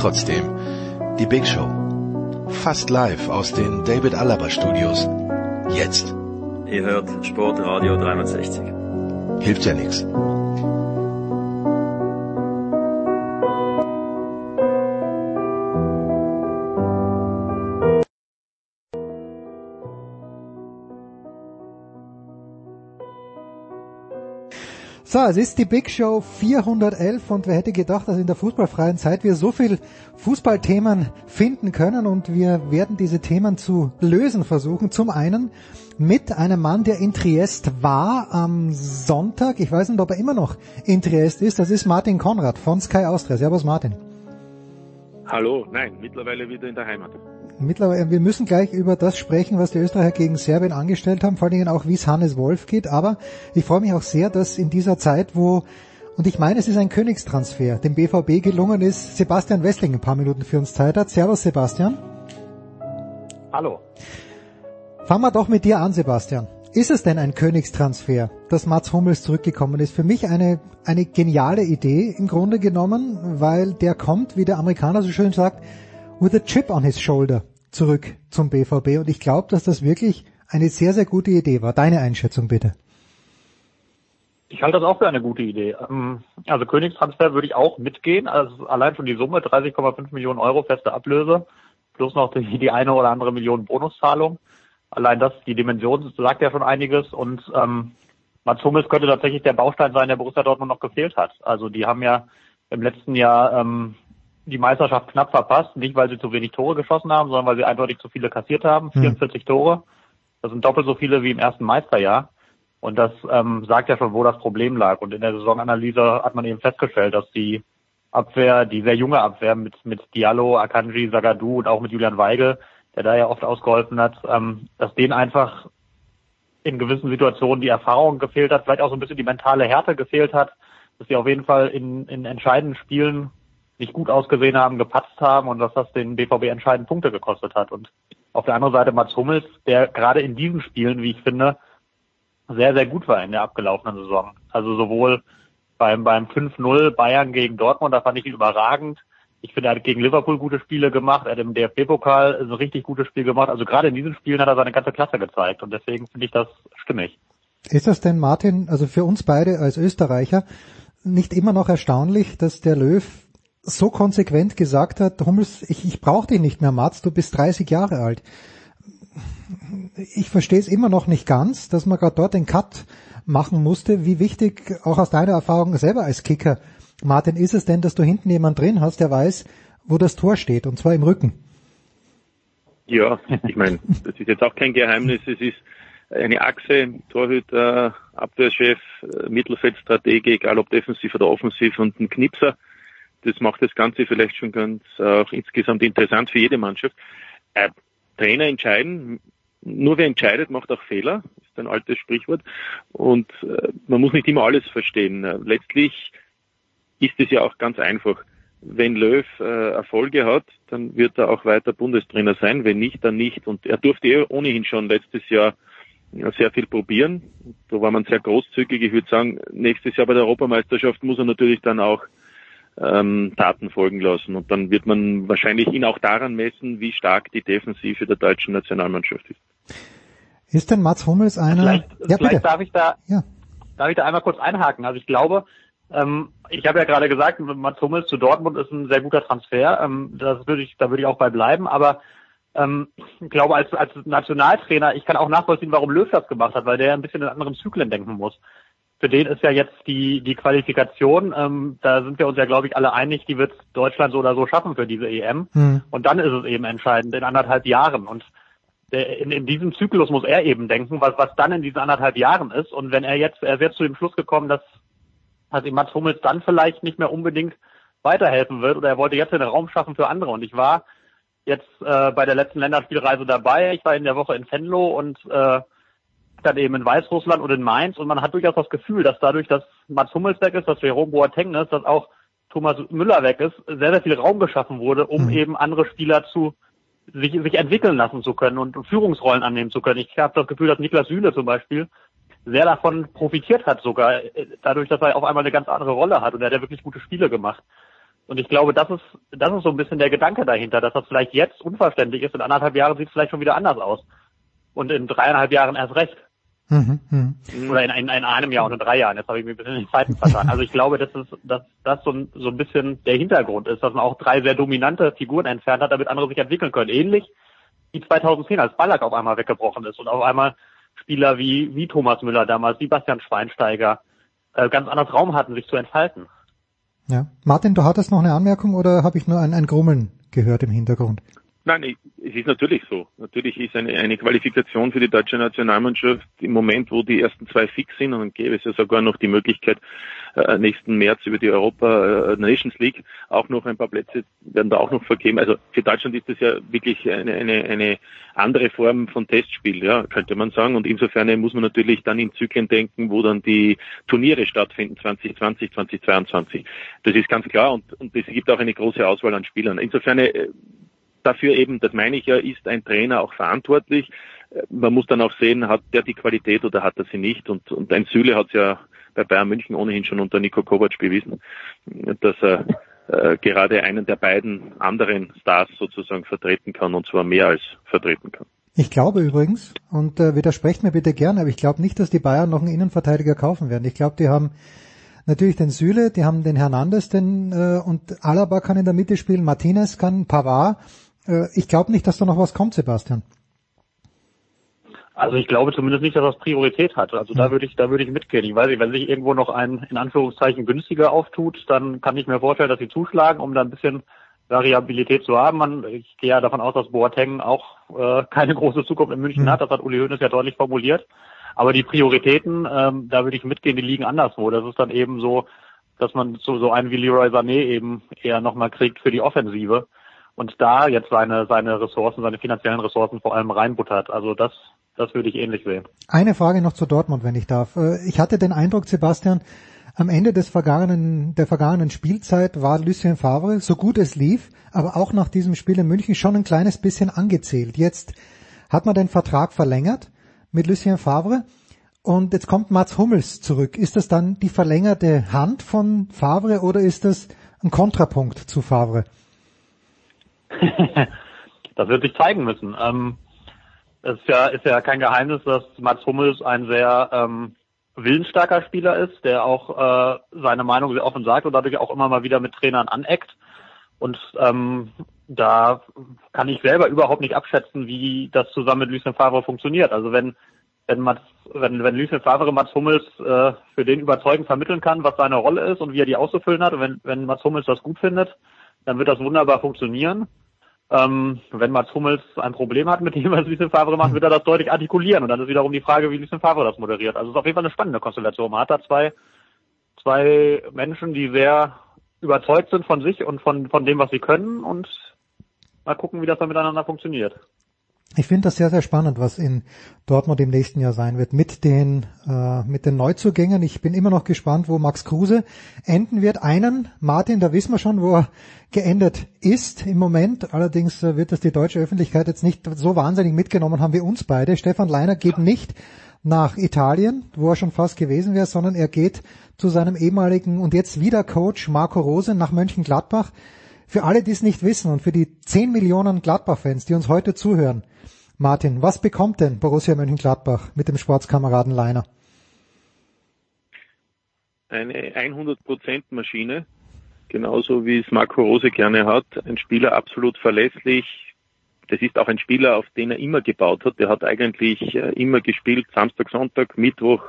Trotzdem, die Big Show. Fast live aus den David Alaba Studios. Jetzt. Ihr hört Sportradio 360. Hilft ja nichts. So, es ist die Big Show 411 und wer hätte gedacht, dass in der fußballfreien Zeit wir so viel Fußballthemen finden können und wir werden diese Themen zu lösen versuchen. Zum einen mit einem Mann, der in Triest war am Sonntag. Ich weiß nicht, ob er immer noch in Triest ist. Das ist Martin Konrad von Sky Austria. Servus Martin. Hallo, nein, mittlerweile wieder in der Heimat. Mittlerweile, wir müssen gleich über das sprechen, was die Österreicher gegen Serbien angestellt haben, vor allen Dingen auch, wie es Hannes Wolf geht. Aber ich freue mich auch sehr, dass in dieser Zeit, wo, und ich meine, es ist ein Königstransfer, dem BVB gelungen ist, Sebastian Wessling ein paar Minuten für uns Zeit hat. Servus Sebastian. Hallo. Fangen wir doch mit dir an, Sebastian. Ist es denn ein Königstransfer, dass Mats Hummels zurückgekommen ist? Für mich eine, eine geniale Idee im Grunde genommen, weil der kommt, wie der Amerikaner so schön sagt, with a chip on his shoulder zurück zum BVB. Und ich glaube, dass das wirklich eine sehr, sehr gute Idee war. Deine Einschätzung bitte. Ich halte das auch für eine gute Idee. Ähm, Also Königstransfer würde ich auch mitgehen. Also allein schon die Summe 30,5 Millionen Euro feste Ablöse plus noch die, die eine oder andere Million Bonuszahlung. Allein das, die Dimension sagt ja schon einiges und ähm, Mats Hummels könnte tatsächlich der Baustein sein, der Borussia Dortmund noch gefehlt hat. Also die haben ja im letzten Jahr ähm, die Meisterschaft knapp verpasst, nicht weil sie zu wenig Tore geschossen haben, sondern weil sie eindeutig zu viele kassiert haben. 44 Tore. Das sind doppelt so viele wie im ersten Meisterjahr. Und das ähm, sagt ja schon, wo das Problem lag. Und in der Saisonanalyse hat man eben festgestellt, dass die Abwehr, die sehr junge Abwehr mit, mit Diallo, Akanji, Zagadou und auch mit Julian Weigel, der da ja oft ausgeholfen hat, ähm, dass denen einfach in gewissen Situationen die Erfahrung gefehlt hat, vielleicht auch so ein bisschen die mentale Härte gefehlt hat, dass sie auf jeden Fall in, in entscheidenden Spielen nicht gut ausgesehen haben, gepatzt haben und dass das den BVB entscheidend Punkte gekostet hat. Und auf der anderen Seite Mats Hummels, der gerade in diesen Spielen, wie ich finde, sehr, sehr gut war in der abgelaufenen Saison. Also sowohl beim, beim 5-0 Bayern gegen Dortmund, da fand ich ihn überragend. Ich finde, er hat gegen Liverpool gute Spiele gemacht, er hat im DFB-Pokal ein richtig gutes Spiel gemacht. Also gerade in diesen Spielen hat er seine ganze Klasse gezeigt und deswegen finde ich das stimmig. Ist das denn, Martin, also für uns beide als Österreicher, nicht immer noch erstaunlich, dass der Löw so konsequent gesagt hat, Hummels, ich, ich brauche dich nicht mehr, Mats, du bist 30 Jahre alt. Ich verstehe es immer noch nicht ganz, dass man gerade dort den Cut machen musste. Wie wichtig, auch aus deiner Erfahrung selber als Kicker, Martin, ist es denn, dass du hinten jemand drin hast, der weiß, wo das Tor steht, und zwar im Rücken? Ja, ich meine, das ist jetzt auch kein Geheimnis. Es ist eine Achse, Torhüter, Abwehrchef, Mittelfeldstratege, egal ob defensiv oder offensiv und ein Knipser. Das macht das Ganze vielleicht schon ganz auch insgesamt interessant für jede Mannschaft. Äh, Trainer entscheiden, nur wer entscheidet, macht auch Fehler, ist ein altes Sprichwort. Und äh, man muss nicht immer alles verstehen. Äh, letztlich ist es ja auch ganz einfach. Wenn Löw äh, Erfolge hat, dann wird er auch weiter Bundestrainer sein. Wenn nicht, dann nicht. Und er durfte eh ohnehin schon letztes Jahr ja, sehr viel probieren. Da war man sehr großzügig. Ich würde sagen, nächstes Jahr bei der Europameisterschaft muss er natürlich dann auch ähm, Taten folgen lassen. Und dann wird man wahrscheinlich ihn auch daran messen, wie stark die Defensive der deutschen Nationalmannschaft ist. Ist denn Mats Hummels einer? Vielleicht, ja, vielleicht bitte. darf ich da, Ja. darf ich da einmal kurz einhaken. Also ich glaube, ähm, ich habe ja gerade gesagt, Mats Hummels zu Dortmund ist ein sehr guter Transfer. Ähm, das würde ich, da würde ich auch bei bleiben. Aber Ähm, ich glaube, als, als Nationaltrainer, ich kann auch nachvollziehen, warum Löw das gemacht hat, weil der ein bisschen in anderen Zyklen denken muss. Für den ist ja jetzt die, die Qualifikation, ähm, da sind wir uns ja, glaube ich, alle einig, die wird Deutschland so oder so schaffen für diese EM. Mhm. Und dann ist es eben entscheidend, in anderthalb Jahren. Und der, in, in diesem Zyklus muss er eben denken, was, was dann in diesen anderthalb Jahren ist. Und wenn er jetzt, er wird zu dem Schluss gekommen, dass, dass ihm Mats Hummels dann vielleicht nicht mehr unbedingt weiterhelfen wird oder er wollte jetzt einen Raum schaffen für andere. Und ich war jetzt äh, bei der letzten Länderspielreise dabei. Ich war in der Woche in Venlo und äh, dann eben in Weißrussland und in Mainz und man hat durchaus das Gefühl, dass dadurch, dass Mats Hummels weg ist, dass Jerome Boateng ist, dass auch Thomas Müller weg ist, sehr, sehr viel Raum geschaffen wurde, um mhm. eben andere Spieler zu sich, sich entwickeln lassen zu können und, Führungsrollen annehmen zu können. Ich habe das Gefühl, dass Niklas Süle zum Beispiel sehr davon profitiert hat sogar, dadurch, dass er auf einmal eine ganz andere Rolle hat und er hat ja wirklich gute Spiele gemacht. Und ich glaube, das ist, das ist so ein bisschen der Gedanke dahinter, dass das vielleicht jetzt unverständlich ist. In anderthalb Jahren sieht es vielleicht schon wieder anders aus. Und in dreieinhalb Jahren erst recht. Mhm, mh. Oder in, in, in, einem Jahr und in drei Jahren. Jetzt habe ich mich ein bisschen in die Zeiten vertan. Also ich glaube, dass, es, dass das so ein, so ein bisschen der Hintergrund ist, dass man auch drei sehr dominante Figuren entfernt hat, damit andere sich entwickeln können. Ähnlich wie 2010, als Ballack auf einmal weggebrochen ist und auf einmal Spieler wie, wie Thomas Müller damals, wie Bastian Schweinsteiger, äh, ganz anders Raum hatten, sich zu entfalten. Ja. Martin, du hattest noch eine Anmerkung oder habe ich nur ein, ein Grummeln gehört im Hintergrund? Nein, es ist natürlich so. Natürlich ist eine, eine Qualifikation für die deutsche Nationalmannschaft im Moment, wo die ersten zwei fix sind, und dann gäbe es ja sogar noch die Möglichkeit, äh, nächsten März über die Europa äh, Nations League auch noch ein paar Plätze werden da auch noch vergeben. Also für Deutschland ist das ja wirklich eine, eine, eine andere Form von Testspiel, ja, könnte man sagen. Und insofern muss man natürlich dann in Zyklen denken, wo dann die Turniere stattfinden, 2020, 2022. Das ist ganz klar und, und es gibt auch eine große Auswahl an Spielern. Insofern äh, dafür eben, das meine ich ja, ist ein Trainer auch verantwortlich. Man muss dann auch sehen, hat der die Qualität oder hat er sie nicht. Und, und ein Süle hat es ja bei Bayern München ohnehin schon unter Nico Kovac bewiesen, dass er äh, gerade einen der beiden anderen Stars sozusagen vertreten kann und zwar mehr als vertreten kann. Ich glaube übrigens, und äh, widersprecht mir bitte gerne, aber ich glaube nicht, dass die Bayern noch einen Innenverteidiger kaufen werden. Ich glaube, die haben natürlich den Süle, die haben den Hernandez, den äh, und Alaba kann in der Mitte spielen, Martinez kann, Pavard ich glaube nicht, dass da noch was kommt, Sebastian. Also ich glaube zumindest nicht, dass das Priorität hat. Also da würde ich, da würde ich mitgehen. Ich weiß nicht, wenn sich irgendwo noch ein in Anführungszeichen günstiger auftut, dann kann ich mir vorstellen, dass sie zuschlagen, um da ein bisschen Variabilität zu haben. Ich gehe ja davon aus, dass Boateng auch äh, keine große Zukunft in München mhm. hat. Das hat Uli Hoeneß ja deutlich formuliert. Aber die Prioritäten, ähm, da würde ich mitgehen, die liegen anderswo. Das ist dann eben so, dass man so, so einen wie Leroy Sané eben eher nochmal kriegt für die Offensive und da jetzt seine, seine Ressourcen, seine finanziellen Ressourcen vor allem reinbuttert. Also das, das würde ich ähnlich sehen. Eine Frage noch zu Dortmund, wenn ich darf. Äh, ich hatte den Eindruck, Sebastian, am Ende des vergangenen, der vergangenen Spielzeit war Lucien Favre, so gut es lief, aber auch nach diesem Spiel in München schon ein kleines bisschen angezählt. Jetzt hat man den Vertrag verlängert mit Lucien Favre und jetzt kommt Mats Hummels zurück. Ist das dann die verlängerte Hand von Favre oder ist das ein Kontrapunkt zu Favre? das wird sich zeigen müssen. Ähm, es ist ja, ist ja kein Geheimnis, dass Mats Hummels ein sehr ähm, willensstarker Spieler ist, der auch äh, seine Meinung sehr offen sagt und dadurch auch immer mal wieder mit Trainern aneckt. Und ähm, da kann ich selber überhaupt nicht abschätzen, wie das zusammen mit Lucien Favre funktioniert. Also wenn wenn Mats, wenn, wenn Lucien Favre Mats Hummels äh, für den überzeugend vermitteln kann, was seine Rolle ist und wie er die auszufüllen hat, und wenn, wenn Mats Hummels das gut findet, dann wird das wunderbar funktionieren. Ähm, wenn Mats Hummels ein Problem hat mit dem, was Lucien Favre macht, wird er das deutlich artikulieren. Und dann ist wiederum die Frage, wie Lucien Favre das moderiert. Also es ist auf jeden Fall eine spannende Konstellation. Man hat da zwei, zwei Menschen, die sehr überzeugt sind von sich und von, von dem, was sie können und mal gucken, wie das dann miteinander funktioniert. Ich finde das sehr, sehr spannend, was in Dortmund im nächsten Jahr sein wird mit den, äh, mit den Neuzugängen. Ich bin immer noch gespannt, wo Max Kruse enden wird. Einen, Martin, da wissen wir schon, wo er geendet ist im Moment. Allerdings äh, wird das die deutsche Öffentlichkeit jetzt nicht so wahnsinnig mitgenommen haben wie uns beide. Stefan Leiner geht nicht nach Italien, wo er schon fast gewesen wäre, sondern er geht zu seinem ehemaligen und jetzt wieder Coach Marco Rose nach Mönchengladbach. Für alle, die es nicht wissen und für die 10 Millionen Gladbach-Fans, die uns heute zuhören, Martin, was bekommt denn Borussia Mönchengladbach mit dem Sportskameraden Leiner? Eine 100% Maschine, genauso wie es Marco Rose gerne hat. Ein Spieler absolut verlässlich, das ist auch ein Spieler, auf den er immer gebaut hat. Der hat eigentlich äh, immer gespielt, Samstag, Sonntag, Mittwoch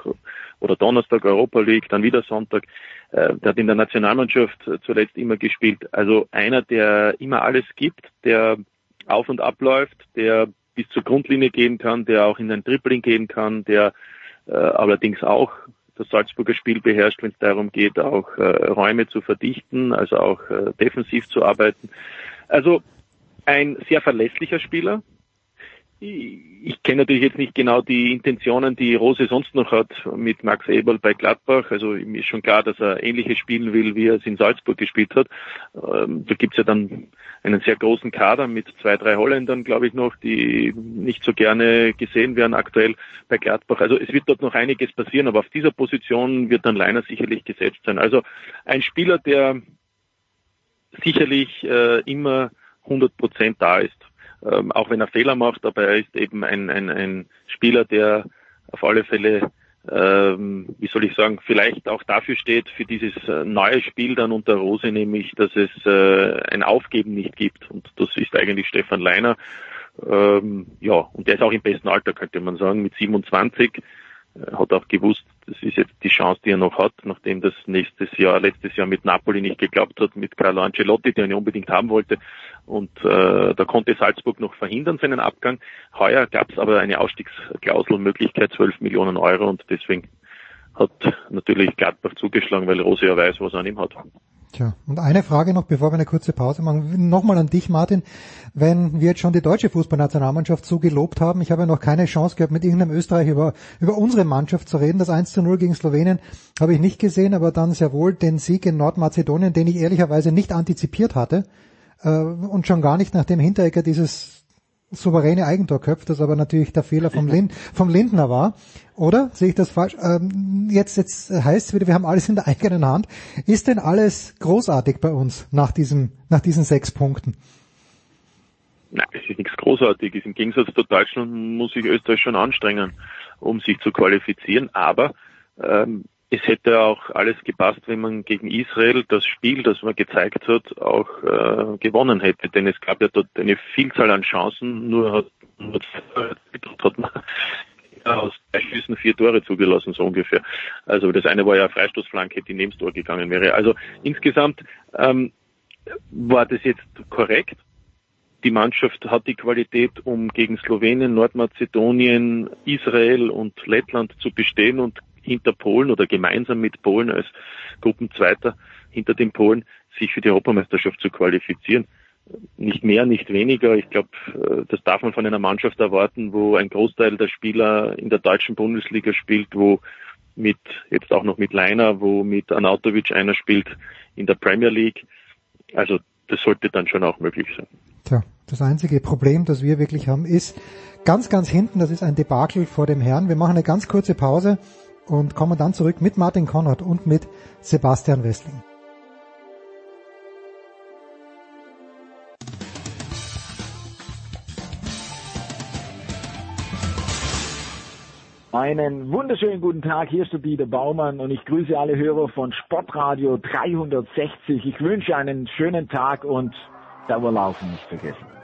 oder Donnerstag Europa League, dann wieder Sonntag. Äh, der hat in der Nationalmannschaft zuletzt immer gespielt. Also einer, der immer alles gibt, der auf und abläuft, der bis zur Grundlinie gehen kann, der auch in ein Dribbling gehen kann, der äh, allerdings auch das Salzburger Spiel beherrscht, wenn es darum geht, auch äh, Räume zu verdichten, also auch äh, defensiv zu arbeiten. Also ein sehr verlässlicher Spieler, ich kenne natürlich jetzt nicht genau die Intentionen, die Rose sonst noch hat mit Max Eberl bei Gladbach. Also mir ist schon klar, dass er ähnliches spielen will, wie er es in Salzburg gespielt hat. Ähm, da gibt's ja dann einen sehr großen Kader mit zwei, drei Holländern, glaube ich noch, die nicht so gerne gesehen werden aktuell bei Gladbach. Also es wird dort noch einiges passieren, aber auf dieser Position wird dann Leiner sicherlich gesetzt sein. Also ein Spieler, der sicherlich äh, immer 100 Prozent da ist ähm, auch wenn er Fehler macht, aber er ist eben ein, ein, ein Spieler, der auf alle Fälle, ähm, wie soll ich sagen, vielleicht auch dafür steht, für dieses äh, neue Spiel dann unter Rose, nämlich, dass es äh, ein Aufgeben nicht gibt. Und das ist eigentlich Stefan Leiner. Ähm, ja, und der ist auch im besten Alter, könnte man sagen, mit 27 er hat auch gewusst, das ist jetzt die Chance, die er noch hat, nachdem das nächstes Jahr, letztes Jahr mit Napoli nicht geklappt hat, mit Carlo Ancelotti, der ihn unbedingt haben wollte. Und äh, da konnte Salzburg noch verhindern, seinen Abgang. Heuer gab es aber eine Ausstiegsklauselmöglichkeit, 12 Millionen Euro, und deswegen hat natürlich Gladbach zugeschlagen, weil Rose ja weiß, was er an ihm hat. Tja, und eine Frage noch, bevor wir eine kurze Pause machen. Nochmal an dich, Martin. Wenn wir jetzt schon die deutsche Fußballnationalmannschaft so gelobt haben, ich habe ja noch keine Chance gehabt, mit irgendeinem Österreich über, über unsere Mannschaft zu reden. Das 1 zu 0 gegen Slowenien habe ich nicht gesehen, aber dann sehr wohl den Sieg in Nordmazedonien, den ich ehrlicherweise nicht antizipiert hatte. Äh, und schon gar nicht nach dem Hinterecker dieses souveräne Eigentor köpft, das aber natürlich der Fehler vom, Lind, vom Lindner war. Oder sehe ich das falsch? Ähm, jetzt jetzt heißt es wieder, wir haben alles in der eigenen Hand. Ist denn alles großartig bei uns nach diesem nach diesen sechs Punkten? Nein, es ist nichts Großartiges. Im Gegensatz zu Deutschland muss sich Österreich schon anstrengen, um sich zu qualifizieren. Aber ähm, es hätte auch alles gepasst, wenn man gegen Israel das Spiel, das man gezeigt hat, auch äh, gewonnen hätte. Denn es gab ja dort eine Vielzahl an Chancen, nur hat, nur hat man aus drei Schüssen vier Tore zugelassen, so ungefähr. Also das eine war ja Freistoßflanke, die neben Tor gegangen wäre. Also insgesamt ähm, war das jetzt korrekt. Die Mannschaft hat die Qualität, um gegen Slowenien, Nordmazedonien, Israel und Lettland zu bestehen und hinter Polen oder gemeinsam mit Polen als Gruppenzweiter hinter den Polen sich für die Europameisterschaft zu qualifizieren. Nicht mehr, nicht weniger. Ich glaube, äh, das darf man von einer Mannschaft erwarten, wo ein Großteil der Spieler in der deutschen Bundesliga spielt, wo mit, jetzt auch noch mit Leiner, wo mit Anautovic einer spielt in der Premier League. Also das sollte dann schon auch möglich sein. Tja, das einzige Problem, das wir wirklich haben, ist ganz, ganz hinten, das ist ein Debakel vor dem Herrn. Wir machen eine ganz kurze Pause und kommen dann zurück mit Martin Konrad und mit Sebastian Wessling. Einen wunderschönen guten Tag, hier ist der Dieter Baumann und ich grüße alle Hörer von Sportradio 360. Ich wünsche einen schönen Tag und Dauerlaufen nicht vergessen.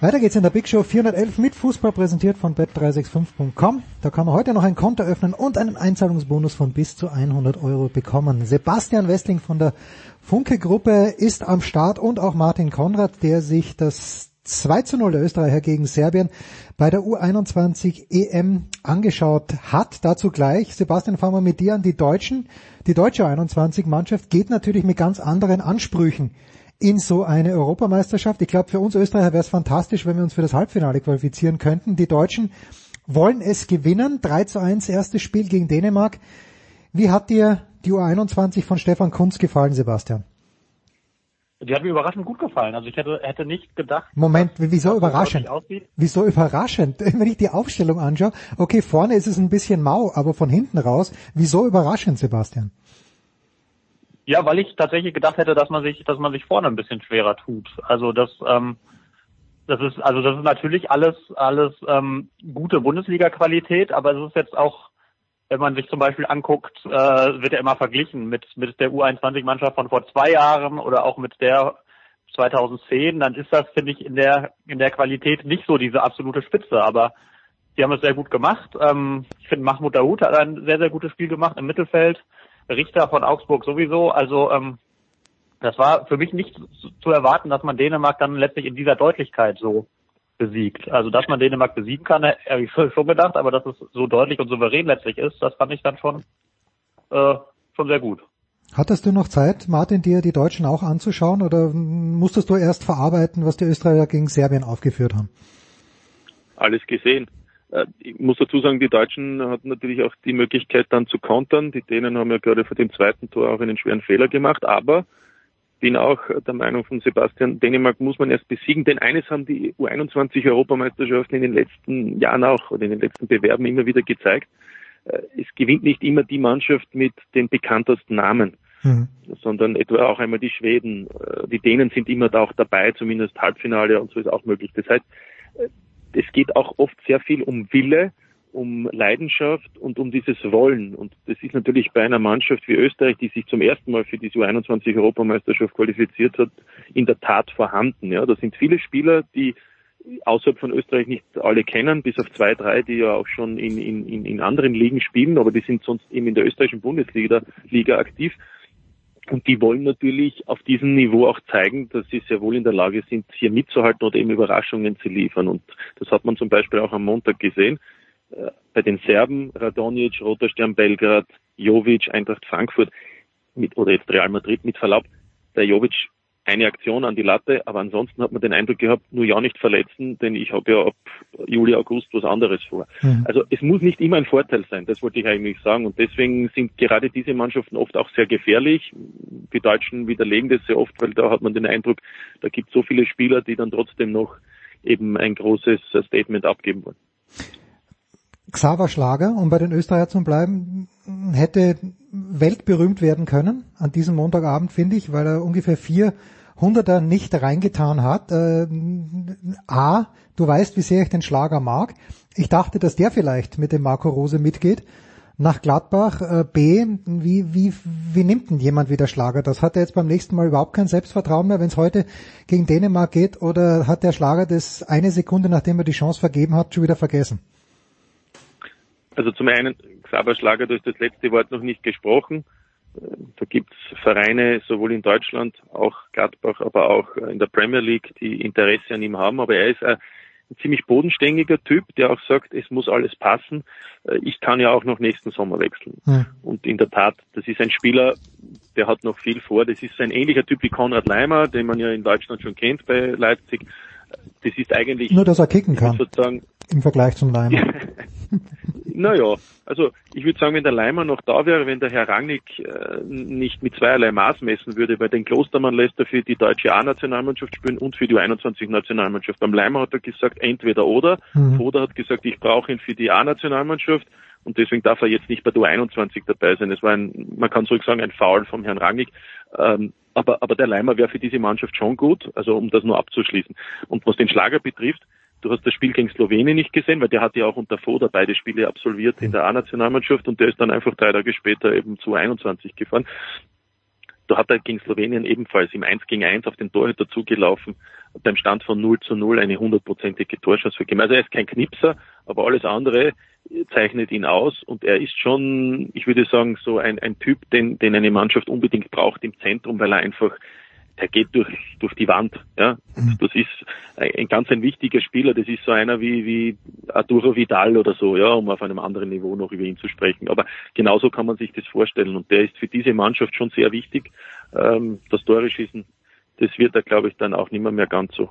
Weiter geht's in der Big Show 411 mit Fußball präsentiert von bet365.com. Da kann man heute noch ein Konto öffnen und einen Einzahlungsbonus von bis zu 100 Euro bekommen. Sebastian Westling von der Funke Gruppe ist am Start und auch Martin Konrad, der sich das 2 zu 0 der Österreicher gegen Serbien bei der U21 EM angeschaut hat. Dazu gleich. Sebastian, fangen wir mit dir an. Die Deutschen, die deutsche U21-Mannschaft geht natürlich mit ganz anderen Ansprüchen in so eine Europameisterschaft. Ich glaube, für uns Österreicher wäre es fantastisch, wenn wir uns für das Halbfinale qualifizieren könnten. Die Deutschen wollen es gewinnen. 3 zu 1 erstes Spiel gegen Dänemark. Wie hat dir die U21 von Stefan Kunz gefallen, Sebastian? Die hat mir überraschend gut gefallen. Also ich hätte, hätte nicht gedacht. Moment, wieso überraschend? Wieso überraschend? Wenn ich die Aufstellung anschaue, okay, vorne ist es ein bisschen mau, aber von hinten raus, wieso überraschend, Sebastian? Ja, weil ich tatsächlich gedacht hätte, dass man sich, dass man sich vorne ein bisschen schwerer tut. Also das, ähm, das ist, also das ist natürlich alles, alles ähm, gute Bundesliga-Qualität, aber es ist jetzt auch wenn man sich zum Beispiel anguckt, äh, wird er immer verglichen mit, mit der U21-Mannschaft von vor zwei Jahren oder auch mit der 2010, dann ist das, finde ich, in der, in der Qualität nicht so diese absolute Spitze, aber die haben es sehr gut gemacht. Ähm, ich finde, Mahmoud Daoud hat ein sehr, sehr gutes Spiel gemacht im Mittelfeld. Richter von Augsburg sowieso. Also ähm, das war für mich nicht zu erwarten, dass man Dänemark dann letztlich in dieser Deutlichkeit so besiegt. Also dass man Dänemark besiegen kann, habe ich schon gedacht, aber dass es so deutlich und souverän letztlich ist, das fand ich dann schon äh, schon sehr gut. Hattest du noch Zeit, Martin, dir die Deutschen auch anzuschauen oder musstest du erst verarbeiten, was die Österreicher gegen Serbien aufgeführt haben? Alles gesehen. Äh, ich muss dazu sagen, die Deutschen hatten natürlich auch die Möglichkeit dann zu kontern. Die Dänen haben ja gerade vor dem zweiten Tor auch einen schweren Fehler gemacht, aber bin auch der Meinung von Sebastian, Dänemark muss man erst besiegen, denn eines haben die U21 Europameisterschaften in den letzten Jahren auch oder in den letzten Bewerben immer wieder gezeigt. Äh, es gewinnt nicht immer die Mannschaft mit den bekanntesten Namen, mhm. sondern etwa auch einmal die Schweden. Äh, die Dänen sind immer da auch dabei, zumindest Halbfinale und so ist auch möglich. Das heißt, es geht auch oft sehr viel um Wille, um Leidenschaft und um dieses Wollen. Und das ist natürlich bei einer Mannschaft wie Österreich, die sich zum ersten Mal für diese U21-Europameisterschaft qualifiziert hat, in der Tat vorhanden. Ja, da sind viele Spieler, die außerhalb von Österreich nicht alle kennen, bis auf zwei, drei, die ja auch schon in, in, in anderen Ligen spielen, aber die sind sonst eben in der österreichischen Bundesliga Liga aktiv. Und die wollen natürlich auf diesem Niveau auch zeigen, dass sie sehr wohl in der Lage sind, hier mitzuhalten oder eben Überraschungen zu liefern. Und das hat man zum Beispiel auch am Montag gesehen. Äh, bei den Serben, Radonjic, Roter Stern Belgrad, Jovic, Eintracht Frankfurt mit, oder jetzt Real Madrid mit Verlaub. Der Jovic eine Aktion an die Latte, aber ansonsten hat man den Eindruck gehabt, nur ja nicht verletzen, denn ich habe ja ab Juli, August was anderes vor. Mhm. Also es muss nicht immer ein Vorteil sein, das wollte ich eigentlich sagen. Und deswegen sind gerade diese Mannschaften oft auch sehr gefährlich. Die Deutschen widerlegen das sehr oft, weil da hat man den Eindruck, da gibt es so viele Spieler, die dann trotzdem noch eben ein großes Statement abgeben wollen. Xaver Schlager, um bei den Österreichern zu bleiben, hätte weltberühmt werden können an diesem Montagabend, finde ich, weil er ungefähr vier Hunderter nicht reingetan hat. Äh, A, du weißt, wie sehr ich den Schlager mag. Ich dachte, dass der vielleicht mit dem Marco Rose mitgeht nach Gladbach. Äh, B, wie, wie, wie nimmt denn jemand wie der Schlager das? Hat er jetzt beim nächsten Mal überhaupt kein Selbstvertrauen mehr, wenn es heute gegen Dänemark geht? Oder hat der Schlager das eine Sekunde, nachdem er die Chance vergeben hat, schon wieder vergessen? Also zum einen, Xaver Schlager, du hast das letzte Wort noch nicht gesprochen. Da gibt es Vereine sowohl in Deutschland, auch Gladbach, aber auch in der Premier League, die Interesse an ihm haben. Aber er ist ein, ziemlich bodenständiger Typ, der auch sagt, es muss alles passen. Ich kann ja auch noch nächsten Sommer wechseln. Ja. Und in der Tat, das ist ein Spieler, der hat noch viel vor. Das ist ein ähnlicher Typ wie Konrad Leimer, den man ja in Deutschland schon kennt bei Leipzig. Das ist eigentlich nur, dass er kicken kann. Sozusagen im Vergleich zum Leimer. Naja, also ich würde sagen, wenn der Leimer noch da wäre, wenn der Herr Rangnick äh, nicht mit zweierlei Maß messen würde, weil den Klostermann lässt er für die deutsche A-Nationalmannschaft spielen und für die U21-Nationalmannschaft. Beim Leimer hat er gesagt, entweder oder. Mhm. Oder hat gesagt, ich brauche ihn für die A-Nationalmannschaft und deswegen darf er jetzt nicht bei der U21 dabei sein. Es war ein, man kann so sagen, ein Foul vom Herrn Rangnick. Ähm, aber, aber der Leimer wäre für diese Mannschaft schon gut, also um das nur abzuschließen. Und was den Schlager betrifft, Du hast das Spiel gegen Slowenien nicht gesehen, weil der hat ja auch unter Foda beide Spiele absolviert in der A-Nationalmannschaft und der ist dann einfach drei Tage später eben zu 21 gefahren. Da hat er gegen Slowenien ebenfalls im 1 gegen 1 auf den Torhüter zugelaufen, beim Stand von 0 zu 0 eine hundertprozentige Torschance vergeben. Also er ist kein Knipser, aber alles andere zeichnet ihn aus und er ist schon, ich würde sagen, so ein, ein Typ, den, den eine Mannschaft unbedingt braucht im Zentrum, weil er einfach der geht durch, durch die Wand. Ja? Mhm. Das ist ein, ganz ein wichtiger Spieler. Das ist so einer wie, wie Arturo Vidal oder so, ja, um auf einem anderen Niveau noch über ihn zu sprechen. Aber genauso kann man sich das vorstellen. Und der ist für diese Mannschaft schon sehr wichtig. Ähm, das Tore schießen, das wird er, glaube ich, dann auch nicht mehr, mehr ganz so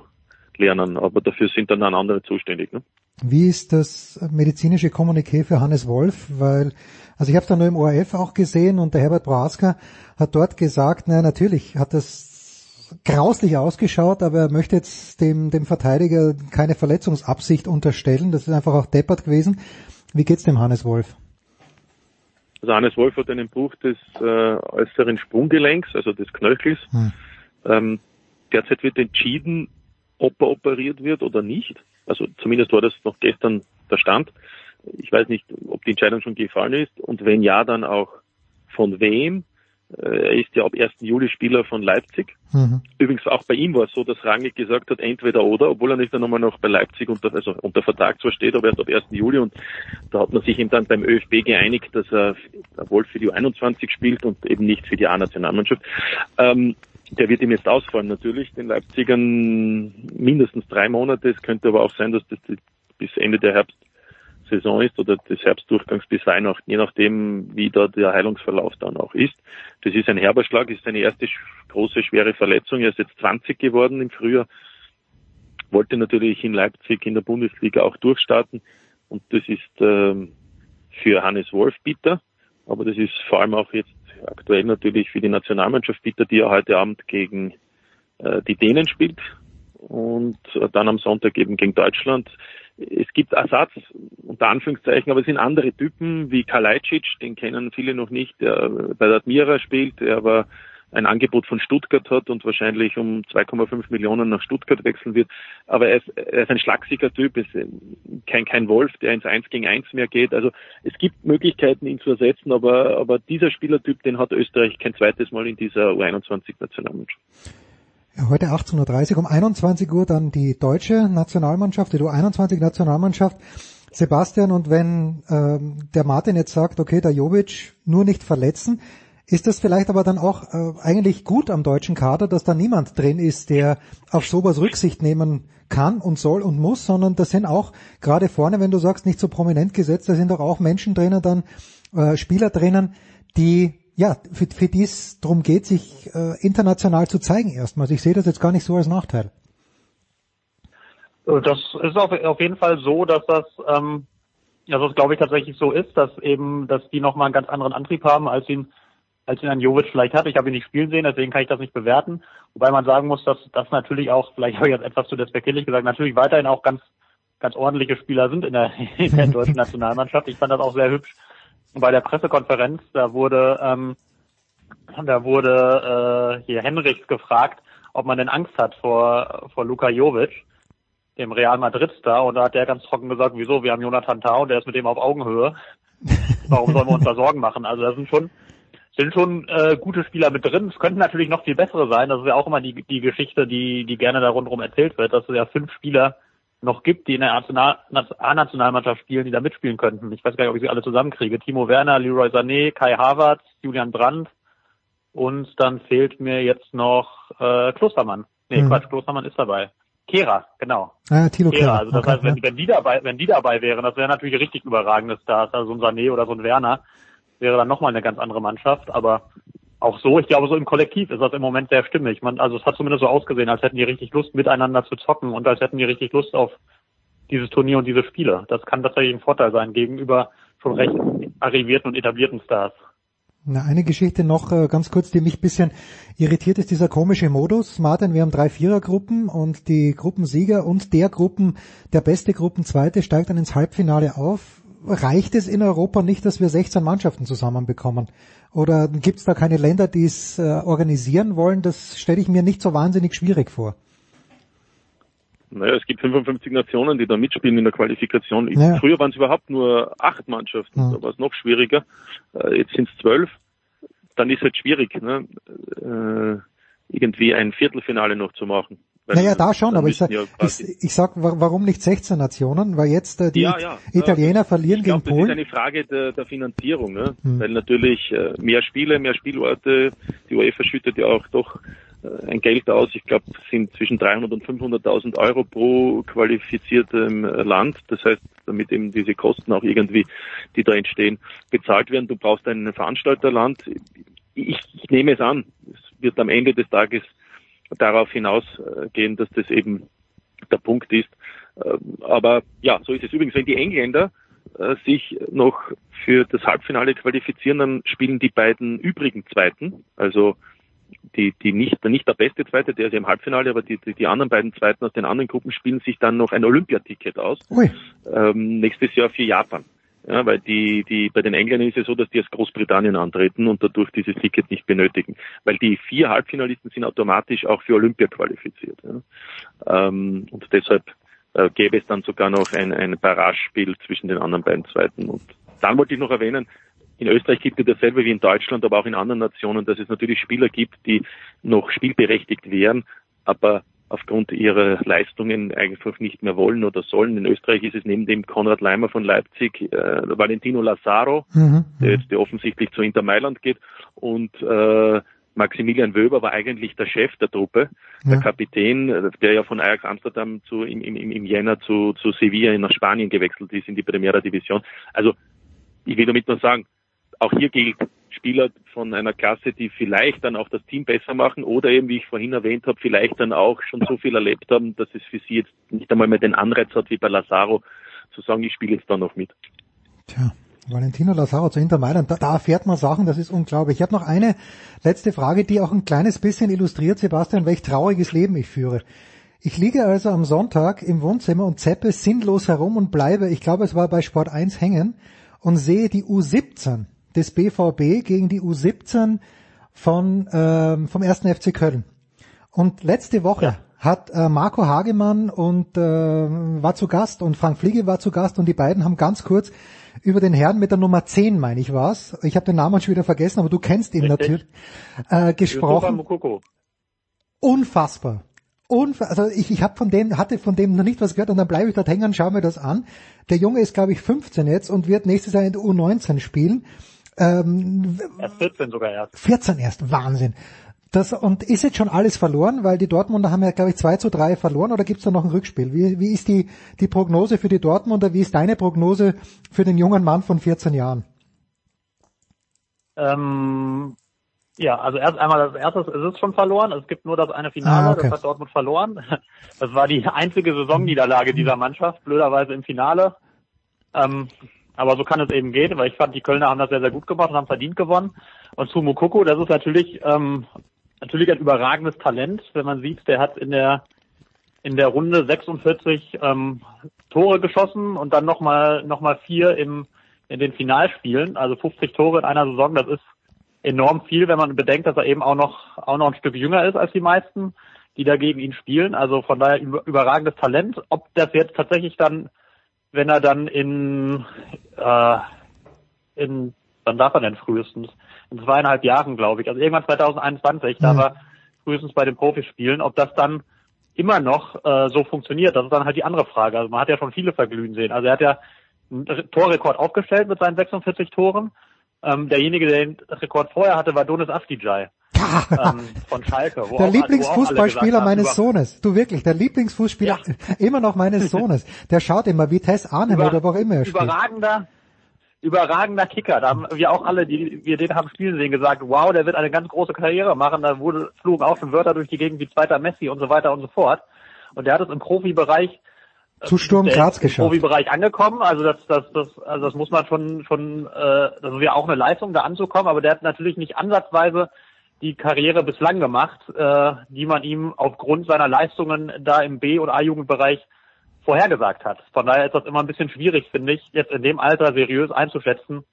lernen. Aber dafür sind dann, andere zuständig. Ne? Wie ist das medizinische Kommuniqué für Hannes Wolf? Weil, also ich habe es dann nur im ORF auch gesehen und der Herbert Brasker hat dort gesagt, naja, natürlich hat das grauslich ausgeschaut, aber er möchte jetzt dem, dem Verteidiger keine Verletzungsabsicht unterstellen. Das ist einfach auch deppert gewesen. Wie geht's dem Hannes Wolf? Also Hannes Wolf hat einen Bruch des äh, äußeren Sprunggelenks, also des Knöchels. Hm. Ähm, derzeit wird entschieden, ob er operiert wird oder nicht. Also zumindest war das noch gestern der Stand. Ich weiß nicht, ob die Entscheidung schon gefallen ist und wenn ja, dann auch von wem. Er ist ja ab 1. Juli Spieler von Leipzig. Mhm. Übrigens auch bei ihm war es so, dass Rangnick gesagt hat, entweder oder, obwohl er nicht dann nochmal noch bei Leipzig unter, also unter Vertrag zwar steht, aber erst ab 1. Juli und da hat man sich ihm dann beim ÖFB geeinigt, dass er wohl für die U21 spielt und eben nicht für die A-Nationalmannschaft. Ähm, der wird ihm jetzt ausfallen natürlich, den Leipzigern mindestens drei Monate. Es könnte aber auch sein, dass das bis Ende der Herbstsaison ist oder des Herbstdurchgangs bis Weihnachten, je nachdem, wie da der Heilungsverlauf dann auch ist. Das ist ein herber Schlag, ist seine erste große, schwere Verletzung. Er ist jetzt 20 geworden im Frühjahr, wollte natürlich in Leipzig in der Bundesliga auch durchstarten und das ist ähm, für Hannes Wolf bitter, aber das ist vor allem auch jetzt aktuell natürlich für die Nationalmannschaft bitter, die ja heute Abend gegen äh, die Dänen spielt und dann am Sonntag eben gegen Deutschland. Es gibt Ersatz, unter Anführungszeichen, aber es sind andere Typen wie Kalajdzic, den kennen viele noch nicht, der bei der Admira spielt, der aber ein Angebot von Stuttgart hat und wahrscheinlich um 2,5 Millionen nach Stuttgart wechseln wird. Aber er ist, er ist ein schlagsiger Typ, ist kein, kein Wolf, der ins Eins gegen Eins mehr geht. Also es gibt Möglichkeiten, ihn zu ersetzen, aber, aber dieser Spielertyp, den hat Österreich kein zweites Mal in dieser U21-Nationalmannschaft. Heute 18.30 Uhr, um 21 Uhr dann die deutsche Nationalmannschaft, die U21-Nationalmannschaft. Sebastian, und wenn ähm, der Martin jetzt sagt, okay, der Jovic nur nicht verletzen, ist das vielleicht aber dann auch äh, eigentlich gut am deutschen Kader, dass da niemand drin ist, der auf sowas Rücksicht nehmen kann und soll und muss, sondern das sind auch gerade vorne, wenn du sagst, nicht so prominent gesetzt, da sind doch auch Menschen drinnen, dann äh, Spieler drinnen, die ja, für, für die es darum geht, sich äh, international zu zeigen erstmals. Ich sehe das jetzt gar nicht so als Nachteil. Das ist auf, auf jeden Fall so, dass das, ähm, also das glaube ich tatsächlich so ist, dass eben, dass die nochmal einen ganz anderen Antrieb haben, als ihn als ihn ein Jovic vielleicht hat. Ich habe ihn nicht spielen sehen, deswegen kann ich das nicht bewerten. Wobei man sagen muss, dass das natürlich auch, vielleicht habe ich jetzt etwas zu despektierlich gesagt, natürlich weiterhin auch ganz ganz ordentliche Spieler sind in der, in der deutschen Nationalmannschaft. Ich fand das auch sehr hübsch bei der Pressekonferenz. Da wurde ähm, da wurde äh, hier Henrichs gefragt, ob man denn Angst hat vor vor Luka Jovic, dem Real Madrid Star, und da hat der ganz trocken gesagt, wieso? Wir haben Jonathan und der ist mit dem auf Augenhöhe. Warum sollen wir uns da Sorgen machen? Also das sind schon sind schon äh, gute Spieler mit drin. Es könnten natürlich noch viel bessere sein. Das ist ja auch immer die, die Geschichte, die, die gerne da rundherum erzählt wird, dass ja fünf Spieler noch gibt, die in der A-Nationalmannschaft spielen, die da mitspielen könnten. Ich weiß gar nicht, ob ich sie alle zusammenkriege. Timo Werner, Leroy Sané, Kai Havertz, Julian Brandt und dann fehlt mir jetzt noch äh, Klostermann. Nee, mhm. Quatsch, Klostermann ist dabei. Kera, genau. Ah, Tilo Kera. Kera. Also das okay, heißt, wenn, ja. wenn die dabei, wenn die dabei wären, das wäre natürlich richtig überragende Stars, also so ein Sané oder so ein Werner wäre dann nochmal eine ganz andere Mannschaft. Aber auch so, ich glaube, so im Kollektiv ist das im Moment sehr stimmig. Man, also es hat zumindest so ausgesehen, als hätten die richtig Lust, miteinander zu zocken und als hätten die richtig Lust auf dieses Turnier und diese Spiele. Das kann tatsächlich ein Vorteil sein gegenüber schon recht arrivierten und etablierten Stars. Na, eine Geschichte noch äh, ganz kurz, die mich bisschen irritiert, ist dieser komische Modus. Martin, wir haben drei Vierergruppen und die Gruppensieger und der Gruppen, der beste Gruppenzweite steigt dann ins Halbfinale auf reicht es in Europa nicht, dass wir 16 Mannschaften zusammenbekommen? Oder gibt es da keine Länder, die es äh, organisieren wollen? Das stelle ich mir nicht so wahnsinnig schwierig vor. Naja, es gibt 55 Nationen, die da mitspielen in der Qualifikation. Naja. Früher waren es überhaupt nur acht Mannschaften, ja. da war es noch schwieriger. Äh, jetzt sind es zwölf. Dann ist es halt schwierig, ne? äh, irgendwie ein Viertelfinale noch zu machen. Naja, da schon, aber ich sag, ja ich, ich sag, warum nicht 16 Nationen? Weil jetzt äh, die ja, ja, Italiener verlieren glaub, gegen Polen. Das ist eine Frage der, der Finanzierung, ne? Hm. weil natürlich äh, mehr Spiele, mehr Spielorte, die UEFA schüttet ja auch doch äh, ein Geld aus. Ich glaube, es sind zwischen 300 und 500.000 Euro pro qualifiziertem äh, Land. Das heißt, damit eben diese Kosten auch irgendwie, die da entstehen, bezahlt werden. Du brauchst ein Veranstalterland. Ich, ich nehme es an, es wird am Ende des Tages darauf hinausgehen, dass das eben der Punkt ist. Ähm, aber ja, so ist es übrigens. Wenn die Engländer äh, sich noch für das Halbfinale qualifizieren, dann spielen die beiden übrigen Zweiten, also die, die nicht, nicht der beste Zweite, der ist ja im Halbfinale, aber die, die, die anderen beiden Zweiten aus den anderen Gruppen spielen sich dann noch ein Olympiaticket aus. Ähm, nächstes Jahr für Japan. Ja, weil die, die, bei den Engländern ist es so, dass die aus Großbritannien antreten und dadurch dieses Ticket nicht benötigen. Weil die vier Halbfinalisten sind automatisch auch für Olympia qualifiziert. Ja. Ähm, und deshalb äh, gäbe es dann sogar noch ein, ein Barrage-Spiel zwischen den anderen beiden Zweiten. Und dann wollte ich noch erwähnen, in Österreich gibt es dasselbe wie in Deutschland, aber auch in anderen Nationen, dass es natürlich Spieler gibt, die noch spielberechtigt wären, aber aufgrund ihrer Leistungen einfach nicht mehr wollen oder sollen. In Österreich ist es neben dem Konrad Leimer von Leipzig äh, Valentino Lazaro, mhm. der jetzt der offensichtlich zu Inter Mailand geht und äh, Maximilian Wöber war eigentlich der Chef der Truppe, ja. der Kapitän, der ja von Ajax Amsterdam zu, im, im, im Jänner zu, zu Sevilla nach Spanien gewechselt ist in die Primera Division. Also ich will damit nur sagen, auch hier gilt, Spieler von einer Klasse, die vielleicht dann auch das Team besser machen oder eben, wie ich vorhin erwähnt habe, vielleicht dann auch schon so viel erlebt haben, dass es für sie jetzt nicht einmal mehr den Anreiz hat, wie bei Lazaro, zu sagen, ich spiele jetzt da noch mit. Tja. Valentino Lazaro zu Inter Mailand, da, da erfährt man Sachen, das ist unglaublich. Ich habe noch eine letzte Frage, die auch ein kleines bisschen illustriert, Sebastian, welch trauriges Leben ich führe. Ich liege also am Sonntag im Wohnzimmer und zeppe sinnlos herum und bleibe, ich glaube es war bei Sport 1 hängen, und sehe die U17 des BVB gegen die U17 von, ähm, vom ersten FC Köln. Und letzte Woche ja. hat äh, Marco Hagemann und äh, war zu Gast und Frank Fliege war zu Gast und die beiden haben ganz kurz über den Herrn mit der Nummer 10, meine ich was. Ich habe den Namen schon wieder vergessen, aber du kennst ihn Richtig. natürlich. Äh, gesprochen. Unfassbar. Unf also ich, ich hab von dem, hatte von dem noch nicht was gehört und dann bleibe ich dort hängen und schaue mir das an. Der Junge ist, glaube ich, 15 jetzt und wird nächstes Jahr in der U19 spielen. Ähm, erst 14 sogar erst. 14 erst, Wahnsinn. Das, und ist jetzt schon alles verloren, weil die Dortmunder haben ja, glaube ich, 2 zu 3 verloren oder gibt's da noch ein Rückspiel? Wie, wie ist die, die Prognose für die Dortmunder? Wie ist deine Prognose für den jungen Mann von 14 Jahren? Ähm, ja, also erst einmal als erstes ist es schon verloren. Es gibt nur das eine Finale, ah, okay. das hat Dortmund verloren. Das war die einzige Saisonniederlage dieser Mannschaft, blöderweise im Finale. Ähm, aber so kann es eben gehen, weil ich fand, die Kölner haben das sehr, sehr gut gemacht und haben verdient gewonnen. Und Sumo Koko, das ist natürlich, ähm, natürlich ein überragendes Talent, wenn man sieht, der hat in der, in der Runde 46 ähm, Tore geschossen und dann nochmal, noch mal vier im, in den Finalspielen. Also 50 Tore in einer Saison, das ist enorm viel, wenn man bedenkt, dass er eben auch noch, auch noch ein Stück jünger ist als die meisten, die dagegen ihn spielen. Also von daher überragendes Talent. Ob das jetzt tatsächlich dann wenn er dann in, äh, in, wann darf er denn frühestens? In zweieinhalb Jahren, glaube ich. Also irgendwann 2021 mhm. darf er frühestens bei den Profis spielen. Ob das dann immer noch äh, so funktioniert, das ist dann halt die andere Frage. Also man hat ja schon viele verglühen sehen. Also er hat ja einen Torrekord aufgestellt mit seinen 46 Toren. Ähm, derjenige, der den Rekord vorher hatte, war Donis Afdijay ähm, von Schalke. der Lieblingsfußballspieler meines Sohnes. Du wirklich, der Lieblingsfußballspieler ja. immer noch meines Sohnes. Der schaut immer wie Tess Arnhem oder wo auch immer er spielt. Überragender, überragender Kicker. Da haben wir auch alle, die wir den haben spielen sehen, gesagt, wow, der wird eine ganz große Karriere machen. Da wurde, flogen auch schon Wörter durch die Gegend wie zweiter Messi und so weiter und so fort. Und der hat es im Profibereich zu Sturm Graz geschafft. Im Profibereich angekommen, also das, das, das, also das muss man schon, schon, äh, das ist ja auch eine Leistung, da anzukommen, aber der hat natürlich nicht ansatzweise die Karriere bislang gemacht, äh, die man ihm aufgrund seiner Leistungen da im B- und A-Jugendbereich vorhergesagt hat. Von daher ist das immer ein bisschen schwierig, finde ich, jetzt in dem Alter seriös einzuschätzen,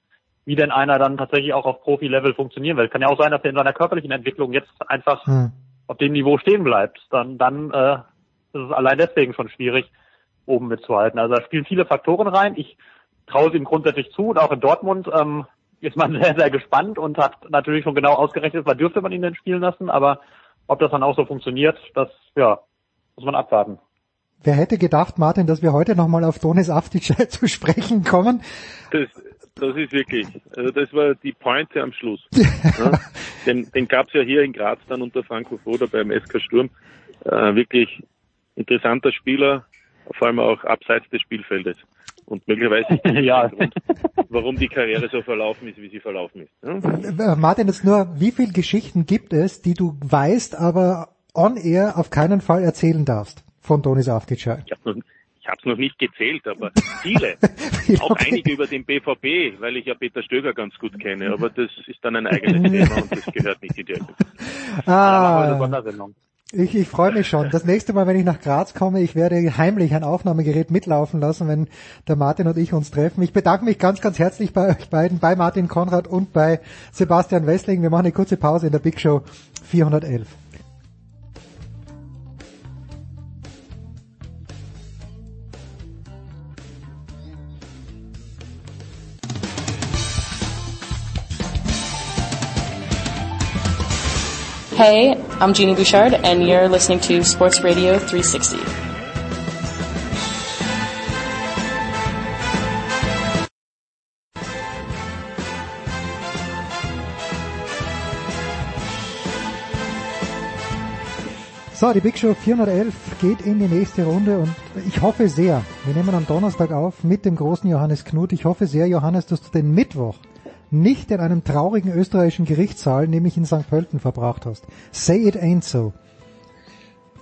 wie denn einer dann tatsächlich auch auf Profi-Level funktionieren will. Kann ja auch sein, dass er in seiner körperlichen Entwicklung jetzt einfach hm. auf dem Niveau stehen bleibt. Dann, dann äh, ist es allein deswegen schon schwierig, oben mitzuhalten. Also da spielen viele Faktoren rein. Ich traue es ihm grundsätzlich zu und auch in Dortmund ähm, ist man sehr, sehr gespannt und hat natürlich schon genau ausgerechnet, wann dürfte man ihn denn spielen lassen, aber ob das dann auch so funktioniert, das, ja, muss man abwarten. Wer hätte gedacht, Martin, dass wir heute nochmal auf Donis Aftic zu sprechen kommen? Das, das ist wirklich, also das war die Pointe am Schluss. ja, den den gab es ja hier in Graz dann unter Franco Foda beim SK Sturm. Äh, wirklich interessanter Spieler, vor allem auch abseits des Spielfeldes. Und möglicherweise ist das ja. Grund, warum die Karriere so verlaufen ist, wie sie verlaufen ist. Ja? Äh, Martin, jetzt nur, wie viele Geschichten gibt es, die du weißt, aber on air auf keinen Fall erzählen darfst von Donis Avdic? Ich habe es noch nicht gezählt, aber viele. auch okay. einige über den BVB, weil ich ja Peter Stöger ganz gut kenne, aber das ist dann ein eigenes Thema und das gehört nicht in die Ah. Ich, ich freue mich schon. Das nächste Mal, wenn ich nach Graz komme, ich werde heimlich ein Aufnahmegerät mitlaufen lassen, wenn der Martin und ich uns treffen. Ich bedanke mich ganz, ganz herzlich bei euch beiden, bei Martin Konrad und bei Sebastian Wessling. Wir machen eine kurze Pause in der Big Show 411. Hey, I'm Jeannie Bouchard, and you're listening to Sports Radio 360. So, die Big Show 411 geht in die nächste Runde und ich hoffe sehr, wir nehmen am Donnerstag auf mit dem großen Johannes Knut. Ich hoffe sehr, Johannes, dass du den Mittwoch nicht in einem traurigen österreichischen Gerichtssaal, nämlich in St. Pölten, verbracht hast. Say it ain't so.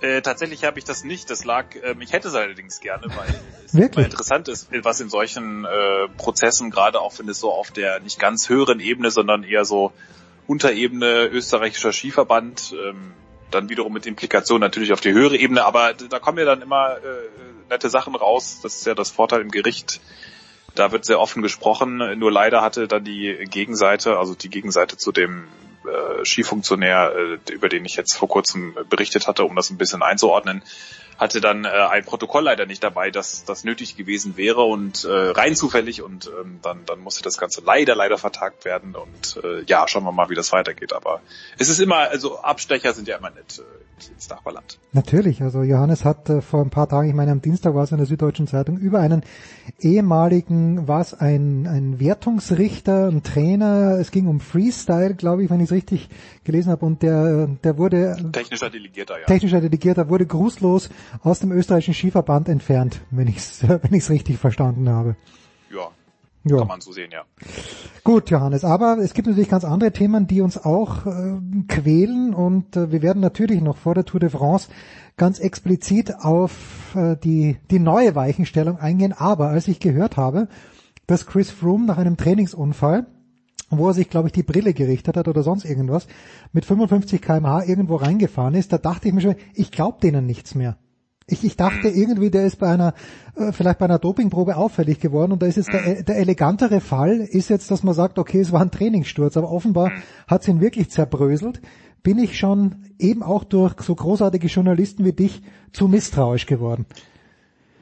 Äh, tatsächlich habe ich das nicht. Das lag, ähm, ich hätte es allerdings gerne, weil es Wirklich? interessant ist, was in solchen äh, Prozessen, gerade auch wenn es so auf der nicht ganz höheren Ebene, sondern eher so Unterebene österreichischer Skiverband, ähm, dann wiederum mit Implikation natürlich auf die höhere Ebene, aber da kommen ja dann immer äh, nette Sachen raus. Das ist ja das Vorteil im Gericht. Da wird sehr offen gesprochen. Nur leider hatte dann die Gegenseite, also die Gegenseite zu dem äh, Skifunktionär, äh, über den ich jetzt vor kurzem berichtet hatte, um das ein bisschen einzuordnen, hatte dann äh, ein Protokoll leider nicht dabei, dass das nötig gewesen wäre und äh, rein zufällig und ähm, dann, dann musste das Ganze leider, leider vertagt werden und äh, ja, schauen wir mal, wie das weitergeht. Aber es ist immer, also Abstecher sind ja immer nett äh, ins Nachbarland. Natürlich, also Johannes hat äh, vor ein paar Tagen, ich meine am Dienstag war es in der Süddeutschen Zeitung, über einen ehemaligen, was ein, ein Wertungsrichter, ein Trainer, es ging um Freestyle, glaube ich, wenn ich es richtig gelesen habe, und der, der wurde Technischer Delegierter, ja. technischer Delegierter wurde grußlos aus dem österreichischen Skiverband entfernt, wenn ich es wenn ich's richtig verstanden habe. Ja, Ja. kann man so sehen, ja. Gut, Johannes, aber es gibt natürlich ganz andere Themen, die uns auch äh, quälen und äh, wir werden natürlich noch vor der Tour de France ganz explizit auf äh, die, die neue Weichenstellung eingehen. Aber als ich gehört habe, dass Chris Froome nach einem Trainingsunfall, wo er sich, glaube ich, die Brille gerichtet hat oder sonst irgendwas, mit 55 kmh irgendwo reingefahren ist, da dachte ich mir schon, ich glaube denen nichts mehr. Ich, ich dachte irgendwie, der ist bei einer, äh, vielleicht bei einer Dopingprobe auffällig geworden und da ist jetzt der, der elegantere Fall, ist jetzt, dass man sagt, okay, es war ein Trainingssturz, aber offenbar hat es ihn wirklich zerbröselt. Bin ich schon eben auch durch so großartige Journalisten wie dich zu misstrauisch geworden.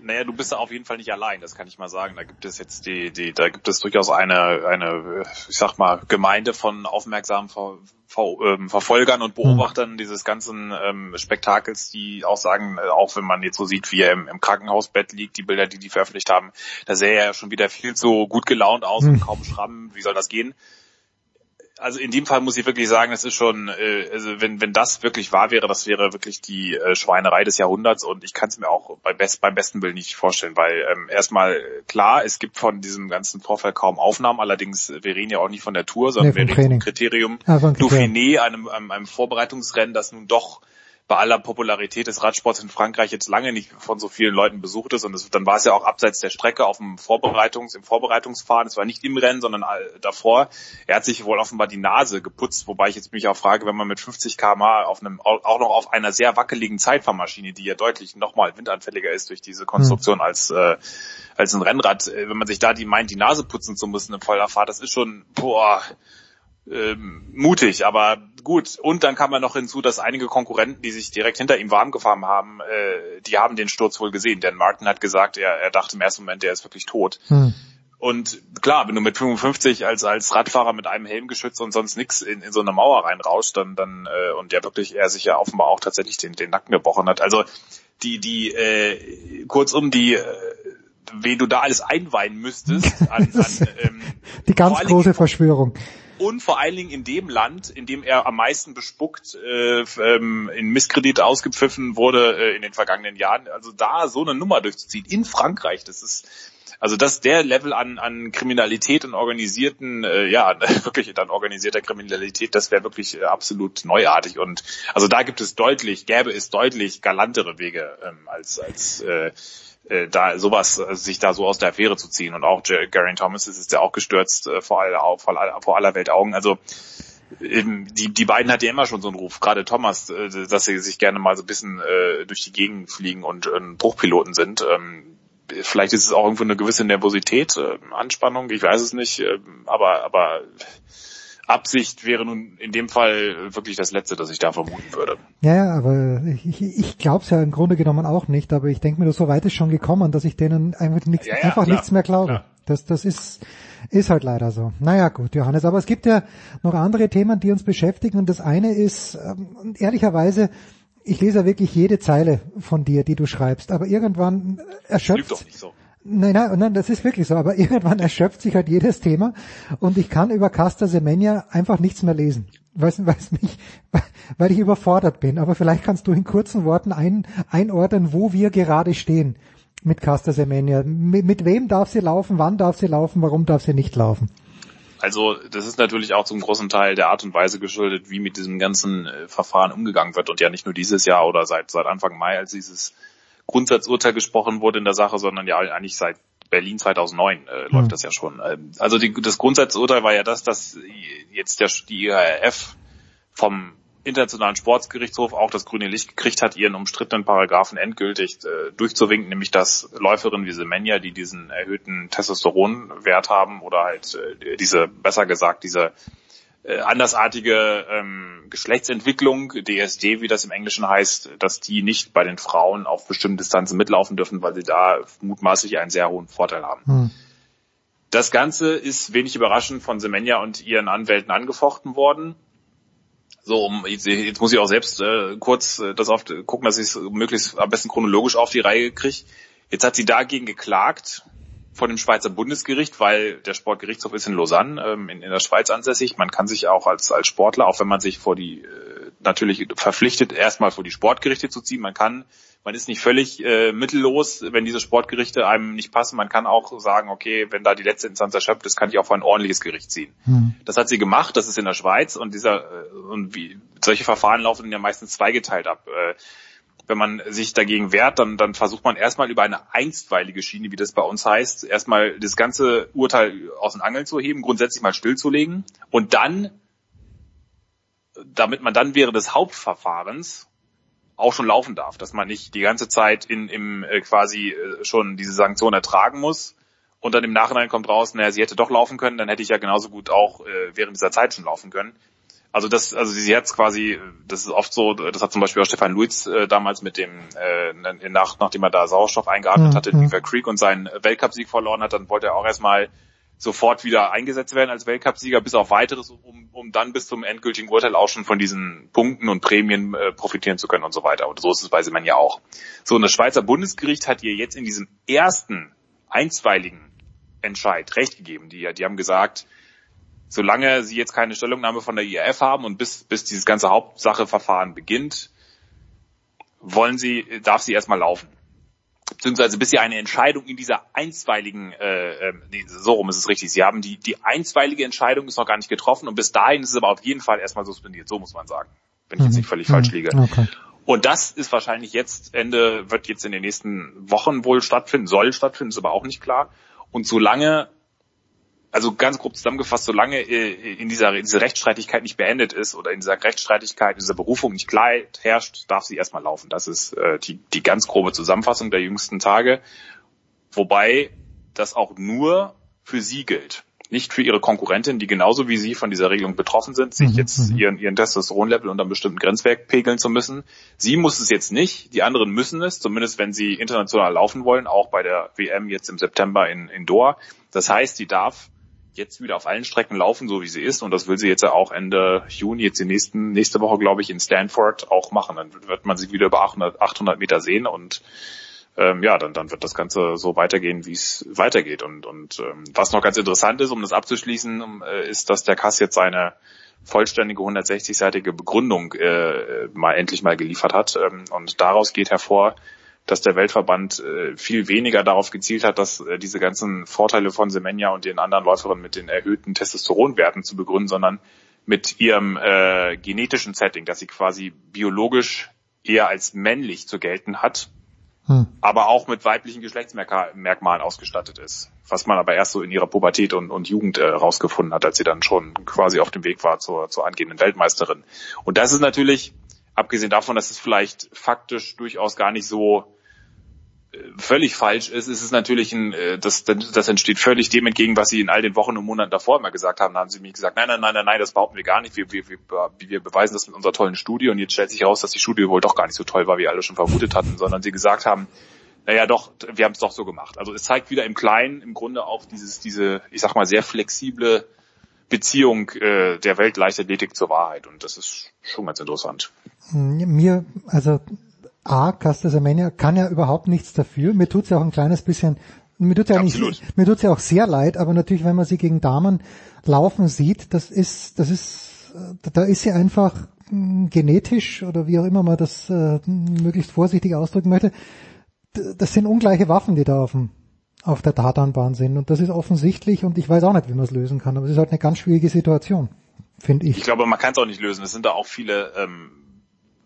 Naja, du bist da auf jeden Fall nicht allein, das kann ich mal sagen. Da gibt es jetzt die, die, da gibt es durchaus eine, eine, ich sag mal, Gemeinde von aufmerksamen Ver, Ver, ähm, Verfolgern und Beobachtern dieses ganzen ähm, Spektakels, die auch sagen, äh, auch wenn man jetzt so sieht, wie er im, im Krankenhausbett liegt, die Bilder, die die veröffentlicht haben, da sähe er ja schon wieder viel zu gut gelaunt aus und kaum Schrammen. Wie soll das gehen? Also in dem Fall muss ich wirklich sagen, es ist schon, äh, also wenn wenn das wirklich wahr wäre, das wäre wirklich die äh, Schweinerei des Jahrhunderts und ich kann es mir auch bei best, beim besten Willen nicht vorstellen, weil ähm, erstmal klar, es gibt von diesem ganzen Vorfall kaum Aufnahmen, allerdings äh, wir reden ja auch nicht von der Tour, sondern Nee, wir reden vom. Kriterium Ah. Dauphiné, einem, einem, einem Vorbereitungsrennen, das nun doch bei aller Popularität des Radsports in Frankreich jetzt lange nicht von so vielen Leuten besucht ist und es, dann war es ja auch abseits der Strecke auf dem Vorbereitungs, im Vorbereitungsfahren. Es war nicht im Rennen, sondern all- davor. Er hat sich wohl offenbar die Nase geputzt, wobei ich jetzt mich auch frage, wenn man mit 50 km/h auf einem, auch noch auf einer sehr wackeligen Zeitfahrmaschine, die ja deutlich nochmal windanfälliger ist durch diese Konstruktion als, äh, als ein Rennrad, äh, wenn man sich da die meint, die Nase putzen zu müssen in voller Fahrt, das ist schon, boah, ähm, mutig, aber gut. Und dann kam man noch hinzu, dass einige Konkurrenten, die sich direkt hinter ihm warm gefahren haben, äh, die haben den Sturz wohl gesehen. Denn Martin hat gesagt, er, er dachte im ersten Moment, der ist wirklich tot. Hm. Und klar, wenn du mit 55 als als Radfahrer mit einem Helm geschützt und sonst nix in, in so eine Mauer reinrauscht, dann dann äh, und ja wirklich er sich ja offenbar auch tatsächlich den den Nacken gebrochen hat. Also die die äh, kurzum die äh, wen du da alles einweihen müsstest an, an ähm, Die ganz allen Dingen- große Verschwörung. Und vor allen Dingen in dem Land, in dem er am meisten bespuckt, äh, ähm, in Misskredit ausgepfiffen wurde äh, in den vergangenen Jahren. Also da so eine Nummer durchzuziehen in Frankreich, das ist also das der Level an, an Kriminalität und organisierten, äh, ja wirklich dann organisierter Kriminalität, das wäre wirklich äh, absolut neuartig und also da gibt es deutlich, gäbe es deutlich galantere Wege ähm, als als äh, äh, da sowas äh, sich da so aus der Affäre zu ziehen und auch Geraint Thomas ist ja auch gestürzt äh, vor aller, vor, aller, Welt Augen. Also ähm, die, die beiden hatten ja immer schon so einen Ruf, gerade Thomas, äh, dass sie sich gerne mal so ein bisschen durch die Gegend fliegen und äh, Bruchpiloten sind. Ähm, vielleicht ist es auch irgendwo eine gewisse Nervosität, äh, Anspannung, ich weiß es nicht, äh, aber aber Absicht wäre nun in dem Fall wirklich das Letzte, das ich da vermuten würde. Ja, ja, aber ich, ich, glaube es ja im Grunde genommen auch nicht, aber ich denke mir, so weit ist schon gekommen, dass ich denen einfach, nichts, Ja, ja, einfach klar. nichts mehr glaube. Das, das ist, ist halt leider so. Naja, gut, Johannes. Aber es gibt ja noch andere Themen, die uns beschäftigen. Und das eine ist, ähm, ehrlicherweise, ich lese ja wirklich jede Zeile von dir, die du schreibst. Aber irgendwann erschöpft. Lügt doch nicht so. Nein, nein, nein, das ist wirklich so. Aber irgendwann erschöpft sich halt jedes Thema. Und ich kann über Casta Semenya einfach nichts mehr lesen. Weil, mich, weil ich überfordert bin. Aber vielleicht kannst du in kurzen Worten ein, einordnen, wo wir gerade stehen mit Casta Semenya. Mit, mit wem darf sie laufen, wann darf sie laufen, warum darf sie nicht laufen? Also das ist natürlich auch zum großen Teil der Art und Weise geschuldet, wie mit diesem ganzen äh, Verfahren umgegangen wird und ja nicht nur dieses Jahr oder seit seit Anfang Mai, als dieses Grundsatzurteil gesprochen wurde in der Sache, sondern ja eigentlich seit Berlin 2009 äh, läuft mhm. das ja schon. Ähm, also die, das Grundsatzurteil war ja das, dass jetzt der, die IHRF vom Internationalen Sportsgerichtshof auch das grüne Licht gekriegt hat, ihren umstrittenen Paragraphen endgültig äh, durchzuwinken, nämlich dass Läuferinnen wie Semenya, die diesen erhöhten Testosteronwert haben oder halt äh, diese, besser gesagt, diese äh, andersartige ähm, Geschlechtsentwicklung, DSD, wie das im Englischen heißt, dass die nicht bei den Frauen auf bestimmten Distanzen mitlaufen dürfen, weil sie da mutmaßlich einen sehr hohen Vorteil haben. Hm. Das Ganze ist wenig überraschend von Semenya und ihren Anwälten angefochten worden. So, um, jetzt, jetzt muss ich auch selbst äh, kurz äh, das auf, gucken, dass ich es möglichst am besten chronologisch auf die Reihe kriege. Jetzt hat sie dagegen geklagt vor dem Schweizer Bundesgericht, weil der Sportgerichtshof ist in Lausanne, ähm, in, in der Schweiz ansässig. Man kann sich auch als, als Sportler, auch wenn man sich vor die, äh, natürlich verpflichtet, erstmal vor die Sportgerichte zu ziehen. Man kann man ist nicht völlig äh, mittellos, wenn diese Sportgerichte einem nicht passen. Man kann auch sagen, okay, wenn da die letzte Instanz erschöpft ist, kann ich auch vor ein ordentliches Gericht ziehen. Mhm. Das hat sie gemacht, das ist in der Schweiz und dieser äh, und wie solche Verfahren laufen ja meistens zweigeteilt ab. Äh, wenn man sich dagegen wehrt, dann, dann versucht man erstmal über eine einstweilige Schiene, wie das bei uns heißt, erstmal das ganze Urteil aus den Angeln zu heben, grundsätzlich mal stillzulegen und dann, damit man dann während des Hauptverfahrens auch schon laufen darf, dass man nicht die ganze Zeit in im äh, quasi äh, schon diese Sanktion ertragen muss und dann im Nachhinein kommt raus, naja, sie hätte doch laufen können, dann hätte ich ja genauso gut auch äh, während dieser Zeit schon laufen können. Also das, also sie hat quasi, das ist oft so, das hat zum Beispiel auch Stefan Luiz äh, damals mit dem, äh, nach, nachdem er da Sauerstoff eingeatmet mhm. hatte in Beaver Creek und seinen Weltcupsieg verloren hat, dann wollte er auch erstmal sofort wieder eingesetzt werden als Weltcupsieger, bis auf weiteres, um, um dann bis zum endgültigen Urteil auch schon von diesen Punkten und Prämien äh, profitieren zu können und so weiter. Und so ist es bei Seemann ja auch. So, und das Schweizer Bundesgericht hat ihr jetzt in diesem ersten einstweiligen Entscheid Recht gegeben. Die, die haben gesagt, solange sie jetzt keine Stellungnahme von der IRF haben und bis, bis dieses ganze Hauptsacheverfahren beginnt, wollen sie, darf sie erstmal laufen beziehungsweise bis sie eine Entscheidung in dieser einstweiligen, äh, nee, so rum ist es richtig, sie haben die, die einstweilige Entscheidung ist noch gar nicht getroffen und bis dahin ist es aber auf jeden Fall erstmal suspendiert, so muss man sagen, wenn ich jetzt nicht völlig mhm. falsch liege. Okay. Und das ist wahrscheinlich jetzt Ende, wird jetzt in den nächsten Wochen wohl stattfinden, soll stattfinden, ist aber auch nicht klar. Und solange also ganz grob zusammengefasst, solange äh, in dieser diese Rechtsstreitigkeit nicht beendet ist oder in dieser Rechtsstreitigkeit, in dieser Berufung nicht Klarheit herrscht, darf sie erstmal laufen. Das ist äh, die, die ganz grobe Zusammenfassung der jüngsten Tage. Wobei das auch nur für sie gilt. Nicht für ihre Konkurrentin, die genauso wie sie von dieser Regelung betroffen sind, sich mhm, jetzt mhm. ihren, ihren Testosteronlevel unter einem bestimmten Grenzwerk pegeln zu müssen. Sie muss es jetzt nicht, die anderen müssen es, zumindest wenn sie international laufen wollen, auch bei der WM jetzt im September in, in Doha. Das heißt, sie darf jetzt wieder auf allen Strecken laufen, so wie sie ist. Und das will sie jetzt ja auch Ende Juni, jetzt die nächsten, nächste Woche, glaube ich, in Stanford auch machen. Dann wird man sie wieder über 800, 800 Meter sehen und ähm, ja, dann, dann wird das Ganze so weitergehen, wie es weitergeht. Und, und ähm, was noch ganz interessant ist, um das abzuschließen, äh, ist, dass der Kass jetzt seine vollständige 160-seitige Begründung äh, mal endlich mal geliefert hat. Ähm, und daraus geht hervor, dass der Weltverband äh, viel weniger darauf gezielt hat, dass äh, diese ganzen Vorteile von Semenya und den anderen Läuferinnen mit den erhöhten Testosteronwerten zu begründen, sondern mit ihrem äh, genetischen Setting, dass sie quasi biologisch eher als männlich zu gelten hat, hm. aber auch mit weiblichen Geschlechtsmerkmalen ausgestattet ist. Was man aber erst so in ihrer Pubertät und, und Jugend äh, rausgefunden hat, als sie dann schon quasi auf dem Weg war zur, zur angehenden Weltmeisterin. Und das ist natürlich abgesehen davon, dass es vielleicht faktisch durchaus gar nicht so völlig falsch ist, ist es natürlich ein, äh, das, das entsteht völlig dem entgegen, was sie in all den Wochen und Monaten davor immer gesagt haben. Da haben sie mir gesagt, nein, nein, nein, nein, nein, das behaupten wir gar nicht. Wir, wir, wir, wir beweisen das mit unserer tollen Studie und jetzt stellt sich heraus, dass die Studie wohl doch gar nicht so toll war, wie alle schon vermutet hatten, sondern sie gesagt haben, naja doch, wir haben es doch so gemacht. Also es zeigt wieder im Kleinen im Grunde auch dieses, diese, ich sag mal, sehr flexible Beziehung äh, der Weltleichtathletik zur Wahrheit. Und das ist schon ganz interessant. Mir, also A, Semenya kann ja überhaupt nichts dafür. Mir tut's ja auch ein kleines bisschen, mir tut's ja Absolut. nicht, mir tut's ja auch sehr leid, aber natürlich, wenn man sie gegen Damen laufen sieht, das ist, das ist, äh, da ist sie einfach mh, genetisch oder wie auch immer man das äh, möglichst vorsichtig ausdrücken möchte, das sind ungleiche Waffen, die da auf dem auf der Tatanbahn sind und das ist offensichtlich und ich weiß auch nicht, wie man es lösen kann, aber es ist halt eine ganz schwierige Situation, finde ich. Ich glaube, man kann es auch nicht lösen. Es sind da auch viele ähm,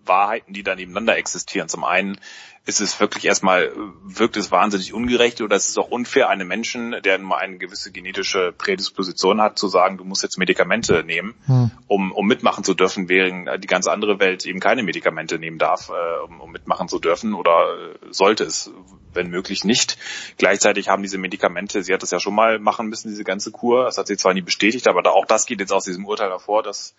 Wahrheiten, die da nebeneinander existieren. Zum einen ist es wirklich erstmal, wirkt es wahnsinnig ungerecht oder es ist auch unfair, einem Menschen, der mal eine gewisse genetische Prädisposition hat, zu sagen, du musst jetzt Medikamente nehmen, Hm. um, um mitmachen zu dürfen, während die ganze andere Welt eben keine Medikamente nehmen darf, äh, um, um mitmachen zu dürfen oder äh, sollte es, wenn möglich nicht. Gleichzeitig haben diese Medikamente, sie hat das ja schon mal machen müssen, diese ganze Kur, das hat sie zwar nie bestätigt, aber da, auch das geht jetzt aus diesem Urteil hervor, dass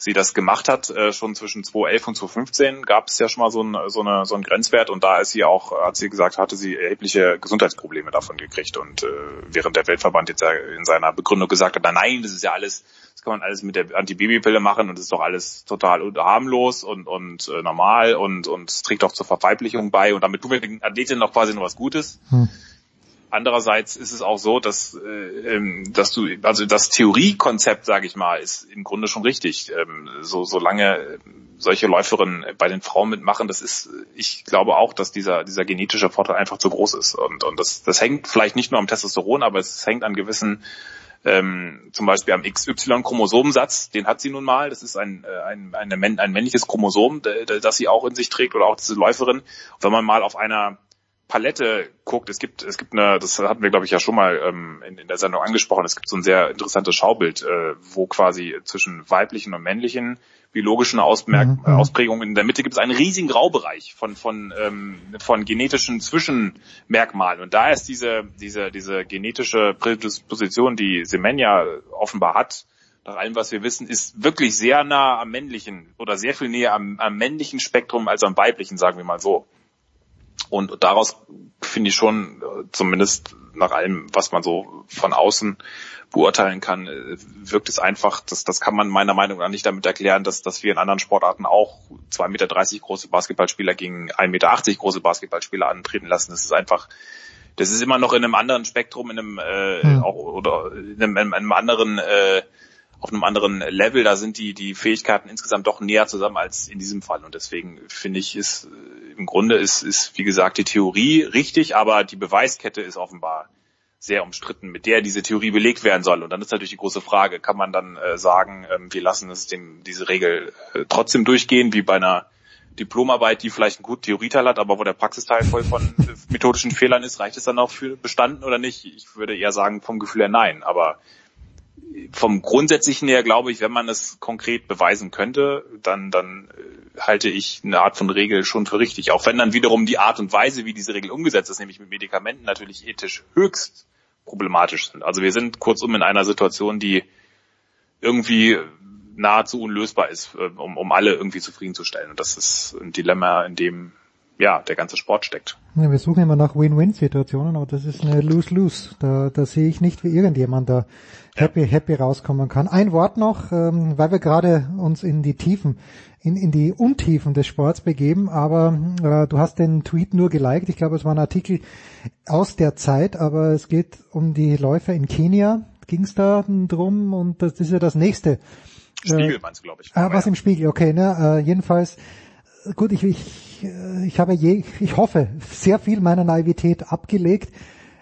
sie das gemacht hat, äh, schon zwischen 2011 und 2015 gab es ja schon mal so, ein, so, eine, so einen Grenzwert und da ist sie auch, hat sie gesagt, hatte sie erhebliche Gesundheitsprobleme davon gekriegt und äh, während der Weltverband jetzt ja in seiner Begründung gesagt hat, na nein, das ist ja alles, das kann man alles mit der Antibabypille machen und das ist doch alles total harmlos und, und äh, normal und, und trägt auch zur Verweiblichung bei und damit tun wir den Athletinnen noch quasi noch was Gutes. Hm. Andererseits ist es auch so, dass, äh, ähm, dass du, also das Theoriekonzept, sage ich mal, ist im Grunde schon richtig. Ähm, so solange äh, solche Läuferinnen bei den Frauen mitmachen, das ist, ich glaube auch, dass dieser dieser genetische Vorteil einfach zu groß ist und und das das hängt vielleicht nicht nur am Testosteron, aber es hängt an gewissen ähm, zum Beispiel am XY-Chromosomensatz, den hat sie nun mal. Das ist ein, äh, ein, männ- ein männliches Chromosom, das sie auch in sich trägt oder auch diese Läuferin. Wenn man mal auf einer Palette guckt, es gibt, es gibt eine, das hatten wir glaube ich ja schon mal ähm, in, in der Sendung angesprochen, es gibt so ein sehr interessantes Schaubild, äh, wo quasi zwischen weiblichen und männlichen biologischen Ausmerk Mhm, mhm. Ausprägungen in der Mitte gibt es einen riesigen Graubereich von von ähm, von genetischen Zwischenmerkmalen und da ist diese diese diese genetische Prädisposition, die Semenya offenbar hat, nach allem, was wir wissen, ist wirklich sehr nah am männlichen oder sehr viel näher am, am männlichen Spektrum als am weiblichen, sagen wir mal so. Und daraus finde ich schon, äh, zumindest nach allem, was man so von außen beurteilen kann, äh, wirkt es einfach, das, das kann man meiner Meinung nach nicht damit erklären, dass, dass wir in anderen Sportarten auch 2,30 Meter große Basketballspieler gegen 1,80 Meter große Basketballspieler antreten lassen. Das ist einfach, das ist immer noch in einem anderen Spektrum, in einem äh, Hm. auch, oder in einem, in einem anderen äh, auf einem anderen Level, da sind die, die Fähigkeiten insgesamt doch näher zusammen als in diesem Fall. Und deswegen finde ich, ist äh, im Grunde ist, ist, wie gesagt, die Theorie richtig, aber die Beweiskette ist offenbar sehr umstritten, mit der diese Theorie belegt werden soll. Und dann ist natürlich die große Frage, kann man dann äh, sagen, ähm, wir lassen es dem, diese Regel äh, trotzdem durchgehen, wie bei einer Diplomarbeit, die vielleicht einen guten Theorieteil hat, aber wo der Praxisteil voll von äh, methodischen Fehlern ist, reicht es dann auch für bestanden oder nicht? Ich würde eher sagen, vom Gefühl her nein. Aber vom Grundsätzlichen her glaube ich, wenn man es konkret beweisen könnte, dann, dann äh, halte ich eine Art von Regel schon für richtig. Auch wenn dann wiederum die Art und Weise, wie diese Regel umgesetzt ist, nämlich mit Medikamenten, natürlich ethisch höchst problematisch sind. Also wir sind kurzum in einer Situation, die irgendwie nahezu unlösbar ist, äh, um, um alle irgendwie zufriedenzustellen. Und das ist ein Dilemma, in dem ja der ganze Sport steckt. Ja, wir suchen immer nach Win-Win-Situationen, aber das ist eine Lose-Lose. Da, da sehe ich nicht, wie irgendjemand da happy, happy rauskommen kann. Ein Wort noch, ähm, weil wir gerade uns in die Tiefen, in, in die Untiefen des Sports begeben, aber äh, du hast den Tweet nur geliked. Ich glaube, es war ein Artikel aus der Zeit, aber es geht um die Läufer in Kenia. Ging es da drum und das ist ja das nächste. Spiegel meinst du, glaube ich. Ah, was im Spiegel, okay, ne? Äh, jedenfalls, äh, gut, ich, ich, äh, ich habe je, ich hoffe, sehr viel meiner Naivität abgelegt.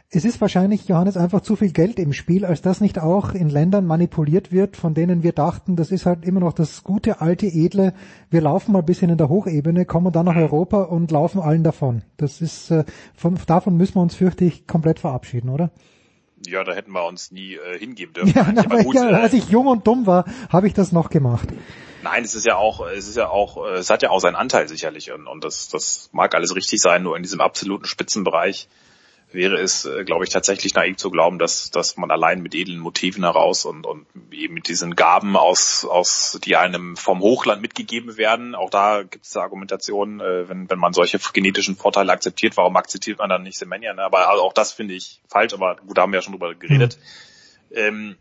Es ist wahrscheinlich, Johannes, einfach zu viel Geld im Spiel, als das nicht auch in Ländern manipuliert wird, von denen wir dachten, das ist halt immer noch das gute, alte, edle, wir laufen mal ein bisschen in der Hochebene, kommen dann nach Europa und laufen allen davon. Das ist, äh, von, davon müssen wir uns, fürchte ich, komplett verabschieden, oder? Ja, da hätten wir uns nie äh, hingeben dürfen. Ja, eigentlich. aber gut, ja, äh, als ich jung und dumm war, habe ich das noch gemacht. Nein, es ist ja auch, es ist ja auch, äh, es hat ja auch seinen Anteil sicherlich und, und das, das mag alles richtig sein, nur in diesem absoluten Spitzenbereich wäre es, äh, glaube ich, tatsächlich naiv zu glauben, dass, dass man allein mit edlen Motiven heraus und, und eben mit diesen Gaben aus, aus, die einem vom Hochland mitgegeben werden, auch da gibt es Argumentationen, äh, wenn, wenn man solche genetischen Vorteile akzeptiert, warum akzeptiert man dann nicht Semenya? Ne? Aber auch das finde ich falsch, aber gut, da haben wir ja schon drüber geredet. Mhm. Ähm,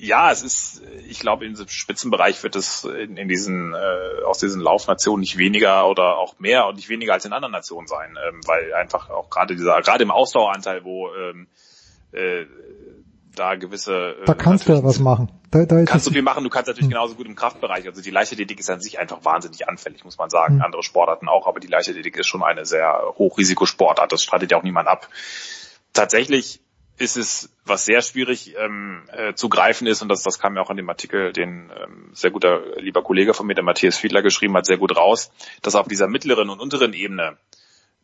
ja, es ist, ich glaube, im Spitzenbereich wird es in, in diesen äh, aus diesen Laufnationen nicht weniger oder auch mehr und nicht weniger als in anderen Nationen sein, ähm, weil einfach auch gerade dieser, gerade im Ausdaueranteil, wo ähm, äh, da gewisse äh, da kannst du ja was machen. Da, da kannst du viel machen. Du kannst natürlich hm. genauso gut im Kraftbereich. Also die Leichtathletik ist an sich einfach wahnsinnig anfällig, muss man sagen. Hm. Andere Sportarten auch, aber die Leichtathletik ist schon eine sehr Hochrisikosportart. Das streitet ja auch niemand ab. Tatsächlich ist es, was sehr schwierig ähm, äh, zu greifen ist, und das, das kam ja auch in dem Artikel, den ähm, sehr guter lieber Kollege von mir, der Matthias Fiedler, geschrieben hat, sehr gut raus, dass auf dieser mittleren und unteren Ebene,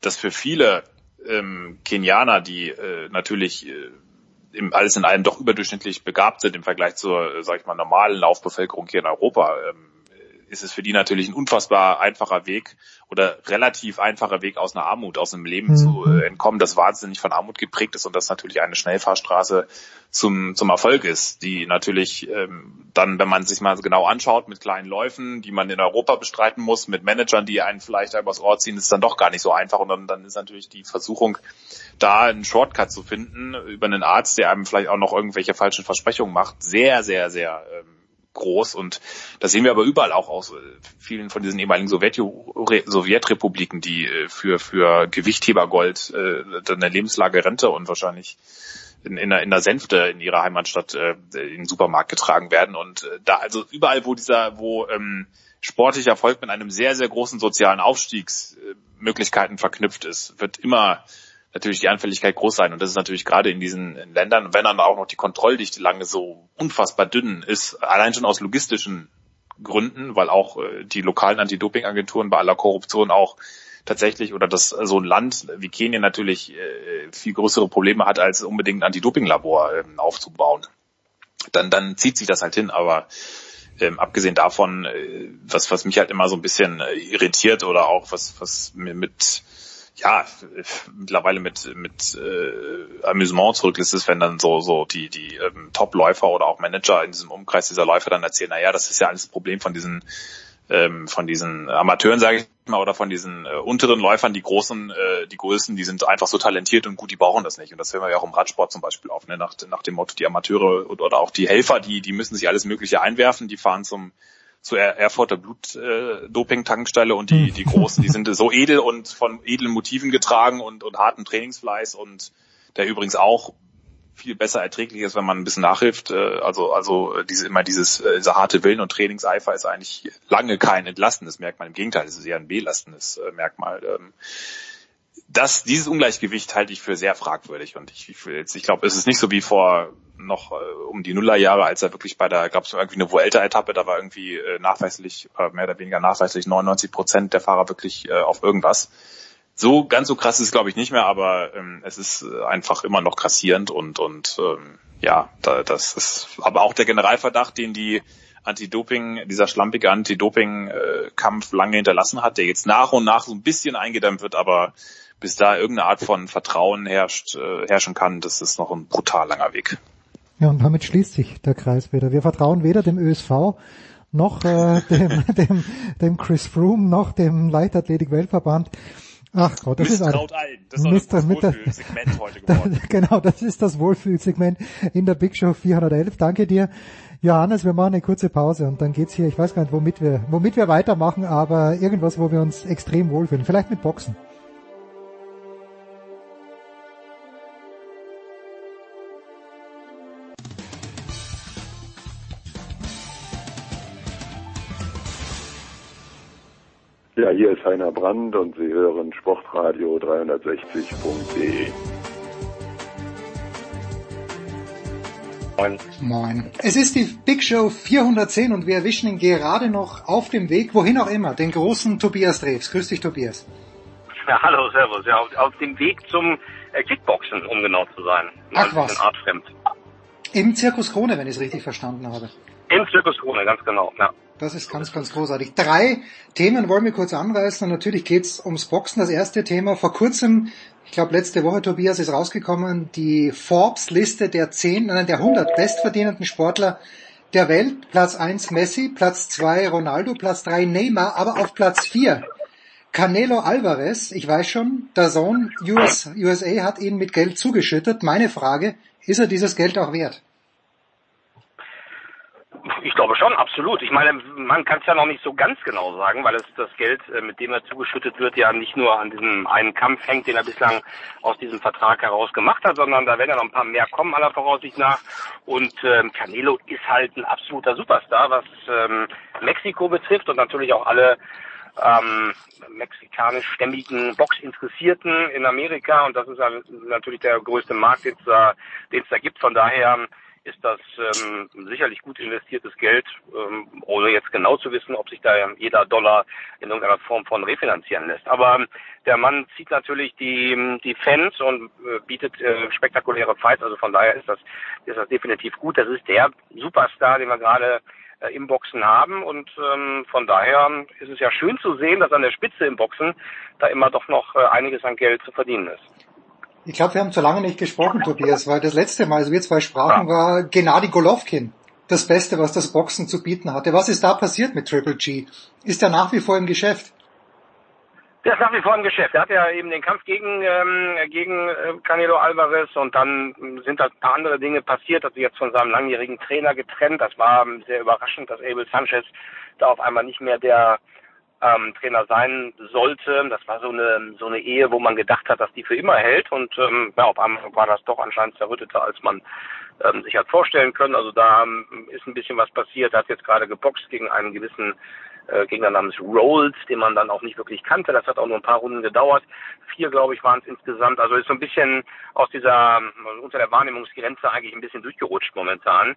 dass für viele ähm, Kenianer, die äh, natürlich äh, im, alles in allem doch überdurchschnittlich begabt sind im Vergleich zur, äh, sag ich mal, normalen Laufbevölkerung hier in Europa, ähm, ist es für die natürlich ein unfassbar einfacher Weg oder relativ einfacher Weg aus einer Armut, aus einem Leben mhm. zu äh, entkommen, das wahnsinnig von Armut geprägt ist und das natürlich eine Schnellfahrstraße zum, zum Erfolg ist, die natürlich ähm, dann, wenn man sich mal genau anschaut, mit kleinen Läufen, die man in Europa bestreiten muss, mit Managern, die einen vielleicht übers Ohr ziehen, ist dann doch gar nicht so einfach und dann, dann ist natürlich die Versuchung, da einen Shortcut zu finden über einen Arzt, der einem vielleicht auch noch irgendwelche falschen Versprechungen macht, sehr, sehr, sehr ähm, groß und das sehen wir aber überall auch aus äh, vielen von diesen ehemaligen Sowjet Sowjetrepubliken, die äh, für, für Gewichthebergold äh, eine Lebenslage Rente und wahrscheinlich in, in, der, in der Sänfte in ihrer Heimatstadt äh, in den Supermarkt getragen werden. Und äh, da also überall, wo dieser, wo ähm, sportlicher Erfolg mit einem sehr, sehr großen sozialen Aufstiegsmöglichkeiten verknüpft ist, wird immer natürlich die Anfälligkeit groß sein. Und das ist natürlich gerade in diesen Ländern, wenn dann auch noch die Kontrolldichte lange so unfassbar dünn ist, allein schon aus logistischen Gründen, weil auch äh, die lokalen Anti-Doping-Agenturen bei aller Korruption auch tatsächlich oder dass so ein Land wie Kenia natürlich äh, viel größere Probleme hat, als unbedingt ein Anti-Doping-Labor äh, aufzubauen. Dann, dann zieht sich das halt hin, aber ähm, abgesehen davon, äh, was, was mich halt immer so ein bisschen irritiert oder auch was, was mir mit ja, mittlerweile mit, mit äh, Amüsement zurücklässt ist, wenn dann so, so die, die ähm, Top-Läufer oder auch Manager in diesem Umkreis dieser Läufer dann erzählen, naja, das ist ja alles Problem von diesen ähm, von diesen Amateuren, sage ich mal, oder von diesen äh, unteren Läufern, die großen, äh, die größten, die sind einfach so talentiert und gut, die brauchen das nicht. Und das hören wir ja auch im Radsport zum Beispiel auf, ne? nach, nach dem Motto, die Amateure oder auch die Helfer, die, die müssen sich alles Mögliche einwerfen, die fahren zum zur Erfurter Blutdoping-Tankstelle und die, die Großen, die sind so edel und von edlen Motiven getragen und, und harten Trainingsfleiß und der übrigens auch viel besser erträglich ist, wenn man ein bisschen nachhilft. Äh, also, also diese, immer dieses, äh, dieser harte Willen und Trainingseifer ist eigentlich lange kein entlastendes Merkmal. Im Gegenteil, es ist eher ein belastendes äh, Merkmal. Das, dieses Ungleichgewicht halte ich für sehr fragwürdig und ich, ich, ich glaube, es ist nicht so wie vor noch äh, um die Nullerjahre, als er wirklich bei der, gab es irgendwie eine Vuelta-Etappe, da war irgendwie äh, nachweislich, äh, mehr oder weniger nachweislich 99 Prozent der Fahrer wirklich äh, auf irgendwas. So ganz so krass ist es glaube ich nicht mehr, aber ähm, es ist äh, einfach immer noch krassierend und und ähm, ja, da, das ist aber auch der Generalverdacht, den die Anti-Doping, dieser schlampige Anti-Doping-Kampf äh, lange hinterlassen hat, der jetzt nach und nach so ein bisschen eingedämmt wird, aber bis da irgendeine Art von Vertrauen herrscht, äh, herrschen kann, das ist noch ein brutal langer Weg. Ja, und damit schließt sich der Kreis wieder. Wir vertrauen weder dem ÖSV noch äh, dem, dem, dem Chris Froome noch dem Leichtathletik-Weltverband. Ach Gott, das Misstraut ist ein. Das ist das Wohlfühlsegment heute geworden. genau, das ist das Wohlfühlsegment in der Big Show 411. Danke dir, Johannes. Wir machen eine kurze Pause und dann geht's hier, ich weiß gar nicht, womit wir, womit wir weitermachen, aber irgendwas, wo wir uns extrem wohlfühlen. Vielleicht mit Boxen. Ja, hier ist Heiner Brand und Sie hören Sportradio 360.de. Moin. Moin. Es ist die Big Show 410 und wir erwischen ihn gerade noch auf dem Weg, wohin auch immer, den großen Tobias Drews. Grüß dich, Tobias. Ja, hallo, servus. Ja, auf, auf dem Weg zum äh, Kickboxen, um genau zu sein. Ach was. Artfremd. Im Zirkus Krone, wenn ich es richtig verstanden habe. In Zirkus Krone, ganz genau, ja. Das ist ganz, ganz großartig. Drei Themen wollen wir kurz anreißen und natürlich geht's ums Boxen. Das erste Thema vor kurzem, ich glaube letzte Woche, Tobias, ist rausgekommen, die Forbes-Liste der zehn, nein, der 100 bestverdienenden Sportler der Welt. Platz eins Messi, Platz zwei Ronaldo, Platz drei Neymar, aber auf Platz vier Canelo Alvarez. Ich weiß schon, der Sohn US, USA hat ihn mit Geld zugeschüttet. Meine Frage, ist er dieses Geld auch wert? Ich glaube schon, absolut. Ich meine, man kann es ja noch nicht so ganz genau sagen, weil es das Geld, äh, mit dem er zugeschüttet wird, ja nicht nur an diesem einen Kampf hängt, den er bislang aus diesem Vertrag heraus gemacht hat, sondern da werden ja noch ein paar mehr kommen aller Voraussicht nach. Und ähm, Canelo ist halt ein absoluter Superstar, was ähm, Mexiko betrifft und natürlich auch alle ähm, mexikanischstämmigen Boxinteressierten in Amerika und das ist natürlich der größte Markt, den es da, den es da gibt. Von daher ist das ähm, sicherlich gut investiertes Geld, ähm, ohne jetzt genau zu wissen, ob sich da jeder Dollar in irgendeiner Form von refinanzieren lässt. Aber ähm, der Mann zieht natürlich die, die Fans und äh, bietet äh, spektakuläre Fights, also von daher ist das, ist das definitiv gut. Das ist der Superstar, den wir gerade äh, im Boxen haben und ähm, von daher ist es ja schön zu sehen, dass an der Spitze im Boxen da immer doch noch äh, einiges an Geld zu verdienen ist. Ich glaube, wir haben zu lange nicht gesprochen, Tobias, weil das letzte Mal, als wir zwei sprachen, war Gennady Golovkin das Beste, was das Boxen zu bieten hatte. Was ist da passiert mit Triple G? Ist er nach wie vor im Geschäft? Der ist nach wie vor im Geschäft. Er hat ja eben den Kampf gegen, ähm, gegen äh, Canelo Alvarez und dann sind da ein paar andere Dinge passiert, hat sich jetzt von seinem langjährigen Trainer getrennt. Das war sehr überraschend, dass Abel Sanchez da auf einmal nicht mehr der ähm, Trainer sein sollte. Das war so eine so eine Ehe, wo man gedacht hat, dass die für immer hält und ähm, ja, auf einmal war das doch anscheinend zerrütteter, als man ähm, sich hat vorstellen können. Also da ähm, ist ein bisschen was passiert. Er hat jetzt gerade geboxt gegen einen gewissen äh, Gegner namens Rolls, den man dann auch nicht wirklich kannte. Das hat auch nur ein paar Runden gedauert. Vier, glaube ich, waren es insgesamt. Also ist so ein bisschen aus dieser, also unter der Wahrnehmungsgrenze eigentlich ein bisschen durchgerutscht momentan.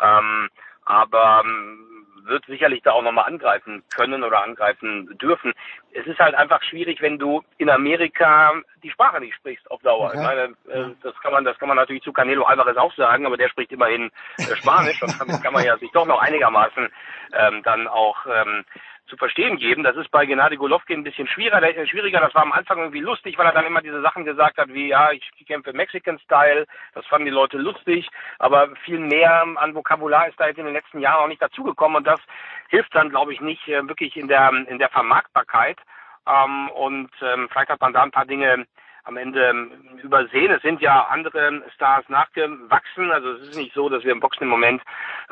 Ähm, aber ähm, wird sicherlich da auch nochmal angreifen können oder angreifen dürfen. Es ist halt einfach schwierig, wenn du in Amerika die Sprache nicht sprichst auf Dauer. Okay. Ich meine, äh, das kann man, das kann man natürlich zu Canelo Alvarez auch sagen, aber der spricht immerhin äh, Spanisch und damit kann man ja sich doch noch einigermaßen ähm, dann auch ähm, zu verstehen geben. Das ist bei Gennady Golovkin ein bisschen schwieriger. schwieriger. Das war am Anfang irgendwie lustig, weil er dann immer diese Sachen gesagt hat, wie, ja, ich kämpfe Mexican Style. Das fanden die Leute lustig. Aber viel mehr an Vokabular ist da jetzt in den letzten Jahren auch nicht dazugekommen. Und das hilft dann, glaube ich, nicht äh, wirklich in der, in der Vermarktbarkeit. Ähm, und ähm, vielleicht hat man da ein paar Dinge am Ende ähm, übersehen. Es sind ja andere Stars nachgewachsen. Also es ist nicht so, dass wir im Boxen im Moment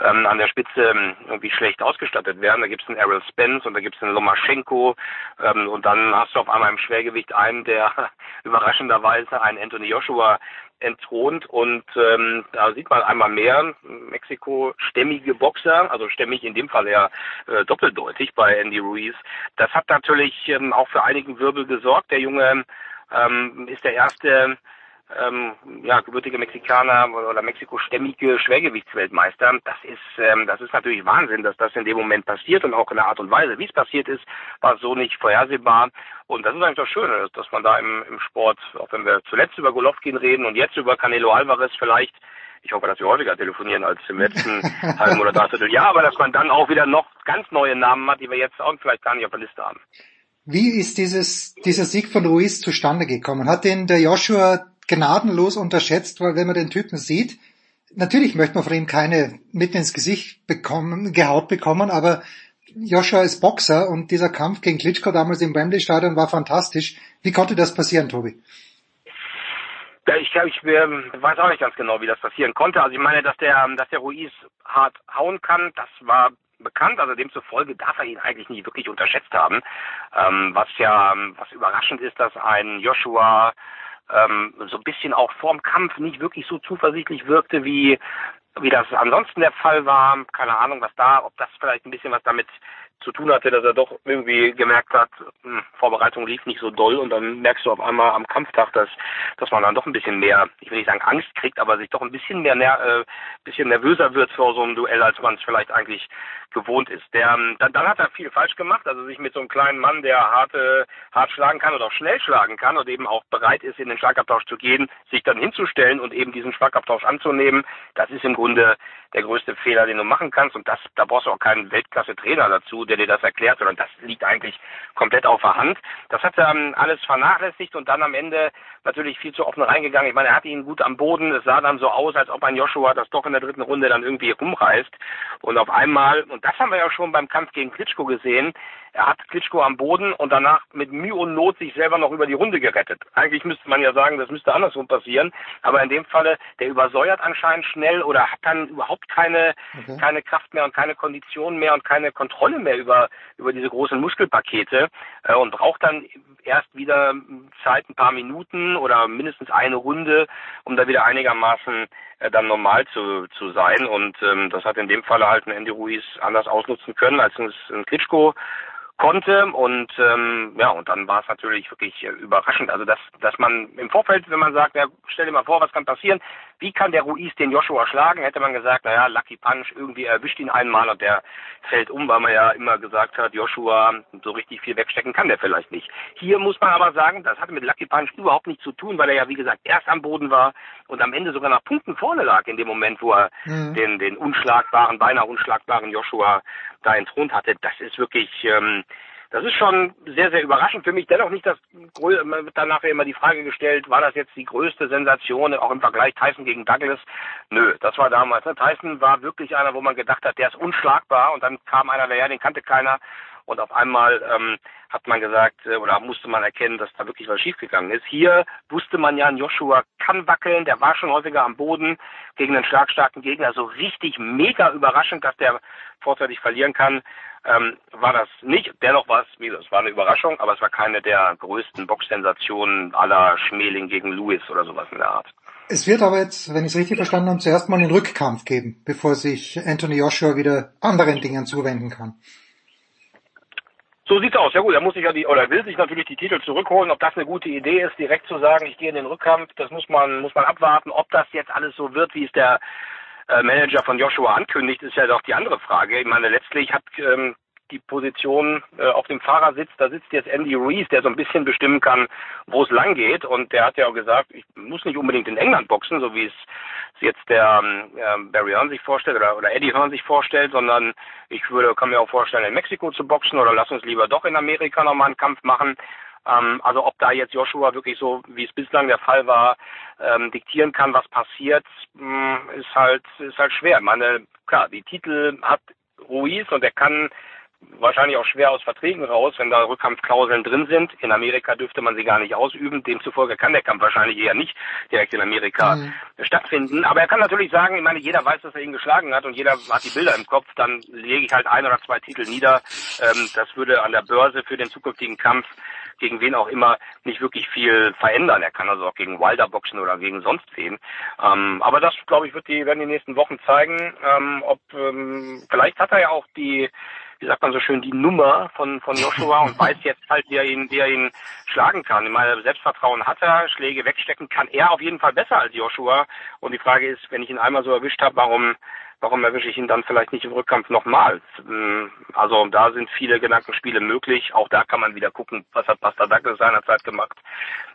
ähm, an der Spitze ähm, irgendwie schlecht ausgestattet werden. Da gibt es einen Errol Spence und da gibt es einen Lomaschenko ähm, und dann hast du auf einmal im Schwergewicht einen, der überraschenderweise einen Anthony Joshua entthront und ähm, da sieht man einmal mehr Mexiko stämmige Boxer, also stämmig in dem Fall ja äh, doppeldeutig bei Andy Ruiz. Das hat natürlich ähm, auch für einigen Wirbel gesorgt. Der Junge ähm, ist der erste ähm, ja, gebürtige Mexikaner oder Mexiko-stämmige Schwergewichtsweltmeister. Das ist, ähm, das ist natürlich Wahnsinn, dass das in dem Moment passiert und auch in der Art und Weise, wie es passiert ist, war so nicht vorhersehbar. Und das ist eigentlich das Schöne, dass man da im, im Sport, auch wenn wir zuletzt über Golovkin reden und jetzt über Canelo Alvarez vielleicht, ich hoffe, dass wir häufiger telefonieren als im letzten halben oder dreiviertel Jahr, aber dass man dann auch wieder noch ganz neue Namen hat, die wir jetzt auch vielleicht gar nicht auf der Liste haben. Wie ist dieses, dieser Sieg von Ruiz zustande gekommen? Hat den der Joshua gnadenlos unterschätzt, weil wenn man den Typen sieht, natürlich möchte man von ihm keine mitten ins Gesicht bekommen, gehaut bekommen, aber Joshua ist Boxer und dieser Kampf gegen Klitschko damals im Wembley Stadion war fantastisch. Wie konnte das passieren, Tobi? Ja, ich glaube, ich ähm, weiß auch nicht ganz genau, wie das passieren konnte. Also ich meine, dass der, dass der Ruiz hart hauen kann, das war bekannt, also demzufolge darf er ihn eigentlich nicht wirklich unterschätzt haben. Ähm, was ja, was überraschend ist, dass ein Joshua ähm, so ein bisschen auch vorm Kampf nicht wirklich so zuversichtlich wirkte, wie wie das ansonsten der Fall war. Keine Ahnung, was da, ob das vielleicht ein bisschen was damit zu tun hatte, dass er doch irgendwie gemerkt hat, hm, Vorbereitung lief nicht so doll und dann merkst du auf einmal am Kampftag, dass, dass man dann doch ein bisschen mehr, ich will nicht sagen Angst kriegt, aber sich doch ein bisschen mehr, äh, bisschen nervöser wird vor so einem Duell, als man es vielleicht eigentlich gewohnt ist. Der, ähm, dann, dann hat er viel falsch gemacht, also sich mit so einem kleinen Mann, der hart, äh, hart schlagen kann oder auch schnell schlagen kann und eben auch bereit ist, in den Schlagabtausch zu gehen, sich dann hinzustellen und eben diesen Schlagabtausch anzunehmen, das ist im Grunde der größte Fehler, den du machen kannst und das, da brauchst du auch keinen Weltklasse-Trainer dazu, der dir das erklärt, sondern das liegt eigentlich komplett auf der Hand. Das hat er ähm, alles vernachlässigt und dann am Ende natürlich viel zu offen reingegangen. Ich meine, er hatte ihn gut am Boden. Es sah dann so aus, als ob ein Joshua das doch in der dritten Runde dann irgendwie rumreißt. Und auf einmal, und das haben wir ja schon beim Kampf gegen Klitschko gesehen, er hat Klitschko am Boden und danach mit Mühe und Not sich selber noch über die Runde gerettet. Eigentlich müsste man ja sagen, das müsste andersrum passieren. Aber in dem Falle, der übersäuert anscheinend schnell oder hat dann überhaupt keine, okay. keine Kraft mehr und keine Kondition mehr und keine Kontrolle mehr über, über diese großen Muskelpakete äh, und braucht dann erst wieder Zeit, ein paar Minuten oder mindestens eine Runde, um da wieder einigermaßen äh, dann normal zu, zu sein. Und ähm, das hat in dem Falle halt ein Andy Ruiz anders ausnutzen können als ein, ein Klitschko konnte und ähm, ja und dann war es natürlich wirklich äh, überraschend. Also dass dass man im Vorfeld wenn man sagt ja stell dir mal vor was kann passieren wie kann der Ruiz den Joshua schlagen? Hätte man gesagt naja Lucky Punch irgendwie erwischt ihn einmal und der fällt um weil man ja immer gesagt hat Joshua so richtig viel wegstecken kann der vielleicht nicht. Hier muss man aber sagen das hatte mit Lucky Punch überhaupt nichts zu tun weil er ja wie gesagt erst am Boden war und am Ende sogar nach Punkten vorne lag in dem Moment wo er mhm. den den unschlagbaren beinahe unschlagbaren Joshua da entthront hatte. Das ist wirklich ähm, das ist schon sehr, sehr überraschend für mich. Dennoch nicht das, wird dann nachher immer die Frage gestellt, war das jetzt die größte Sensation, auch im Vergleich Tyson gegen Douglas? Nö, das war damals. Ne? Tyson war wirklich einer, wo man gedacht hat, der ist unschlagbar und dann kam einer, der ja, den kannte keiner und auf einmal ähm, hat man gesagt äh, oder musste man erkennen, dass da wirklich was schiefgegangen ist. Hier wusste man ja, Joshua kann wackeln, der war schon häufiger am Boden gegen einen schlagstarken Gegner. So richtig mega überraschend, dass der vorzeitig verlieren kann, ähm, war das nicht. Dennoch war es, wie gesagt, es war eine Überraschung, aber es war keine der größten Boxsensationen aller Schmeling gegen Lewis oder sowas in der Art. Es wird aber jetzt, wenn ich es richtig verstanden habe, zuerst mal einen Rückkampf geben, bevor sich Anthony Joshua wieder anderen Dingen zuwenden kann. So sieht's aus. Ja gut, er muss sich ja die oder will sich natürlich die Titel zurückholen. Ob das eine gute Idee ist, direkt zu sagen, ich gehe in den Rückkampf, das muss man muss man abwarten. Ob das jetzt alles so wird, wie es der äh, Manager von Joshua ankündigt, ist ja doch die andere Frage. Ich meine, letztlich hat ähm, die Position äh, auf dem Fahrersitz, da sitzt jetzt Andy Ruiz, der so ein bisschen bestimmen kann, wo es lang geht. Und der hat ja auch gesagt, ich muss nicht unbedingt in England boxen, so wie es jetzt der äh, Barry Hearn sich vorstellt oder, oder Eddie Hearn sich vorstellt, sondern ich würde, kann mir auch vorstellen, in Mexiko zu boxen oder lass uns lieber doch in Amerika nochmal einen Kampf machen. Ähm, also ob da jetzt Joshua wirklich so, wie es bislang der Fall war, ähm, diktieren kann, was passiert, mh, hm, ist halt ist halt schwer. Ich meine, klar, die Titel hat Ruiz und er kann wahrscheinlich auch schwer aus Verträgen raus, wenn da Rückkampfklauseln drin sind. In Amerika dürfte man sie gar nicht ausüben. Demzufolge kann der Kampf wahrscheinlich eher nicht direkt in Amerika mhm. stattfinden. Aber er kann natürlich sagen, ich meine, jeder weiß, dass er ihn geschlagen hat und jeder hat die Bilder im Kopf. Dann lege ich halt ein oder zwei Titel nieder. Ähm, das würde an der Börse für den zukünftigen Kampf gegen wen auch immer nicht wirklich viel verändern. Er kann also auch gegen Wilder boxen oder gegen sonst wen. Ähm, aber das, glaube ich, wird die, werden die nächsten Wochen zeigen, ähm, ob ähm, vielleicht hat er ja auch die wie sagt man so schön, die Nummer von, von Joshua und weiß jetzt halt, wie er ihn, wie er ihn schlagen kann. Ich meine, Selbstvertrauen hat er, Schläge wegstecken kann er auf jeden Fall besser als Joshua. Und die Frage ist, wenn ich ihn einmal so erwischt habe, warum, warum erwische ich ihn dann vielleicht nicht im Rückkampf nochmal? Hm, also da sind viele Gedankenspiele möglich. Auch da kann man wieder gucken, was hat Douglas seinerzeit gemacht.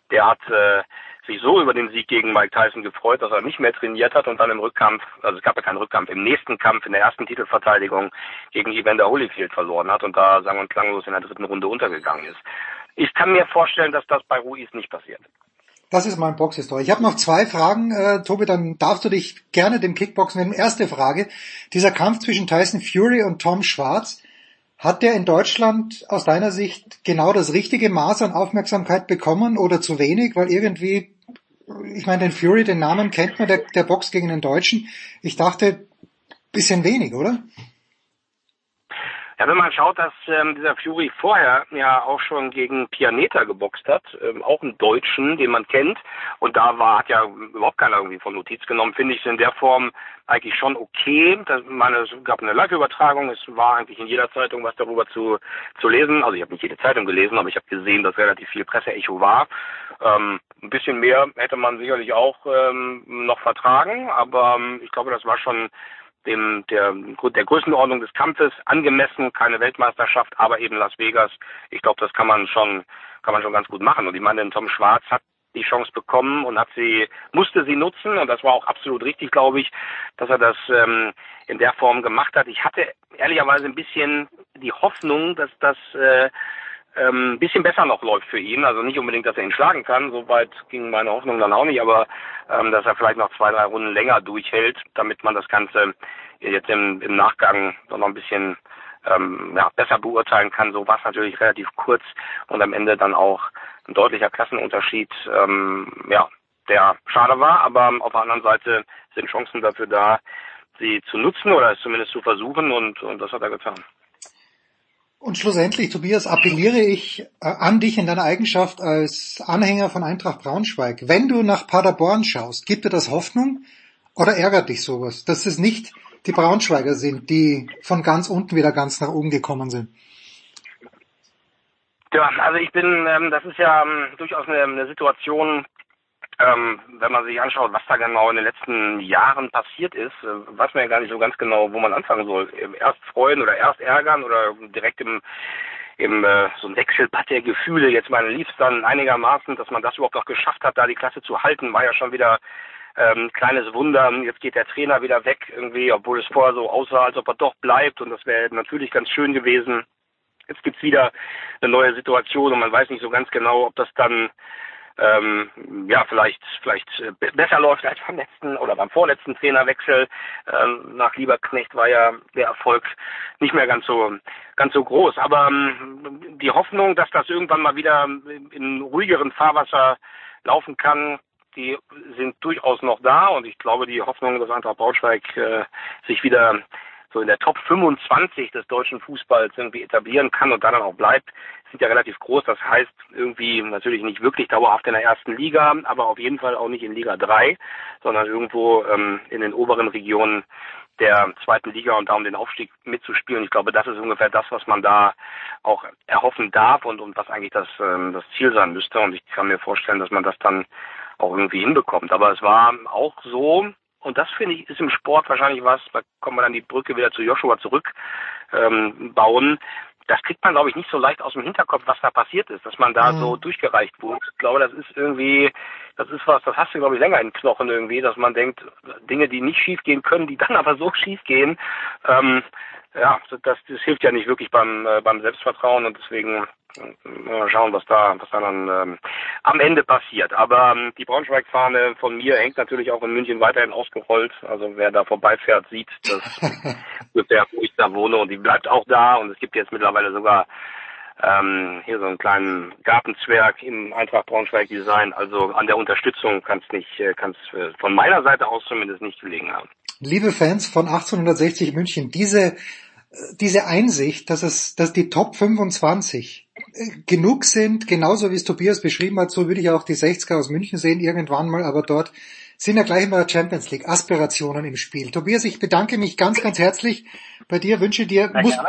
Der hat äh, sich so über den Sieg gegen Mike Tyson gefreut, dass er nicht mehr trainiert hat und dann im Rückkampf, also es gab ja keinen Rückkampf, im nächsten Kampf, in der ersten Titelverteidigung gegen Evander Holyfield verloren hat und da sang und klanglos in der dritten Runde untergegangen ist. Ich kann mir vorstellen, dass das bei Ruiz nicht passiert. Das ist mein Boxhistorie. Ich habe noch zwei Fragen, äh, Tobi, dann darfst du dich gerne dem Kickboxen nehmen. Erste Frage, dieser Kampf zwischen Tyson Fury und Tom Schwarz, hat der in Deutschland aus deiner Sicht genau das richtige Maß an Aufmerksamkeit bekommen oder zu wenig? Weil irgendwie, ich meine, den Fury, den Namen kennt man, der, der Box gegen den Deutschen. Ich dachte, bisschen wenig, oder? Ja, wenn man schaut, dass ähm, dieser Fury vorher ja auch schon gegen Pianeta geboxt hat, ähm, auch einen Deutschen, den man kennt, und da war hat ja überhaupt keiner irgendwie von Notiz genommen, finde ich es in der Form eigentlich schon okay. Das, meine, es gab eine Live-Übertragung, es war eigentlich in jeder Zeitung was darüber zu zu lesen. Also ich habe nicht jede Zeitung gelesen, aber ich habe gesehen, dass relativ viel Presseecho war. Ähm, ein bisschen mehr hätte man sicherlich auch ähm, noch vertragen, aber ähm, ich glaube, das war schon dem der der Größenordnung des Kampfes angemessen, keine Weltmeisterschaft, aber eben Las Vegas. Ich glaube, das kann man schon kann man schon ganz gut machen. Und ich meine, Tom Schwarz hat die Chance bekommen und hat sie musste sie nutzen und das war auch absolut richtig, glaube ich, dass er das ähm, in der Form gemacht hat. Ich hatte ehrlicherweise ein bisschen die Hoffnung, dass das äh, ähm, bisschen besser noch läuft für ihn. Also nicht unbedingt, dass er ihn schlagen kann, soweit ging meine Hoffnung dann auch nicht, aber ähm, dass er vielleicht noch zwei, drei Runden länger durchhält, damit man das Ganze jetzt im, im Nachgang noch ein bisschen ähm, ja, besser beurteilen kann. So war es natürlich relativ kurz und am Ende dann auch ein deutlicher Klassenunterschied, ähm, ja, der schade war, aber auf der anderen Seite sind Chancen dafür da, sie zu nutzen oder es zumindest zu versuchen und, und das hat er getan. Und schlussendlich, Tobias, appelliere ich äh, an dich in deiner Eigenschaft als Anhänger von Eintracht Braunschweig. Wenn du nach Paderborn schaust, gibt dir das Hoffnung oder ärgert dich sowas, dass es nicht die Braunschweiger sind, die von ganz unten wieder ganz nach oben gekommen sind? Ja, also ich bin, ähm, das ist ja ähm, durchaus eine, eine Situation, ähm, wenn man sich anschaut, was da genau in den letzten Jahren passiert ist, äh, weiß man ja gar nicht so ganz genau, wo man anfangen soll. Erst freuen oder erst ärgern oder direkt im im äh, so ein Wechselbad der Gefühle. Jetzt meine lief es dann einigermaßen, dass man das überhaupt noch geschafft hat, da die Klasse zu halten, war ja schon wieder ähm, kleines Wunder. Jetzt geht der Trainer wieder weg irgendwie, obwohl es vorher so aussah, als ob er doch bleibt und das wäre natürlich ganz schön gewesen. Jetzt gibt's wieder eine neue Situation und man weiß nicht so ganz genau, ob das dann ähm, ja vielleicht vielleicht äh, besser läuft als beim letzten oder beim vorletzten Trainerwechsel. Ähm, nach Lieberknecht war ja der Erfolg nicht mehr ganz so ganz so groß. Aber ähm, die Hoffnung, dass das irgendwann mal wieder in ruhigeren Fahrwasser laufen kann, die sind durchaus noch da und ich glaube, die Hoffnung, dass Eintracht Braunschweig äh, sich wieder so in der Top 25 des deutschen Fußballs irgendwie etablieren kann und dann auch bleibt, sind ja relativ groß. Das heißt irgendwie natürlich nicht wirklich dauerhaft in der ersten Liga, aber auf jeden Fall auch nicht in Liga 3, sondern irgendwo ähm, in den oberen Regionen der zweiten Liga und da um den Aufstieg mitzuspielen. Ich glaube, das ist ungefähr das, was man da auch erhoffen darf und, und was eigentlich das, ähm, das Ziel sein müsste. Und ich kann mir vorstellen, dass man das dann auch irgendwie hinbekommt. Aber es war auch so, und das finde ich ist im Sport wahrscheinlich was, da kommen wir dann die Brücke wieder zu Joshua zurück ähm, bauen. Das kriegt man, glaube ich, nicht so leicht aus dem Hinterkopf, was da passiert ist, dass man da mhm. so durchgereicht wurde. Ich glaube, das ist irgendwie, das ist was, das hast du, glaube ich, länger in Knochen irgendwie, dass man denkt, Dinge, die nicht schief gehen können, die dann aber so schief gehen, ähm, ja, das, das hilft ja nicht wirklich beim, äh, beim Selbstvertrauen und deswegen Mal schauen, was da, was da dann ähm, am Ende passiert. Aber ähm, die Braunschweig-Fahne von mir hängt natürlich auch in München weiterhin ausgerollt. Also wer da vorbeifährt, sieht, dass ungefähr, wo ich da wohne und die bleibt auch da. Und es gibt jetzt mittlerweile sogar ähm, hier so einen kleinen Gartenzwerg im Eintracht Braunschweig Design. Also an der Unterstützung kann es nicht, äh, kann es äh, von meiner Seite aus zumindest nicht gelegen haben. Liebe Fans von 1860 München, diese diese Einsicht, dass es, dass die Top 25 äh, genug sind, genauso wie es Tobias beschrieben hat, so würde ich auch die 60er aus München sehen irgendwann mal, aber dort sind ja gleich mal Champions League Aspirationen im Spiel. Tobias, ich bedanke mich ganz, ganz herzlich bei dir, wünsche dir, musst,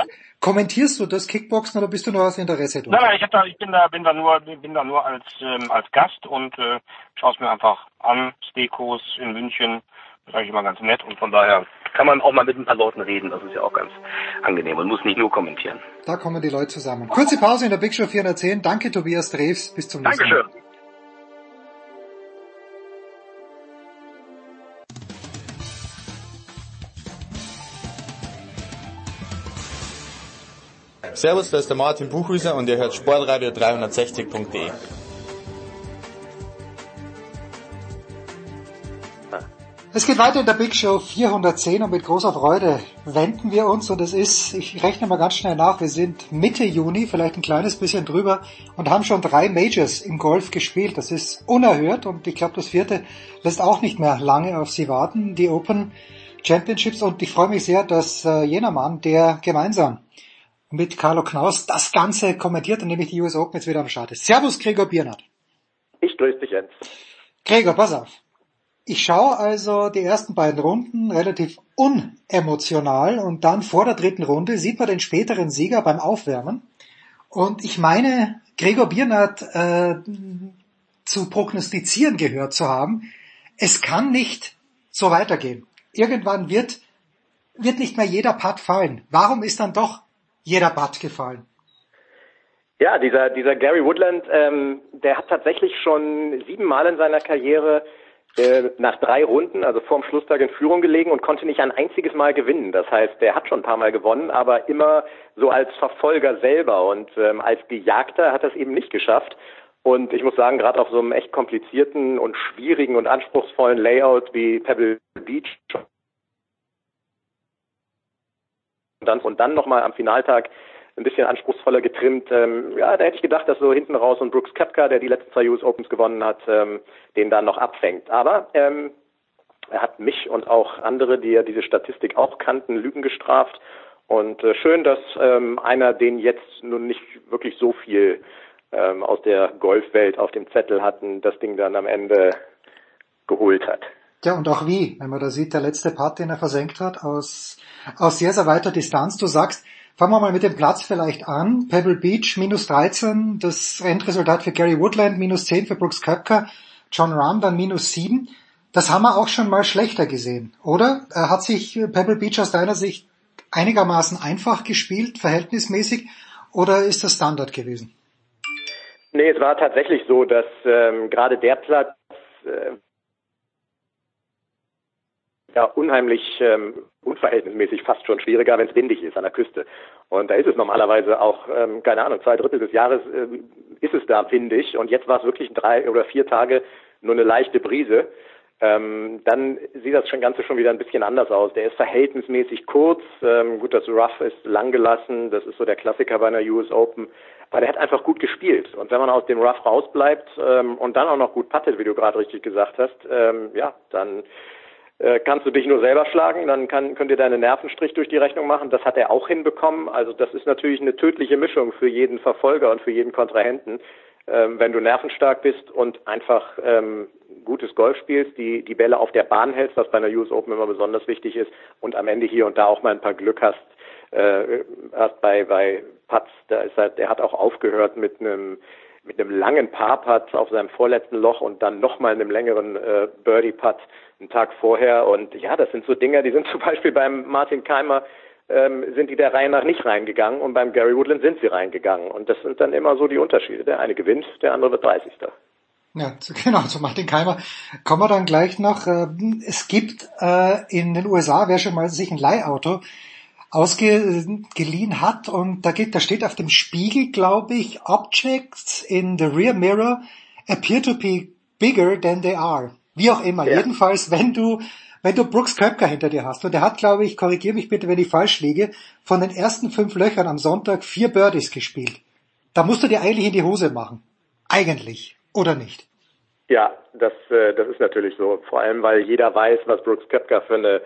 kommentierst du das Kickboxen oder bist du nur aus Interesse? Nein, nein, ich, da, ich bin da, bin da nur, bin da nur als, ähm, als Gast und äh, schaue es mir einfach an, Stekos in München, sage ich mal, ganz nett und von daher kann man auch mal mit ein paar Leuten reden. Das ist ja auch ganz angenehm und muss nicht nur kommentieren. Da kommen die Leute zusammen. Kurze Pause in der Big Show 410. Danke Tobias Drews. Bis zum nächsten Mal. Dankeschön. Servus, da ist der Martin Buchhüser und ihr hört sportradio360.de. Es geht weiter in der Big Show 410 und mit großer Freude wenden wir uns und es ist, ich rechne mal ganz schnell nach, wir sind Mitte Juni, vielleicht ein kleines bisschen drüber und haben schon drei Majors im Golf gespielt. Das ist unerhört und ich glaube, das vierte lässt auch nicht mehr lange auf sie warten, die Open Championships und ich freue mich sehr, dass äh, jener Mann, der gemeinsam mit Carlo Knaus das Ganze kommentiert und nämlich die US Open jetzt wieder am Start ist. Servus Gregor Biernert. Ich grüße dich Jens. Gregor, pass auf. Ich schaue also die ersten beiden Runden relativ unemotional und dann vor der dritten Runde sieht man den späteren Sieger beim Aufwärmen. Und ich meine, Gregor Biernert äh, zu prognostizieren gehört zu haben, es kann nicht so weitergehen. Irgendwann wird, wird nicht mehr jeder Putt fallen. Warum ist dann doch jeder Putt gefallen? Ja, dieser, dieser Gary Woodland, ähm, der hat tatsächlich schon siebenmal in seiner Karriere äh, nach drei Runden, also vorm Schlusstag in Führung gelegen und konnte nicht ein einziges Mal gewinnen. Das heißt, der hat schon ein paar Mal gewonnen, aber immer so als Verfolger selber und ähm, als Gejagter hat er es eben nicht geschafft. Und ich muss sagen, gerade auf so einem echt komplizierten und schwierigen und anspruchsvollen Layout wie Pebble Beach und dann, und dann nochmal am Finaltag ein bisschen anspruchsvoller getrimmt. Ähm, ja, da hätte ich gedacht, dass so hinten raus und Brooks Kepka, der die letzten zwei US Opens gewonnen hat, ähm, den dann noch abfängt. Aber ähm, er hat mich und auch andere, die ja diese Statistik auch kannten, Lügen gestraft. Und äh, schön, dass ähm, einer, den jetzt nun nicht wirklich so viel ähm, aus der Golfwelt auf dem Zettel hatten, das Ding dann am Ende geholt hat. Ja, und auch wie, wenn man da sieht, der letzte Part, den er versenkt hat, aus, aus sehr, sehr weiter Distanz. Du sagst, Fangen wir mal mit dem Platz vielleicht an. Pebble Beach minus 13, das Endresultat für Gary Woodland minus 10 für Brooks Köpker, John Rahm dann minus 7. Das haben wir auch schon mal schlechter gesehen, oder? Hat sich Pebble Beach aus deiner Sicht einigermaßen einfach gespielt, verhältnismäßig, oder ist das Standard gewesen? Nee, es war tatsächlich so, dass ähm, gerade der Platz äh, ja unheimlich ähm, unverhältnismäßig fast schon schwieriger, wenn es windig ist an der Küste. Und da ist es normalerweise auch, ähm, keine Ahnung, zwei Drittel des Jahres äh, ist es da windig und jetzt war es wirklich drei oder vier Tage nur eine leichte Brise. Ähm, dann sieht das Ganze schon wieder ein bisschen anders aus. Der ist verhältnismäßig kurz. Ähm, gut, das Rough ist lang gelassen. Das ist so der Klassiker bei einer US Open. Aber der hat einfach gut gespielt. Und wenn man aus dem Rough rausbleibt ähm, und dann auch noch gut puttet, wie du gerade richtig gesagt hast, ähm, ja, dann äh, kannst du dich nur selber schlagen, dann kann, könnt ihr deine Nervenstrich durch die Rechnung machen. Das hat er auch hinbekommen. Also das ist natürlich eine tödliche Mischung für jeden Verfolger und für jeden Kontrahenten. Ähm, wenn du nervenstark bist und einfach ähm, gutes Golf spielst, die, die Bälle auf der Bahn hältst, was bei einer US Open immer besonders wichtig ist, und am Ende hier und da auch mal ein paar Glück hast, äh, hast bei, bei Putz, da ist halt, der hat auch aufgehört mit einem mit einem langen Par-Putt auf seinem vorletzten Loch und dann nochmal einem längeren äh, Birdie-Putt einen Tag vorher. Und ja, das sind so Dinge, die sind zum Beispiel beim Martin Keimer ähm, sind die der Reihe nach nicht reingegangen und beim Gary Woodland sind sie reingegangen. Und das sind dann immer so die Unterschiede. Der eine gewinnt, der andere wird 30. Ja, genau, zu Martin Keimer kommen wir dann gleich noch. Ähm, es gibt äh, in den USA, wer schon mal sich ein Leihauto ausgeliehen hat und da geht, da steht auf dem Spiegel, glaube ich, Objects in the rear mirror appear to be bigger than they are. Wie auch immer. Ja. Jedenfalls, wenn du, wenn du Brooks Köpker hinter dir hast und der hat, glaube ich, korrigiere mich bitte, wenn ich falsch liege, von den ersten fünf Löchern am Sonntag vier Birdies gespielt. Da musst du dir eigentlich in die Hose machen. Eigentlich. Oder nicht? Ja, das, äh, das ist natürlich so. Vor allem, weil jeder weiß, was Brooks Köpker für eine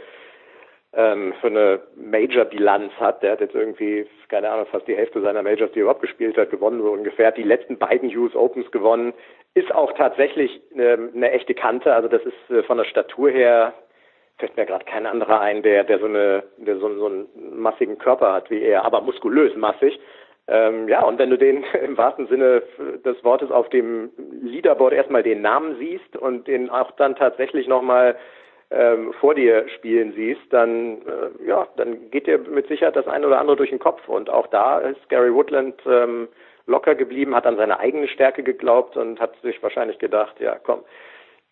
ähm, für eine Major-Bilanz hat. Der hat jetzt irgendwie, keine Ahnung, fast die Hälfte seiner Majors, die er überhaupt gespielt hat, gewonnen, so ungefähr. Die letzten beiden US Opens gewonnen. Ist auch tatsächlich ähm, eine echte Kante. Also das ist äh, von der Statur her, fällt mir gerade kein anderer ein, der, der so eine, der so, so einen massigen Körper hat wie er, aber muskulös massig. Ähm, ja, und wenn du den im wahrsten Sinne des Wortes auf dem Leaderboard erstmal den Namen siehst und den auch dann tatsächlich nochmal ähm, vor dir spielen siehst, dann äh, ja, dann geht dir mit Sicherheit das eine oder andere durch den Kopf. Und auch da ist Gary Woodland ähm, locker geblieben, hat an seine eigene Stärke geglaubt und hat sich wahrscheinlich gedacht, ja komm,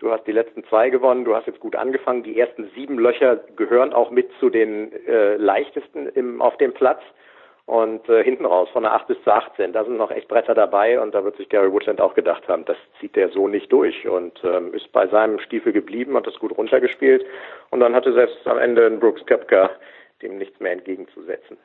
du hast die letzten zwei gewonnen, du hast jetzt gut angefangen, die ersten sieben Löcher gehören auch mit zu den äh, leichtesten im, auf dem Platz. Und äh, hinten raus von der 8 bis zur 18, da sind noch echt Bretter dabei und da wird sich Gary Woodland auch gedacht haben, das zieht der so nicht durch und ähm, ist bei seinem Stiefel geblieben, hat das gut runtergespielt und dann hatte selbst am Ende ein Brooks Köpker dem nichts mehr entgegenzusetzen.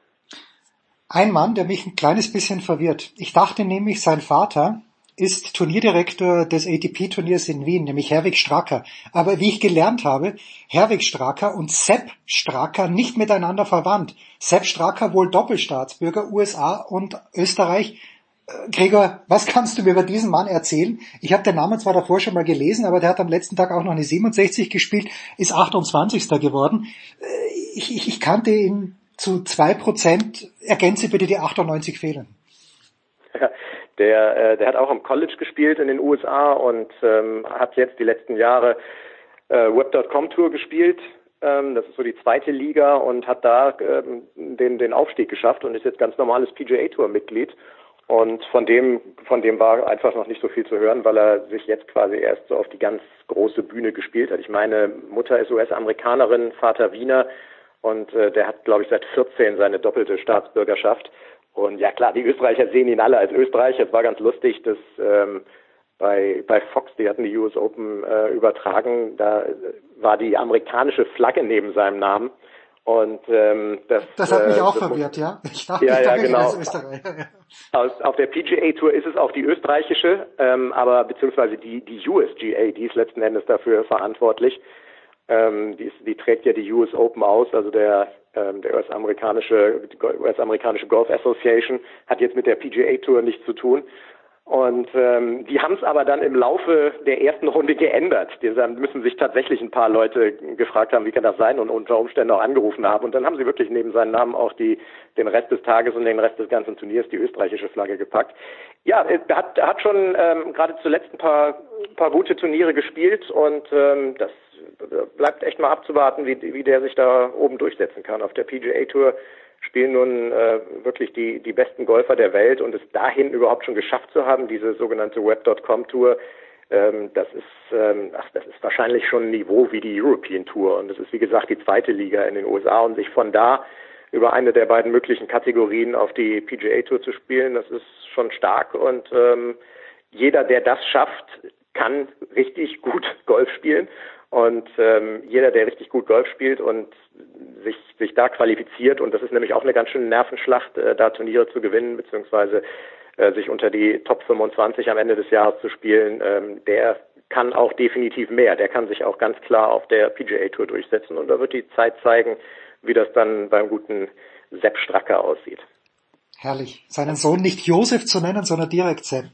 Ein Mann, der mich ein kleines bisschen verwirrt. Ich dachte nämlich, sein Vater ist Turnierdirektor des ATP-Turniers in Wien, nämlich Herwig Stracker. Aber wie ich gelernt habe, Herwig Stracker und Sepp Stracker nicht miteinander verwandt. Sepp Stracker wohl Doppelstaatsbürger USA und Österreich. Äh, Gregor, was kannst du mir über diesen Mann erzählen? Ich habe den Namen zwar davor schon mal gelesen, aber der hat am letzten Tag auch noch eine 67 gespielt, ist 28. geworden. Äh, ich, ich, ich kannte ihn zu zwei Prozent. Ergänze bitte die 98 fehlen. Der, äh, der hat auch am College gespielt in den USA und ähm, hat jetzt die letzten Jahre äh, Web.com Tour gespielt. Ähm, das ist so die zweite Liga und hat da ähm, den, den Aufstieg geschafft und ist jetzt ganz normales PGA Tour Mitglied. Und von dem, von dem war einfach noch nicht so viel zu hören, weil er sich jetzt quasi erst so auf die ganz große Bühne gespielt hat. Ich meine, Mutter ist US-Amerikanerin, Vater Wiener und äh, der hat, glaube ich, seit 14 seine doppelte Staatsbürgerschaft. Und ja klar, die Österreicher sehen ihn alle als Österreicher. Es war ganz lustig, dass ähm, bei, bei Fox, die hatten die US Open äh, übertragen, da war die amerikanische Flagge neben seinem Namen. Und ähm, das, das hat mich äh, auch verwirrt, ja. Ich dachte, ja, ich ja, genau. Aus, auf der PGA Tour ist es auch die österreichische, ähm, aber beziehungsweise die die USGA, die ist letzten Endes dafür verantwortlich. Ähm, die, ist, die trägt ja die US Open aus, also der ähm, der US-amerikanische US-amerikanische Golf Association hat jetzt mit der PGA Tour nichts zu tun. Und ähm, die haben es aber dann im Laufe der ersten Runde geändert. Dann müssen sich tatsächlich ein paar Leute gefragt haben, wie kann das sein und unter Umständen auch angerufen haben. Und dann haben sie wirklich neben seinen Namen auch die, den Rest des Tages und den Rest des ganzen Turniers die österreichische Flagge gepackt. Ja, er hat, hat schon ähm, gerade zuletzt ein paar, paar gute Turniere gespielt und ähm, das bleibt echt mal abzuwarten, wie, wie der sich da oben durchsetzen kann. Auf der PGA Tour spielen nun äh, wirklich die, die besten Golfer der Welt und es dahin überhaupt schon geschafft zu haben, diese sogenannte Web.com Tour, ähm, das ist, ähm, ach, das ist wahrscheinlich schon ein Niveau wie die European Tour. Und das ist wie gesagt die zweite Liga in den USA und sich von da über eine der beiden möglichen Kategorien auf die PGA Tour zu spielen, das ist schon stark. Und ähm, jeder, der das schafft, kann richtig gut Golf spielen und ähm, jeder, der richtig gut Golf spielt und sich, sich da qualifiziert, und das ist nämlich auch eine ganz schöne Nervenschlacht, äh, da Turniere zu gewinnen, beziehungsweise äh, sich unter die Top 25 am Ende des Jahres zu spielen, ähm, der kann auch definitiv mehr. Der kann sich auch ganz klar auf der PGA Tour durchsetzen. Und da wird die Zeit zeigen, wie das dann beim guten Sepp Stracker aussieht. Herrlich. Seinen Sohn nicht Josef zu nennen, sondern direkt Sepp.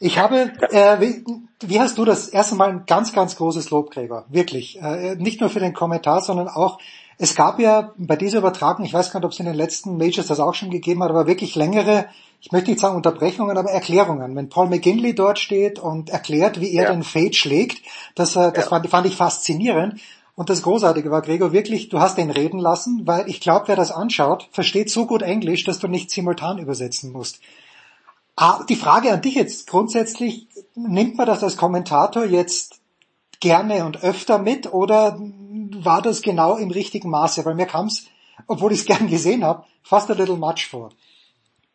Ich habe, äh, wie, wie, hast du das erste Mal ein ganz, ganz großes Lob, Gregor. Wirklich. Äh, nicht nur für den Kommentar, sondern auch, es gab ja bei dieser Übertragung, ich weiß gar nicht, ob es in den letzten Majors das auch schon gegeben hat, aber wirklich längere, ich möchte nicht sagen Unterbrechungen, aber Erklärungen. Wenn Paul McGinley dort steht und erklärt, wie er ja. den Fade schlägt, das, äh, das ja. fand, fand ich faszinierend. Und das Großartige war, Gregor, wirklich, du hast den reden lassen, weil ich glaube, wer das anschaut, versteht so gut Englisch, dass du nicht simultan übersetzen musst. Ah, die Frage an dich jetzt grundsätzlich, nimmt man das als Kommentator jetzt gerne und öfter mit oder war das genau im richtigen Maße? Weil mir kam es, obwohl ich es gern gesehen habe, fast a little much vor.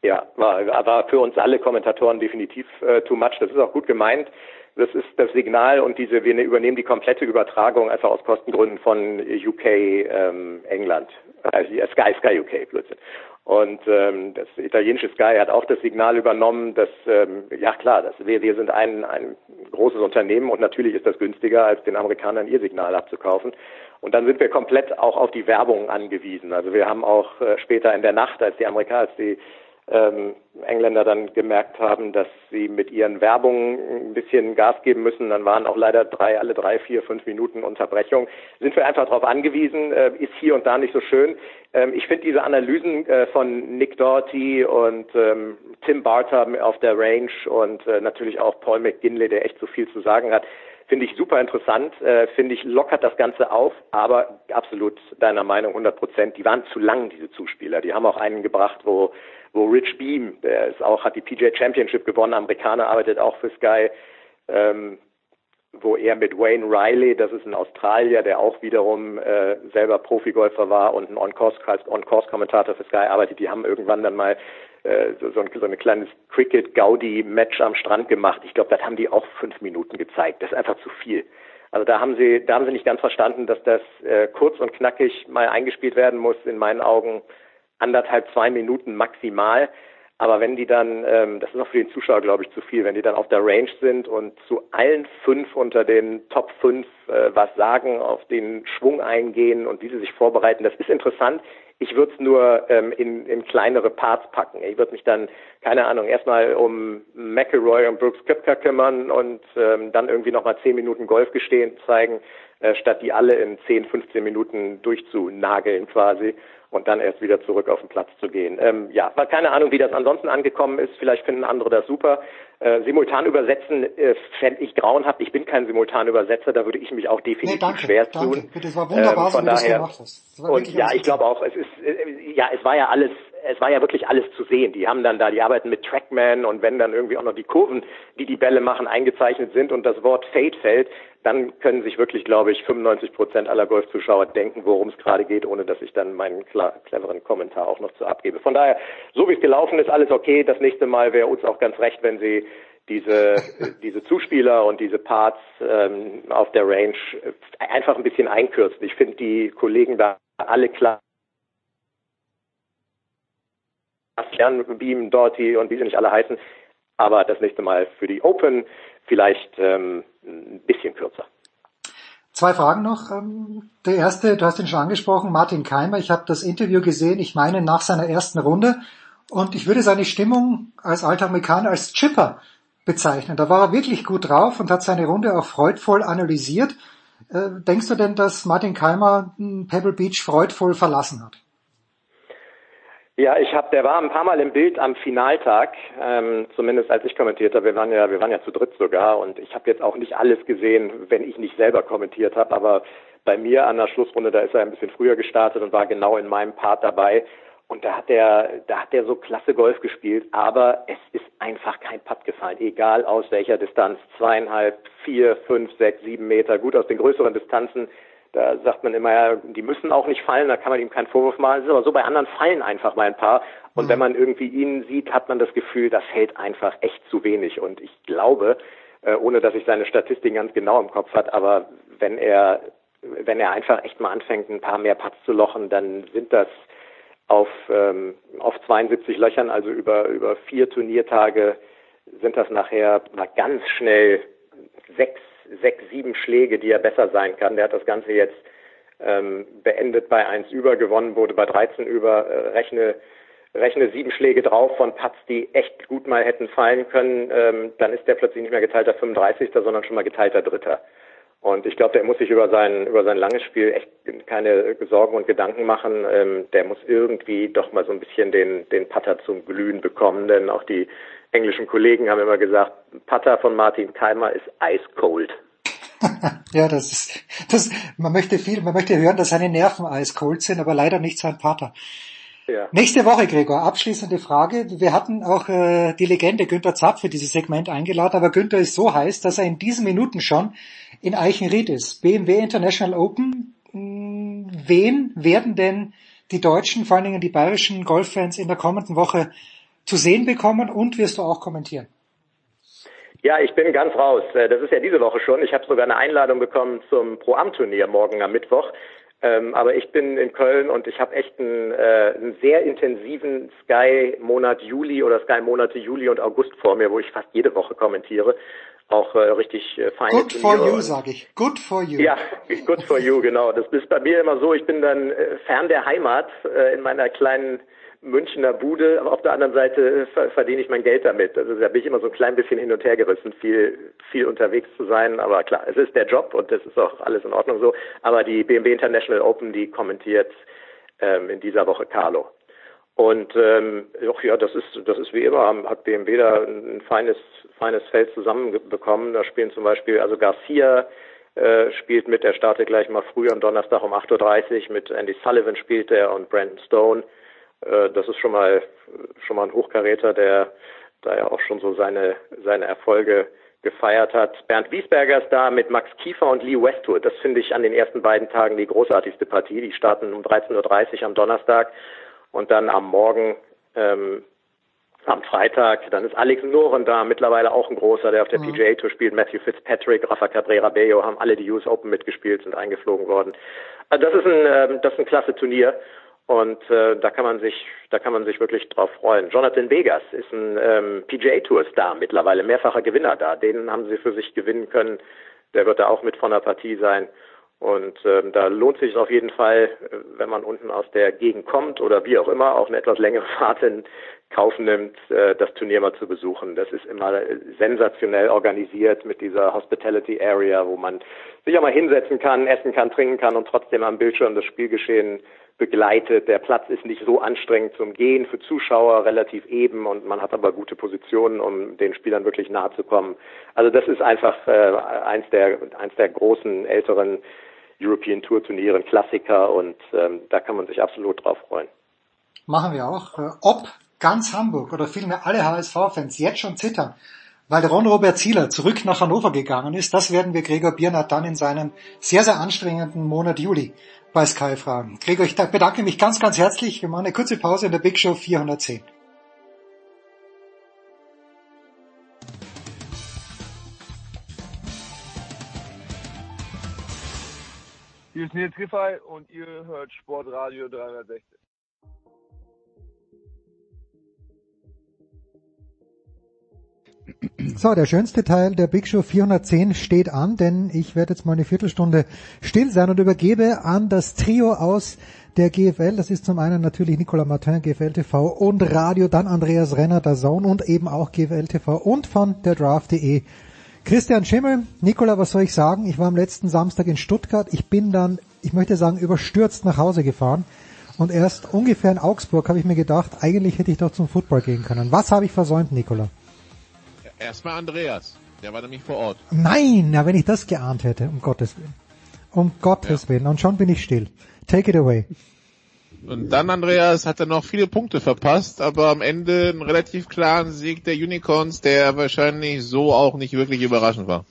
Ja, war, war für uns alle Kommentatoren definitiv äh, too much. Das ist auch gut gemeint. Das ist das Signal und diese, wir übernehmen die komplette Übertragung einfach aus Kostengründen von UK ähm, England. Also Sky, Sky UK, Blödsinn. Und ähm, das italienische Sky hat auch das Signal übernommen, dass ähm, ja klar, dass wir, wir sind ein, ein großes Unternehmen und natürlich ist das günstiger, als den Amerikanern ihr Signal abzukaufen. Und dann sind wir komplett auch auf die Werbung angewiesen. Also wir haben auch äh, später in der Nacht, als die Amerikaner, als die ähm, Engländer dann gemerkt haben, dass sie mit ihren Werbungen ein bisschen Gas geben müssen, dann waren auch leider drei, alle drei, vier, fünf Minuten Unterbrechung. Sind wir einfach darauf angewiesen, äh, ist hier und da nicht so schön. Ähm, ich finde diese Analysen äh, von Nick Doherty und ähm, Tim Barter auf der Range und äh, natürlich auch Paul McGinley, der echt so viel zu sagen hat, finde ich super interessant, äh, finde ich lockert das Ganze auf, aber absolut deiner Meinung 100 Prozent. Die waren zu lang, diese Zuspieler. Die haben auch einen gebracht, wo wo Rich Beam, der ist auch, hat die PJ Championship gewonnen, Amerikaner, arbeitet auch für Sky, ähm, wo er mit Wayne Riley, das ist ein Australier, der auch wiederum äh, selber Profigolfer war und ein On-Course-Kommentator für Sky arbeitet, die haben irgendwann dann mal äh, so, so, ein, so ein kleines Cricket-Gaudi-Match am Strand gemacht. Ich glaube, das haben die auch fünf Minuten gezeigt. Das ist einfach zu viel. Also da haben sie, da haben sie nicht ganz verstanden, dass das äh, kurz und knackig mal eingespielt werden muss. In meinen Augen anderthalb, zwei Minuten maximal. Aber wenn die dann, ähm, das ist auch für den Zuschauer, glaube ich, zu viel, wenn die dann auf der Range sind und zu allen fünf unter den Top 5 äh, was sagen, auf den Schwung eingehen und wie sie sich vorbereiten, das ist interessant. Ich würde es nur ähm, in, in kleinere Parts packen. Ich würde mich dann, keine Ahnung, erstmal um McElroy und Brooks Köpker kümmern und ähm, dann irgendwie nochmal zehn Minuten Golf gestehen zeigen, äh, statt die alle in 10, 15 Minuten durchzunageln quasi und dann erst wieder zurück auf den Platz zu gehen. Ähm, ja, war keine Ahnung, wie das ansonsten angekommen ist. Vielleicht finden andere das super. Äh, simultan übersetzen äh, fände ich grauenhaft. Ich bin kein Simultanübersetzer, da würde ich mich auch definitiv Nee, danke, schwer danke. tun. Das war wunderbar, Ähm, von es daher- gemacht hast. Das Und ja, ich glaube auch, es ist, äh, ja, es war ja alles, es war ja wirklich alles zu sehen. Die haben dann da, die arbeiten mit Trackman und wenn dann irgendwie auch noch die Kurven, die die Bälle machen, eingezeichnet sind und das Wort Fade fällt, dann können sich wirklich, glaube ich, 95 Prozent aller Golfzuschauer denken, worum es gerade geht, ohne dass ich dann meinen cleveren Kommentar auch noch zu abgebe. Von daher, so wie es gelaufen ist, alles okay. Das nächste Mal wäre uns auch ganz recht, wenn Sie diese, diese Zuspieler und diese Parts ähm, auf der Range äh, einfach ein bisschen einkürzen. Ich finde die Kollegen da alle klar. Jan, Beam, Doherty und wie sie nicht alle heißen. Aber das nächste Mal für die Open vielleicht ähm, ein bisschen kürzer. Zwei Fragen noch. Ähm, Der erste, du hast ihn schon angesprochen, Martin Keimer. Ich habe das Interview gesehen, ich meine nach seiner ersten Runde. Und ich würde seine Stimmung als alter Amerikaner als Chipper bezeichnen. Da war er wirklich gut drauf und hat seine Runde auch freudvoll analysiert. Äh, Denkst du denn, dass Martin Keimer hm, Pebble Beach freudvoll verlassen hat? Ja, ich habe, der war ein paar Mal im Bild am Finaltag, ähm, zumindest als ich kommentiert habe. Wir waren ja, wir waren ja zu dritt sogar und ich habe jetzt auch nicht alles gesehen, wenn ich nicht selber kommentiert habe. Aber bei mir an der Schlussrunde, da ist er ein bisschen früher gestartet und war genau in meinem Part dabei. Und da hat er, da hat er so klasse Golf gespielt, aber es ist einfach kein Putt gefallen, egal aus welcher Distanz, zweieinhalb, vier, fünf, sechs, sieben Meter. Gut aus den größeren Distanzen da sagt man immer, ja, die müssen auch nicht fallen, da kann man ihm keinen Vorwurf machen. Es ist aber so, bei anderen fallen einfach mal ein paar. Und wenn man irgendwie ihn sieht, hat man das Gefühl, da fällt einfach echt zu wenig. Und ich glaube, äh, ohne dass ich seine Statistiken ganz genau im Kopf hat, aber wenn er, wenn er einfach echt mal anfängt, ein paar mehr Putts zu lochen, dann sind das auf, ähm, auf 72 Löchern, also über, über vier Turniertage sind das nachher mal ganz schnell sechs sechs, sieben Schläge, die er besser sein kann. Der hat das Ganze jetzt ähm, beendet bei 1 über, gewonnen wurde bei 13 über, äh, rechne, rechne sieben Schläge drauf von Putts, die echt gut mal hätten fallen können, ähm, dann ist der plötzlich nicht mehr geteilter 35. sondern schon mal geteilter Dritter. Und ich glaube, der muss sich über sein, über sein langes Spiel echt keine Sorgen und Gedanken machen. Ähm, der muss irgendwie doch mal so ein bisschen den, den Putter zum Glühen bekommen, denn auch die englischen Kollegen haben immer gesagt, Putter von Martin Keimer ist ice cold. Ja, das ist, das, man möchte viel, man möchte hören, dass seine Nerven eiskalt sind, aber leider nicht sein Pater. Ja. Nächste Woche, Gregor, abschließende Frage. Wir hatten auch äh, die Legende Günther Zapp für dieses Segment eingeladen, aber Günther ist so heiß, dass er in diesen Minuten schon in Eichenried ist. BMW International Open. Mh, wen werden denn die Deutschen, vor allen Dingen die bayerischen Golffans in der kommenden Woche zu sehen bekommen und wirst du auch kommentieren? Ja, ich bin ganz raus. Äh, Das ist ja diese Woche schon. Ich habe sogar eine Einladung bekommen zum Pro-Am-Turnier morgen am Mittwoch. Ähm, aber ich bin in Köln und ich habe echt einen, äh, einen sehr intensiven Sky-Monat Juli oder Sky-Monate Juli und August vor mir, wo ich fast jede Woche kommentiere. Auch äh, richtig äh, feine Good for you, sage ich. Good for you. Ja, good for you, genau. Das ist bei mir immer so, ich bin dann äh, fern der Heimat äh, in meiner kleinen Münchner Bude, aber auf der anderen Seite ver verdiene ich mein Geld damit. Also da bin ich immer so ein klein bisschen hin und her gerissen, viel, viel unterwegs zu sein. Aber klar, es ist der Job und das ist auch alles in Ordnung so. Aber die BMW International Open, die kommentiert ähm, in dieser Woche Carlo. Und ähm, ach ja, das ist das ist wie immer, hat BMW da ein feines feines Feld zusammenbekommen. Da spielen zum Beispiel also Garcia äh, spielt mit, der startet gleich mal früh am Donnerstag um 8.30 Uhr, mit Andy Sullivan spielt er und Brandon Stone. Äh, das ist schon mal schon mal ein Hochkaräter, der da ja auch schon so seine seine Erfolge gefeiert hat. Bernd Wiesberger ist da mit Max Kiefer und Lee Westwood. Das finde ich an den ersten beiden Tagen die großartigste Partie. Die starten um 13.30 Uhr am Donnerstag und dann am Morgen ähm, am Freitag, dann ist Alex Noren da, mittlerweile auch ein großer, der auf der Mhm. PGA Tour spielt, Matthew Fitzpatrick, Rafa Cabrera Bello, haben alle die US Open mitgespielt, sind eingeflogen worden. Also das ist ein, ähm, das ist ein klasse Turnier. Und äh, da kann man sich, da kann man sich wirklich drauf freuen. Jonathan Vegas ist ein ähm, PGA Tour Star mittlerweile, mehrfacher Gewinner da. Den haben sie für sich gewinnen können. Der wird da auch mit von der Partie sein. Und ähm, da lohnt sich auf jeden Fall, äh, wenn man unten aus der Gegend kommt oder wie auch immer, auch eine etwas längere Fahrt in Kauf nimmt, äh, das Turnier mal zu besuchen. Das ist immer sensationell organisiert mit dieser Hospitality Area, wo man sich auch mal hinsetzen kann, essen kann, trinken kann und trotzdem am Bildschirm das Spielgeschehen begleitet. Der Platz ist nicht so anstrengend zum Gehen für Zuschauer, relativ eben und man hat aber gute Positionen, um den Spielern wirklich nahe zu kommen. Also das ist einfach äh, eins der eins der großen älteren European Tour Turniere, ein Klassiker und ähm, da kann man sich absolut drauf freuen. Machen wir auch. Äh, ob ganz Hamburg oder vielmehr alle HSV-Fans jetzt schon zittern, weil Ron-Robert Zieler zurück nach Hannover gegangen ist, das werden wir Gregor Biernat dann in seinem sehr, sehr anstrengenden Monat Juli bei Sky fragen. Gregor, ich bedanke mich ganz, ganz herzlich. Wir machen eine kurze Pause in der Big Show 410. Hier ist Nils Giffey und ihr hört Sportradio 360. So, der schönste Teil der Big Show 410 steht an, denn ich werde jetzt mal eine Viertelstunde still sein und übergebe an das Trio aus der GFL. Das ist zum einen natürlich Nicolas Martin, GFL TV und Radio, dann Andreas Renner, der Zone und eben auch GFL TV und von der Draft.de. Christian Schimmel, Nicola, was soll ich sagen? Ich war am letzten Samstag in Stuttgart. Ich bin dann, ich möchte sagen, überstürzt nach Hause gefahren. Und erst ungefähr in Augsburg habe ich mir gedacht, eigentlich hätte ich doch zum Football gehen können. Was habe ich versäumt, Nicola? Erstmal Andreas, der war nämlich vor Ort. Nein, na, wenn ich das geahnt hätte, um Gottes Willen. Um Gottes ja. Willen. Und schon bin ich still. Take it away. Und dann, Andreas, hat er noch viele Punkte verpasst, aber am Ende einen relativ klaren Sieg der Unicorns, der wahrscheinlich so auch nicht wirklich überraschend war.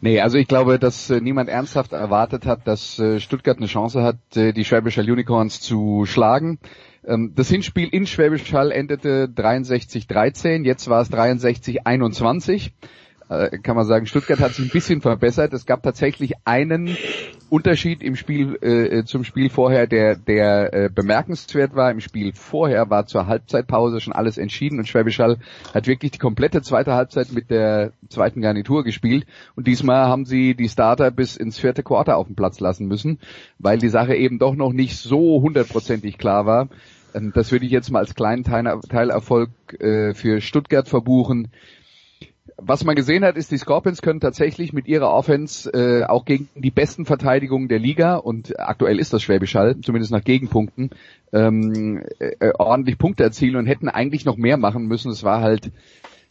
Nee, also ich glaube, dass äh, niemand ernsthaft erwartet hat, dass äh, Stuttgart eine Chance hat, äh, die Schwäbischer Unicorns zu schlagen. Ähm, das Hinspiel in Schwäbisch Hall endete 63-13, jetzt war es 63-21 äh, kann man sagen, Stuttgart hat sich ein bisschen verbessert. Es gab tatsächlich einen Unterschied im Spiel äh, zum Spiel vorher, der, der äh, bemerkenswert war. Im Spiel vorher war zur Halbzeitpause schon alles entschieden und Schwäbisch Hall hat wirklich die komplette zweite Halbzeit mit der zweiten Garnitur gespielt. Und diesmal haben sie die Starter bis ins vierte Quarter auf dem Platz lassen müssen, weil die Sache eben doch noch nicht so hundertprozentig klar war. Ähm, das würde ich jetzt mal als kleinen Teilerfolg äh, für Stuttgart verbuchen. Was man gesehen hat, ist, die Scorpions können tatsächlich mit ihrer Offense äh, auch gegen die besten Verteidigungen der Liga und aktuell ist das Schwäbisch Hall, zumindest nach Gegenpunkten, ähm, äh, ordentlich Punkte erzielen und hätten eigentlich noch mehr machen müssen. Es war halt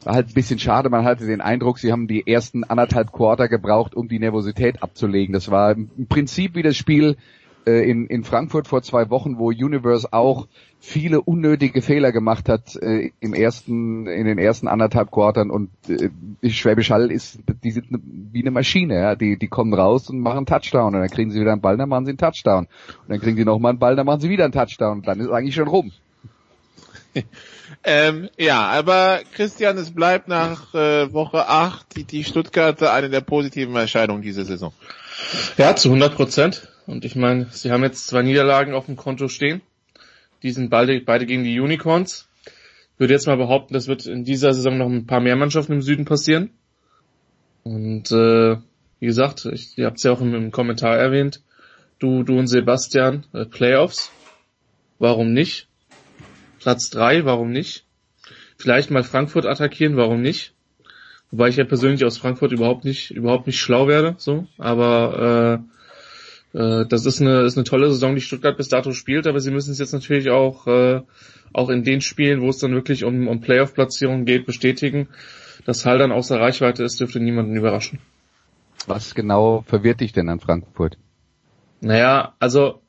war halt ein bisschen schade. Man hatte den Eindruck, sie haben die ersten anderthalb Quarter gebraucht, um die Nervosität abzulegen. Das war im Prinzip wie das Spiel äh, in, in Frankfurt vor zwei Wochen, wo Universe auch viele unnötige Fehler gemacht hat äh, im ersten, in den ersten anderthalb Quartern und äh, Schwäbisch Hall ist, die sind wie eine Maschine, ja, die, die kommen raus und machen Touchdown und dann kriegen sie wieder einen Ball, dann machen sie einen Touchdown und dann kriegen sie nochmal einen Ball, dann machen sie wieder einen Touchdown und dann ist eigentlich schon rum. ähm, ja, aber Christian, es bleibt nach äh, Woche 8 die, die Stuttgarter eine der positiven Erscheinungen dieser Saison. Ja, zu 100 Prozent. Und ich meine, sie haben jetzt zwei Niederlagen auf dem Konto stehen. Die sind beide, beide gegen die Unicorns. Ich würde jetzt mal behaupten, das wird in dieser Saison noch ein paar mehr Mannschaften im Süden passieren. Und äh, wie gesagt, ich, ihr habt es ja auch im, im, Kommentar erwähnt, du, du und Sebastian, äh, Playoffs. Warum nicht? Platz drei, warum nicht? Vielleicht mal Frankfurt attackieren, warum nicht? Wobei ich ja persönlich aus Frankfurt überhaupt nicht, überhaupt nicht schlau werde, so. Aber äh, äh, das ist eine, ist eine tolle Saison, die Stuttgart bis dato spielt, aber sie müssen es jetzt natürlich auch, äh, auch in den Spielen, wo es dann wirklich um, um Playoff-Platzierungen geht, bestätigen. Dass Hall dann außer Reichweite ist, dürfte niemanden überraschen. Was genau verwirrt dich denn an Frankfurt? Naja, also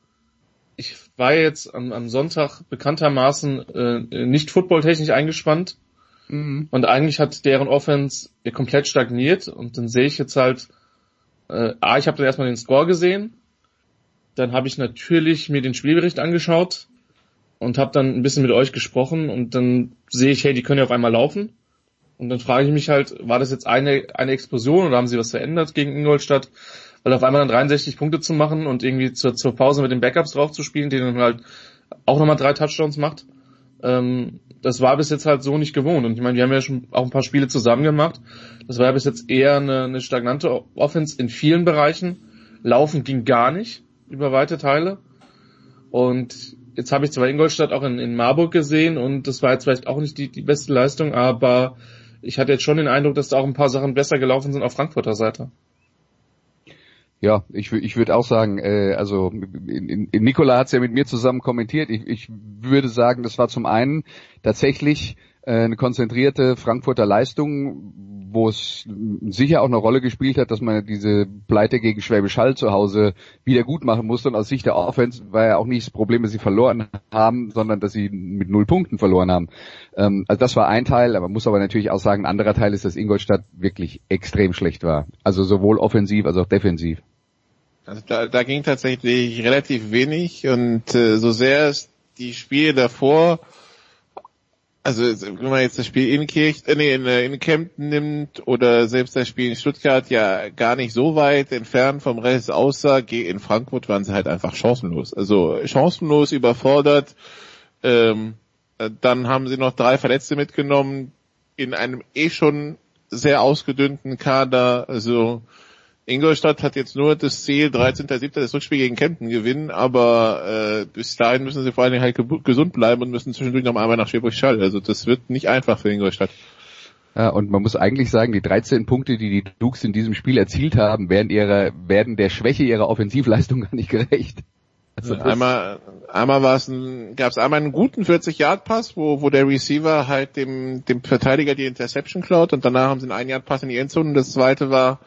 ich war jetzt am, am Sonntag bekanntermaßen äh, nicht footballtechnisch eingespannt mhm. und eigentlich hat deren Offense komplett stagniert und dann sehe ich jetzt halt, äh, A, ich habe dann erstmal den Score gesehen dann habe ich natürlich mir den Spielbericht angeschaut und habe dann ein bisschen mit euch gesprochen und dann sehe ich, hey, die können ja auf einmal laufen. Und dann frage ich mich halt, war das jetzt eine, eine Explosion oder haben sie was verändert gegen Ingolstadt? weil auf einmal dann 63 Punkte zu machen und irgendwie zur, zur Pause mit den Backups drauf zu spielen, die dann halt auch nochmal drei Touchdowns macht, ähm, das war bis jetzt halt so nicht gewohnt. Und ich meine, wir haben ja schon auch ein paar Spiele zusammen gemacht. Das war ja bis jetzt eher eine, eine stagnante Offense in vielen Bereichen. Laufen ging gar nicht über weite Teile. Und jetzt habe ich zwar Ingolstadt auch in, in Marburg gesehen und das war jetzt vielleicht auch nicht die, die beste Leistung, aber ich hatte jetzt schon den Eindruck, dass da auch ein paar Sachen besser gelaufen sind auf Frankfurter Seite. Ja, ich, ich würde auch sagen, äh, also in, in, Nikola hat es ja mit mir zusammen kommentiert. Ich, ich würde sagen, das war zum einen tatsächlich äh, eine konzentrierte Frankfurter Leistung, wo es sicher auch eine Rolle gespielt hat, dass man diese Pleite gegen Schwäbisch Hall zu Hause wieder gut machen musste. Und aus Sicht der Offense war ja auch nicht das Problem, dass sie verloren haben, sondern dass sie mit null Punkten verloren haben. Ähm, also das war ein Teil, aber man muss aber natürlich auch sagen, ein anderer Teil ist, dass Ingolstadt wirklich extrem schlecht war. Also sowohl offensiv als auch defensiv. Also da, da ging tatsächlich relativ wenig und äh, so sehr es die Spiele davor also wenn man jetzt das Spiel in Kirch, äh, nee, in, äh, in Kempten nimmt oder selbst das Spiel in Stuttgart ja gar nicht so weit entfernt vom Rest aussah, in Frankfurt waren sie halt einfach chancenlos. Also chancenlos überfordert. Ähm, äh, dann haben sie noch drei Verletzte mitgenommen in einem eh schon sehr ausgedünnten Kader. Also Ingolstadt hat jetzt nur das Ziel, 13.7. das Rückspiel gegen Kempten gewinnen, aber äh, bis dahin müssen sie vor allen Dingen halt gesund bleiben und müssen zwischendurch noch einmal nach Schwäbisch Schall. Also das wird nicht einfach für Ingolstadt. Ja, und man muss eigentlich sagen, die 13 Punkte, die die Dukes in diesem Spiel erzielt haben, werden ihrer, werden der Schwäche ihrer Offensivleistung gar nicht gerecht. Also einmal, einmal war es ein, gab es einmal einen guten 40-Yard-Pass, wo, wo der Receiver halt dem, dem Verteidiger die Interception klaut und danach haben sie einen 1-Yard-Pass in die Endzone und das zweite war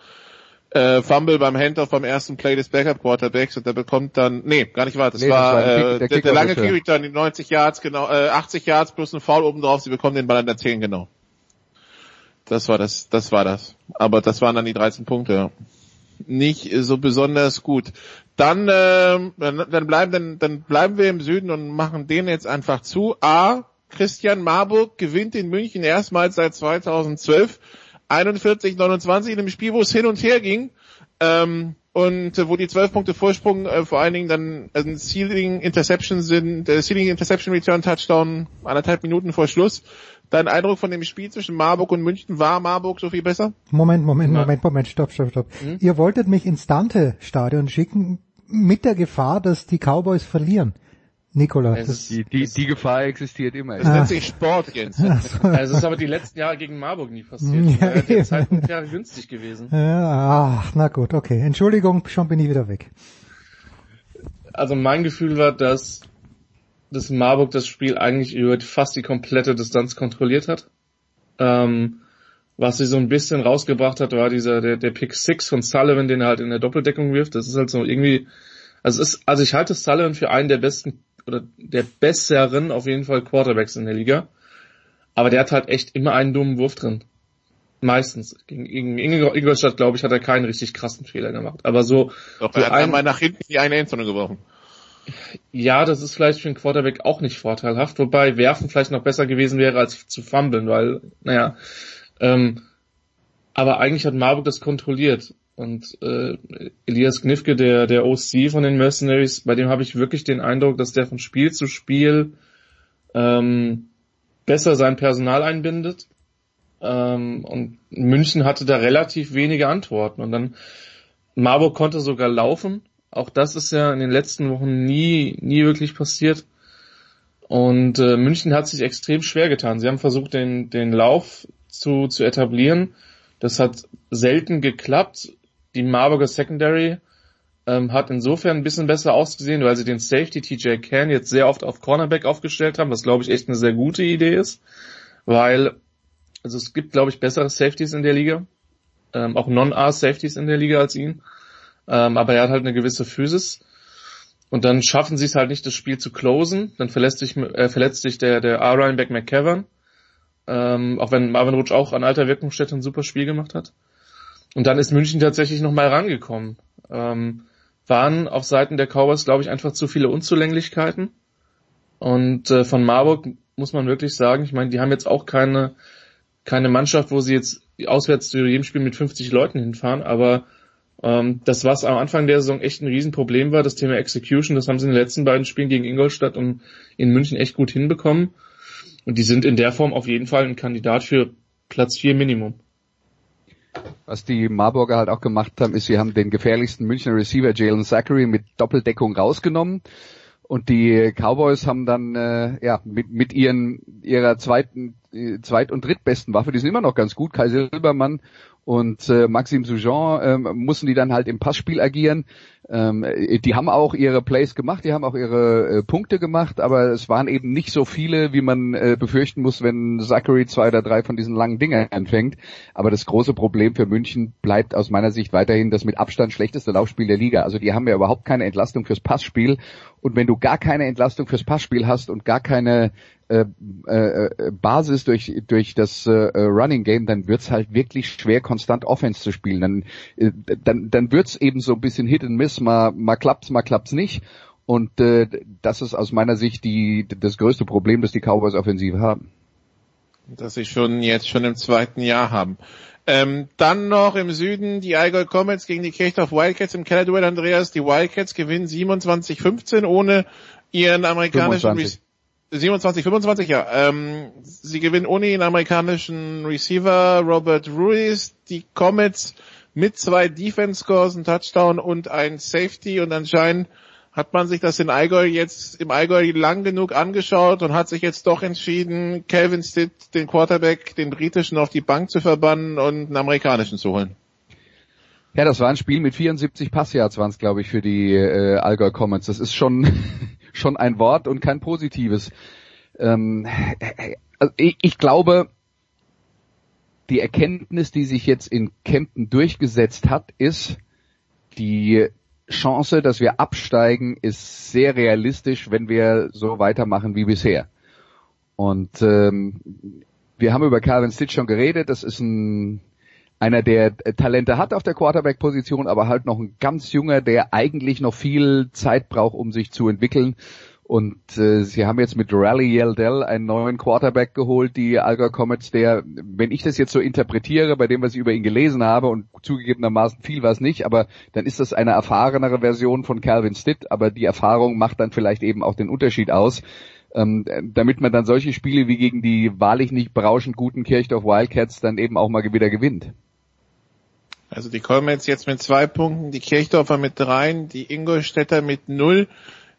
äh, Fumble beim Handoff beim ersten Play des Backup Quarterbacks und der bekommt dann, nee, gar nicht wahr, das nee, war, das war äh, der, der, der lange Kick dann die 90 Yards, genau, äh, 80 Yards plus ein Foul oben drauf, sie bekommen den Ball an der 10, genau. Das war das, das war das. Aber das waren dann die 13 Punkte, ja. Nicht so besonders gut. Dann, äh, dann, dann bleiben, dann, dann bleiben wir im Süden und machen den jetzt einfach zu. A, Christian Marburg gewinnt in München erstmals seit 2012 41, 29 in einem Spiel, wo es hin und her ging. Ähm, und äh, wo die 12 Punkte Vorsprung äh, vor allen Dingen dann ein Ceiling Interception sind, der Ceiling Interception Return Touchdown anderthalb Minuten vor Schluss. Dein Eindruck von dem Spiel zwischen Marburg und München, war Marburg so viel besser? Moment, Moment, Moment, Moment, stopp, stopp, stopp. Hm? Ihr wolltet mich ins Dante-Stadion schicken mit der Gefahr, dass die Cowboys verlieren. Nikola. Die, die, die Gefahr existiert immer. Das nennt sich Sport, Jens. Also es ist aber die letzten Jahre gegen Marburg nie passiert. Ja, der Zeitpunkt wäre günstig gewesen. Ja, ach, na gut, okay. Entschuldigung, schon bin ich wieder weg. Also mein Gefühl war, dass, dass Marburg das Spiel eigentlich über fast die komplette Distanz kontrolliert hat. Ähm, was sie so ein bisschen rausgebracht hat, war dieser, der, der Pick 6 von Sullivan, den er halt in der Doppeldeckung wirft. Das ist halt so irgendwie, also es ist, also ich halte Sullivan für einen der besten oder der besseren auf jeden Fall Quarterbacks in der Liga. Aber der hat halt echt immer einen dummen Wurf drin. Meistens. Gegen, gegen Ingolstadt, glaube ich, hat er keinen richtig krassen Fehler gemacht. Aber so. Doch, er hat ein, einmal nach hinten die eine Endzone geworfen. Ja, das ist vielleicht für einen Quarterback auch nicht vorteilhaft, wobei werfen vielleicht noch besser gewesen wäre als zu fummeln, weil, naja, ähm, aber eigentlich hat Marburg das kontrolliert. Und äh, Elias Knifke, der, der OC von den Mercenaries, bei dem habe ich wirklich den Eindruck, dass der von Spiel zu Spiel ähm, besser sein Personal einbindet. Ähm, und München hatte da relativ wenige Antworten. Und dann Marburg konnte sogar laufen. Auch das ist ja in den letzten Wochen nie, nie wirklich passiert. Und äh, München hat sich extrem schwer getan. Sie haben versucht, den, den Lauf zu, zu etablieren. Das hat selten geklappt die Marburger Secondary ähm, hat insofern ein bisschen besser ausgesehen, weil sie den Safety TJ Can jetzt sehr oft auf Cornerback aufgestellt haben, was glaube ich echt eine sehr gute Idee ist, weil also es gibt glaube ich bessere Safeties in der Liga, ähm, auch Non-R-Safeties in der Liga als ihn, ähm, aber er hat halt eine gewisse Physis und dann schaffen sie es halt nicht, das Spiel zu closen, dann verletzt sich, äh, verletzt sich der, der R-Lineback McKevern, ähm, auch wenn Marvin Rutsch auch an alter Wirkungsstätte ein super Spiel gemacht hat. Und dann ist München tatsächlich nochmal rangekommen. Ähm, waren auf Seiten der Cowboys, glaube ich, einfach zu viele Unzulänglichkeiten. Und äh, von Marburg muss man wirklich sagen, ich meine, die haben jetzt auch keine, keine Mannschaft, wo sie jetzt auswärts zu jedem Spiel mit 50 Leuten hinfahren, aber Ähm, das, was am Anfang der Saison echt ein Riesenproblem war, das Thema Execution, das haben sie in den letzten beiden Spielen gegen Ingolstadt und in München echt gut hinbekommen. Und die sind in der Form auf jeden Fall ein Kandidat für Platz 4 Minimum. Was die Marburger halt auch gemacht haben, ist, sie haben den gefährlichsten Münchner Receiver Jalen Zachary mit Doppeldeckung rausgenommen. Und die Cowboys haben dann äh, ja mit, mit ihren ihrer zweiten, äh, zweit- und drittbesten Waffe, die sind immer noch ganz gut, Kai Silbermann und äh, Maxim Soujean ähm, mussten die dann halt im Passspiel agieren. Ähm, die haben auch ihre Plays gemacht, die haben auch ihre äh, Punkte gemacht, aber es waren eben nicht so viele, wie man äh, befürchten muss, wenn Zachary zwei oder drei von diesen langen Dingen anfängt. Aber das große Problem für München bleibt aus meiner Sicht weiterhin das mit Abstand schlechteste Laufspiel der Liga. Also die haben ja überhaupt keine Entlastung fürs Passspiel. Und wenn du gar keine Entlastung fürs Passspiel hast und gar keine äh, äh, Basis durch durch das äh, Running Game, dann wird's halt wirklich schwer, konstant Offense zu spielen. Dann äh, dann dann wird's eben so ein bisschen Hit and Miss, mal mal klappt's, mal klappt's nicht. Und äh, das ist aus meiner Sicht die das größte Problem, das die Cowboys Offensive haben. Das sie schon jetzt schon im zweiten Jahr haben. Ähm, dann noch im Süden die Allgäu Comets gegen die Kirchdorf Wildcats im Keller-Duell, Andreas. Die Wildcats gewinnen 27-15 ohne ihren amerikanischen 25. 27, 25, ja. Ähm, sie gewinnen ohne den amerikanischen Receiver Robert Ruiz. Die Comets mit zwei Defense Scores, ein Touchdown und ein Safety und anscheinend hat man sich das in Allgäu jetzt im Allgäu lang genug angeschaut und hat sich jetzt doch entschieden, Calvin Stitt, den Quarterback, den britischen auf die Bank zu verbannen und einen amerikanischen zu holen. Ja, das war ein Spiel mit 74 Passyards waren es, glaube ich, für die äh, Allgäu Comets. Das ist schon schon ein Wort und kein positives. Ähm, also ich, ich glaube, die Erkenntnis, die sich jetzt in Kempten durchgesetzt hat, ist, die Chance, dass wir absteigen, ist sehr realistisch, wenn wir so weitermachen wie bisher. Und ähm, wir haben über Calvin Stitch schon geredet. Das ist ein einer, der Talente hat auf der Quarterback-Position, aber halt noch ein ganz junger, der eigentlich noch viel Zeit braucht, um sich zu entwickeln. Und äh, sie haben jetzt mit Rally Yeldell einen neuen Quarterback geholt, die Alga Comets, der, wenn ich das jetzt so interpretiere, bei dem, was ich über ihn gelesen habe, und zugegebenermaßen viel war es nicht, aber dann ist das eine erfahrenere Version von Calvin Stitt, aber die Erfahrung macht dann vielleicht eben auch den Unterschied aus. Ähm, damit man dann solche Spiele wie gegen die wahrlich nicht berauschend guten Kirchdorf Wildcats dann eben auch mal wieder gewinnt. Also die Comets jetzt mit zwei Punkten, die Kirchdorfer mit dreien, die Ingolstädter mit null.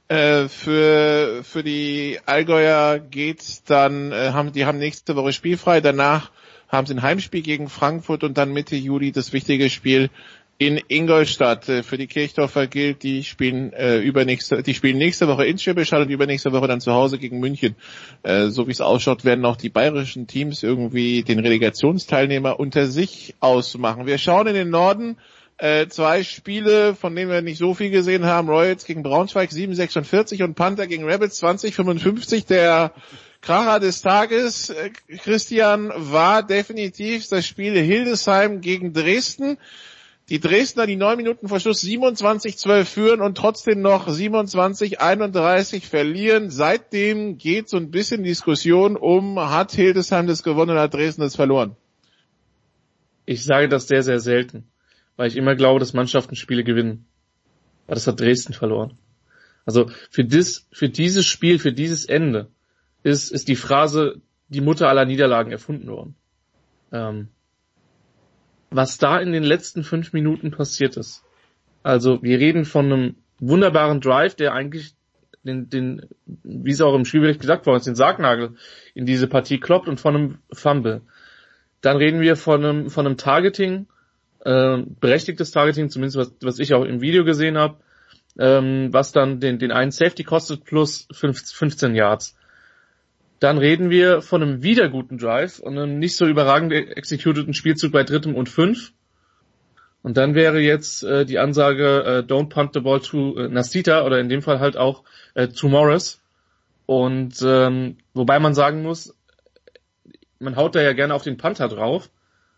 Äh, für, für die Allgäuer geht's dann, äh, haben, die haben nächste Woche spielfrei, danach haben sie ein Heimspiel gegen Frankfurt und dann Mitte Juli das wichtige Spiel in Ingolstadt. Äh, für die Kirchdorfer gilt, die spielen äh, übernächste, die spielen nächste Woche in Schwäbisch und übernächste Woche dann zu Hause gegen München. Äh, so wie es ausschaut, werden auch die bayerischen Teams irgendwie den Relegationsteilnehmer unter sich ausmachen. Wir schauen in den Norden. Äh, zwei Spiele, von denen wir nicht so viel gesehen haben. Royals gegen Braunschweig 7,46 und Panther gegen Rabbits 20,55. Der Kracher des Tages, äh, Christian, war definitiv das Spiel Hildesheim gegen Dresden die Dresdner, die neun Minuten vor Schluss 27-12 führen und trotzdem noch 27-31 verlieren. Seitdem geht so ein bisschen Diskussion um, hat Hildesheim das gewonnen oder hat Dresden das verloren? Ich sage das sehr, sehr selten, weil ich immer glaube, dass Mannschaften Spiele gewinnen. Aber das hat Dresden verloren. Also für, das, für dieses Spiel, für dieses Ende ist, ist die Phrase die Mutter aller Niederlagen erfunden worden. Ähm, was da in den letzten fünf Minuten passiert ist. Also wir reden von einem wunderbaren Drive, der eigentlich den, den wie es auch im Spielbericht gesagt worden ist, den Sargnagel in diese Partie kloppt und von einem Fumble. Dann reden wir von einem, von einem Targeting, äh, berechtigtes Targeting, zumindest was, was ich auch im Video gesehen habe, ähm, was dann den, den einen Safety kostet plus 15 Yards. Dann reden wir von einem wieder guten Drive und einem nicht so überragend executeten Spielzug bei drittem und fünf. Und dann wäre jetzt äh, die Ansage, äh, don't punt the ball to äh, Nasita oder in dem Fall halt auch äh, to Morris. Und ähm, wobei man sagen muss, man haut da ja gerne auf den Panther drauf.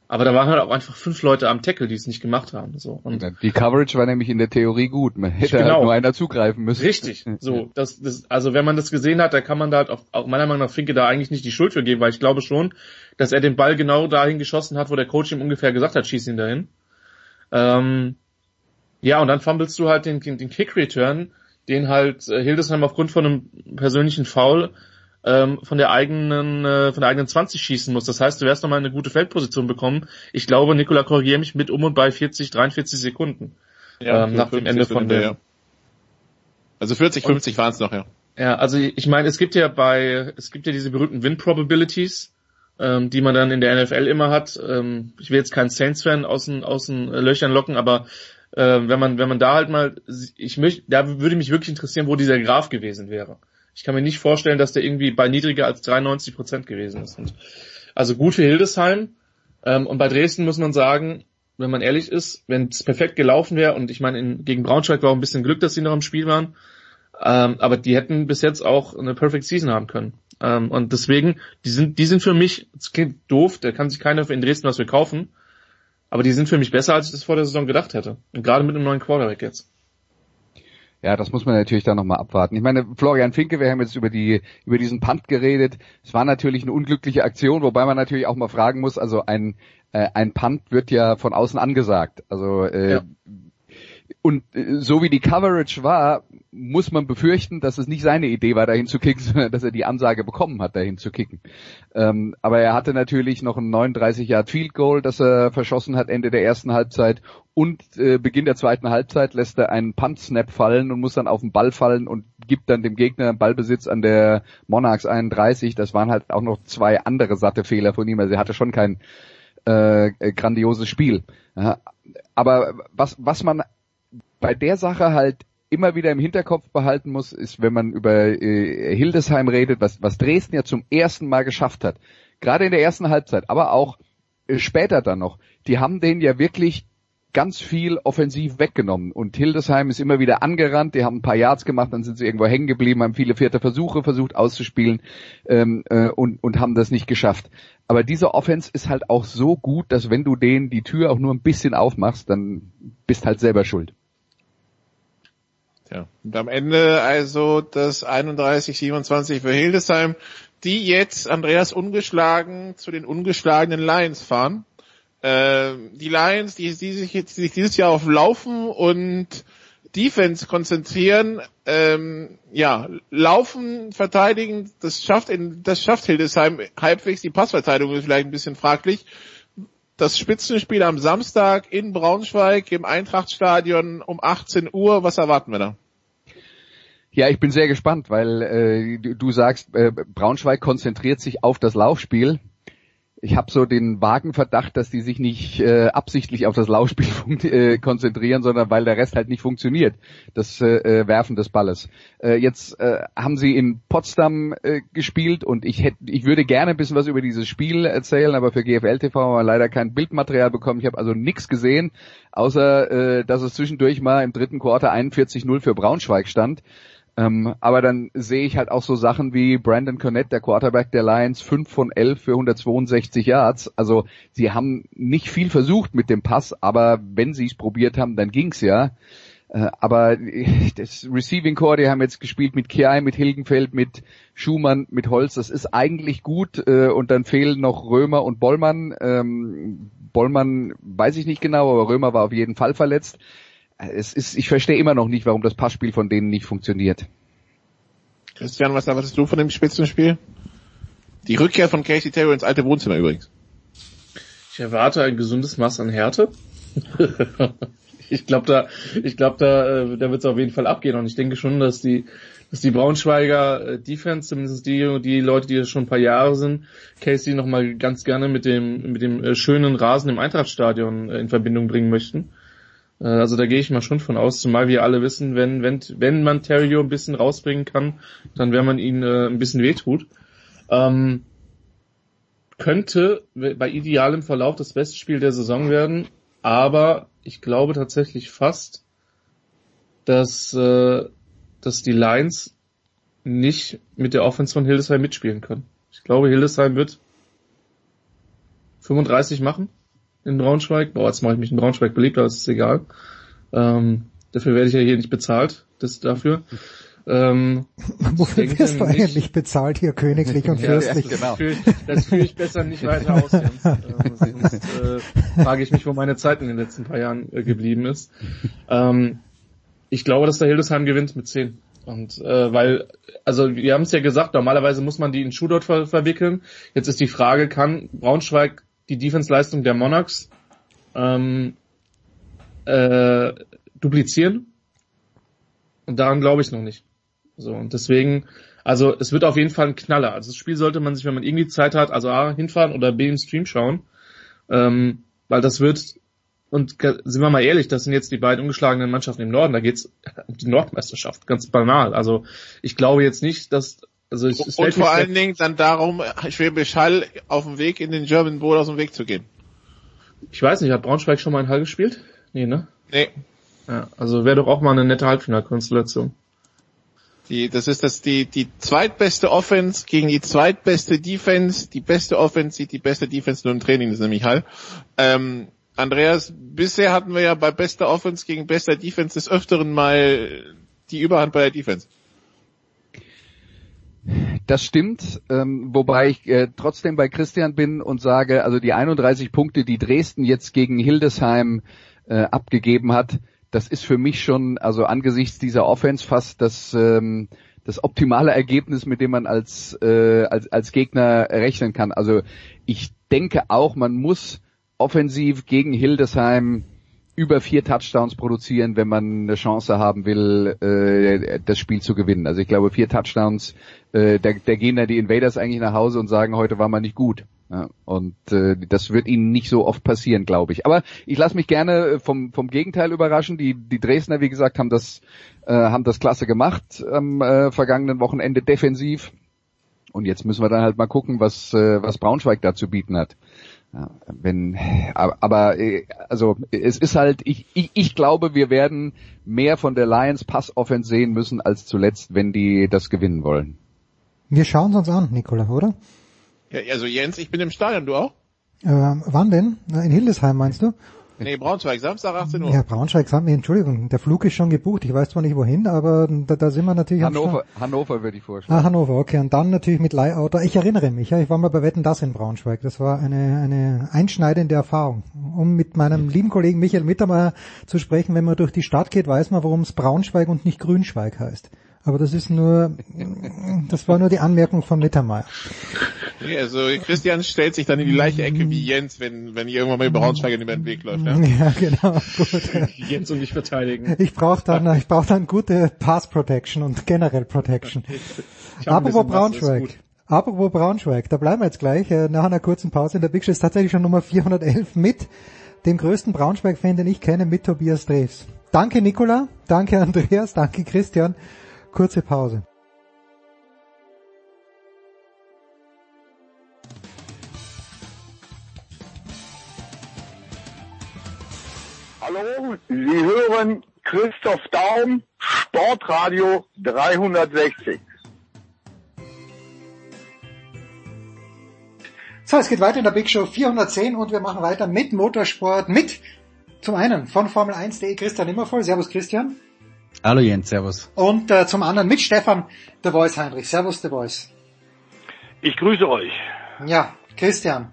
Aber da waren halt auch einfach fünf Leute am Tackle, die es nicht gemacht haben. So. Und die Coverage war nämlich in der Theorie gut. Man hätte genau. halt nur einer zugreifen müssen. Richtig. So, das, das, also wenn man das gesehen hat, da kann man da halt auch, auch meiner Meinung nach Finke da eigentlich nicht die Schuld für geben, weil ich glaube schon, dass er den Ball genau dahin geschossen hat, wo der Coach ihm ungefähr gesagt hat, schieß ihn dahin. Ähm, Ja, und dann fummelst du halt den, den, den Kick-Return, den halt äh, Hildesheim aufgrund von einem persönlichen Foul ähm, von der eigenen äh, von der eigenen 20 schießen muss. Das heißt, du wirst nochmal eine gute Feldposition bekommen. Ich glaube, Nikola korrigiere mich mit um und bei 40, 43 Sekunden Ja, ähm, nach dem Ende von der. Ja. Also 40, 50 waren es noch, ja. Ja, also ich meine, es gibt ja bei, es gibt ja diese berühmten Win Probabilities, ähm, die man dann in der NFL immer hat. Ähm, ich will jetzt keinen Saints-Fan aus den, aus den Löchern locken, aber äh, wenn man, wenn man da halt mal, ich möchte, da würde mich wirklich interessieren, wo dieser Graph gewesen wäre. Ich kann mir nicht vorstellen, dass der irgendwie bei niedriger als 93 Prozent gewesen ist. Und also gut für Hildesheim. Ähm, und bei Dresden muss man sagen, wenn man ehrlich ist, wenn es perfekt gelaufen wäre, und ich meine, in, gegen Braunschweig war auch ein bisschen Glück, dass sie noch im Spiel waren, ähm, aber die hätten bis jetzt auch eine Perfect Season haben können. Ähm, und deswegen, die sind, die sind für mich, das klingt doof, da kann sich keiner in Dresden was für kaufen, aber die sind für mich besser, als ich das vor der Saison gedacht hätte. Und gerade mit einem neuen Quarterback jetzt. Ja, das muss man natürlich dann nochmal abwarten. Ich meine, Florian Finke, wir haben jetzt über die, über diesen Punt geredet. Es war natürlich eine unglückliche Aktion, wobei man natürlich auch mal fragen muss, also ein, äh, ein Punt wird ja von außen angesagt. Also, äh, Ja. Und äh, so wie die Coverage war, muss man befürchten, dass es nicht seine Idee war, dahin zu kicken, sondern dass er die Ansage bekommen hat, dahin zu kicken. Ähm, aber er hatte natürlich noch ein 39 Yard Field Goal, das er verschossen hat Ende der ersten Halbzeit und äh, Beginn der zweiten Halbzeit lässt er einen Punt Snap fallen und muss dann auf den Ball fallen und gibt dann dem Gegner Ballbesitz an der Monarchs 31. Das waren halt auch noch zwei andere satte Fehler von ihm. Also er hatte schon kein äh, grandioses Spiel. Ja, aber was was man bei der Sache halt immer wieder im Hinterkopf behalten muss, ist, wenn man über äh, Hildesheim redet, was, was Dresden ja zum ersten Mal geschafft hat. Gerade in der ersten Halbzeit, aber auch äh, später dann noch. Die haben denen ja wirklich ganz viel offensiv weggenommen. Und Hildesheim ist immer wieder angerannt, die haben ein paar Yards gemacht, dann sind sie irgendwo hängen geblieben, haben viele vierte Versuche versucht auszuspielen ähm, äh, und, und haben das nicht geschafft. Aber diese Offense ist halt auch so gut, dass wenn du denen die Tür auch nur ein bisschen aufmachst, dann bist halt selber schuld. Tja. Und am Ende also das 31-27 für Hildesheim, die jetzt Andreas ungeschlagen zu den ungeschlagenen Lions fahren. Äh, die Lions, die, die, sich jetzt, die sich dieses Jahr auf Laufen und Defense konzentrieren, ähm, ja, laufen, verteidigen, das schafft in, das schafft Hildesheim halbwegs, die Passverteidigung ist vielleicht ein bisschen fraglich. Das Spitzenspiel am Samstag in Braunschweig im Eintrachtstadion um 18 Uhr, was erwarten wir da? Ja, ich bin sehr gespannt, weil äh, du, sagst, äh, Braunschweig konzentriert sich auf das Laufspiel. Ich habe so den vagen Verdacht, dass die sich nicht äh, absichtlich auf das Laufspiel äh, konzentrieren, sondern weil der Rest halt nicht funktioniert, das äh, Werfen des Balles. Äh, jetzt äh, haben sie in Potsdam äh, gespielt und ich hätte, ich würde gerne ein bisschen was über dieses Spiel erzählen, aber für GFL TV haben wir leider kein Bildmaterial bekommen. Ich habe also nichts gesehen, außer äh, dass es zwischendurch mal im dritten Quarter 41-0 für Braunschweig stand. Ähm, aber dann sehe ich halt auch so Sachen wie Brandon Cornett, der Quarterback der Lions, 5 von 11 für 162 Yards. Also sie haben nicht viel versucht mit dem Pass, aber wenn sie es probiert haben, dann ging's ja. Äh, aber das Receiving Core, die haben jetzt gespielt mit Kiai, mit Hilgenfeld, mit Schumann, mit Holz. Das ist eigentlich gut äh, und dann fehlen noch Römer und Bollmann. Ähm, Bollmann weiß ich nicht genau, aber Römer war auf jeden Fall verletzt es ist, ich verstehe immer noch nicht, warum das Passspiel von denen nicht funktioniert. Christian, was erwartest du von dem Spitzenspiel? Die Rückkehr von Casey Taylor ins alte Wohnzimmer übrigens. Ich erwarte ein gesundes Maß an Härte. ich glaube da, ich glaube da, äh, da wird es auf jeden Fall abgehen und ich denke schon, dass die, dass die Braunschweiger äh, Defense, zumindest die, die Leute, die schon ein paar Jahre sind, Casey nochmal ganz gerne mit dem, mit dem äh, schönen Rasen im Eintrachtstadion in Verbindung bringen möchten. Also da gehe ich mal schon von aus, zumal wir alle wissen, wenn, wenn, wenn man Terrio ein bisschen rausbringen kann, dann wäre man ihn äh, ein bisschen wehtut. Ähm, könnte bei idealem Verlauf das beste Spiel der Saison werden, aber ich glaube tatsächlich fast, dass, äh, dass die Lions nicht mit der Offense von Hildesheim mitspielen können. Ich glaube, Hildesheim wird 35 machen in Braunschweig. Boah, jetzt mache ich mich in Braunschweig beliebt, aber es ist egal. Ähm, dafür werde ich ja hier nicht bezahlt, das dafür. Ähm, Wofür wirst du eigentlich bezahlt hier königlich und fürstlich? ja, genau. Fühl, das führe ich besser nicht weiter aus, Jens. Äh, sonst äh, frage ich mich, wo meine Zeit in den letzten paar Jahren äh, geblieben ist. Ähm, ich glaube, dass der Hildesheim gewinnt mit 10. Und äh, weil, also wir haben es ja gesagt, normalerweise muss man die in Shootout ver verwickeln. Jetzt ist die Frage, kann Braunschweig die Defense-Leistung der Monarchs ähm, äh, duplizieren? Und daran glaube ich noch nicht. So, und deswegen, also es wird auf jeden Fall ein Knaller. Also das Spiel sollte man sich, wenn man irgendwie Zeit hat, also A, hinfahren oder B, im Stream schauen. Ähm, weil das wird, und sind wir mal ehrlich, das sind jetzt die beiden ungeschlagenen Mannschaften im Norden, da geht's um die Nordmeisterschaft, ganz banal. Also ich glaube jetzt nicht, dass also ich, es und vor allen Dingen dann darum, Schwäbisch Hall auf dem Weg in den German Bowl aus dem Weg zu gehen. Ich weiß nicht, hat Braunschweig schon mal in Hall gespielt? Nee, ne? Nee. Ja, also wäre doch auch mal eine nette Halbfinalkonstellation. Die, das ist das die die zweitbeste Offense gegen die zweitbeste Defense. Die beste Offense sieht die beste Defense nur im Training, das ist nämlich Hall. Ähm, Andreas, bisher hatten wir ja bei bester Offense gegen bester Defense des Öfteren mal die Überhand bei der Defense. Das stimmt, ähm, wobei ich äh, trotzdem bei Christian bin und sage, also die 31 Punkte, die Dresden jetzt gegen Hildesheim äh, abgegeben hat, das ist für mich schon, also angesichts dieser Offense fast das, ähm, das optimale Ergebnis, mit dem man als, äh, als, als Gegner rechnen kann. Also ich denke auch, man muss offensiv gegen Hildesheim über vier Touchdowns produzieren, wenn man eine Chance haben will, äh, das Spiel zu gewinnen. Also ich glaube, vier Touchdowns, äh, da, da gehen dann die Invaders eigentlich nach Hause und sagen, heute war man nicht gut. Und äh, das wird ihnen nicht so oft passieren, glaube ich. Aber ich lasse mich gerne vom, vom Gegenteil überraschen. Die, die Dresdner, wie gesagt, haben das, äh, haben das klasse gemacht am äh, vergangenen Wochenende defensiv. Und jetzt müssen wir dann halt mal gucken, was, äh, was Braunschweig da zu bieten hat. Ja, wenn, aber, aber also es ist halt, ich, ich, ich glaube, wir werden mehr von der Lions Pass-Offense sehen müssen als zuletzt, wenn die das gewinnen wollen. Wir schauen es uns an, Nikola, oder? Ja, also Jens, ich bin im Stadion, du auch? Äh, wann denn? In Hildesheim meinst du? Nee, Braunschweig, Samstag 18 Uhr. Ja, Braunschweig, Samstag, Entschuldigung, der Flug ist schon gebucht. Ich weiß zwar nicht wohin, aber da, da sind wir natürlich Hannover, Hannover würde ich vorschlagen. Ah, Hannover, okay. Und dann natürlich mit Leihauto. Ich erinnere mich, ja, ich war mal bei Wetten das in Braunschweig. Das war eine, eine einschneidende Erfahrung. Um mit meinem lieben Kollegen Michael Mittermeier zu sprechen, wenn man durch die Stadt geht, weiß man, warum es Braunschweig und nicht Grünschweig heißt. Aber das ist nur, das war nur die Anmerkung von Mittermeier. Nee, also Christian stellt sich dann in die gleiche Ecke wie Jens, wenn, wenn irgendwann mal Braunschweig über den Weg läuft. Ja, ja genau. Gut. Jens und mich verteidigen. Ich brauche dann, ich brauche dann gute Pass Protection und generell Protection. Apropos Braunschweig. Apropos Braunschweig, da bleiben wir jetzt gleich. Äh, nach einer kurzen Pause in der Big Show ist tatsächlich schon Nummer 411 mit dem größten Braunschweig-Fan, den ich kenne, mit Tobias Dreves. Danke Nicola, danke Andreas, danke Christian. Kurze Pause. Hallo, Sie hören Christoph Daum, Sportradio 360. So, es geht weiter in der Big Show 410 und wir machen weiter mit Motorsport, mit zum einen von Formel 1.de Christian Immervoll. Servus Christian. Hallo Jens, servus. Und äh, zum anderen mit Stefan The Voice Heinrich. Servus The Voice. Ich grüße euch. Ja, Christian.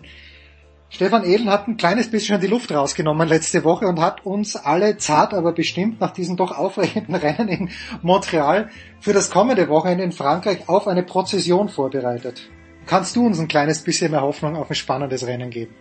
Stefan Ehlen hat ein kleines bisschen die Luft rausgenommen letzte Woche und hat uns alle zart, aber bestimmt nach diesem doch aufregenden Rennen in Montreal für das kommende Wochenende in Frankreich auf eine Prozession vorbereitet. Kannst du uns ein kleines bisschen mehr Hoffnung auf ein spannendes Rennen geben?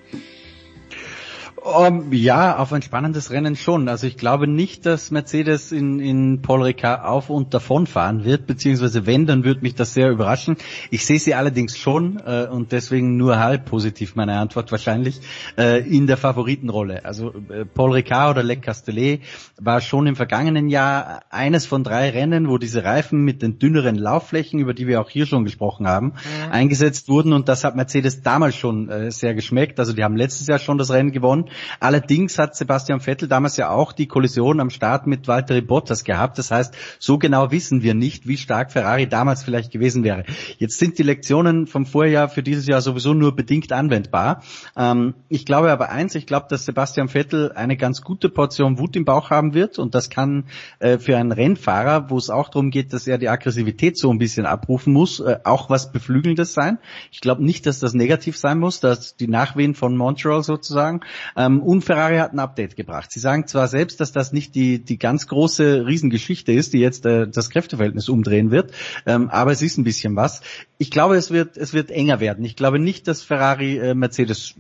Um, ja, auf ein spannendes Rennen schon. Also ich glaube nicht, dass Mercedes in, in Paul Ricard auf und davon fahren wird, beziehungsweise wenn, dann würde mich das sehr überraschen. Ich sehe sie allerdings schon äh, und deswegen nur halb positiv meine Antwort wahrscheinlich äh, in der Favoritenrolle. Also äh, Paul Ricard oder Le Castellet war schon im vergangenen Jahr eines von drei Rennen, wo diese Reifen mit den dünneren Laufflächen, über die wir auch hier schon gesprochen haben, ja. eingesetzt wurden und das hat Mercedes damals schon äh, sehr geschmeckt. Also die haben letztes Jahr schon das Rennen gewonnen Allerdings hat Sebastian Vettel damals ja auch die Kollision am Start mit Valtteri Bottas gehabt. Das heißt, so genau wissen wir nicht, wie stark Ferrari damals vielleicht gewesen wäre. Jetzt sind die Lektionen vom Vorjahr für dieses Jahr sowieso nur bedingt anwendbar. Ähm, ich glaube aber eins, ich glaube, dass Sebastian Vettel eine ganz gute Portion Wut im Bauch haben wird und das kann äh, für einen Rennfahrer, wo es auch darum geht, dass er die Aggressivität so ein bisschen abrufen muss, äh, auch was Beflügelndes sein. Ich glaube nicht, dass das negativ sein muss, dass die Nachwehen von Montreal sozusagen. Ähm, und Ferrari hat ein Update gebracht. Sie sagen zwar selbst, dass das nicht die, die ganz große Riesengeschichte ist, die jetzt äh, das Kräfteverhältnis umdrehen wird, ähm, aber es ist ein bisschen was. Ich glaube, es wird, es wird enger werden. Ich glaube nicht, dass Ferrari äh, Mercedes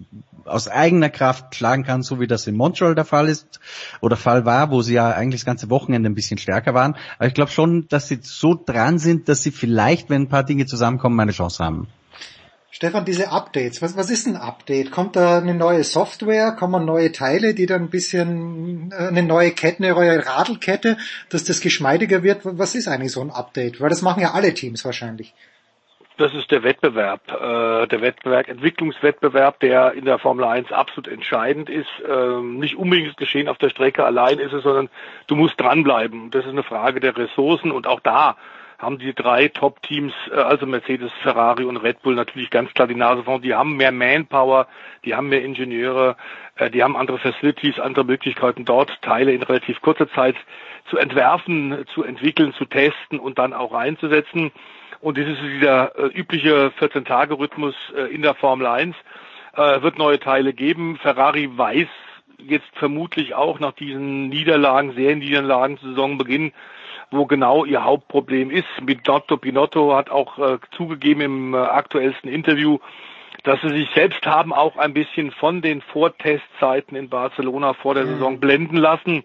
aus eigener Kraft schlagen kann, so wie das in Montreal der Fall ist oder Fall war, wo sie ja eigentlich das ganze Wochenende ein bisschen stärker waren. Aber ich glaube schon, dass sie so dran sind, dass sie vielleicht, wenn ein paar Dinge zusammenkommen, eine Chance haben. Stefan, diese Updates, was, was ist ein Update? Kommt da eine neue Software? Kommen neue Teile, die dann ein bisschen äh, eine neue Kette, eine neue Radelkette, dass das geschmeidiger wird? Was ist eigentlich so ein Update? Weil das machen ja alle Teams wahrscheinlich. Das ist der Wettbewerb, äh, der Wettbewerb, Entwicklungswettbewerb, der in der Formel 1 absolut entscheidend ist. Ähm, nicht unbedingt das Geschehen auf der Strecke allein ist es, sondern du musst dranbleiben. Das ist eine Frage der Ressourcen und auch da haben die drei Top-Teams, äh, also Mercedes, Ferrari und Red Bull natürlich ganz klar die Nase vorn. Die haben mehr Manpower, die haben mehr Ingenieure, äh, die haben andere Facilities, andere Möglichkeiten dort, Teile in relativ kurzer Zeit zu entwerfen, zu entwickeln, zu testen und dann auch einzusetzen. Und das ist dieser äh, übliche 14-Tage-Rhythmus äh, in der Formel 1. Äh, wird neue Teile geben. Ferrari weiß jetzt vermutlich auch nach diesen Niederlagen, Serienniederlagen zu Saisonbeginn, wo genau ihr Hauptproblem ist. Binotto, Pinotto hat auch äh, zugegeben im äh, aktuellsten Interview, dass sie sich selbst haben auch ein bisschen von den Vortestzeiten in Barcelona vor der mhm. Saison blenden lassen.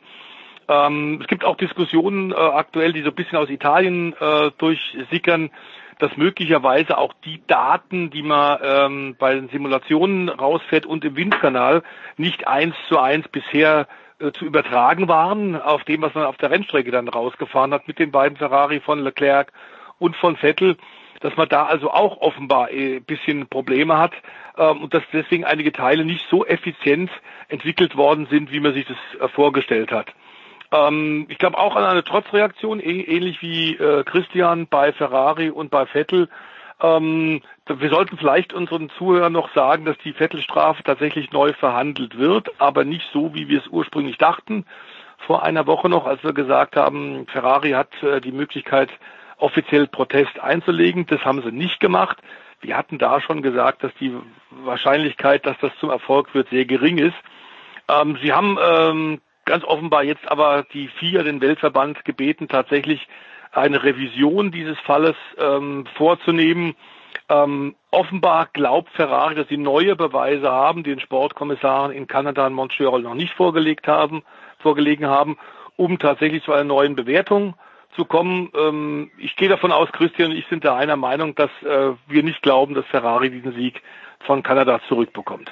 Ähm, es gibt auch Diskussionen äh, aktuell, die so ein bisschen aus Italien äh, durchsickern, dass möglicherweise auch die Daten, die man ähm, bei den Simulationen rausfährt und im Windkanal, nicht eins zu eins bisher zu übertragen waren auf dem, was man auf der Rennstrecke dann rausgefahren hat mit den beiden Ferrari von Leclerc und von Vettel dass man da also auch offenbar ein bisschen Probleme hat ähm, und dass deswegen einige Teile nicht so effizient entwickelt worden sind, wie man sich das äh, vorgestellt hat. Ähm, ich glaube auch an eine Trotzreaktion, ähnlich wie äh, Christian bei Ferrari und bei Vettel. Ähm, wir sollten vielleicht unseren Zuhörern noch sagen, dass die Vettelstrafe tatsächlich neu verhandelt wird, aber nicht so, wie wir es ursprünglich dachten. Vor einer Woche noch, als wir gesagt haben, Ferrari hat äh, die Möglichkeit, offiziell Protest einzulegen. Das haben sie nicht gemacht. Wir hatten da schon gesagt, dass die Wahrscheinlichkeit, dass das zum Erfolg wird, sehr gering ist. Ähm, sie haben ähm, ganz offenbar jetzt aber die vier den Weltverband gebeten, tatsächlich eine Revision dieses Falles ähm, vorzunehmen. Ähm, offenbar glaubt Ferrari, dass sie neue Beweise haben, die den Sportkommissaren in Kanada und Montreal noch nicht vorgelegt haben, vorgelegen haben, um tatsächlich zu einer neuen Bewertung zu kommen. Ähm, ich gehe davon aus, Christian und ich sind da einer Meinung, dass äh, wir nicht glauben, dass Ferrari diesen Sieg von Kanada zurückbekommt.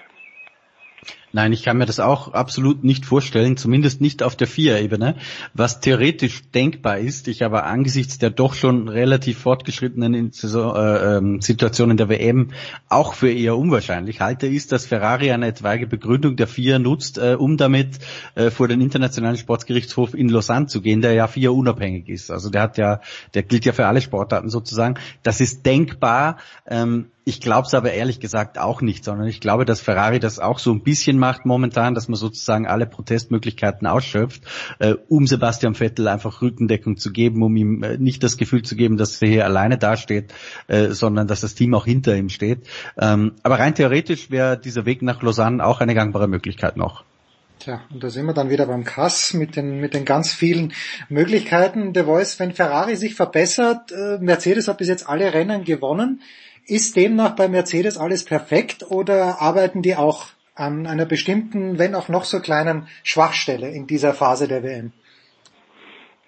Nein, ich kann mir das auch absolut nicht vorstellen, zumindest nicht auf der Vier-Ebene. Was theoretisch denkbar ist, ich aber angesichts der doch schon relativ fortgeschrittenen äh, ähm, Situation in der WM auch für eher unwahrscheinlich halte, ist, dass Ferrari eine etwaige Begründung der Vier nutzt, äh, um damit äh, vor den Internationalen Sportgerichtshof in Lausanne zu gehen, der ja Vier unabhängig ist. Also der hat ja, der gilt ja für alle Sportarten sozusagen. Das ist denkbar. Ähm, ich glaube es aber ehrlich gesagt auch nicht, sondern ich glaube, dass Ferrari das auch so ein bisschen macht momentan, dass man sozusagen alle Protestmöglichkeiten ausschöpft, äh, um Sebastian Vettel einfach Rückendeckung zu geben, um ihm äh, nicht das Gefühl zu geben, dass er hier alleine dasteht, äh, sondern dass das Team auch hinter ihm steht. Ähm, aber rein theoretisch wäre dieser Weg nach Lausanne auch eine gangbare Möglichkeit noch. Tja, und da sind wir dann wieder beim Kass mit den, mit den ganz vielen Möglichkeiten. Der Voice, wenn Ferrari sich verbessert, äh, Mercedes hat bis jetzt alle Rennen gewonnen. Ist demnach bei Mercedes alles perfekt oder arbeiten die auch an einer bestimmten, wenn auch noch so kleinen Schwachstelle in dieser Phase der WM?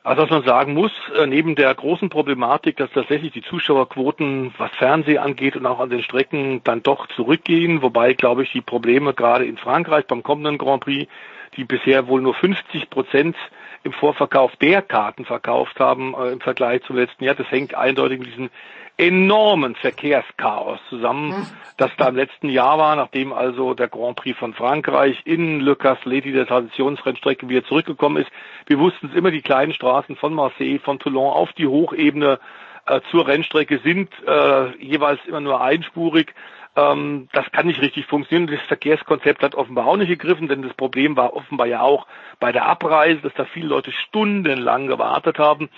Also was man sagen muss, äh, neben der großen Problematik, dass tatsächlich die Zuschauerquoten, was Fernsehen angeht und auch an den Strecken dann doch zurückgehen, wobei, glaube ich, die Probleme gerade in Frankreich beim kommenden Grand Prix, die bisher wohl nur 50 Prozent im Vorverkauf der Karten verkauft haben äh, im Vergleich zum letzten Jahr. Das hängt eindeutig mit diesem enormen Verkehrschaos zusammen, das da im letzten Jahr war, nachdem also der Grand Prix von Frankreich in Le Castellet, der Traditionsrennstrecke, wieder zurückgekommen ist. Wir wussten es immer, die kleinen Straßen von Marseille, von Toulon auf die Hochebene äh, zur Rennstrecke sind äh, jeweils immer nur einspurig. Ähm, das kann nicht richtig funktionieren. Das Verkehrskonzept hat offenbar auch nicht gegriffen, denn das Problem war offenbar ja auch bei der Abreise, dass da viele Leute stundenlang gewartet haben.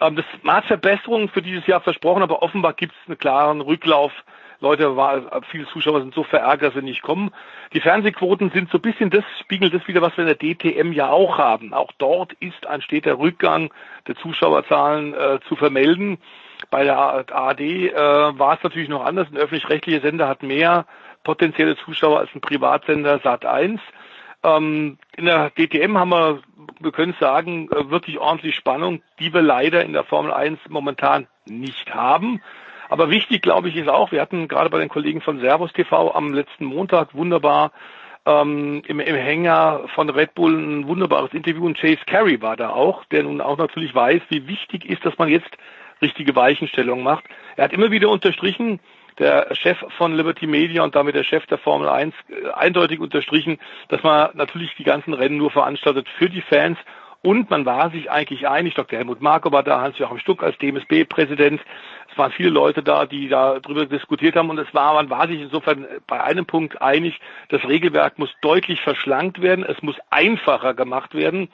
Ähm, das hat Verbesserungen für dieses Jahr versprochen, aber offenbar gibt es einen klaren Rücklauf. Leute, war, viele Zuschauer sind so verärgert, dass sie nicht kommen. Die Fernsehquoten sind so ein bisschen, das spiegelt das wieder, was wir in der DTM ja auch haben. Auch dort ist ein steter Rückgang der Zuschauerzahlen äh, zu vermelden. Bei der ARD äh, war es natürlich noch anders. Ein öffentlich-rechtlicher Sender hat mehr potenzielle Zuschauer als ein Privatsender Sat 1. Ähm, in der DTM haben wir, wir können sagen, äh, wirklich ordentlich Spannung, die wir leider in der Formel 1 momentan nicht haben. Aber wichtig, glaube ich, ist auch, wir hatten gerade bei den Kollegen von Servus TV am letzten Montag wunderbar ähm, im, im Hänger von Red Bull ein wunderbares Interview und Chase Carey war da auch, der nun auch natürlich weiß, wie wichtig ist, dass man jetzt richtige Weichenstellung macht. Er hat immer wieder unterstrichen, der Chef von Liberty Media und damit der Chef der Formel 1 äh, eindeutig unterstrichen, dass man natürlich die ganzen Rennen nur veranstaltet für die Fans und man war sich eigentlich einig, Dr. Helmut Marko war da, Hans-Joachim Stuck als DMSB-Präsident. Es waren viele Leute da, die da drüber diskutiert haben und es war, man war sich insofern bei einem Punkt einig, das Regelwerk muss deutlich verschlankt werden, es muss einfacher gemacht werden.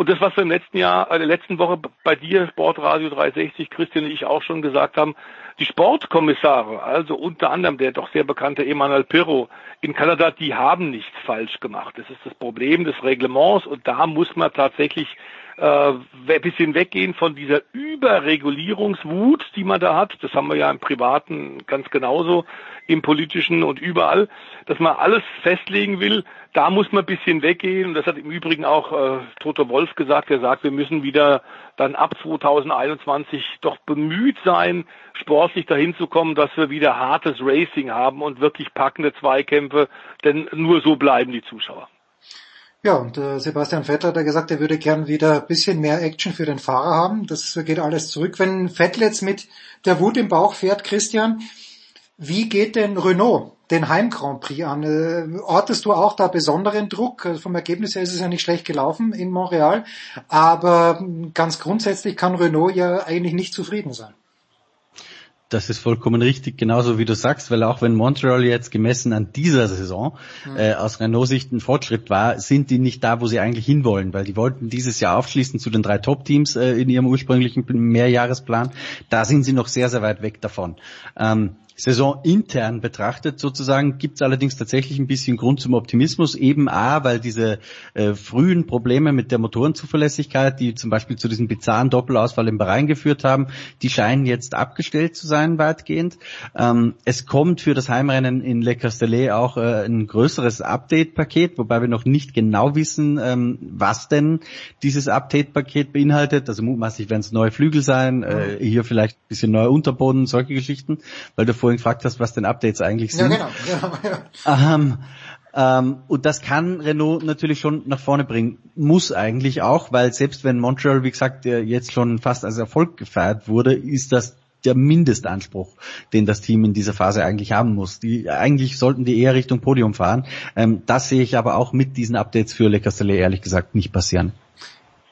Und das, was wir im letzten Jahr, äh, der letzten Woche bei dir, Sportradio 360, Christian und ich auch schon gesagt haben, die Sportkommissare, also unter anderem der doch sehr bekannte Emmanuel Pirro in Kanada, die haben nichts falsch gemacht. Das ist das Problem des Reglements und da muss man tatsächlich ein bisschen weggehen von dieser Überregulierungswut, die man da hat. Das haben wir ja im Privaten ganz genauso, im Politischen und überall, dass man alles festlegen will. Da muss man ein bisschen weggehen. Und das hat im Übrigen auch äh, Toto Wolf gesagt. Er sagt, wir müssen wieder dann ab 2021 doch bemüht sein, sportlich dahin zu kommen, dass wir wieder hartes Racing haben und wirklich packende Zweikämpfe. Denn nur so bleiben die Zuschauer. Ja, und äh, Sebastian Vettel hat ja gesagt, er würde gern wieder ein bisschen mehr Action für den Fahrer haben. Das geht alles zurück. Wenn Vettel jetzt mit der Wut im Bauch fährt, Christian, wie geht denn Renault den Heim Grand Prix an? Äh, ortest du auch da besonderen Druck? Also vom Ergebnis her ist es ja nicht schlecht gelaufen in Montreal, aber ganz grundsätzlich kann Renault ja eigentlich nicht zufrieden sein. Das ist vollkommen richtig, genauso wie du sagst, weil auch wenn Montreal jetzt gemessen an dieser Saison mhm. äh, aus Renault-Sicht ein Fortschritt war, sind die nicht da, wo sie eigentlich hinwollen, weil die wollten dieses Jahr aufschließen zu den drei Top-Teams äh, in ihrem ursprünglichen Mehrjahresplan. Da sind sie noch sehr, sehr weit weg davon. Ähm, Saison intern betrachtet sozusagen gibt es allerdings tatsächlich ein bisschen Grund zum Optimismus, eben A, weil diese äh, frühen Probleme mit der Motorenzuverlässigkeit, die zum Beispiel zu diesem bizarren Doppelausfall im Bahrain geführt haben, die scheinen jetzt abgestellt zu sein weitgehend. Ähm, es kommt für das Heimrennen in Le Castellet auch äh, ein größeres Update-Paket, wobei wir noch nicht genau wissen, ähm, was denn dieses Update-Paket beinhaltet. Also mutmaßlich werden es neue Flügel sein, äh, hier vielleicht ein bisschen neuer Unterboden, solche Geschichten, weil du vorhin gefragt hast, was denn Updates eigentlich sind. Ja, genau. genau. Ähm, ähm, und das kann Renault natürlich schon nach vorne bringen. Muss eigentlich auch, weil selbst wenn Montreal, wie gesagt, jetzt schon fast als Erfolg gefeiert wurde, ist das der Mindestanspruch, den das Team in dieser Phase eigentlich haben muss. Die, eigentlich sollten die eher Richtung Podium fahren. Ähm, das sehe ich aber auch mit diesen Updates für Le Castellet ehrlich gesagt nicht passieren.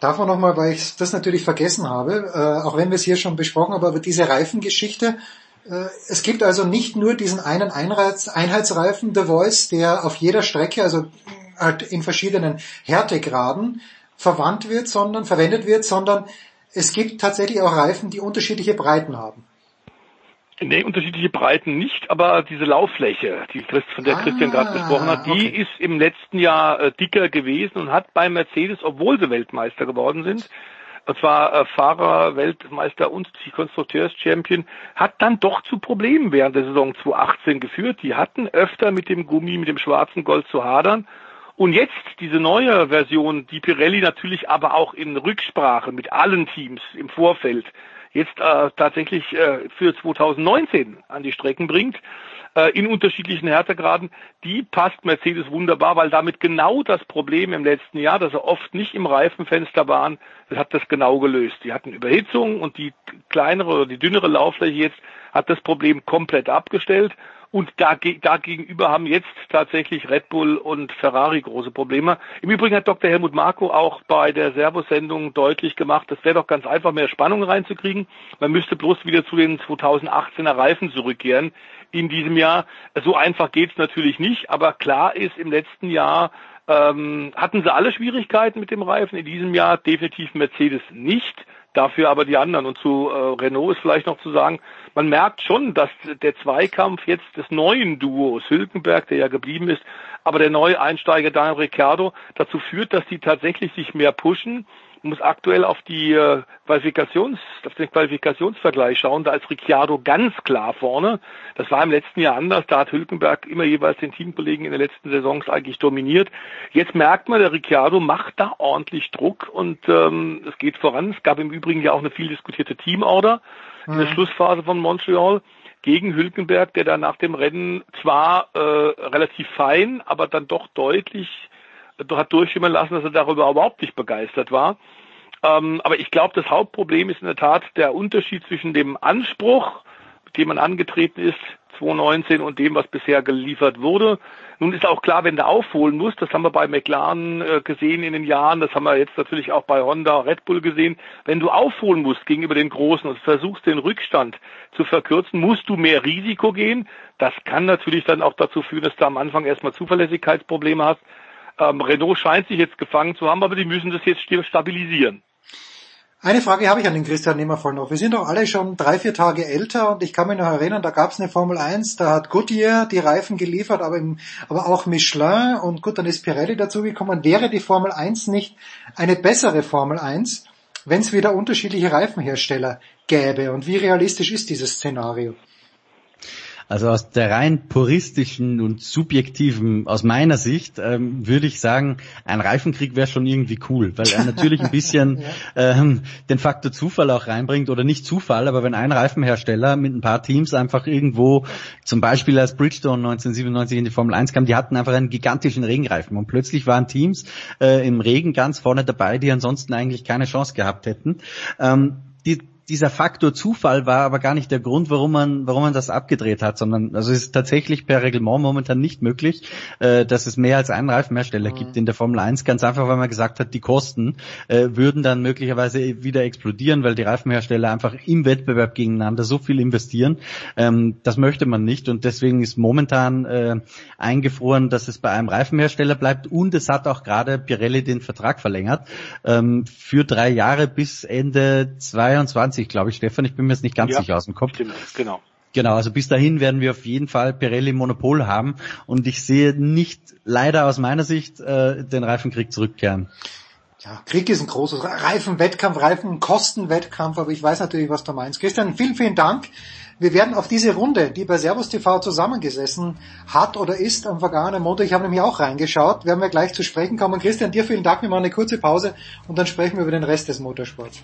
Darf man nochmal, weil ich das natürlich vergessen habe, äh, auch wenn wir es hier schon besprochen haben, aber diese Reifengeschichte, äh, es gibt also nicht nur diesen einen Einheitsreifen The Voice, der auf jeder Strecke, also halt in verschiedenen Härtegraden verwandt wird, sondern verwendet wird, sondern es gibt tatsächlich auch Reifen, die unterschiedliche Breiten haben. Nee, unterschiedliche Breiten nicht, aber diese Lauffläche, die Christ, von der ah, Christian gerade gesprochen hat, die okay. ist im letzten Jahr äh, dicker gewesen und hat bei Mercedes, obwohl sie Weltmeister geworden sind, und zwar äh, Fahrer, Weltmeister und Konstrukteurs-Champion, hat dann doch zu Problemen während der Saison 2018 geführt. Die hatten öfter mit dem Gummi, mit dem schwarzen Gold zu hadern. Und jetzt diese neue Version, die Pirelli natürlich aber auch in Rücksprache mit allen Teams im Vorfeld jetzt äh, tatsächlich äh, für 2019 an die Strecken bringt, äh, in unterschiedlichen Härtegraden, die passt Mercedes wunderbar, weil damit genau das Problem im letzten Jahr, dass sie oft nicht im Reifenfenster waren, das hat das genau gelöst. Die hatten Überhitzung und die kleinere oder die dünnere Lauffläche jetzt hat das Problem komplett abgestellt. Und dagegenüber haben jetzt tatsächlich Red Bull und Ferrari große Probleme. Im Übrigen hat Dr. Helmut Marko auch bei der Servus-Sendung deutlich gemacht, es wäre doch ganz einfach, mehr Spannung reinzukriegen. Man müsste bloß wieder zu den 2018er Reifen zurückkehren in diesem Jahr. So einfach geht's natürlich nicht, aber klar ist, im letzten Jahr ähm, hatten sie alle Schwierigkeiten mit dem Reifen. In diesem Jahr definitiv Mercedes nicht dafür aber die anderen. Und zu äh, Renault ist vielleicht noch zu sagen, man merkt schon, dass der Zweikampf jetzt des neuen Duos, Hülkenberg, der ja geblieben ist, aber der neue Einsteiger Daniel Ricciardo dazu führt, dass die tatsächlich sich mehr pushen muss aktuell auf die äh, Qualifikations, auf den Qualifikationsvergleich schauen. Da ist Ricciardo ganz klar vorne. Das war im letzten Jahr anders. Da hat Hülkenberg immer jeweils den Teamkollegen in den letzten Saisons eigentlich dominiert. Jetzt merkt man, der Ricciardo macht da ordentlich Druck und ähm, es geht voran. Es gab im Übrigen ja auch eine viel diskutierte Teamorder mhm. in der mhm. Schlussphase von Montreal gegen Hülkenberg, der da nach dem Rennen zwar äh, relativ fein, aber dann doch deutlich hat durchschimmern lassen, dass er darüber überhaupt nicht begeistert war. Ähm, aber ich glaube, das Hauptproblem ist in der Tat der Unterschied zwischen dem Anspruch, mit dem man angetreten ist, 2019 und dem, was bisher geliefert wurde. Nun ist auch klar, wenn du aufholen musst, das haben wir bei McLaren äh, gesehen in den Jahren, das haben wir jetzt natürlich auch bei Honda, Red Bull gesehen, wenn du aufholen musst gegenüber den Großen und versuchst den Rückstand zu verkürzen, musst du mehr Risiko gehen. Das kann natürlich dann auch dazu führen, dass du am Anfang erstmal Zuverlässigkeitsprobleme hast. Ähm, Renault scheint sich jetzt gefangen zu haben, aber die müssen das jetzt stabilisieren. Eine Frage habe ich an den Christian Nehmervoll noch. Wir sind doch alle schon drei, vier Tage älter und ich kann mich noch erinnern, da gab es eine Formel 1, da hat Goodyear die Reifen geliefert, aber, im, aber auch Michelin und gut, dann ist Pirelli dazugekommen. Wäre die Formel 1 nicht eine bessere Formel 1, wenn es wieder unterschiedliche Reifenhersteller gäbe? Und wie realistisch ist dieses Szenario? Also aus der rein puristischen und subjektiven, aus meiner Sicht, ähm, würde ich sagen, ein Reifenkrieg wäre schon irgendwie cool, weil er natürlich ein bisschen ja. ähm, den Faktor Zufall auch reinbringt oder nicht Zufall, aber wenn ein Reifenhersteller mit ein paar Teams einfach irgendwo, zum Beispiel als Bridgestone 1997 in die Formel 1 kam, die hatten einfach einen gigantischen Regenreifen und plötzlich waren Teams äh, im Regen ganz vorne dabei, die ansonsten eigentlich keine Chance gehabt hätten. Ähm, die, dieser Faktor Zufall war aber gar nicht der Grund, warum man, warum man das abgedreht hat, sondern also es ist tatsächlich per Reglement momentan nicht möglich, äh, dass es mehr als einen Reifenhersteller mhm. gibt in der Formel 1, ganz einfach, weil man gesagt hat, die Kosten äh, würden dann möglicherweise wieder explodieren, weil die Reifenhersteller einfach im Wettbewerb gegeneinander so viel investieren. Ähm, das möchte man nicht und deswegen ist momentan äh, eingefroren, dass es bei einem Reifenhersteller bleibt und es hat auch gerade Pirelli den Vertrag verlängert ähm, für drei Jahre bis Ende 22 20, glaube ich, Stefan. Ich bin mir jetzt nicht ganz ja, sicher aus dem Kopf. Genau, genau. Genau, also bis dahin werden wir auf jeden Fall Pirelli Monopol haben und ich sehe nicht leider aus meiner Sicht äh, den Reifenkrieg zurückkehren. Ja, Krieg ist ein großes Reifenwettkampf, Reifenkostenwettkampf, aber ich weiß natürlich, was du meinst. Christian, vielen, vielen Dank. Wir werden auf diese Runde, die bei Servus TV zusammengesessen hat oder ist am vergangenen Montag, ich habe nämlich auch reingeschaut, werden wir gleich zu sprechen kommen. Christian, dir vielen Dank, wir machen eine kurze Pause und dann sprechen wir über den Rest des Motorsports.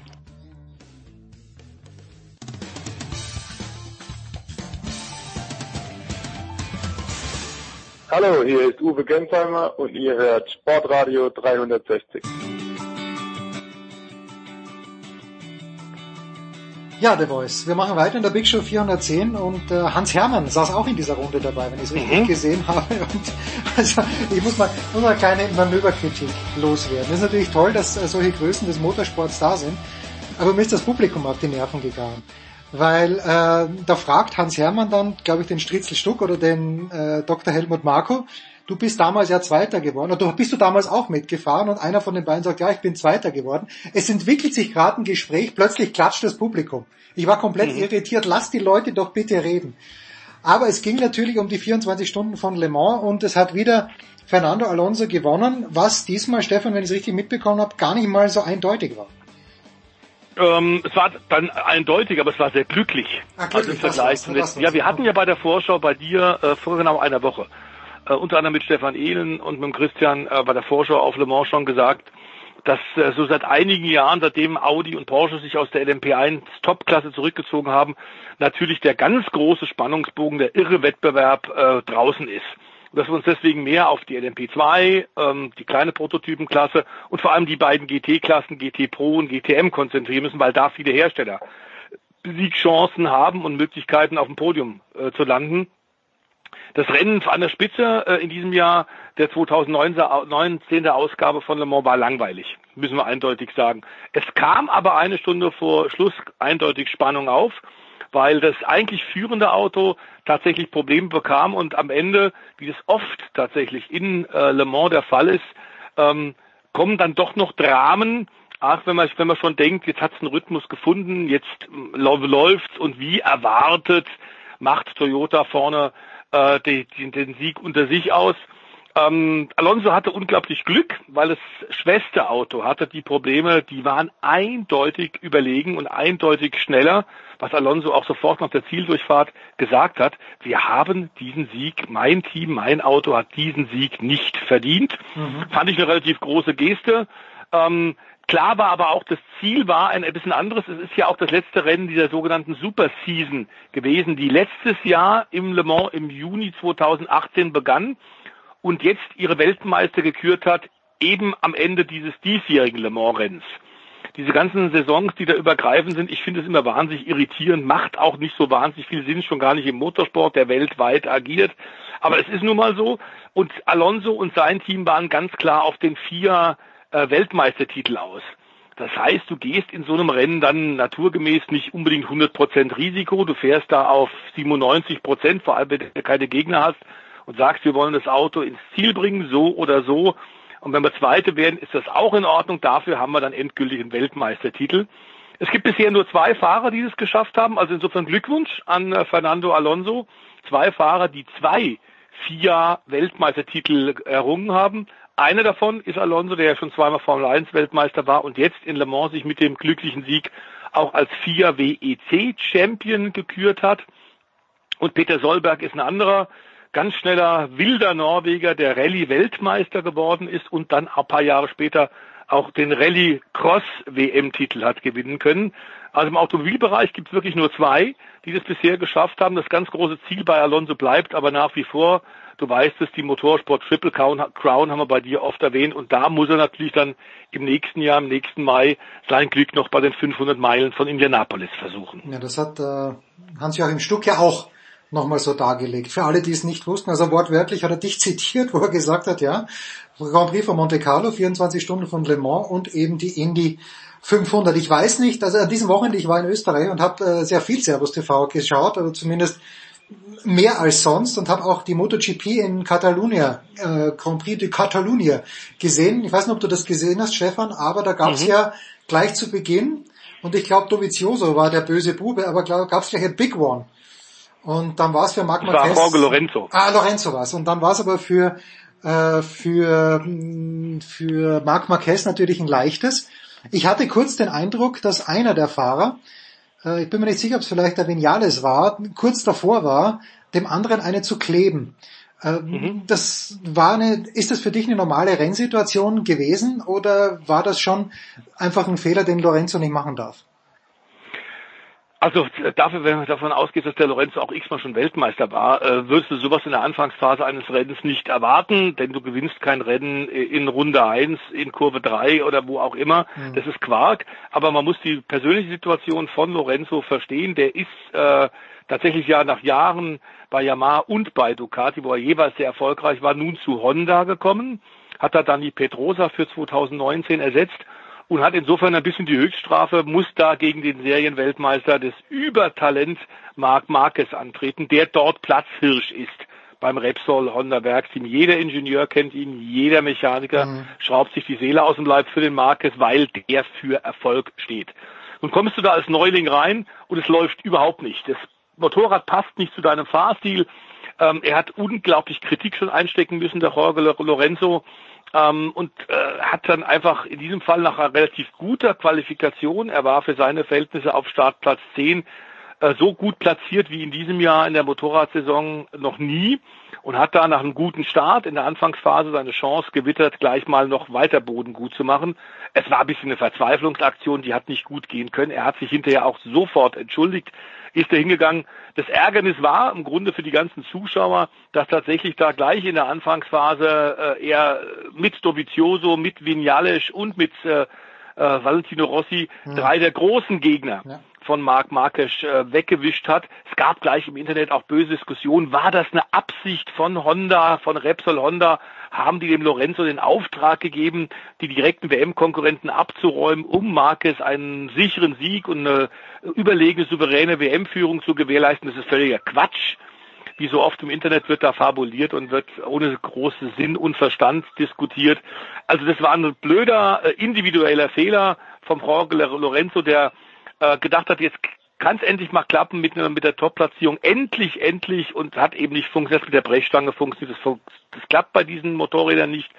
Hallo, hier ist Uwe Gensheimer und ihr hört Sportradio 360. Ja, The Voice. Wir machen weiter in der Big Show 410 und äh, Hans Hermann saß auch in dieser Runde dabei, wenn ich es richtig mhm. gesehen habe. Und also ich muss mal, muss mal eine kleine Manöverkritik loswerden. Es ist natürlich toll, dass äh, solche Größen des Motorsports da sind, aber mir ist das Publikum auf die Nerven gegangen weil äh, da fragt Hans Hermann dann, glaube ich, den Stritzel Stuck oder den äh, Dr. Helmut Marko, du bist damals ja Zweiter geworden, oder bist du damals auch mitgefahren und einer von den beiden sagt, ja, ich bin Zweiter geworden. Es entwickelt sich gerade ein Gespräch, plötzlich klatscht das Publikum. Ich war komplett mhm. irritiert, lass die Leute doch bitte reden. Aber es ging natürlich um die 24 Stunden von Le Mans und es hat wieder Fernando Alonso gewonnen, was diesmal, Stefan, wenn ich es richtig mitbekommen habe, gar nicht mal so eindeutig war. Ähm, es war dann eindeutig, aber es war sehr glücklich. Ach, glücklich also im Vergleich zum letzten. Ja, wir hatten ja bei der Vorschau bei dir äh, vor genau einer Woche, äh, unter anderem mit Stefan Ehlen und mit Christian äh, bei der Vorschau auf Le Mans schon gesagt, dass äh, so seit einigen Jahren, seitdem Audi und Porsche sich aus der LMP1 Top-Klasse zurückgezogen haben, natürlich der ganz große Spannungsbogen, der irre Wettbewerb äh, draußen ist. Und dass wir uns deswegen mehr auf die LMP2, ähm, die kleine Prototypenklasse und vor allem die beiden GT-Klassen, GT Pro und GTM konzentrieren müssen, weil da viele Hersteller Siegchancen haben und Möglichkeiten auf dem Podium äh, zu landen. Das Rennen an der Spitze äh, in diesem Jahr der 2019. Ausgabe von Le Mans war langweilig, müssen wir eindeutig sagen. Es kam aber eine Stunde vor Schluss eindeutig Spannung auf, weil das eigentlich führende Auto tatsächlich Probleme bekam und am Ende, wie es oft tatsächlich in äh, Le Mans der Fall ist, ähm, kommen dann doch noch Dramen, ach, wenn man, wenn man schon denkt, jetzt hat es einen Rhythmus gefunden, jetzt läuft's und wie erwartet macht Toyota vorne äh, die, die, den Sieg unter sich aus. Ähm, Alonso hatte unglaublich Glück, weil das Schwesterauto hatte die Probleme, die waren eindeutig überlegen und eindeutig schneller, was Alonso auch sofort nach der Zieldurchfahrt gesagt hat. Wir haben diesen Sieg, mein Team, mein Auto hat diesen Sieg nicht verdient. Mhm. Fand ich eine relativ große Geste. Ähm, Klar war aber auch, das Ziel war ein, bisschen anderes. Es ist ja auch das letzte Rennen dieser sogenannten Super Season gewesen, die letztes Jahr im Le Mans im Juni 2018 begann und jetzt ihre Weltmeister gekürt hat, eben am Ende dieses diesjährigen Le Mans Rennens. Diese ganzen Saisons, die da übergreifend sind, ich finde es immer wahnsinnig irritierend, macht auch nicht so wahnsinnig viel Sinn, schon gar nicht im Motorsport, der weltweit agiert. Aber es ist nun mal so. Und Alonso und sein Team waren ganz klar auf den vier äh, Weltmeistertitel aus. Das heißt, du gehst in so einem Rennen dann naturgemäß nicht unbedingt 100% Risiko, du fährst da auf 97%, vor allem wenn du keine Gegner hast und sagst, wir wollen das Auto ins Ziel bringen, so oder so. Und wenn wir Zweite werden, ist das auch in Ordnung. Dafür haben wir dann endgültig einen Weltmeistertitel. Es gibt bisher nur zwei Fahrer, die das geschafft haben. Also insofern Glückwunsch an äh, Fernando Alonso. Zwei Fahrer, die zwei vier Weltmeistertitel errungen haben. Einer davon ist Alonso, der ja schon zweimal Formel 1 Weltmeister war und jetzt in Le Mans sich mit dem glücklichen Sieg auch als FIA WEC Champion gekürt hat. Und Peter Solberg ist ein anderer ganz schneller, wilder Norweger, der Rallye-Weltmeister geworden ist und dann ein paar Jahre später auch den Rallye-Cross-WM-Titel hat gewinnen können. Also im Automobilbereich gibt es wirklich nur zwei, die das bisher geschafft haben. Das ganz große Ziel bei Alonso bleibt aber nach wie vor Du weißt es, die Motorsport Triple Crown haben wir bei dir oft erwähnt und da muss er natürlich dann im nächsten Jahr, im nächsten Mai sein Glück noch bei den 500 Meilen von Indianapolis versuchen. Ja, das hat äh, Hans-Joachim Stuck ja auch nochmal so dargelegt. Für alle, die es nicht wussten, also wortwörtlich hat er dich zitiert, wo er gesagt hat, ja, Grand Prix von Monte Carlo, 24 Stunden von Le Mans und eben die Indy 500. Ich weiß nicht, also an diesem Wochenende, ich war in Österreich und habe äh, sehr viel Servus TV geschaut, oder zumindest mehr als sonst und habe auch die MotoGP in Catalunya, äh, Grand Prix de Catalunya gesehen. Ich weiß nicht, ob du das gesehen hast, Stefan, aber da gab es mhm. ja gleich zu Beginn, und ich glaube Dovizioso war der böse Bube, aber gab es gleich ein Big One. Und dann war es für Marc Marquez. War Jorge Lorenzo. Ah, Lorenzo war es. Und dann war es aber für, äh, für, für Marc Marquez natürlich ein leichtes. Ich hatte kurz den Eindruck, dass einer der Fahrer, äh, ich bin mir nicht sicher, ob es vielleicht der Vinales war, kurz davor war, dem anderen eine zu kleben. Äh, mhm. Das war eine, ist das für dich eine normale Rennsituation gewesen oder war das schon einfach ein Fehler, den Lorenzo nicht machen darf? Also dafür, wenn man davon ausgeht, dass der Lorenzo auch x-mal schon Weltmeister war, äh, würdest du sowas in der Anfangsphase eines Rennens nicht erwarten, denn du gewinnst kein Rennen in Runde 1, in Kurve 3 oder wo auch immer. Mhm. Das ist Quark. Aber man muss die persönliche Situation von Lorenzo verstehen. Der ist äh, tatsächlich ja nach Jahren bei Yamaha und bei Ducati, wo er jeweils sehr erfolgreich war, nun zu Honda gekommen, hat er dann die Petrosa für 2019 ersetzt und hat insofern ein bisschen die Höchststrafe, muss da gegen den Serienweltmeister des Übertalent Marc Marquez antreten, der dort Platzhirsch ist beim Repsol Honda Werksteam. Jeder Ingenieur kennt ihn, jeder Mechaniker mhm. schraubt sich die Seele aus dem Leib für den Marquez, weil der für Erfolg steht. Nun kommst du da als Neuling rein und es läuft überhaupt nicht. Das Motorrad passt nicht zu deinem Fahrstil. Ähm, er hat unglaublich Kritik schon einstecken müssen, der Jorge Lorenzo ähm, und äh, hat dann einfach in diesem Fall nach einer relativ guter Qualifikation, er war für seine Verhältnisse auf Startplatz 10, äh, so gut platziert wie in diesem Jahr in der Motorradsaison noch nie und hat da nach einem guten Start in der Anfangsphase seine Chance gewittert, gleich mal noch weiter Boden gut zu machen. Es war ein bisschen eine Verzweiflungsaktion, die hat nicht gut gehen können. Er hat sich hinterher auch sofort entschuldigt, ist er hingegangen. Das Ärgernis war im Grunde für die ganzen Zuschauer, dass tatsächlich da gleich in der Anfangsphase äh, er mit Dovizioso, mit Vinales und mit äh, äh, Valentino Rossi Hm. drei der großen Gegner Ja. von Marc Marquez äh, weggewischt hat. Es gab gleich im Internet auch böse Diskussionen. War das eine Absicht von Honda, von Repsol Honda? Haben die dem Lorenzo den Auftrag gegeben, die direkten WM-Konkurrenten abzuräumen, um Marquez einen sicheren Sieg und eine überlegene, souveräne WM-Führung zu gewährleisten? Das ist völliger Quatsch. Wie so oft im Internet wird da fabuliert und wird ohne großen Sinn und Verstand diskutiert. Also das war ein blöder äh, individueller Fehler vom Jorge Lorenzo, der äh, gedacht hat, jetzt kann es endlich mal klappen mit, mit der Top-Platzierung. Endlich, endlich und hat eben nicht funktioniert. Das mit der Brechstange funktioniert. Das, das klappt bei diesen Motorrädern nicht.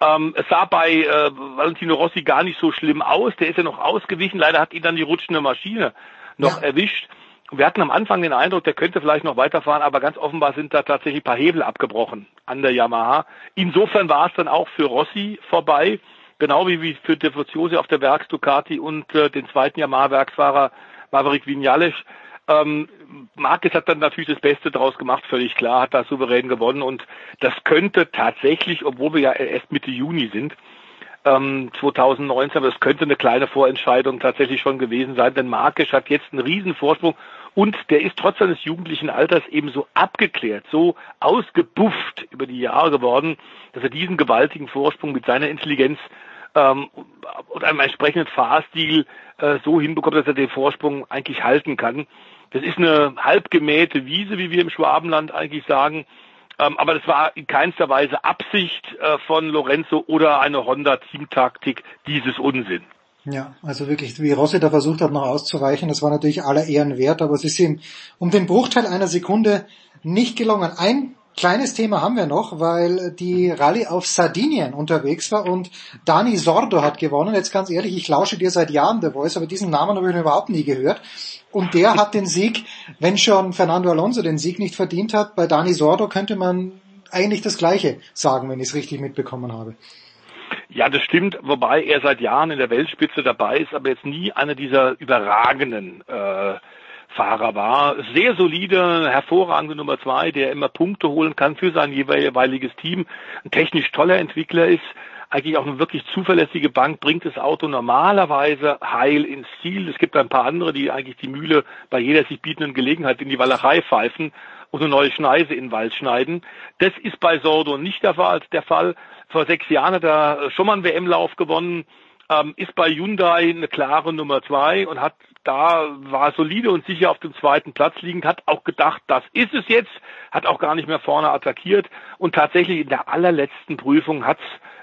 Ähm, es sah bei äh, Valentino Rossi gar nicht so schlimm aus. Der ist ja noch ausgewichen. Leider hat ihn dann die rutschende Maschine noch erwischt. Wir hatten am Anfang den Eindruck, der könnte vielleicht noch weiterfahren, aber ganz offenbar sind da tatsächlich ein paar Hebel abgebrochen an der Yamaha. Insofern war es dann auch für Rossi vorbei, genau wie für Devoziosi auf der Werks Ducati und äh, den zweiten Yamaha-Werksfahrer Maverick Vinales. Ähm, Marquez hat dann natürlich das Beste draus gemacht, völlig klar, hat da souverän gewonnen und das könnte tatsächlich, obwohl wir ja erst Mitte Juni sind, ähm, 2019, aber das könnte eine kleine Vorentscheidung tatsächlich schon gewesen sein, denn Marquez hat jetzt einen riesen Vorsprung und der ist trotz seines jugendlichen Alters eben so abgeklärt, so ausgebufft über die Jahre geworden, dass er diesen gewaltigen Vorsprung mit seiner Intelligenz ähm, und einem entsprechenden Fahrstil äh, so hinbekommt, dass er den Vorsprung eigentlich halten kann. Das ist eine halbgemähte Wiese, wie wir im Schwabenland eigentlich sagen. Ähm, aber das war in keinster Weise Absicht äh, von Lorenzo oder eine Honda-Teamtaktik dieses Unsinn. Ja, also wirklich, wie Rossi da versucht hat, noch auszuweichen, das war natürlich aller Ehren wert, aber es ist ihm um den Bruchteil einer Sekunde nicht gelungen. Ein kleines Thema haben wir noch, weil die Rallye auf Sardinien unterwegs war und Dani Sordo hat gewonnen. Jetzt ganz ehrlich, ich lausche dir seit Jahren der Voice, aber diesen Namen habe ich überhaupt nie gehört. Und der hat den Sieg, wenn schon Fernando Alonso den Sieg nicht verdient hat, bei Dani Sordo könnte man eigentlich das Gleiche sagen, wenn ich es richtig mitbekommen habe. Ja, das stimmt, wobei er seit Jahren in der Weltspitze dabei ist, aber jetzt nie einer dieser überragenden äh, Fahrer war. Sehr solide, hervorragende Nummer zwei, der immer Punkte holen kann für sein jeweiliges Team. Ein technisch toller Entwickler ist, eigentlich auch eine wirklich zuverlässige Bank, bringt das Auto normalerweise heil ins Ziel. Es gibt ein paar andere, die eigentlich die Mühle bei jeder sich bietenden Gelegenheit in die Walachei pfeifen und eine neue Schneise in den Wald schneiden. Das ist bei Sordo nicht der Fall. Der Fall. Vor sechs Jahren hat er schon mal einen WM-Lauf gewonnen, ähm, ist bei Hyundai eine klare Nummer zwei und hat da war solide und sicher auf dem zweiten Platz liegend, hat auch gedacht, das ist es jetzt, hat auch gar nicht mehr vorne attackiert und tatsächlich in der allerletzten Prüfung hat's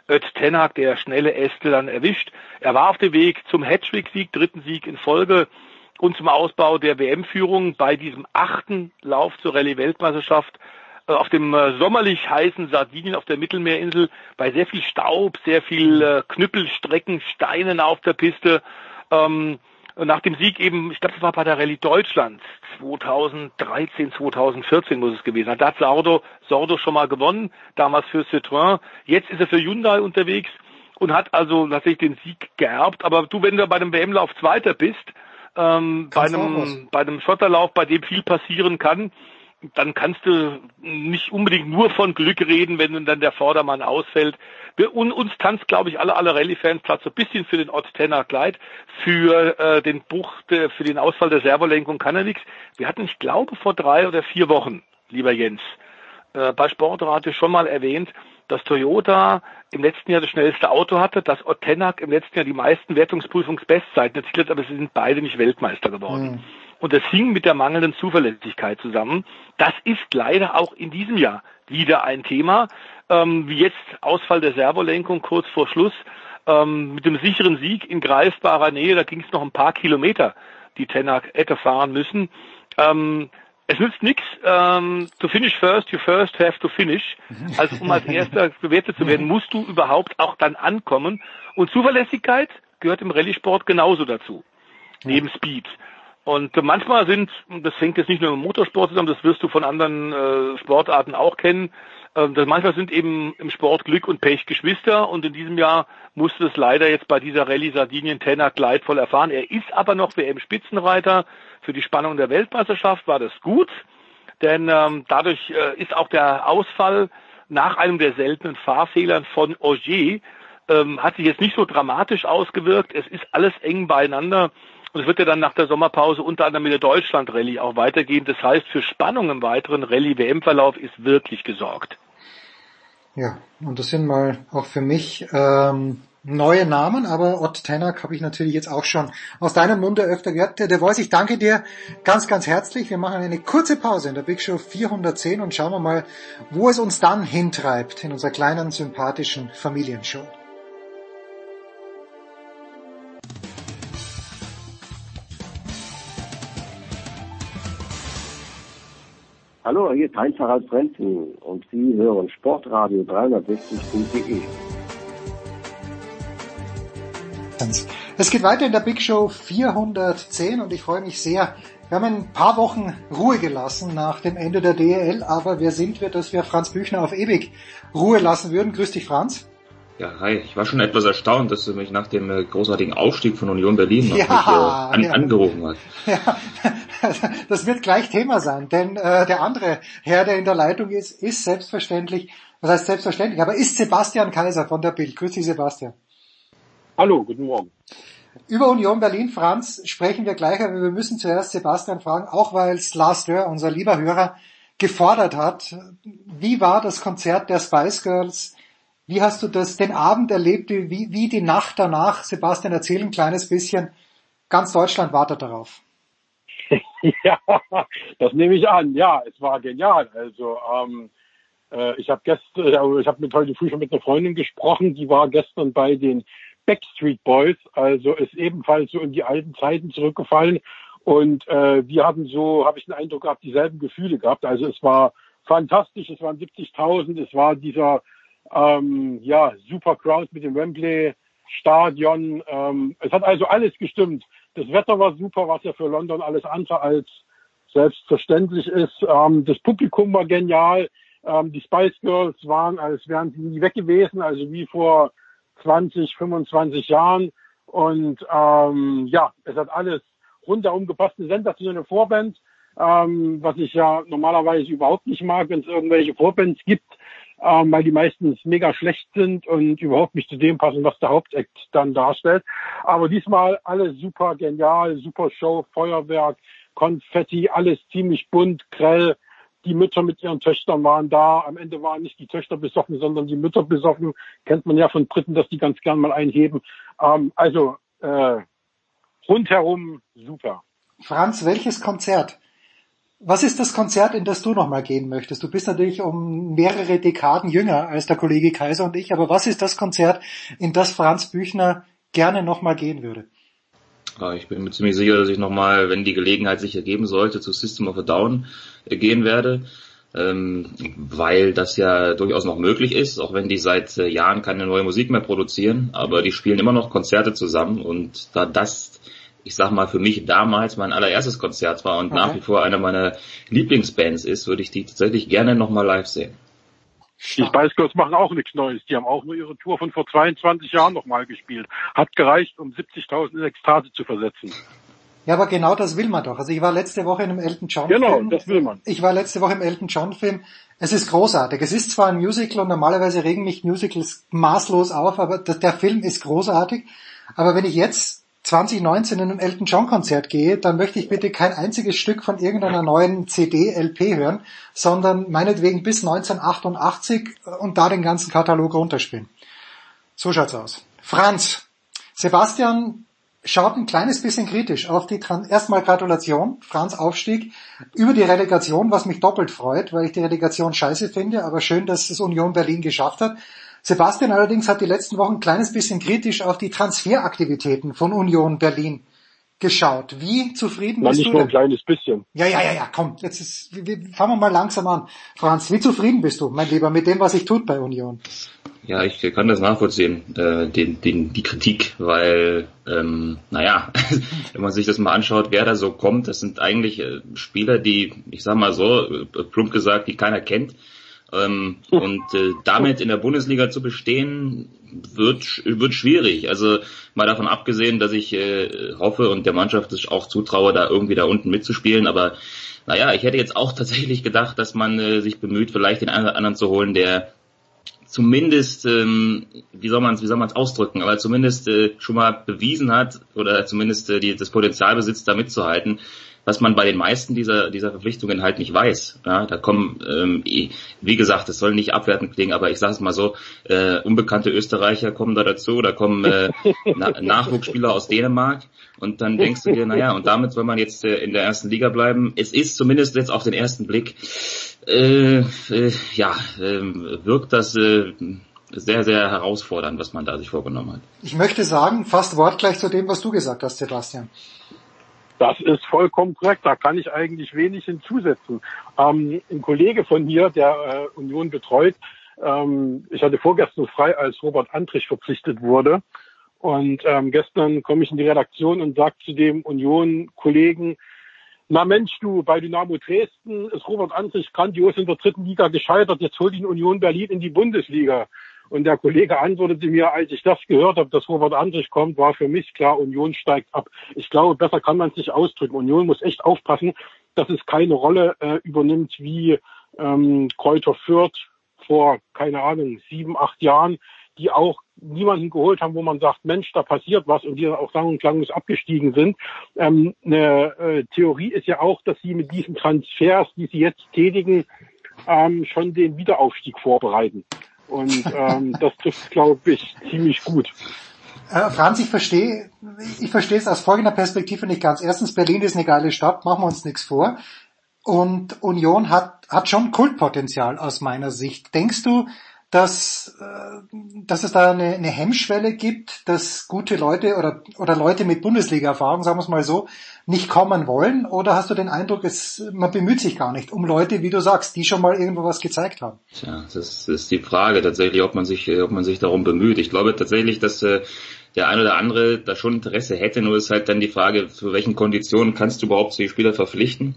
Öztenak, der schnelle Äste, dann erwischt. Er war auf dem Weg zum Hattrick-Sieg, dritten Sieg in Folge und zum Ausbau der WM-Führung bei diesem achten Lauf zur Rallye-Weltmeisterschaft äh, auf dem äh, sommerlich heißen Sardinien auf der Mittelmeerinsel bei sehr viel Staub, sehr viel äh, Knüppelstrecken, Steinen auf der Piste. Ähm, nach dem Sieg eben, ich glaube, das war bei der Rallye Deutschland 2013, 2014 muss es gewesen sein. Da hat Sordo, Sordo schon mal gewonnen, damals für Citroën. Jetzt ist er für Hyundai unterwegs und hat also tatsächlich den Sieg geerbt. Aber du, wenn du bei einem WM-Lauf Zweiter bist, ähm, bei Kannst einem, bei einem Schotterlauf, bei dem viel passieren kann, dann kannst du nicht unbedingt nur von Glück reden, wenn dann der Vordermann ausfällt. Wir, un, uns tanzt, glaube ich, alle, alle Rallye-Fans Platz so ein bisschen für den Ott Tenner Gleit, für äh, den Bruch, der, für den Ausfall der Servolenkung kann er nichts. Wir hatten, ich glaube, vor drei oder vier Wochen, lieber Jens, äh, bei Sportradio schon mal erwähnt, dass Toyota im letzten Jahr das schnellste Auto hatte, dass Ottenak im letzten Jahr die meisten Wertungsprüfungsbestzeiten erzielt hat, aber sie sind beide nicht Weltmeister geworden. Und das hing mit der mangelnden Zuverlässigkeit zusammen. Das ist leider auch in diesem Jahr wieder ein Thema, ähm, wie jetzt Ausfall der Servolenkung kurz vor Schluss. Ähm, mit dem sicheren Sieg in greifbarer Nähe, da ging es noch ein paar Kilometer, die Tenak hätte fahren müssen. Ähm, es nützt nichts. Ähm, to finish first, you first have to finish. Also um als erster bewertet zu werden, musst du überhaupt auch dann ankommen. Und Zuverlässigkeit gehört im Rallye-Sport genauso dazu. Neben Speed. Und äh, manchmal sind, das hängt jetzt nicht nur im Motorsport zusammen, das wirst du von anderen äh, Sportarten auch kennen, äh, manchmal sind eben im Sport Glück und Pech Geschwister und in diesem Jahr musste es leider jetzt bei dieser Rallye Sardinien Tenner leidvoll erfahren. Er ist aber noch WM-Spitzenreiter. Für die Spannung der Weltmeisterschaft war das gut, denn ähm, dadurch äh, ist auch der Ausfall nach einem der seltenen Fahrfehlern von Ogier ähm, hat sich jetzt nicht so dramatisch ausgewirkt. Es ist alles eng beieinander. Und es wird ja dann nach der Sommerpause unter anderem mit der Deutschland-Rallye auch weitergehen. Das heißt, für Spannung im weiteren Rallye-WM-Verlauf ist wirklich gesorgt. Ja, und das sind mal auch für mich ähm, neue Namen, aber Ott Tenak habe ich natürlich jetzt auch schon aus deinem Munde öfter gehört. Der Voice, ich danke dir ganz, ganz herzlich. Wir machen eine kurze Pause in der Big Show 410 und schauen wir mal, wo es uns dann hintreibt in unserer kleinen, sympathischen Familienshow. Hallo, hier ist Heinz-Harald Frenzen und Sie hören Sportradio 360.de. Es geht weiter in der Big Show 410 und ich freue mich sehr. Wir haben ein paar Wochen Ruhe gelassen nach dem Ende der DEL, aber wer sind wir, dass wir Franz Büchner auf ewig Ruhe lassen würden? Grüß dich, Franz. Ja, hi. Ich war schon etwas erstaunt, dass du mich nach dem äh, großartigen Aufstieg von Union Berlin noch ja, mich, äh, an, ja. angerufen hast. Ja, das wird gleich Thema sein, denn äh, der andere Herr, der in der Leitung ist, ist selbstverständlich, was heißt selbstverständlich, aber ist Sebastian Kaiser von der Bild. Grüß dich, Sebastian. Hallo, guten Morgen. Über Union Berlin, Franz, sprechen wir gleich, aber wir müssen zuerst Sebastian fragen, auch weil Dörr, unser lieber Hörer, gefordert hat. Wie war das Konzert der Spice Girls? Wie hast du das, den Abend erlebt, wie, wie die Nacht danach? Sebastian, erzähl ein kleines bisschen. Ganz Deutschland wartet darauf. ja, das nehme ich an. Ja, es war genial. Also ähm, äh, ich habe gestern, äh, ich habe mit heute früh schon mit einer Freundin gesprochen, die war gestern bei den Backstreet Boys, also ist ebenfalls so in die alten Zeiten zurückgefallen. Und äh, wir haben so, habe ich den Eindruck gehabt, dieselben Gefühle gehabt. Also es war fantastisch, es waren 70.000, es war dieser ähm, ja super Crowd mit dem Wembley Stadion. Ähm, es hat also alles gestimmt. Das Wetter war super, was ja für London alles andere als selbstverständlich ist. Ähm, das Publikum war genial. Ähm, die Spice Girls waren, als wären sie nie weg gewesen, also wie vor 20, 25 Jahren. Und ähm, ja, es hat alles rundherum gepasst. Eine sensationelle Vorband, ähm, was ich ja normalerweise überhaupt nicht mag, wenn es irgendwelche Vorbands gibt, ähm, weil die meistens mega schlecht sind und überhaupt nicht zu dem passen, was der Hauptakt dann darstellt. Aber diesmal alles super genial, super Show, Feuerwerk, Konfetti, alles ziemlich bunt, grell. Die Mütter mit ihren Töchtern waren da. Am Ende waren nicht die Töchter besoffen, sondern die Mütter besoffen. Kennt man ja von Briten, dass die ganz gern mal einheben. Ähm, also äh, rundherum super. Franz, welches Konzert? Was ist das Konzert, in das du nochmal gehen möchtest? Du bist natürlich um mehrere Dekaden jünger als der Kollege Kaiser und ich, aber was ist das Konzert, in das Franz Büchner gerne nochmal gehen würde? Ich bin mir ziemlich sicher, dass ich nochmal, wenn die Gelegenheit sich ergeben sollte, zu System of a Down gehen werde, ähm, weil das ja durchaus noch möglich ist, auch wenn die seit äh, Jahren keine neue Musik mehr produzieren, aber die spielen immer noch Konzerte zusammen und da das ich sag mal, für mich damals mein allererstes Konzert war und okay. nach wie vor einer meiner Lieblingsbands ist, würde ich die tatsächlich gerne nochmal live sehen. Die Spice Girls machen auch nichts Neues. Die haben auch nur ihre Tour von vor 22 Jahren nochmal gespielt. Hat gereicht, um 70.000 in Ekstase zu versetzen. Ja, aber genau das will man doch. Also ich war letzte Woche in einem Elton John genau, Film. Genau, das will man. Ich war letzte Woche im Elton John Film. Es ist großartig. Es ist zwar ein Musical und normalerweise regen mich Musicals maßlos auf, aber der Film ist großartig. Aber wenn ich jetzt 2019 in ein Elton John Konzert gehe, dann möchte ich bitte kein einziges Stück von irgendeiner neuen CD, LP hören, sondern meinetwegen bis 1988 und da den ganzen Katalog runterspielen. So schaut's aus. Franz, Sebastian schaut ein kleines bisschen kritisch auf die Trans erstmal Gratulation, Franz Aufstieg über die Relegation, was mich doppelt freut, weil ich die Relegation scheiße finde, aber schön, dass es Union Berlin geschafft hat. Sebastian allerdings hat die letzten Wochen ein kleines bisschen kritisch auf die Transferaktivitäten von Union Berlin geschaut. Wie zufrieden Na, bist nicht du? nur ein kleines bisschen. Ja, ja, ja, ja, komm, jetzt ist, wir, wir, fangen wir mal langsam an. Franz, wie zufrieden bist du, mein Lieber, mit dem, was sich tut bei Union? Ja, ich kann das nachvollziehen, äh, den, den, die Kritik, weil, ähm, naja, wenn man sich das mal anschaut, wer da so kommt, das sind eigentlich äh, Spieler, die, ich sag mal so, äh, plump gesagt, die keiner kennt. Ähm, und äh, damit in der Bundesliga zu bestehen, wird, wird schwierig. Also mal davon abgesehen, dass ich äh, hoffe und der Mannschaft es auch zutraue, da irgendwie da unten mitzuspielen, aber naja, ich hätte jetzt auch tatsächlich gedacht, dass man äh, sich bemüht, vielleicht den einen oder anderen zu holen, der zumindest, ähm, wie soll man es, wie soll man es ausdrücken, aber zumindest äh, schon mal bewiesen hat oder zumindest äh, die, das Potenzial besitzt, da mitzuhalten was man bei den meisten dieser, dieser Verpflichtungen halt nicht weiß. Ja, da kommen, ähm, wie gesagt, das soll nicht abwertend klingen, aber ich sage es mal so, äh, unbekannte Österreicher kommen da dazu, da kommen äh, Na Nachwuchsspieler aus Dänemark und dann denkst du dir, naja, und damit soll man jetzt äh, in der ersten Liga bleiben. Es ist zumindest jetzt auf den ersten Blick, äh, äh, ja, äh, wirkt das äh, sehr, sehr herausfordernd, was man da sich vorgenommen hat. Ich möchte sagen, fast wortgleich zu dem, was du gesagt hast, Sebastian. Das ist vollkommen korrekt. Da kann ich eigentlich wenig hinzusetzen. Ähm, ein Kollege von hier, der äh, Union betreut, ähm, ich hatte vorgestern frei, als Robert Antrich verpflichtet wurde. Und ähm, gestern komme ich in die Redaktion und sage zu dem Union-Kollegen, na Mensch, du, bei Dynamo Dresden ist Robert Antrich grandios in der dritten Liga gescheitert. Jetzt holt ihn Union Berlin in die Bundesliga. Und der Kollege antwortete mir, als ich das gehört habe, dass Robert Andrich kommt, war für mich klar, Union steigt ab. Ich glaube, besser kann man es nicht ausdrücken. Union muss echt aufpassen, dass es keine Rolle äh, übernimmt wie ähm, Kräuter Fürth vor, keine Ahnung, sieben, acht Jahren, die auch niemanden geholt haben, wo man sagt, Mensch, da passiert was und die dann auch sang- und klanglos abgestiegen sind. Ähm, eine äh, Theorie ist ja auch, dass sie mit diesen Transfers, die sie jetzt tätigen, ähm, schon den Wiederaufstieg vorbereiten. Und ähm, das trifft, glaube ich, ziemlich gut. Äh, Franz, ich verstehe, ich verstehe es aus folgender Perspektive nicht ganz. Erstens, Berlin ist eine geile Stadt, machen wir uns nichts vor. Und Union hat, hat schon Kultpotenzial aus meiner Sicht. Denkst du, dass, äh, dass es da eine, eine Hemmschwelle gibt, dass gute Leute oder, oder Leute mit Bundesliga-Erfahrung, sagen wir es mal so, nicht kommen wollen? Oder hast du den Eindruck, es, man bemüht sich gar nicht um Leute, wie du sagst, die schon mal irgendwo was gezeigt haben? Tja, das ist die Frage tatsächlich, ob man sich, ob man sich darum bemüht. Ich glaube tatsächlich, dass äh, der ein oder andere da schon Interesse hätte, nur ist halt dann die Frage, zu welchen Konditionen kannst du überhaupt die Spieler verpflichten?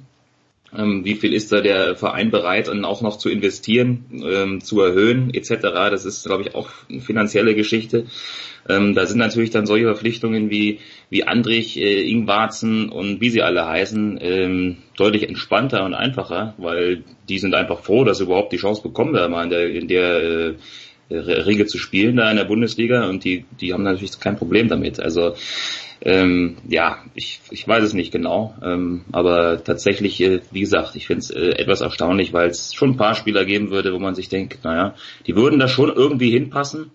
Ähm, wie viel ist da der Verein bereit, dann auch noch zu investieren, ähm, zu erhöhen etc. Das ist, glaube ich, auch eine finanzielle Geschichte. Ähm, da sind natürlich dann solche Verpflichtungen wie wie Andrich, äh, Ingwarzen und wie sie alle heißen, deutlich entspannter und einfacher, weil die sind einfach froh, dass sie überhaupt die Chance bekommen, da mal in der, in der äh, Regel zu spielen da in der Bundesliga und die, die haben natürlich kein Problem damit. Also ähm, ja, ich, ich weiß es nicht genau, ähm, aber tatsächlich, äh, wie gesagt, ich finde es äh, etwas erstaunlich, weil es schon ein paar Spieler geben würde, wo man sich denkt, naja, die würden da schon irgendwie hinpassen,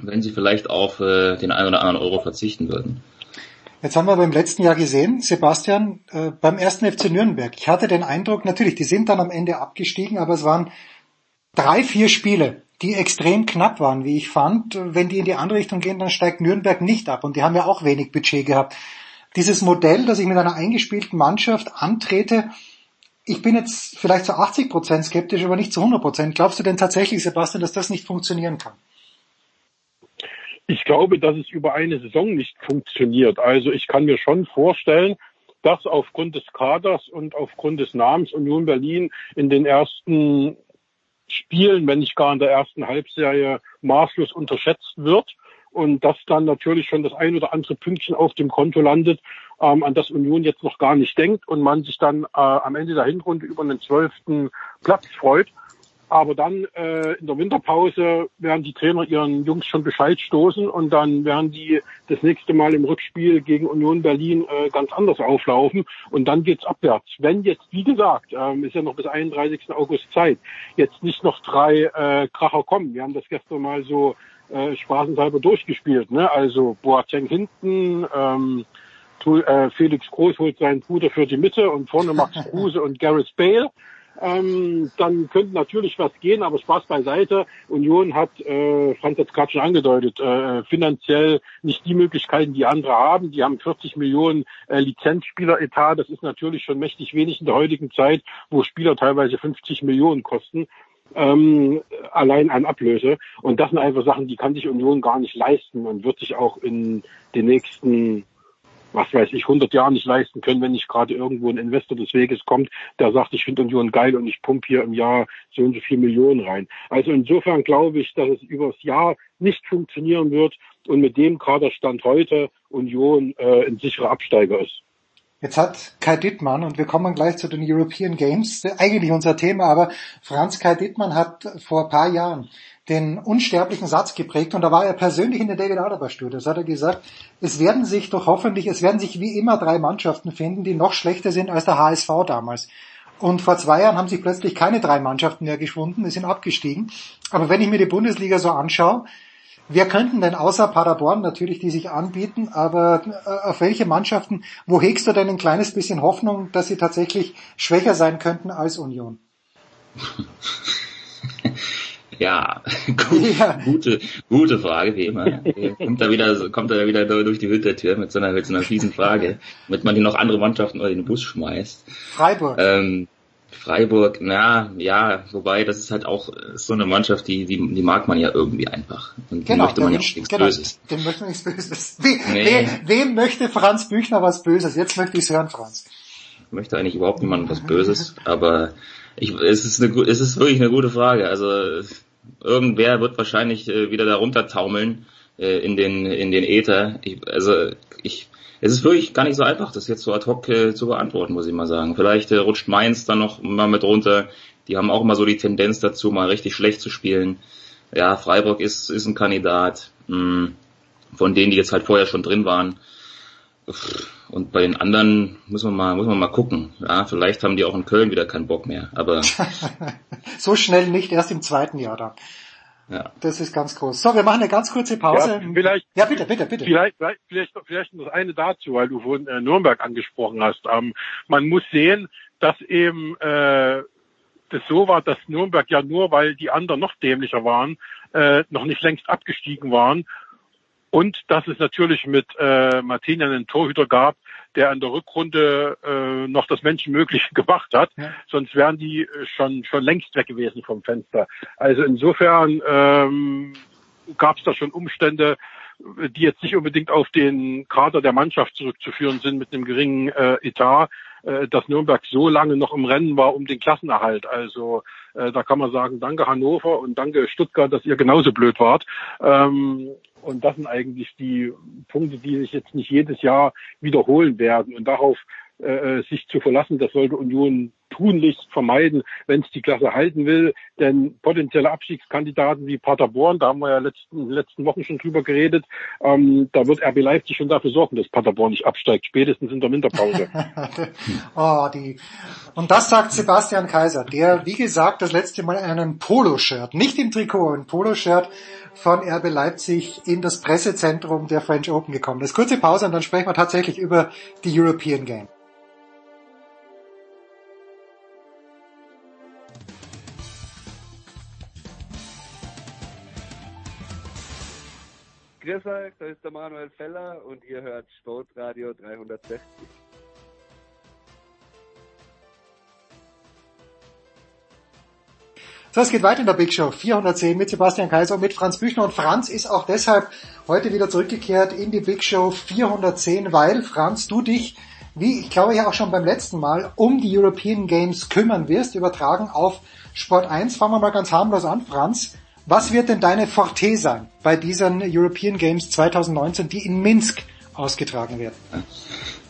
wenn sie vielleicht auf äh, den einen oder anderen Euro verzichten würden. Jetzt haben wir beim letzten Jahr gesehen, Sebastian, äh, beim ersten FC Nürnberg. Ich hatte den Eindruck, natürlich, die sind dann am Ende abgestiegen, aber es waren drei, vier Spiele, die extrem knapp waren, wie ich fand. Wenn die in die andere Richtung gehen, dann steigt Nürnberg nicht ab und die haben ja auch wenig Budget gehabt. Dieses Modell, dass ich mit einer eingespielten Mannschaft antrete, ich bin jetzt vielleicht zu 80 Prozent skeptisch, aber nicht zu 100 Prozent. Glaubst du denn tatsächlich, Sebastian, dass das nicht funktionieren kann? Ich glaube, dass es über eine Saison nicht funktioniert. Also ich kann mir schon vorstellen, dass aufgrund des Kaders und aufgrund des Namens Union Berlin in den ersten Spielen, wenn nicht gar in der ersten Halbserie, maßlos unterschätzt wird und dass dann natürlich schon das ein oder andere Pünktchen auf dem Konto landet, ähm, an das Union jetzt noch gar nicht denkt und man sich dann äh, am Ende der Hinrunde über einen zwölften Platz freut. Aber dann äh, in der Winterpause werden die Trainer ihren Jungs schon Bescheid stoßen und dann werden die das nächste Mal im Rückspiel gegen Union Berlin äh, ganz anders auflaufen und dann geht's abwärts. Wenn jetzt, wie gesagt, ähm, ist ja noch bis 31. August Zeit, jetzt nicht noch drei äh, Kracher kommen. Wir haben das gestern mal so äh, spaßenshalber durchgespielt. Ne? Also Boateng hinten, ähm, äh, Felix Groß holt seinen Bruder für die Mitte und vorne Max Kruse und Gareth Bale ähm, dann könnte natürlich was gehen, aber Spaß beiseite. Union hat, äh, Franz hat es gerade schon angedeutet, äh, finanziell nicht die Möglichkeiten, die andere haben. Die haben 40 Millionen äh, Lizenzspieleretat. Das ist natürlich schon mächtig wenig in der heutigen Zeit, wo Spieler teilweise 50 Millionen kosten. ähm, allein an Ablöse. Und das sind einfach Sachen, die kann sich Union gar nicht leisten und wird sich auch in den nächsten was weiß ich, 100 Jahren nicht leisten können, wenn nicht gerade irgendwo ein Investor des Weges kommt, der sagt, ich finde Union geil und ich pumpe hier im Jahr so und so viel Millionen rein. Also insofern glaube ich, dass es übers Jahr nicht funktionieren wird und mit dem Kaderstand heute Union äh, ein sicherer Absteiger ist. Jetzt hat Kai Dittmann, und wir kommen gleich zu den European Games, eigentlich unser Thema, aber Franz Kai Dittmann hat vor ein paar Jahren den unsterblichen Satz geprägt und da war er persönlich in der David Alaba Studios. Hat er gesagt, es werden sich doch hoffentlich, es werden sich wie immer drei Mannschaften finden, die noch schlechter sind als der HSV damals. Und vor zwei Jahren haben sich plötzlich keine drei Mannschaften mehr geschwunden, die sind abgestiegen. Aber wenn ich mir die Bundesliga so anschaue, wer könnten denn außer Paderborn natürlich, die sich anbieten, aber äh, auf welche Mannschaften, wo hegst du denn ein kleines bisschen Hoffnung, dass sie tatsächlich schwächer sein könnten als Union? Ja, gut, ja. gute, gute Frage, wie immer. kommt da wieder, kommt da wieder durch die Hintertür mit so einer, mit so einer fiesen Frage, damit man die noch andere Mannschaften oder in den Bus schmeißt. Freiburg. Ähm, Freiburg, na, ja, wobei, das ist halt auch so eine Mannschaft, die, die, die mag man ja irgendwie einfach. Und genau, möchte man ja nichts genau, Böses. Dem möchte man nichts Böses. Wie, Nee. wem, wem möchte Franz Büchner was Böses? Jetzt möchte ich es hören, Franz. Ich möchte eigentlich überhaupt niemandem was Böses, aber ich, es ist eine, es ist wirklich eine gute Frage. Also irgendwer wird wahrscheinlich äh, wieder darunter taumeln äh, in den in den Äther. Ich, also ich, es ist wirklich gar nicht so einfach, das jetzt so ad hoc äh, zu beantworten, muss ich mal sagen. Vielleicht äh, rutscht Mainz dann noch mal mit runter. Die haben auch immer so die Tendenz dazu, mal richtig schlecht zu spielen. Ja, Freiburg ist ist ein Kandidat. Mh, von denen, die jetzt halt vorher schon drin waren. Und bei den anderen muss man mal, muss man mal gucken. Ja, vielleicht haben die auch in Köln wieder keinen Bock mehr. Aber So schnell nicht, erst im zweiten Jahr dann. ja. Das ist ganz groß. So, wir machen eine ganz kurze Pause. Ja, vielleicht, ja bitte, bitte, bitte. Vielleicht, vielleicht, vielleicht, vielleicht noch das eine dazu, weil du vorhin äh, Nürnberg angesprochen hast. Ähm, man muss sehen, dass eben äh, das so war, dass Nürnberg ja nur, weil die anderen noch dämlicher waren, äh, noch nicht längst abgestiegen waren. Und dass es natürlich mit äh, Martin einen Torhüter gab, der in der Rückrunde äh, noch das Menschenmögliche gemacht hat. Sonst wären die äh, schon schon längst weg gewesen vom Fenster. Also insofern ähm, gab es da schon Umstände, die jetzt nicht unbedingt auf den Kader der Mannschaft zurückzuführen sind mit einem geringen äh, Etat, äh, dass Nürnberg so lange noch im Rennen war um den Klassenerhalt. Also äh, da kann man sagen, danke Hannover und danke Stuttgart, dass ihr genauso blöd wart. Ähm, und das sind eigentlich die Punkte, die sich jetzt nicht jedes Jahr wiederholen werden. Und darauf äh, sich zu verlassen, das sollte Union tunlichst vermeiden, wenn es die Klasse halten will. Denn potenzielle Abstiegskandidaten wie Paderborn, da haben wir ja letzten, in den letzten Wochen schon drüber geredet, ähm, da wird RB Leipzig schon dafür sorgen, dass Paderborn nicht absteigt, spätestens in der Winterpause. oh, die. Und das sagt Sebastian Kaiser, der, wie gesagt, das letzte Mal in einem Poloshirt, nicht im Trikot, ein Poloshirt von RB Leipzig in das Pressezentrum der French Open gekommen ist. Kurze Pause und dann sprechen wir tatsächlich über die European Game. Grüß euch, da ist der Manuel Feller und ihr hört Sportradio 360. So, es geht weiter in der Big Show 410 mit Sebastian Kaiser und mit Franz Büchner. Und Franz ist auch deshalb heute wieder zurückgekehrt in die Big Show 410, weil Franz, du dich, wie ich glaube ja auch schon beim letzten Mal, um die European Games kümmern wirst, übertragen auf Sport 1. Fangen wir mal ganz harmlos an, Franz. Was wird denn deine Forte sein bei diesen European Games 2019, die in Minsk ausgetragen werden?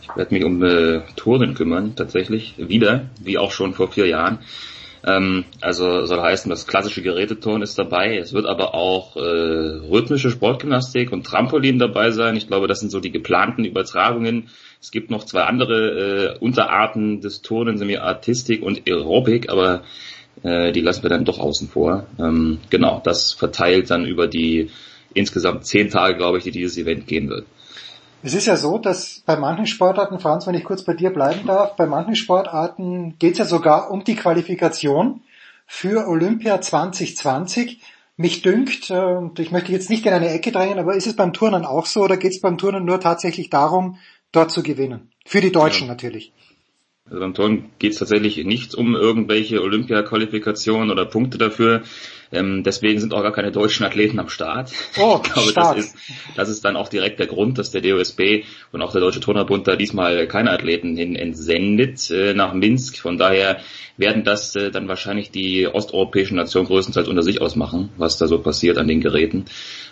Ich werde mich um äh, Touren kümmern, tatsächlich. Wieder, wie auch schon vor vier Jahren. Ähm, also soll heißen, das klassische Geräteturnen ist dabei. Es wird aber auch äh, rhythmische Sportgymnastik und Trampolin dabei sein. Ich glaube, das sind so die geplanten Übertragungen. Es gibt noch zwei andere äh, Unterarten des Turnens, nämlich Artistik und Aerobik, aber äh, die lassen wir dann doch außen vor. Ähm, genau, das verteilt dann über die insgesamt zehn Tage, glaube ich, die dieses Event gehen wird. Es ist ja so, dass bei manchen Sportarten, Franz, wenn ich kurz bei dir bleiben darf, bei manchen Sportarten geht es ja sogar um die Qualifikation für Olympia 2020. Mich dünkt, äh, und ich möchte jetzt nicht in eine Ecke drängen, aber ist es beim Turnen auch so oder geht es beim Turnen nur tatsächlich darum, dort zu gewinnen? Für die Deutschen ja. natürlich. Also beim Turnen geht es tatsächlich nicht um irgendwelche Olympia-Qualifikationen oder Punkte dafür. Ähm, deswegen sind auch gar keine deutschen Athleten am Start. Oh, ich glaube, stark. das ist, das ist dann auch direkt der Grund, dass der DOSB und auch der Deutsche Turnerbund da diesmal keine Athleten hin entsendet äh, nach Minsk. Von daher werden das äh, dann wahrscheinlich die osteuropäischen Nationen größtenteils unter sich ausmachen, was da so passiert an den Geräten.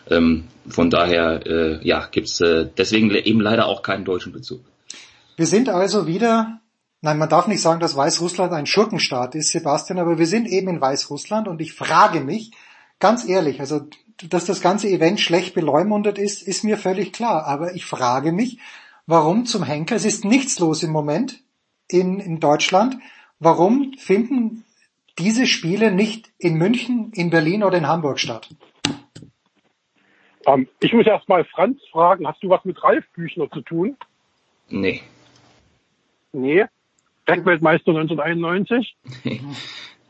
Ähm, von daher, äh, ja, gibt's äh, deswegen eben leider auch keinen deutschen Bezug. Wir sind also wieder, nein, man darf nicht sagen, dass Weißrussland ein Schurkenstaat ist, Sebastian, aber wir sind eben in Weißrussland und ich frage mich, ganz ehrlich, also dass das ganze Event schlecht beleumundet ist, ist mir völlig klar, aber ich frage mich, warum zum Henker, es ist nichts los im Moment in, in Deutschland, warum finden diese Spiele nicht in München, in Berlin oder in Hamburg statt? Ähm, ich muss erst mal Franz fragen, hast du was mit Ralf Büchner zu tun? Nee. Nee. Bergweltmeister 1991?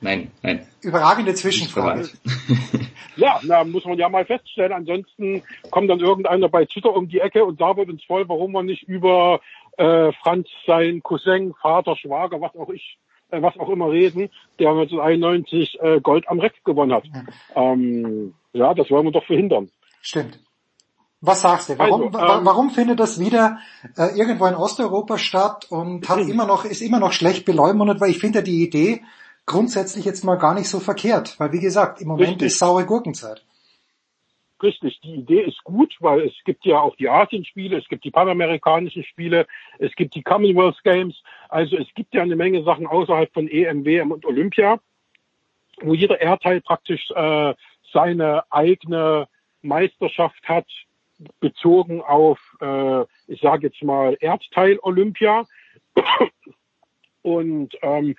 Nein, nein. Überragende Zwischenfrage. Ja, na, muss man ja mal feststellen. Ansonsten kommt dann irgendeiner bei Twitter um die Ecke und labert uns voll, warum wir nicht über äh, Franz, sein Cousin, Vater, Schwager, was auch ich, äh, was auch immer reden, der 1991 äh, Gold am Reck gewonnen hat. Ähm, ja, das wollen wir doch verhindern. Stimmt. Was sagst du? Warum, Also, ähm, warum findet das wieder äh, irgendwo in Osteuropa statt und hat immer noch, ist immer noch schlecht beleumundet, weil ich finde ja die Idee grundsätzlich jetzt mal gar nicht so verkehrt, weil wie gesagt, im Moment Richtig. ist saure Gurkenzeit. Richtig, die Idee ist gut, weil es gibt ja auch die Asienspiele, es gibt die panamerikanischen Spiele, es gibt die Commonwealth Games, also es gibt ja eine Menge Sachen außerhalb von EM, WM und Olympia, wo jeder Erdteil praktisch äh, seine eigene Meisterschaft hat, bezogen auf, äh, ich sage jetzt mal, Erdteil Olympia. Und ähm,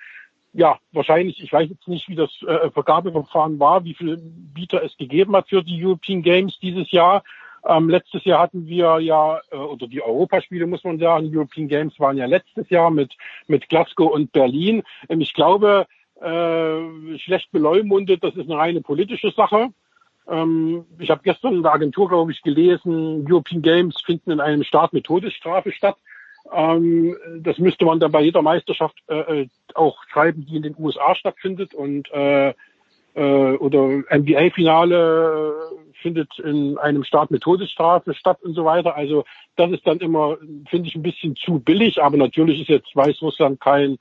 ja, wahrscheinlich, ich weiß jetzt nicht, wie das äh, Vergabeverfahren war, wie viele Bieter es gegeben hat für die European Games dieses Jahr. Ähm, letztes Jahr hatten wir ja, äh, oder die Europaspiele muss man sagen, European Games waren ja letztes Jahr mit, mit Glasgow und Berlin. Ähm, ich glaube, äh, schlecht beleumundet, das ist eine reine politische Sache. Ähm, ich habe gestern in der Agentur, glaube ich, gelesen, European Games finden in einem Staat mit Todesstrafe statt. Ähm, das müsste man dann bei jeder Meisterschaft äh, äh, auch schreiben, die in den USA stattfindet und äh, äh, oder NBA-Finale äh, findet in einem Staat mit Todesstrafe statt und so weiter. Also das ist dann immer, finde ich, ein bisschen zu billig. Aber natürlich ist jetzt Weißrussland kein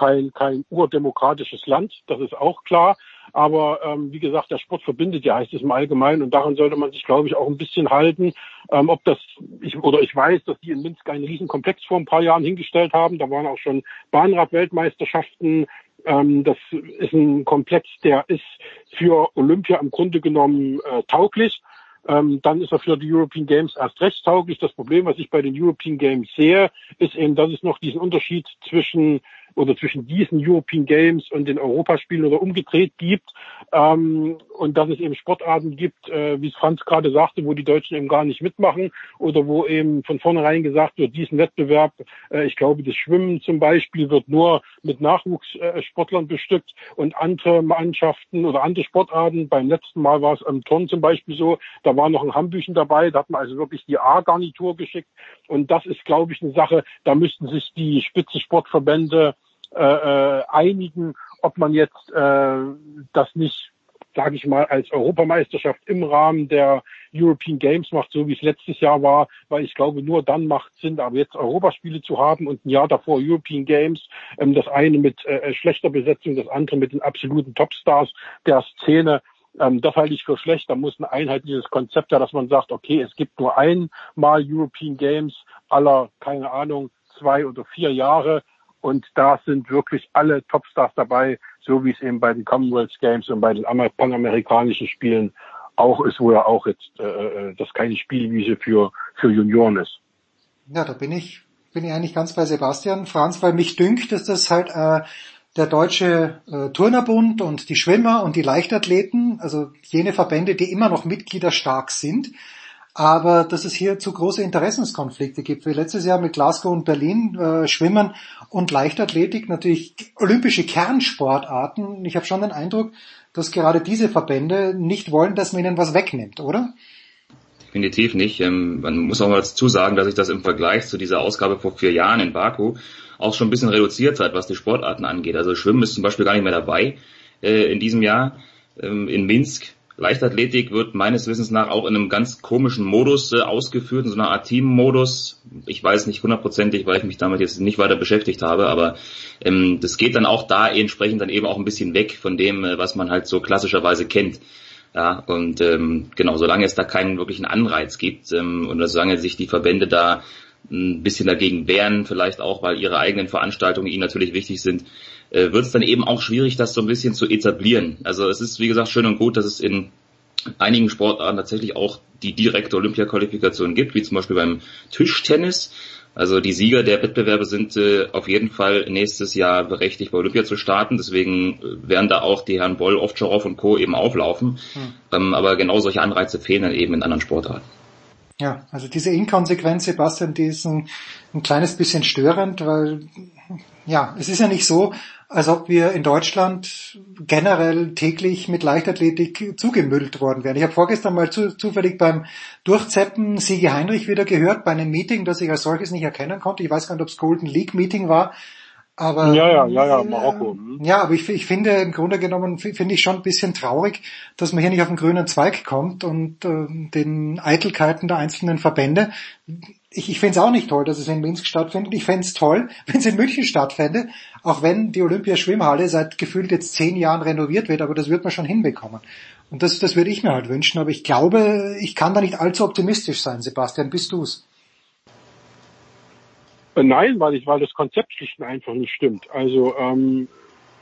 kein kein urdemokratisches Land, das ist auch klar. Aber ähm, wie gesagt, der Sport verbindet ja, heißt es im Allgemeinen, und daran sollte man sich, glaube ich, auch ein bisschen halten. Ähm, ob das, ich oder ich weiß, dass die in Minsk einen riesen Komplex vor ein paar Jahren hingestellt haben. Da waren auch schon Bahnrad-Weltmeisterschaften. Ähm, das ist ein Komplex, der ist für Olympia im Grunde genommen äh, tauglich. Ähm, dann ist er für die European Games erst recht tauglich. Das Problem, was ich bei den European Games sehe, ist eben, dass es noch diesen Unterschied zwischen oder zwischen diesen European Games und den Europaspielen oder umgedreht gibt ähm, und dass es eben Sportarten gibt, äh, wie es Franz gerade sagte, wo die Deutschen eben gar nicht mitmachen oder wo eben von vornherein gesagt wird, diesen Wettbewerb, äh, ich glaube, das Schwimmen zum Beispiel wird nur mit Nachwuchssportlern bestückt und andere Mannschaften oder andere Sportarten, beim letzten Mal war es am Turn zum Beispiel so, da war noch ein Hambüchen dabei, da hat man also wirklich die A-Garnitur geschickt. Und das ist, glaube ich, eine Sache, da müssten sich die Spitzensportverbände äh, äh, einigen, ob man jetzt äh, das nicht, sage ich mal, als Europameisterschaft im Rahmen der European Games macht, so wie es letztes Jahr war, weil ich glaube, nur dann macht Sinn, aber jetzt Europaspiele zu haben und ein Jahr davor European Games, ähm, das eine mit äh, schlechter Besetzung, das andere mit den absoluten Topstars der Szene, ähm, das halte ich für schlecht. Da muss ein einheitliches Konzept her, dass man sagt, okay, es gibt nur einmal European Games aller, keine Ahnung, zwei oder vier Jahre. Und da sind wirklich alle Topstars dabei, so wie es eben bei den Commonwealth Games und bei den Amer- panamerikanischen Spielen auch ist, wo ja auch jetzt äh, das keine Spielwiese für, für Junioren ist. Ja, da bin ich, bin ich eigentlich ganz bei Sebastian, Franz, weil mich dünkt, dass das halt äh, der deutsche äh, Turnerbund und die Schwimmer und die Leichtathleten, also jene Verbände, die immer noch mitgliederstark sind, aber dass es hier zu große Interessenskonflikte gibt, wie letztes Jahr mit Glasgow und Berlin, äh, Schwimmen und Leichtathletik, natürlich olympische Kernsportarten. Ich habe schon den Eindruck, dass gerade diese Verbände nicht wollen, dass man ihnen was wegnimmt, oder? definitiv nicht. Ähm, man muss auch mal dazu sagen, dass sich das im Vergleich zu dieser Ausgabe vor vier Jahren in Baku auch schon ein bisschen reduziert hat, was die Sportarten angeht. Also Schwimmen ist zum Beispiel gar nicht mehr dabei äh, in diesem Jahr. Ähm, in Minsk Leichtathletik wird meines Wissens nach auch in einem ganz komischen Modus äh, ausgeführt, in so einer Art Teammodus. Ich weiß nicht hundertprozentig, weil ich mich damit jetzt nicht weiter beschäftigt habe, aber ähm, das geht dann auch da entsprechend dann eben auch ein bisschen weg von dem, äh, was man halt so klassischerweise kennt. Ja, und ähm, genau, solange es da keinen wirklichen Anreiz gibt ähm, und solange sich die Verbände da ein bisschen dagegen wehren, vielleicht auch, weil ihre eigenen Veranstaltungen ihnen natürlich wichtig sind, äh, wird es dann eben auch schwierig, das so ein bisschen zu etablieren. Also es ist, wie gesagt, schön und gut, dass es in einigen Sportarten tatsächlich auch die direkte Olympia-Qualifikation gibt, wie zum Beispiel beim Tischtennis. Also die Sieger der Wettbewerbe sind äh, auf jeden Fall nächstes Jahr berechtigt, bei Olympia zu starten. Deswegen äh, werden da auch die Herren Boll, Ovtcharov und Co. eben auflaufen. Hm. Ähm, aber genau solche Anreize fehlen dann eben in anderen Sportarten. Ja, also diese Inkonsequenz, Sebastian, die ist ein, ein kleines bisschen störend, weil ja, es ist ja nicht so, als ob wir in Deutschland generell täglich mit Leichtathletik zugemüllt worden wären. Ich habe vorgestern mal zu, zufällig beim Durchzeppen Siege Heinrich wieder gehört, bei einem Meeting, das ich als solches nicht erkennen konnte. Ich weiß gar nicht, ob es Golden League Meeting war. Aber, ja, ja, ja, ja, Marokko. Äh, ja, aber ich, ich finde im Grunde genommen finde ich schon ein bisschen traurig, dass man hier nicht auf den grünen Zweig kommt und äh, den Eitelkeiten der einzelnen Verbände. Ich, ich finde es auch nicht toll, dass es in Minsk stattfindet. Ich fände es toll, wenn es in München stattfände, auch wenn die Olympiaschwimmhalle seit gefühlt jetzt zehn Jahren renoviert wird, aber das wird man schon hinbekommen. Und das, das würde ich mir halt wünschen, aber ich glaube, ich kann da nicht allzu optimistisch sein, Sebastian. Bist du's? Äh, nein, weil ich, weil das Konzept schlicht einfach nicht stimmt. Also ähm,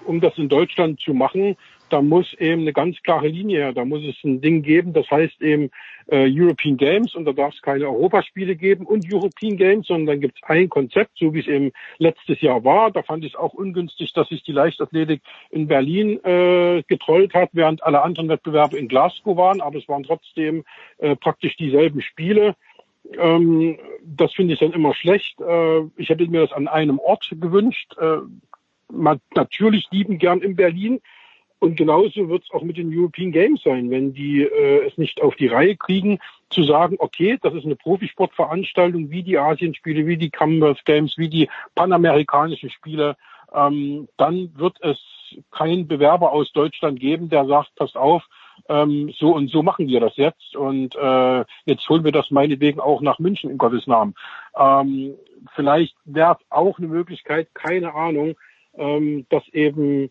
um das in Deutschland zu machen, da muss eben eine ganz klare Linie her. Da muss es ein Ding geben, das heißt eben äh, European Games und da darf es keine Europaspiele geben und European Games, sondern dann gibt es ein Konzept, so wie es eben letztes Jahr war. Da fand ich es auch ungünstig, dass sich die Leichtathletik in Berlin äh, getrollt hat, während alle anderen Wettbewerbe in Glasgow waren, aber es waren trotzdem äh, praktisch dieselben Spiele. Ähm, das finde ich dann immer schlecht. Äh, ich hätte mir das an einem Ort gewünscht. Äh, natürlich lieben gern in Berlin. Und genauso wird es auch mit den European Games sein, wenn die äh, es nicht auf die Reihe kriegen, zu sagen, okay, das ist eine Profisportveranstaltung wie die Asienspiele, wie die Commonwealth Games, wie die panamerikanischen Spiele, ähm, dann wird es keinen Bewerber aus Deutschland geben, der sagt, passt auf, ähm, so und so machen wir das jetzt und äh, jetzt holen wir das meinetwegen auch nach München in Gottes Namen. Ähm, vielleicht wäre auch eine Möglichkeit, keine Ahnung, ähm, dass eben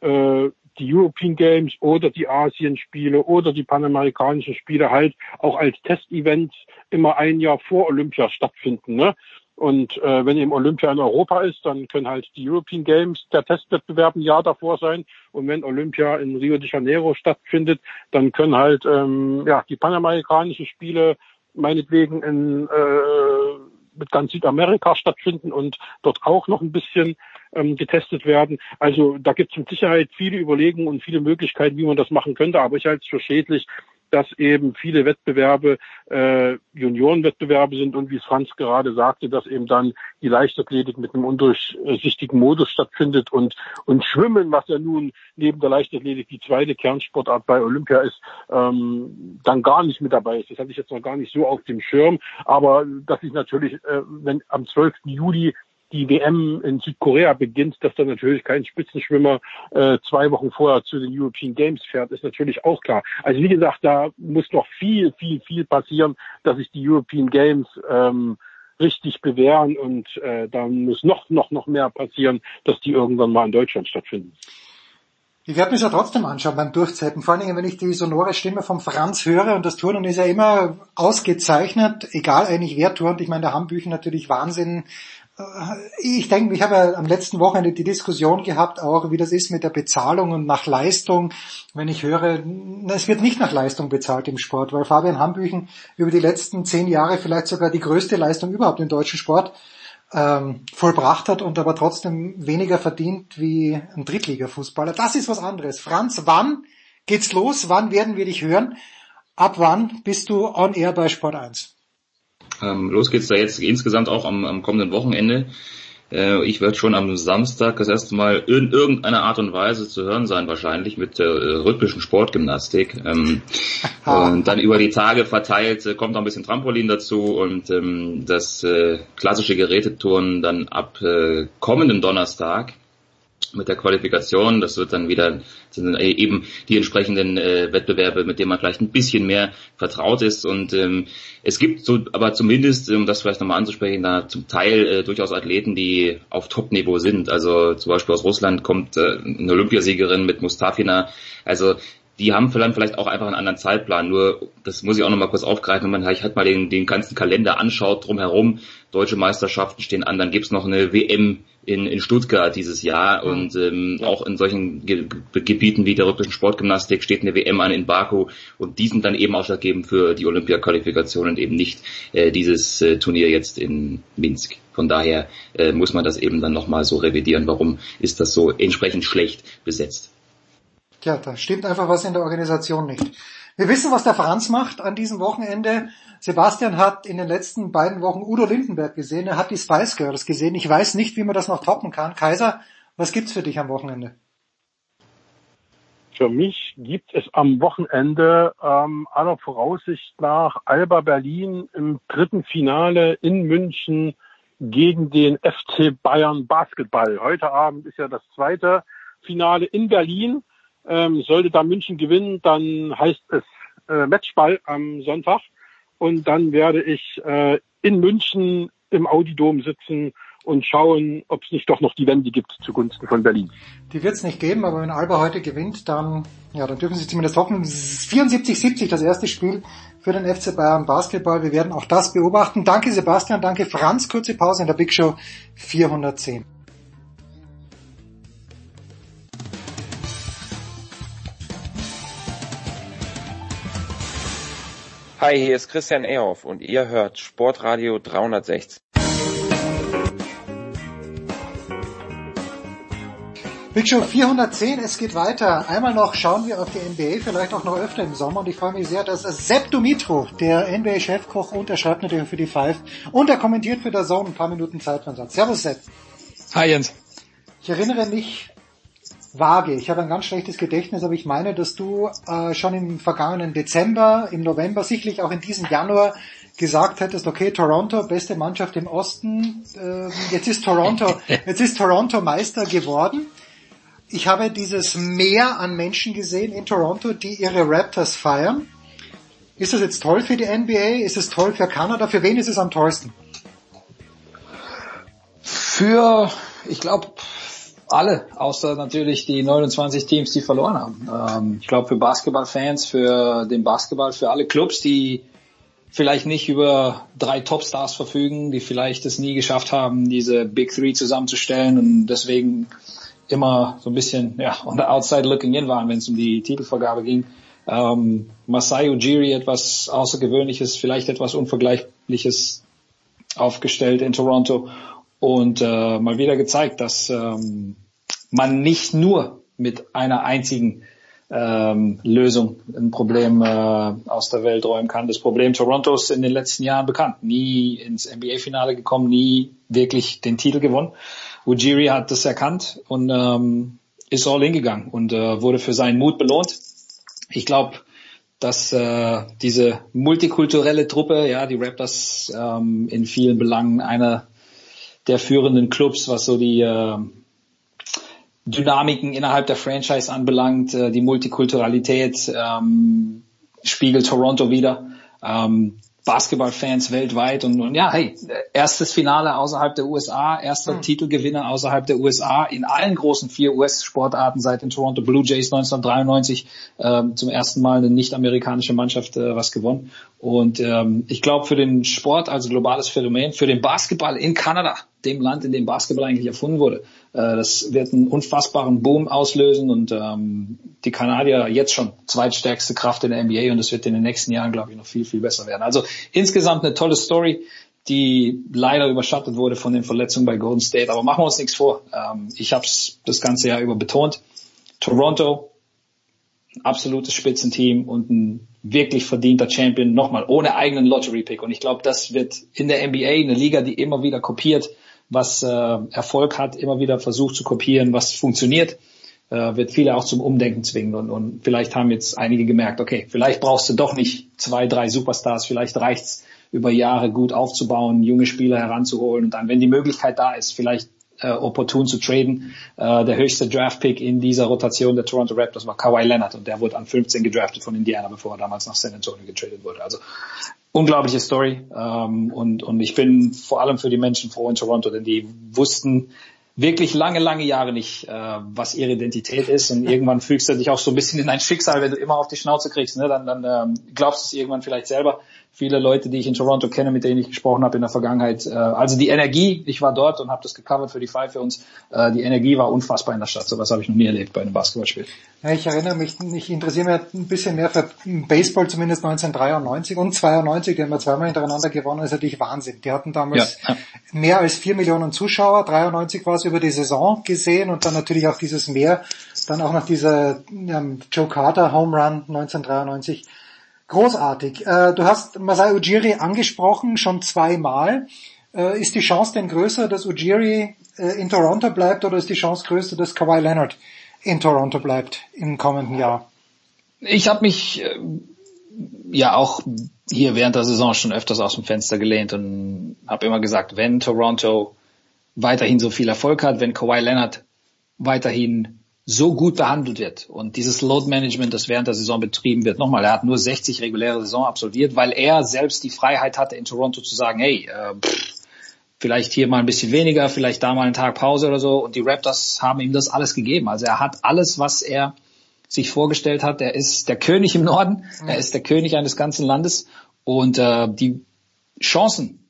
äh, die European Games oder die Asienspiele oder die panamerikanischen Spiele halt auch als Testevents immer ein Jahr vor Olympia stattfinden. Ne? Und äh, wenn eben Olympia in Europa ist, dann können halt die European Games der Testwettbewerb ein Jahr davor sein. Und wenn Olympia in Rio de Janeiro stattfindet, dann können halt ähm, ja die panamerikanischen Spiele meinetwegen in, äh, mit ganz Südamerika stattfinden und dort auch noch ein bisschen ähm, getestet werden. Also da gibt es mit Sicherheit viele Überlegungen und viele Möglichkeiten, wie man das machen könnte. Aber ich halte es für schädlich, dass eben viele Wettbewerbe äh, Juniorenwettbewerbe sind und wie es Franz gerade sagte, dass eben dann die Leichtathletik mit einem undurchsichtigen Modus stattfindet und und Schwimmen, was ja nun neben der Leichtathletik die zweite Kernsportart bei Olympia ist, ähm, dann gar nicht mit dabei ist. Das hatte ich jetzt noch gar nicht so auf dem Schirm, aber dass ich natürlich, äh, wenn am 12. Juli die WM in Südkorea beginnt, dass dann natürlich kein Spitzenschwimmer äh, zwei Wochen vorher zu den European Games fährt, ist natürlich auch klar. Also wie gesagt, da muss noch viel, viel, viel passieren, dass sich die European Games ähm, richtig bewähren und äh, dann muss noch, noch, noch mehr passieren, dass die irgendwann mal in Deutschland stattfinden. Ich werde mich ja trotzdem anschauen beim Durchzeppen, vor allen Dingen, wenn ich die sonore Stimme von Franz höre und das Turnen ist ja immer ausgezeichnet, egal eigentlich wer turnt. Ich meine, der Hambüchen natürlich Wahnsinn, ich denke, ich habe ja am letzten Wochenende die Diskussion gehabt, auch wie das ist mit der Bezahlung und nach Leistung. Wenn ich höre, es wird nicht nach Leistung bezahlt im Sport, weil Fabian Hambüchen über die letzten zehn Jahre vielleicht sogar die größte Leistung überhaupt im deutschen Sport ähm, vollbracht hat und aber trotzdem weniger verdient wie ein Drittligafußballer. Das ist was anderes. Franz, wann geht's los? Wann werden wir dich hören? Ab wann bist du on air bei Sport 1? Ähm, los geht's da jetzt insgesamt auch am, am kommenden Wochenende. Äh, ich werde schon am Samstag das erste Mal in irgendeiner Art und Weise zu hören sein, wahrscheinlich mit der äh, rhythmischen Sportgymnastik. Ähm, und dann über die Tage verteilt äh, kommt noch ein bisschen Trampolin dazu und ähm, das äh, klassische Geräteturnen dann ab äh, kommenden Donnerstag mit der Qualifikation. Das wird dann wieder sind dann eben die entsprechenden äh, Wettbewerbe, mit denen man vielleicht ein bisschen mehr vertraut ist. Und ähm, es gibt so, aber zumindest, um das vielleicht nochmal anzusprechen, da zum Teil äh, durchaus Athleten, die auf Top-Niveau sind. Also zum Beispiel aus Russland kommt äh, eine Olympiasiegerin mit Mustafina. Also die haben vielleicht auch einfach einen anderen Zeitplan. Nur, das muss ich auch nochmal kurz aufgreifen, wenn man halt mal den, den ganzen Kalender anschaut drumherum. Deutsche Meisterschaften stehen an, dann gibt's noch eine WM in, in Stuttgart dieses Jahr und ähm, auch in solchen Ge Gebieten wie der rhythmischen Sportgymnastik steht eine WM an in Baku und die sind dann eben ausschlaggebend für die Olympia-Qualifikation und eben nicht äh, dieses äh, Turnier jetzt in Minsk. Von daher äh, muss man das eben dann nochmal so revidieren. Warum ist das so entsprechend schlecht besetzt? Tja, da stimmt einfach was in der Organisation nicht. Wir wissen, was der Franz macht an diesem Wochenende. Sebastian hat in den letzten beiden Wochen Udo Lindenberg gesehen. Er hat die Spice Girls gesehen. Ich weiß nicht, wie man das noch toppen kann. Kaiser, was gibt's für dich am Wochenende? Für mich gibt es am Wochenende ähm, aller Voraussicht nach Alba Berlin im dritten Finale in München gegen den FC Bayern Basketball. Heute Abend ist ja das zweite Finale in Berlin. Ähm, sollte da München gewinnen, dann heißt es äh, Matchball am Sonntag. Und dann werde ich äh, in München im Audidom sitzen und schauen, ob es nicht doch noch die Wende gibt zugunsten von Berlin. Die wird es nicht geben, aber wenn Alba heute gewinnt, dann, ja, dann dürfen sie zumindest hoffen. 74-70 das erste Spiel für den FC Bayern Basketball. Wir werden auch das beobachten. Danke Sebastian, danke Franz. Kurze Pause in der Big Show 410. Hi, hier ist Christian Ehoff und ihr hört Sportradio 360. Big Show 410, es geht weiter. Einmal noch schauen wir auf die NBA, vielleicht auch noch öfter im Sommer. Und ich freue mich sehr, dass Sepp Dumitro, der NBA-Chefkoch, unterschreibt natürlich für die Five und er kommentiert für der Zone ein paar Minuten Zeitversatz. Servus Sepp. Hi Jens. Ich erinnere mich vage. Ich habe ein ganz schlechtes Gedächtnis, aber ich meine, dass du äh, schon im vergangenen Dezember, im November, sicherlich auch in diesem Januar gesagt hättest, okay, Toronto, beste Mannschaft im Osten, äh, jetzt ist Toronto, jetzt ist Toronto Meister geworden. Ich habe dieses Meer an Menschen gesehen in Toronto, die ihre Raptors feiern. Ist das jetzt toll für die NBA? Ist es toll für Kanada? Für wen ist es am tollsten? Für, ich glaube, alle, außer natürlich die 29 Teams, die verloren haben. Ähm, ich glaube für Basketballfans, für den Basketball, für alle Clubs, die vielleicht nicht über drei Topstars verfügen, die vielleicht es nie geschafft haben, diese Big Three zusammenzustellen und deswegen immer so ein bisschen ja, on the outside looking in waren, wenn es um die Titelvergabe ging. Ähm, Masai Ujiri etwas Außergewöhnliches, vielleicht etwas Unvergleichliches aufgestellt in Toronto und äh, mal wieder gezeigt, dass ähm, man nicht nur mit einer einzigen ähm, Lösung ein Problem äh, aus der Welt räumen kann. Das Problem Torontos in den letzten Jahren bekannt. Nie ins NBA-Finale gekommen, nie wirklich den Titel gewonnen. Ujiri hat das erkannt und ähm, ist all in gegangen und äh, wurde für seinen Mut belohnt. Ich glaube, dass äh, diese multikulturelle Truppe, ja, die Raptors ähm, in vielen Belangen einer der führenden Clubs, was so die äh, Dynamiken innerhalb der Franchise anbelangt, äh, die Multikulturalität ähm, spiegelt Toronto wieder. Ähm, Basketballfans weltweit und, und ja, hey, erstes Finale außerhalb der USA, erster mhm. Titelgewinner außerhalb der USA in allen großen vier US-Sportarten seit den Toronto Blue Jays 1993 ähm, zum ersten Mal eine nicht-amerikanische Mannschaft äh, was gewonnen. Und ähm, ich glaube für den Sport als globales Phänomen, für den Basketball in Kanada, dem Land, in dem Basketball eigentlich erfunden wurde, das wird einen unfassbaren Boom auslösen und ähm, die Kanadier jetzt schon zweitstärkste Kraft in der NBA und es wird in den nächsten Jahren, glaube ich, noch viel, viel besser werden. Also insgesamt eine tolle Story, die leider überschattet wurde von den Verletzungen bei Golden State. Aber machen wir uns nichts vor. Ähm, ich habe es das ganze Jahr über betont. Toronto, absolutes Spitzenteam und ein wirklich verdienter Champion, nochmal ohne eigenen Lottery-Pick. Und ich glaube, das wird in der NBA, eine Liga, die immer wieder kopiert, was äh, Erfolg hat, immer wieder versucht zu kopieren, was funktioniert, äh, wird viele auch zum Umdenken zwingen. Und, und vielleicht haben jetzt einige gemerkt, okay, vielleicht brauchst du doch nicht zwei, drei Superstars, vielleicht reicht's über Jahre gut aufzubauen, junge Spieler heranzuholen und dann, wenn die Möglichkeit da ist, vielleicht äh, opportun zu traden. Äh, der höchste Draft-Pick in dieser Rotation der Toronto Raptors war Kawhi Leonard und der wurde an 15 gedraftet von Indiana, bevor er damals nach San Antonio getradet wurde. Also unglaubliche Story. Ähm, und, und ich bin vor allem für die Menschen froh in Toronto, denn die wussten wirklich lange, lange Jahre nicht, äh, was ihre Identität ist. Und irgendwann fügst du dich auch so ein bisschen in ein Schicksal, wenn du immer auf die Schnauze kriegst, ne? dann, dann ähm, glaubst du es irgendwann vielleicht selber viele Leute, die ich in Toronto kenne, mit denen ich gesprochen habe in der Vergangenheit. Äh, also die Energie, ich war dort und habe das gecovert für die Five für uns. Äh, die Energie war unfassbar in der Stadt. So was habe ich noch nie erlebt bei einem Basketballspiel. Ja, ich erinnere mich, ich interessiere mich ein bisschen mehr für Baseball, zumindest 1993 und 92, die haben wir zweimal hintereinander gewonnen, ist natürlich Wahnsinn. Die hatten damals ja, ja. mehr als vier Millionen Zuschauer, 93 war es über die Saison gesehen und dann natürlich auch dieses Mehr, dann auch nach dieser ja, Joe Carter Home Run 1993 Großartig. Äh, du hast Masai Ujiri angesprochen, schon zweimal. Äh, ist die Chance denn größer, dass Ujiri äh, in Toronto bleibt oder ist die Chance größer, dass Kawhi Leonard in Toronto bleibt im kommenden Jahr? Ich habe mich ja auch hier während der Saison schon öfters aus dem Fenster gelehnt und habe immer gesagt, wenn Toronto weiterhin so viel Erfolg hat, wenn Kawhi Leonard weiterhin so gut behandelt wird. Und dieses Load Management, das während der Saison betrieben wird, nochmal, er hat nur 60 reguläre Saison absolviert, weil er selbst die Freiheit hatte in Toronto zu sagen, hey, äh, pff, vielleicht hier mal ein bisschen weniger, vielleicht da mal einen Tag Pause oder so. Und die Raptors haben ihm das alles gegeben. Also er hat alles, was er sich vorgestellt hat. Er ist der König im Norden, er ist der König eines ganzen Landes. Und äh, die Chancen,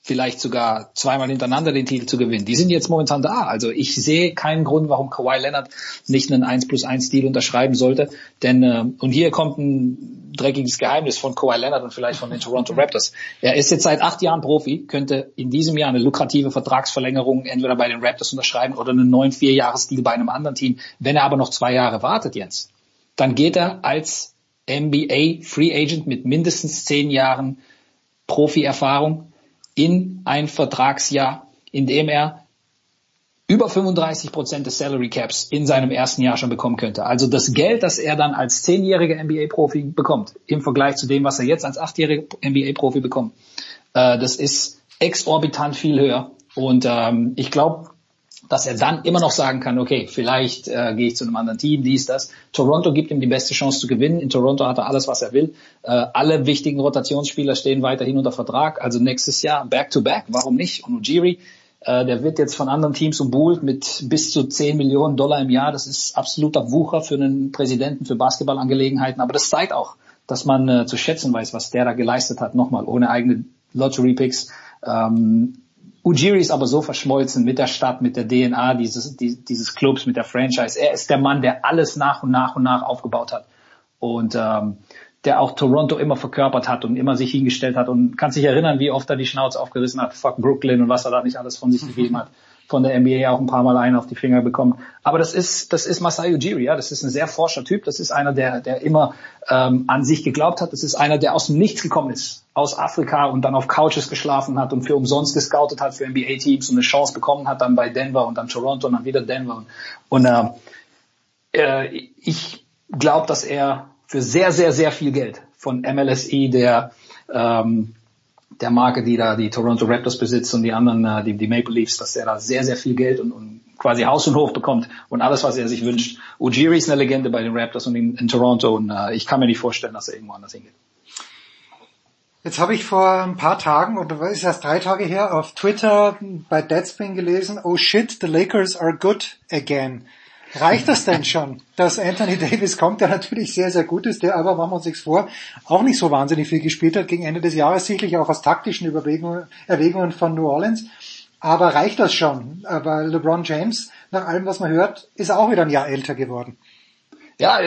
vielleicht sogar zweimal hintereinander den Titel zu gewinnen. Die sind jetzt momentan da. Also ich sehe keinen Grund, warum Kawhi Leonard nicht einen 1 plus 1 Deal unterschreiben sollte. Denn, äh, und hier kommt ein dreckiges Geheimnis von Kawhi Leonard und vielleicht von den Toronto Raptors. Er ist jetzt seit acht Jahren Profi, könnte in diesem Jahr eine lukrative Vertragsverlängerung entweder bei den Raptors unterschreiben oder einen neuen Vierjahresdeal bei einem anderen Team. Wenn er aber noch zwei Jahre wartet jetzt, dann geht er als NBA Free Agent mit mindestens zehn Jahren Profi-Erfahrung in ein Vertragsjahr, in dem er über 35 Prozent des Salary Caps in seinem ersten Jahr schon bekommen könnte. Also das Geld, das er dann als zehnjähriger NBA-Profi bekommt, im Vergleich zu dem, was er jetzt als achtjähriger NBA-Profi bekommt, äh, das ist exorbitant viel höher. Und ähm, ich glaube, dass er dann immer noch sagen kann, okay, vielleicht äh, gehe ich zu einem anderen Team, dies, das. Toronto gibt ihm die beste Chance zu gewinnen. In Toronto hat er alles, was er will. Äh, alle wichtigen Rotationsspieler stehen weiterhin unter Vertrag. Also nächstes Jahr Back-to-Back, warum nicht? Und Ujiri, äh, der wird jetzt von anderen Teams umbuhlt mit bis zu 10 Millionen Dollar im Jahr. Das ist absoluter Wucher für einen Präsidenten für Basketballangelegenheiten. Aber das zeigt auch, dass man äh, zu schätzen weiß, was der da geleistet hat. Nochmal, ohne eigene Lottery-Picks. Ähm, Ujiri ist aber so verschmolzen mit der Stadt, mit der DNA dieses, dieses Clubs, mit der Franchise. Er ist der Mann, der alles nach und nach und nach aufgebaut hat. Und ähm, der auch Toronto immer verkörpert hat und immer sich hingestellt hat und kann sich erinnern, wie oft er die Schnauze aufgerissen hat, fuck Brooklyn und was er da nicht alles von sich gegeben hat von der NBA auch ein paar Mal einen auf die Finger bekommen. Aber das ist, das ist Masai Ujiri, ja, das ist ein sehr forscher Typ. Das ist einer, der, der immer ähm, an sich geglaubt hat. Das ist einer, der aus dem Nichts gekommen ist, aus Afrika und dann auf Couches geschlafen hat und für umsonst gescoutet hat für NBA-Teams und eine Chance bekommen hat dann bei Denver und dann Toronto und dann wieder Denver. Und äh, äh, ich glaube, dass er für sehr, sehr, sehr viel Geld von MLSE, der ähm, der Marke, die da die Toronto Raptors besitzt und die anderen, äh, die, die Maple Leafs, dass er da sehr, sehr viel Geld und, und quasi Haus und Hof bekommt und alles, was er sich wünscht. Ujiri ist eine Legende bei den Raptors und in, in Toronto und äh, ich kann mir nicht vorstellen, dass er irgendwo anders hingeht. Jetzt habe ich vor ein paar Tagen, oder ist erst drei Tage her, auf Twitter bei Deadspin gelesen, oh shit, the Lakers are good again. Reicht das denn schon, dass Anthony Davis kommt, der natürlich sehr, sehr gut ist, der aber, machen wir uns nichts vor, auch nicht so wahnsinnig viel gespielt hat gegen Ende des Jahres, sicherlich auch aus taktischen Erwägungen von New Orleans. Aber reicht das schon? Aber LeBron James, nach allem, was man hört, ist auch wieder ein Jahr älter geworden. Ja,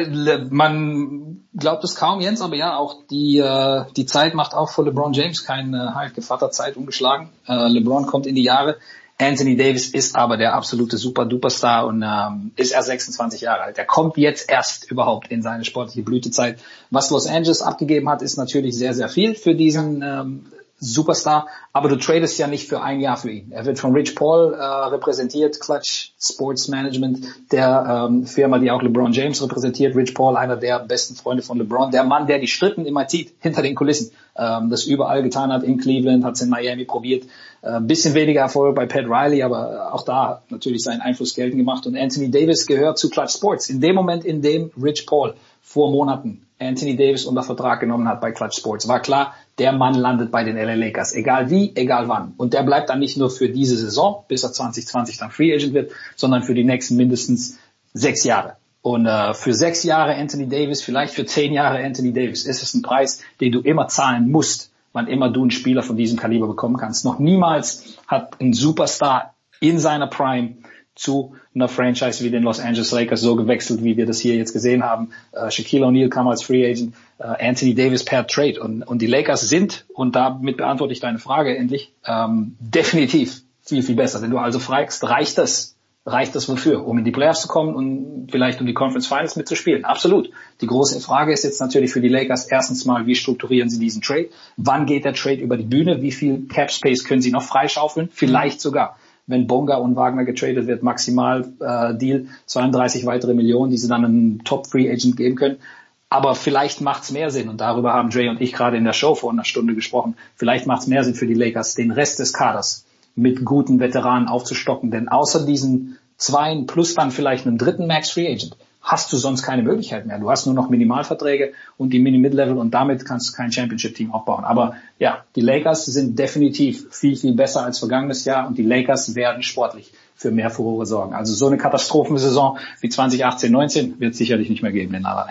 man glaubt es kaum, Jens, aber ja, auch die, äh, die Zeit macht auch für LeBron James keine halt Gevatterzeit umgeschlagen. Äh, LeBron kommt in die Jahre. Anthony Davis ist aber der absolute Super-Duper-Star und ähm, ist erst 26 Jahre alt. Er kommt jetzt erst überhaupt in seine sportliche Blütezeit. Was Los Angeles abgegeben hat, ist natürlich sehr, sehr viel für diesen ähm, Superstar, aber du tradest ja nicht für ein Jahr für ihn. Er wird von Rich Paul äh, repräsentiert, Clutch Sports Management, der ähm, Firma, die auch LeBron James repräsentiert. Rich Paul, einer der besten Freunde von LeBron, der Mann, der die Schritten immer zieht, hinter den Kulissen, ähm, das überall getan hat, in Cleveland, hat es in Miami probiert. Ein äh, bisschen weniger Erfolg bei Pat Riley, aber auch da natürlich seinen Einfluss geltend gemacht. Und Anthony Davis gehört zu Clutch Sports. In dem Moment, in dem Rich Paul vor Monaten Anthony Davis unter Vertrag genommen hat bei Clutch Sports, war klar, der Mann landet bei den LA Lakers, egal wie, egal wann. Und der bleibt dann nicht nur für diese Saison, bis er 2020 dann Free Agent wird, sondern für die nächsten mindestens sechs Jahre. Und äh, für sechs Jahre Anthony Davis, vielleicht für zehn Jahre Anthony Davis, ist es ein Preis, den du immer zahlen musst, wann immer du einen Spieler von diesem Kaliber bekommen kannst. Noch niemals hat ein Superstar in seiner Prime zu einer Franchise wie den Los Angeles Lakers so gewechselt, wie wir das hier jetzt gesehen haben. Äh, Shaquille O'Neal kam als Free Agent, äh, Anthony Davis per Trade und, und die Lakers sind, und damit beantworte ich deine Frage endlich, ähm, definitiv viel, viel besser. Wenn du also fragst, reicht das? Reicht das wofür? Um in die Playoffs zu kommen und vielleicht um die Conference Finals mitzuspielen? Absolut. Die große Frage ist jetzt natürlich für die Lakers erstens mal, wie strukturieren sie diesen Trade? Wann geht der Trade über die Bühne? Wie viel Cap Space können sie noch freischaufeln? Vielleicht sogar wenn Bonga und Wagner getradet wird, maximal äh, Deal 32 weitere Millionen, die sie dann einem Top Free Agent geben können. Aber vielleicht macht es mehr Sinn, und darüber haben Dre und ich gerade in der Show vor einer Stunde gesprochen, vielleicht macht es mehr Sinn für die Lakers, den Rest des Kaders mit guten Veteranen aufzustocken. Denn außer diesen zweien plus dann vielleicht einem dritten Max Free Agent hast du sonst keine Möglichkeit mehr. Du hast nur noch Minimalverträge und die Mini-Mid-Level und damit kannst du kein Championship-Team aufbauen. Aber ja, die Lakers sind definitiv viel, viel besser als vergangenes Jahr und die Lakers werden sportlich für mehr Furore sorgen. Also so eine Katastrophensaison wie 2018, 19 wird sicherlich nicht mehr geben in La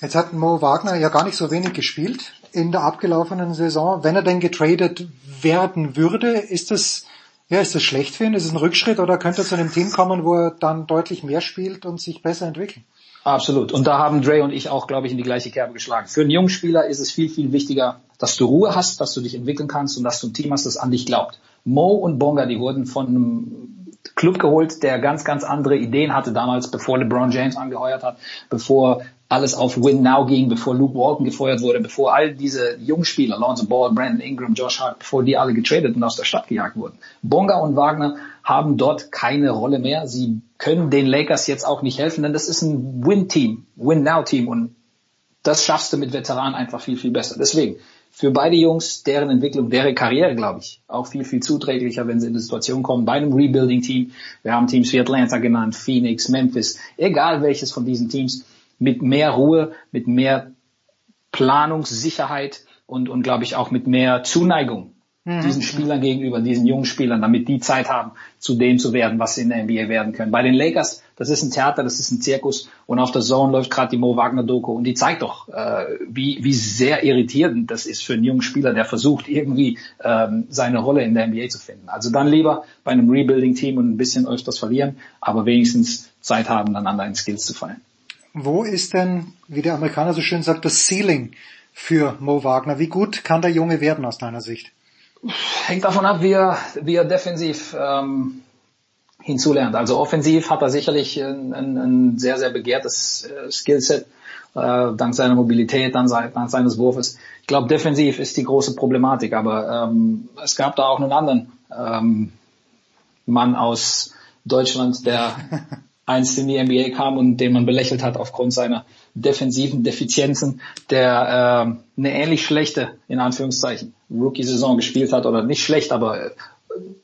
Jetzt hat Mo Wagner ja gar nicht so wenig gespielt in der abgelaufenen Saison. Wenn er denn getradet werden würde, ist das ja, ist das schlecht für ihn? Ist es ein Rückschritt oder könnte er zu einem Team kommen, wo er dann deutlich mehr spielt und sich besser entwickelt? Absolut. Und da haben Dre und ich auch, glaube ich, in die gleiche Kerbe geschlagen. Für einen jungen Spieler ist es viel, viel wichtiger, dass du Ruhe hast, dass du dich entwickeln kannst und dass du ein Team hast, das an dich glaubt. Mo und Bonga, die wurden von einem Club geholt, der ganz, ganz andere Ideen hatte damals, bevor LeBron James angeheuert hat, bevor alles auf Win Now ging, bevor Luke Walton gefeuert wurde, bevor all diese Jungspieler, Lonzo Ball, Brandon Ingram, Josh Hart, bevor die alle getradet und aus der Stadt gejagt wurden. Bonga und Wagner haben dort keine Rolle mehr. Sie können den Lakers jetzt auch nicht helfen, denn das ist ein Win-Team, Win-Now-Team und das schaffst du mit Veteranen einfach viel, viel besser. Deswegen, für beide Jungs, deren Entwicklung, deren Karriere, glaube ich, auch viel, viel zuträglicher, wenn sie in die Situation kommen, bei einem Rebuilding-Team. Wir haben Teams wie Atlanta genannt, Phoenix, Memphis, egal welches von diesen Teams, mit mehr Ruhe, mit mehr Planungssicherheit und, und glaube ich auch mit mehr Zuneigung mhm. diesen Spielern gegenüber, diesen jungen Spielern, damit die Zeit haben, zu dem zu werden, was sie in der NBA werden können. Bei den Lakers, das ist ein Theater, das ist ein Zirkus und auf der Zone läuft gerade die Mo Wagner Doku und die zeigt doch, äh, wie, wie sehr irritierend das ist für einen jungen Spieler, der versucht irgendwie ähm, seine Rolle in der NBA zu finden. Also dann lieber bei einem Rebuilding-Team und ein bisschen öfters verlieren, aber wenigstens Zeit haben, dann an deinen Skills zu fallen. Wo ist denn, wie der Amerikaner so schön sagt, das Ceiling für Mo Wagner? Wie gut kann der Junge werden aus deiner Sicht? Hängt davon ab, wie er, wie er defensiv ähm, hinzulernt. Also offensiv hat er sicherlich ein, ein, ein sehr, sehr begehrtes äh, Skillset, äh, dank seiner Mobilität, dank, dank seines Wurfes. Ich glaube, defensiv ist die große Problematik, aber ähm, es gab da auch einen anderen ähm, Mann aus Deutschland, der einst in die NBA kam und den man belächelt hat aufgrund seiner defensiven Defizienzen, der äh, eine ähnlich schlechte, in Anführungszeichen, Rookie-Saison gespielt hat oder nicht schlecht, aber äh,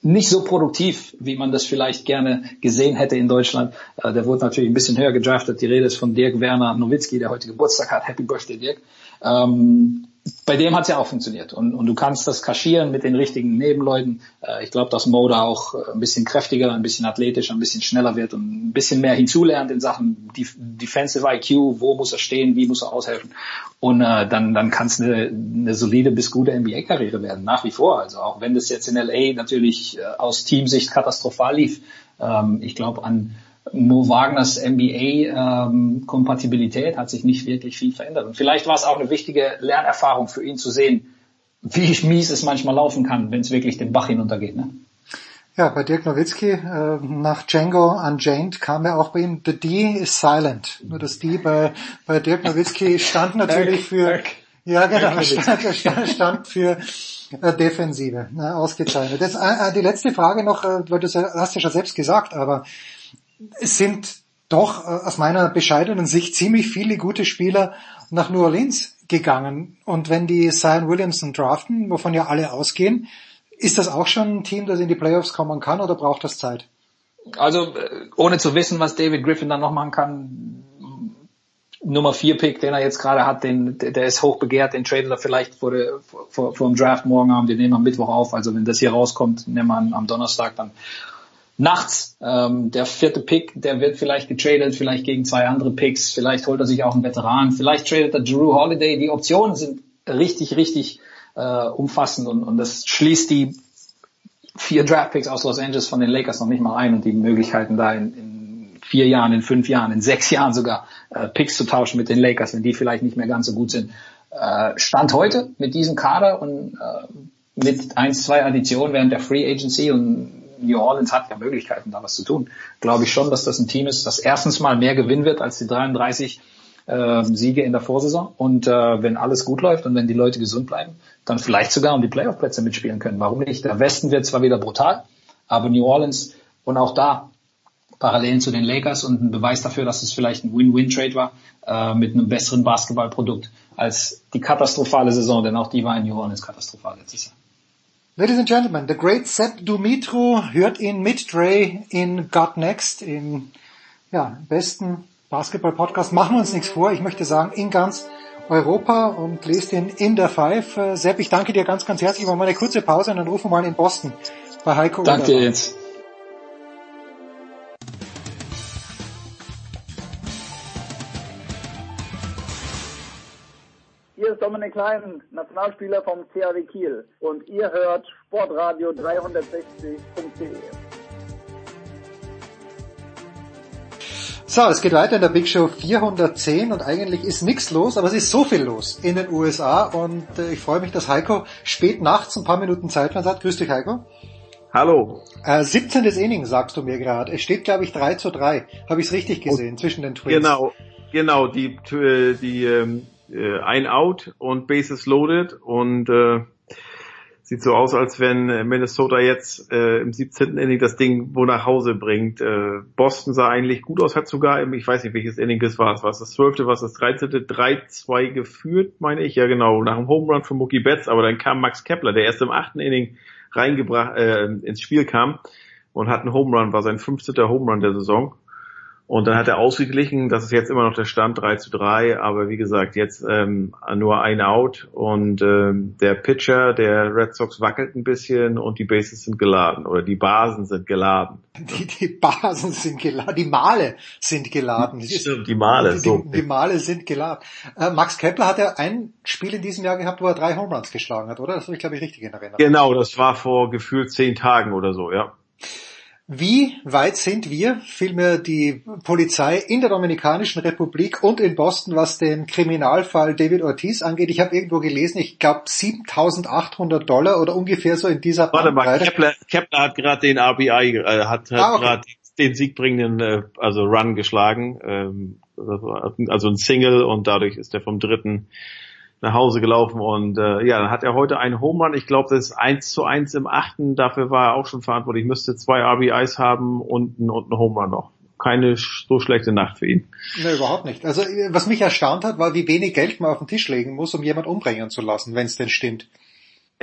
nicht so produktiv, wie man das vielleicht gerne gesehen hätte in Deutschland. Äh, der wurde natürlich ein bisschen höher gedraftet. Die Rede ist von Dirk Werner Nowitzki, der heute Geburtstag hat. Happy Birthday, Dirk. Ähm, bei dem hat es ja auch funktioniert. Und, und du kannst das kaschieren mit den richtigen Nebenleuten. Äh, ich glaube, dass Mo da auch äh, ein bisschen kräftiger, ein bisschen athletischer, ein bisschen schneller wird und ein bisschen mehr hinzulernt in Sachen Defensive IQ, wo muss er stehen, wie muss er aushelfen. Und äh, dann, dann kann es eine, eine solide bis gute NBA-Karriere werden, nach wie vor. Also auch wenn das jetzt in LA natürlich äh, aus Teamsicht katastrophal lief. Ähm, ich glaube, an Mo Wagners NBA-Kompatibilität ähm, hat sich nicht wirklich viel verändert. Und vielleicht war es auch eine wichtige Lernerfahrung für ihn zu sehen, wie mies es manchmal laufen kann, wenn es wirklich den Bach hinuntergeht. Ne? Ja, bei Dirk Nowitzki äh, nach Django Unchained kam ja auch bei ihm, the D is silent. Nur das D bei, bei Dirk Nowitzki stand natürlich für, ja genau, stand, stand, stand für Äh, Defensive, na, ausgezeichnet. Das, äh, die letzte Frage noch, äh, weil du hast ja schon selbst gesagt, aber es sind doch äh, aus meiner bescheidenen Sicht ziemlich viele gute Spieler nach New Orleans gegangen. Und wenn die Zion Williamson draften, wovon ja alle ausgehen, ist das auch schon ein Team, das in die Playoffs kommen kann oder braucht das Zeit? Also ohne zu wissen, was David Griffin dann noch machen kann, Nummer 4 Pick, den er jetzt gerade hat, den, der ist hoch begehrt, den traden wir vielleicht vor, der, vor, vor dem Draft morgen Abend, den nehmen wir am Mittwoch auf. Also wenn das hier rauskommt, nehmen wir am Donnerstag dann nachts. Ähm, der vierte Pick, der wird vielleicht getradet, vielleicht gegen zwei andere Picks, vielleicht holt er sich auch einen Veteran, vielleicht tradet er Drew Holiday. Die Optionen sind richtig, richtig äh, umfassend und, und das schließt die vier Draft Picks aus Los Angeles von den Lakers noch nicht mal ein und die Möglichkeiten da in, in vier Jahren, in fünf Jahren, in sechs Jahren sogar äh, Picks zu tauschen mit den Lakers, wenn die vielleicht nicht mehr ganz so gut sind. Äh, Stand heute mit diesem Kader und äh, mit eins, zwei Additionen während der Free Agency und New Orleans hat ja Möglichkeiten, da was zu tun. Glaube ich schon, dass das ein Team ist, das erstens mal mehr gewinnen wird als die 33 äh, Siege in der Vorsaison. Und äh, wenn alles gut läuft und wenn die Leute gesund bleiben, dann vielleicht sogar um die Playoff-Plätze mitspielen können. Warum nicht? Der Westen wird zwar wieder brutal, aber New Orleans und auch da Parallelen zu den Lakers und ein Beweis dafür, dass es vielleicht ein Win-Win-Trade war äh, mit einem besseren Basketballprodukt als die katastrophale Saison, denn auch die war in New Orleans katastrophal letztes Jahr. Ladies and Gentlemen, the great Sepp Dumitru hört ihn mit Dre in Got Next, im ja, besten Basketball-Podcast. Machen wir uns nichts vor. Ich möchte sagen, in ganz Europa und lest ihn in der Five. Äh, Sepp, ich danke dir ganz, ganz herzlich. Wir machen eine kurze Pause und dann rufen wir mal in Boston bei Heiko. Danke jetzt. Hier ist Dominik Klein, Nationalspieler vom CAW Kiel und ihr hört Sportradio 360.de. So, es geht weiter in der Big Show 410 und eigentlich ist nichts los, aber es ist so viel los in den USA und äh, ich freue mich, dass Heiko spät nachts ein paar Minuten Zeit hat. Grüß dich, Heiko. Hallo. Äh, 17. Inning, sagst du mir gerade. Es steht, glaube ich, 3 zu 3. Habe ich es richtig gesehen, und zwischen den Twins. Genau, genau, die, die, die ähm, äh, ein Out und Bases loaded und äh, sieht so aus, als wenn Minnesota jetzt äh, im 17. Inning das Ding wo nach Hause bringt. Äh, Boston sah eigentlich gut aus, hat sogar, im, ich weiß nicht welches Inning es war, was das 12., was das 13., 3-2 geführt, meine ich, ja genau, nach dem Home Run von Mookie Betts, aber dann kam Max Kepler, der erst im 8. Inning reingebracht, äh, ins Spiel kam und hat einen Home Run, war sein 15. Home Run der Saison und dann hat er ausgeglichen, das ist jetzt immer noch der Stand 3 zu 3, aber wie gesagt, jetzt ähm, nur ein Out und ähm, der Pitcher der Red Sox wackelt ein bisschen und die Bases sind geladen oder die Basen sind geladen. Die, die Basen sind geladen, die Male sind geladen. Stimmt, die Male, die, so. Die, die Male sind geladen. Äh, Max Kepler hat ja ein Spiel in diesem Jahr gehabt, wo er drei Home Runs geschlagen hat, oder? Das habe ich, glaube ich, richtig in Erinnerung. Genau, das war vor gefühlt zehn Tagen oder so, ja. Wie weit sind wir, vielmehr die Polizei in der Dominikanischen Republik und in Boston, was den Kriminalfall David Ortiz angeht? Ich habe irgendwo gelesen, ich glaube 7.800 Dollar oder ungefähr so in dieser Warte mal, Kepler, Kepler hat gerade den RBI, äh, hat, hat ah, okay. gerade den siegbringenden äh, also Run geschlagen, ähm, also ein Single und dadurch ist er vom dritten nach Hause gelaufen und äh, ja, dann hat er heute einen Home Run. Ich glaube, das ist eins zu eins im achten. Dafür war er auch schon verantwortlich. Müsste zwei RBIs haben und, und einen Home Run noch. Keine so schlechte Nacht für ihn. Ne, überhaupt nicht. Also was mich erstaunt hat, war, wie wenig Geld man auf den Tisch legen muss, um jemand umbringen zu lassen, wenn es denn stimmt.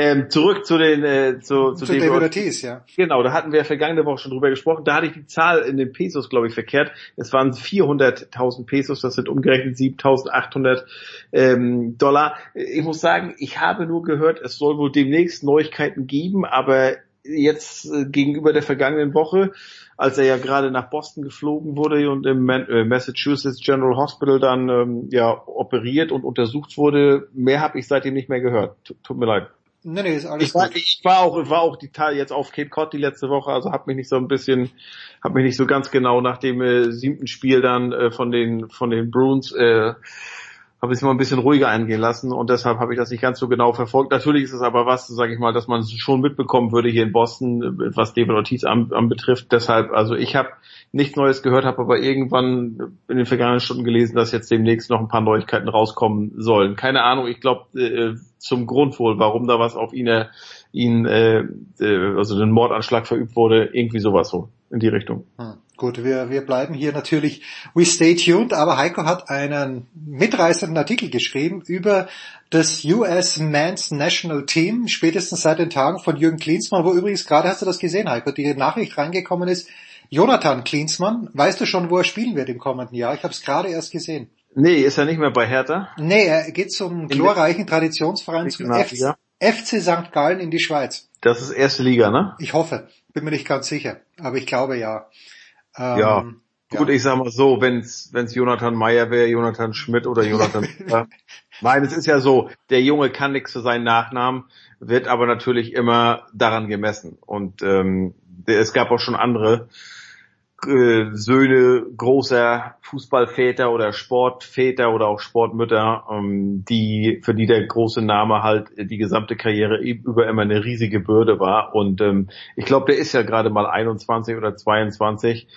Ähm, zurück zu den äh, zu, zu, zu David Ortiz, ja. Genau, da hatten wir vergangene Woche schon drüber gesprochen. Da hatte ich die Zahl in den Pesos, glaube ich, verkehrt. Es waren 400.000 Pesos, das sind umgerechnet 7.800 ähm, Dollar. Ich muss sagen, ich habe nur gehört, es soll wohl demnächst Neuigkeiten geben, aber jetzt äh, gegenüber der vergangenen Woche, als er ja gerade nach Boston geflogen wurde und im äh, Massachusetts General Hospital dann ähm, ja operiert und untersucht wurde, mehr habe ich seitdem nicht mehr gehört. Tut mir leid. Nee, nee, ist alles ich war, gut. Ich war auch, war auch die Teil jetzt auf Cape Cod die letzte Woche, also habe mich nicht so ein bisschen, habe mich nicht so ganz genau nach dem äh, siebten Spiel dann äh, von den von den Bruins äh, habe ich es mal ein bisschen ruhiger eingehen lassen und deshalb habe ich das nicht ganz so genau verfolgt. Natürlich ist es aber was, sage ich mal, dass man es schon mitbekommen würde hier in Boston, was David Ortiz anbetrifft. Deshalb, also ich habe nichts Neues gehört, habe aber irgendwann in den vergangenen Stunden gelesen, dass jetzt demnächst noch ein paar Neuigkeiten rauskommen sollen. Keine Ahnung, ich glaube äh, zum Grund wohl, warum da was auf ihn, äh, ihn äh, äh, also den Mordanschlag verübt wurde, irgendwie sowas so in die Richtung. Hm. Gut, wir, wir bleiben hier natürlich, we stay tuned, aber Heiko hat einen mitreißenden Artikel geschrieben über das US Men's National Team, spätestens seit den Tagen von Jürgen Klinsmann, wo übrigens gerade, hast du das gesehen, Heiko, die Nachricht reingekommen ist, Jonathan Klinsmann, weißt du schon, wo er spielen wird im kommenden Jahr? Ich habe es gerade erst gesehen. Nee, ist er nicht mehr bei Hertha? Nee, er geht zum glorreichen Traditionsverein zum FC, FC St. Gallen in die Schweiz. Das ist erste Liga, ne? Ich hoffe, bin mir nicht ganz sicher, aber ich glaube ja. Ähm, ja. Gut, ja. ich sag mal so, wenn's wenn's Jonathan Meyer wäre, Jonathan Schmidt oder Jonathan. Nein, es ist ja so, der Junge kann nichts für seinen Nachnamen, wird aber natürlich immer daran gemessen. Und ähm, es gab auch schon andere äh, Söhne großer Fußballväter oder Sportväter oder auch Sportmütter, ähm, die für die der große Name halt die gesamte Karriere über immer eine riesige Bürde war. Und ähm, ich glaube, der ist ja gerade mal 21 oder 22.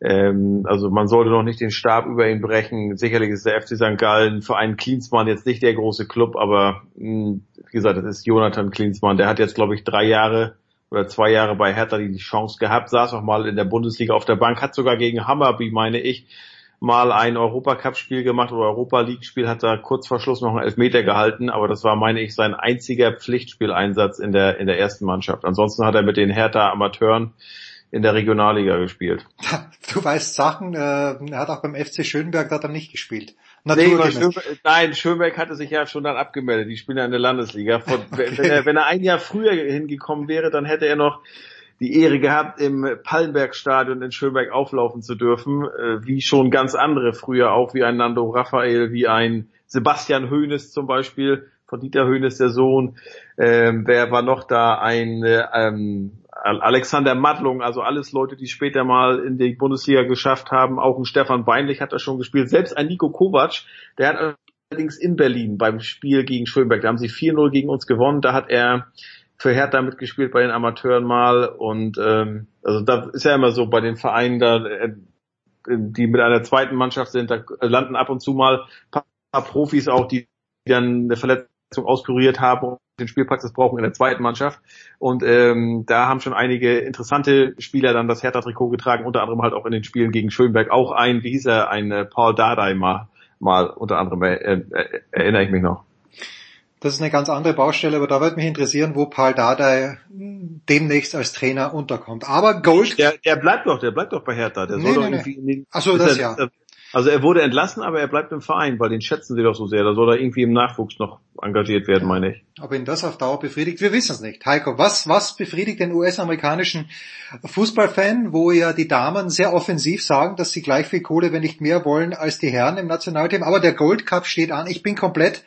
Ähm, also man sollte noch nicht den Stab über ihn brechen. Sicherlich ist der FC St. Gallen Verein Klinsmann jetzt nicht der große Club, aber mh, wie gesagt, das ist Jonathan Klinsmann. Der hat jetzt, glaube ich, drei Jahre oder zwei Jahre bei Hertha die Chance gehabt, saß auch mal in der Bundesliga auf der Bank, hat sogar gegen Hammerby, meine ich, mal ein Europacup-Spiel gemacht oder Europa League-Spiel, hat da kurz vor Schluss noch einen Elfmeter gehalten, aber das war, meine ich, sein einziger Pflichtspieleinsatz in der, in der ersten Mannschaft. Ansonsten hat er mit den Hertha-Amateuren in der Regionalliga gespielt. Du weißt Sachen, äh, er hat auch beim FC Schönberg da dann nicht gespielt. Nee, Schönberg, nein, Schönberg hatte sich ja schon dann abgemeldet. Die spielen ja in der Landesliga. Von, okay. wenn, er, wenn er ein Jahr früher hingekommen wäre, dann hätte er noch die Ehre gehabt, im Pallenbergstadion in Schönberg auflaufen zu dürfen, äh, wie schon ganz andere früher auch, wie ein Nando Raphael, wie ein Sebastian Hoeneß zum Beispiel, von Dieter Hoeneß der Sohn. Ähm, wer war noch da? Ein äh, ähm, Alexander Madlung, also alles Leute, die später mal in die Bundesliga geschafft haben. Auch ein Stefan Beinlich hat da schon gespielt. Selbst ein Nico Kovac, der hat allerdings in Berlin beim Spiel gegen Schönberg, da haben sie 4-0 gegen uns gewonnen. Da hat er für Hertha mitgespielt bei den Amateuren mal. Und ähm, also da ist ja immer so bei den Vereinen, da, äh, die mit einer zweiten Mannschaft sind, da landen ab und zu mal paar Profis auch, die dann eine Verletzung auskuriert haben den Spielpraxis brauchen in der zweiten Mannschaft. Und ähm, da haben schon einige interessante Spieler dann das Hertha-Trikot getragen, unter anderem halt auch in den Spielen gegen Schönberg. Auch ein, wie hieß er, ein äh, Paul Dardai mal, mal unter anderem, äh, äh, erinnere ich mich noch. Das ist eine ganz andere Baustelle, aber da würde mich interessieren, wo Paul Dardai demnächst als Trainer unterkommt. Aber Gold... Der, der bleibt doch, der bleibt doch bei Hertha. Der nee, soll nee, doch irgendwie nee. Ach so, das ja. Also er wurde entlassen, aber er bleibt im Verein, weil den schätzen sie doch so sehr. Da soll er irgendwie im Nachwuchs noch engagiert werden, meine ich. Ob ihn das auf Dauer befriedigt, wir wissen es nicht. Heiko, was, was befriedigt den US-amerikanischen Fußballfan, wo ja die Damen sehr offensiv sagen, dass sie gleich viel Kohle, wenn nicht mehr wollen, als die Herren im Nationalteam. Aber der Gold Cup steht an. Ich bin komplett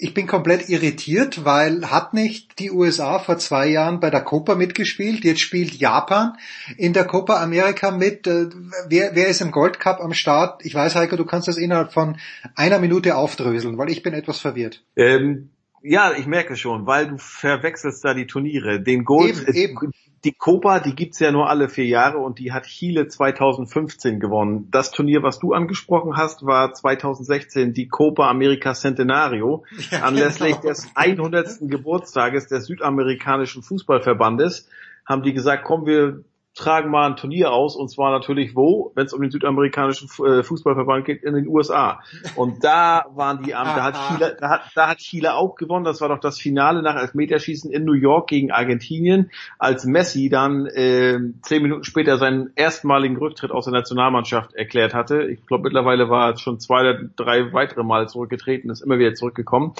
ich bin komplett irritiert, weil hat nicht die USA vor zwei Jahren bei der Copa mitgespielt? Jetzt spielt Japan in der Copa America mit. Äh, wer, wer ist im Gold Cup am Start? Ich weiß, Heiko, du kannst das innerhalb von einer Minute aufdröseln, weil ich bin etwas verwirrt. Ähm, ja, ich merke schon, weil du verwechselst da die Turniere. Den Gold, eben, eben die Copa, die gibt's ja nur alle vier Jahre und die hat Chile 2015 gewonnen. Das Turnier, was du angesprochen hast, war 2016 die Copa America Centenario ja, anlässlich genau. des 100. Geburtstages des südamerikanischen Fußballverbandes haben die gesagt, komm, wir tragen mal ein Turnier aus und zwar natürlich wo, wenn es um den südamerikanischen äh, Fußballverband geht, in den USA. Und da waren die, da hat Chile, da hat, da hat Chile auch gewonnen. Das war doch das Finale nach Elfmeterschießen in New York gegen Argentinien, als Messi dann äh, zehn Minuten später seinen erstmaligen Rücktritt aus der Nationalmannschaft erklärt hatte. Ich glaube mittlerweile war er schon zwei oder drei weitere Mal zurückgetreten, ist immer wieder zurückgekommen.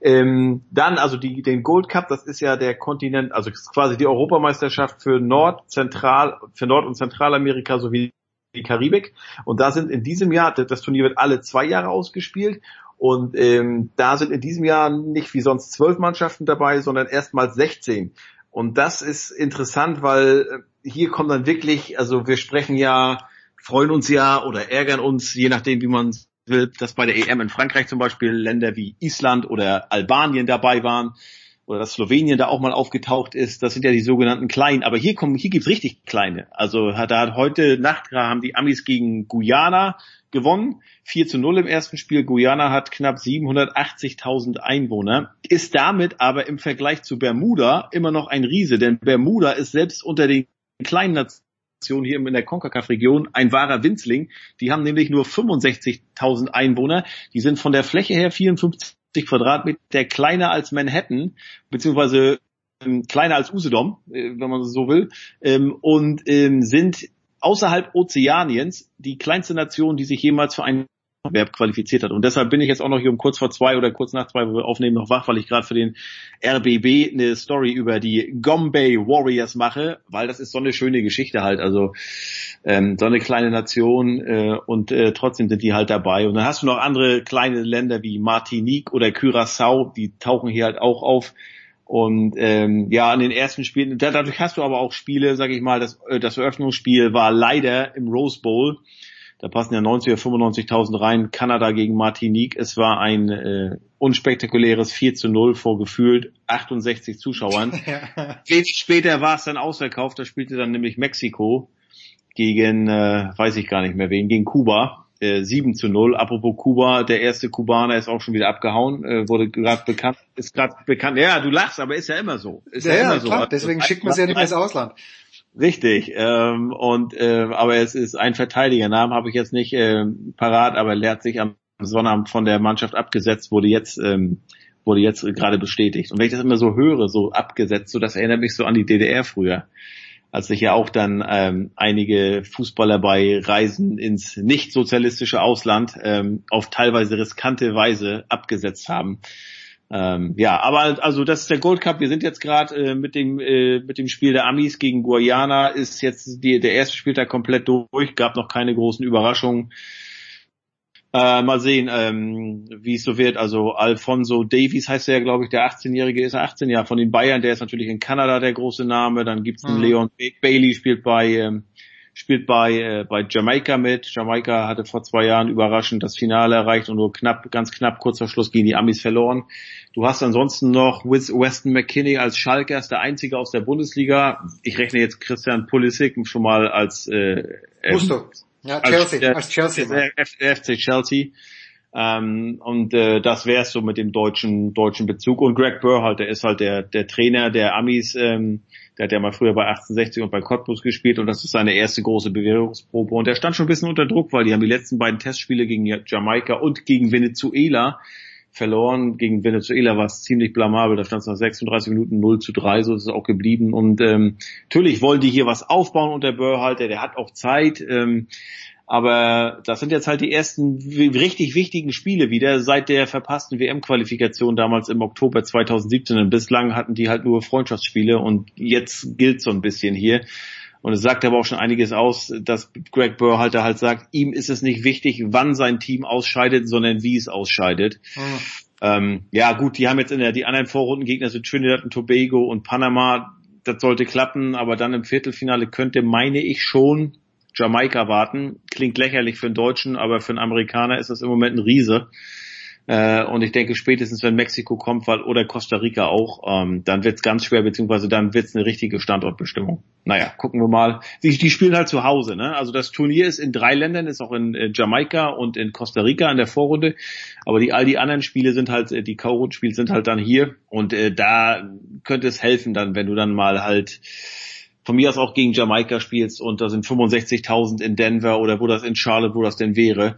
Ähm, dann also die, den Gold Cup, das ist ja der Kontinent, also quasi die Europameisterschaft für Nord, Zentral, für Nord- und Zentralamerika sowie die Karibik. Und da sind in diesem Jahr, das Turnier wird alle zwei Jahre ausgespielt. Und ähm, da sind in diesem Jahr nicht wie sonst zwölf Mannschaften dabei, sondern erstmal 16. Und das ist interessant, weil äh, hier kommt dann wirklich, also wir sprechen ja, freuen uns ja oder ärgern uns, je nachdem, wie man will, dass bei der EM in Frankreich zum Beispiel Länder wie Island oder Albanien dabei waren oder dass Slowenien da auch mal aufgetaucht ist. Das sind ja die sogenannten kleinen. Aber hier kommen, hier gibt's richtig kleine. Also da hat heute Nacht haben die Amis gegen Guyana gewonnen. 4 zu 0 im ersten Spiel. Guyana hat knapp 780.000 Einwohner, ist damit aber im Vergleich zu Bermuda immer noch ein Riese, denn Bermuda ist selbst unter den kleinen Nationen hier in der CONCACAF-Region ein wahrer Winzling. Die haben nämlich nur 65.000 Einwohner. Die sind von der Fläche her 54 Quadratmeter kleiner als Manhattan, beziehungsweise ähm, kleiner als Usedom, äh, wenn man so will, ähm, und ähm, sind außerhalb Ozeaniens die kleinste Nation, die sich jemals für einen Wettbewerb qualifiziert hat. Und deshalb bin ich jetzt auch noch hier um kurz vor zwei oder kurz nach zwei, wo wir aufnehmen, noch wach, weil ich gerade für den RBB eine Story über die Gombay Warriors mache, weil das ist so eine schöne Geschichte halt. Also ähm, so eine kleine Nation äh, und äh, trotzdem sind die halt dabei. Und dann hast du noch andere kleine Länder wie Martinique oder Curaçao, die tauchen hier halt auch auf. Und ähm, ja, an den ersten Spielen, dadurch hast du aber auch Spiele, sag ich mal, das, äh, das Eröffnungsspiel war leider im Rose Bowl. Da passen ja 90 oder 95.000 rein. Kanada gegen Martinique. Es war ein äh, unspektakuläres 4 zu 0 vor gefühlt 68 Zuschauern. Wenig später war es dann ausverkauft. Da spielte dann nämlich Mexiko gegen, äh, weiß ich gar nicht mehr wen, gegen Kuba. Äh, 7 zu 0. Apropos Kuba, der erste Kubaner ist auch schon wieder abgehauen, äh, wurde gerade bekannt, ist gerade bekannt. Ja, du lachst, aber ist ja immer so. Ist ja, ja, ja immer klar, so. deswegen schickt man sie ja nicht mehr ins Ausland. Richtig, ähm, und äh, aber es ist ein Verteidiger, Namen habe ich jetzt nicht äh, parat, aber er hat sich am Sonnabend von der Mannschaft abgesetzt, wurde jetzt ähm, wurde jetzt gerade bestätigt. Und wenn ich das immer so höre, so abgesetzt, so das erinnert mich so an die DDR früher, als sich ja auch dann ähm, einige Fußballer bei Reisen ins nicht sozialistische Ausland ähm, auf teilweise riskante Weise abgesetzt haben. Ähm, ja, aber also das ist der Gold Cup. Wir sind jetzt gerade äh, mit dem äh, mit dem Spiel der Amis gegen Guyana ist jetzt die, der erste Spieltag komplett durch. Gab noch keine großen Überraschungen. Äh, mal sehen, ähm, wie es so wird. Also Alfonso Davies heißt er ja, glaube ich, der 18-Jährige ist er 18 Jahre von den Bayern. Der ist natürlich in Kanada der große Name. Dann gibt's einen Mhm. Leon Bailey spielt bei ähm, spielt bei äh, bei Jamaika mit. Jamaika hatte vor zwei Jahren überraschend das Finale erreicht und nur knapp, ganz knapp kurz vor Schluss gegen die Amis verloren. Du hast ansonsten noch Weston McKinney als Schalker, ist der einzige aus der Bundesliga. Ich rechne jetzt Christian Pulisic schon mal als äh, Musst ähm. Ja, als, Chelsea, äh, als Chelsea. FC Chelsea. Ähm, und äh, das wär's so mit dem deutschen deutschen Bezug. Und Greg Burr halt, der ist halt der der Trainer der Amis. Ähm, der hat ja mal früher bei 1860 und bei Cottbus gespielt und das ist seine erste große Bewährungsprobe. Und der stand schon ein bisschen unter Druck, weil die haben die letzten beiden Testspiele gegen Jamaika und gegen Venezuela verloren. Gegen Venezuela war es ziemlich blamabel. Da stand es nach 36 Minuten 0 zu 3, so ist es auch geblieben. Und ähm, natürlich wollen die hier was aufbauen unter Börhalter, der hat auch Zeit. Ähm, aber das sind jetzt halt die ersten richtig wichtigen Spiele wieder seit der verpassten WM-Qualifikation damals im Oktober 2017. Und bislang hatten die halt nur Freundschaftsspiele und jetzt gilt so ein bisschen hier. Und es sagt aber auch schon einiges aus, dass Greg Burhalter halt sagt, ihm ist es nicht wichtig, wann sein Team ausscheidet, sondern wie es ausscheidet. Ähm, ja gut, die haben jetzt in der, die anderen Vorrundengegner sind Trinidad und Tobago und Panama. Das sollte klappen, aber dann im Viertelfinale könnte, meine ich schon, Jamaika warten. Klingt lächerlich für einen Deutschen, aber für einen Amerikaner ist das im Moment ein Riese. Äh, und ich denke, spätestens wenn Mexiko kommt, weil, oder Costa Rica auch, ähm, dann wird's ganz schwer, beziehungsweise dann wird's eine richtige Standortbestimmung. Naja, gucken wir mal. Die, die spielen halt zu Hause, ne? Also das Turnier ist in drei Ländern, ist auch in äh, Jamaika und in Costa Rica in der Vorrunde. Aber die all die anderen Spiele sind halt, äh, die K.O.-Spiele sind halt dann hier. Und äh, da könnte es helfen dann, wenn du dann mal halt von mir aus auch gegen Jamaika spielst und da sind 65.000 in Denver oder wo das in Charlotte, wo das denn wäre.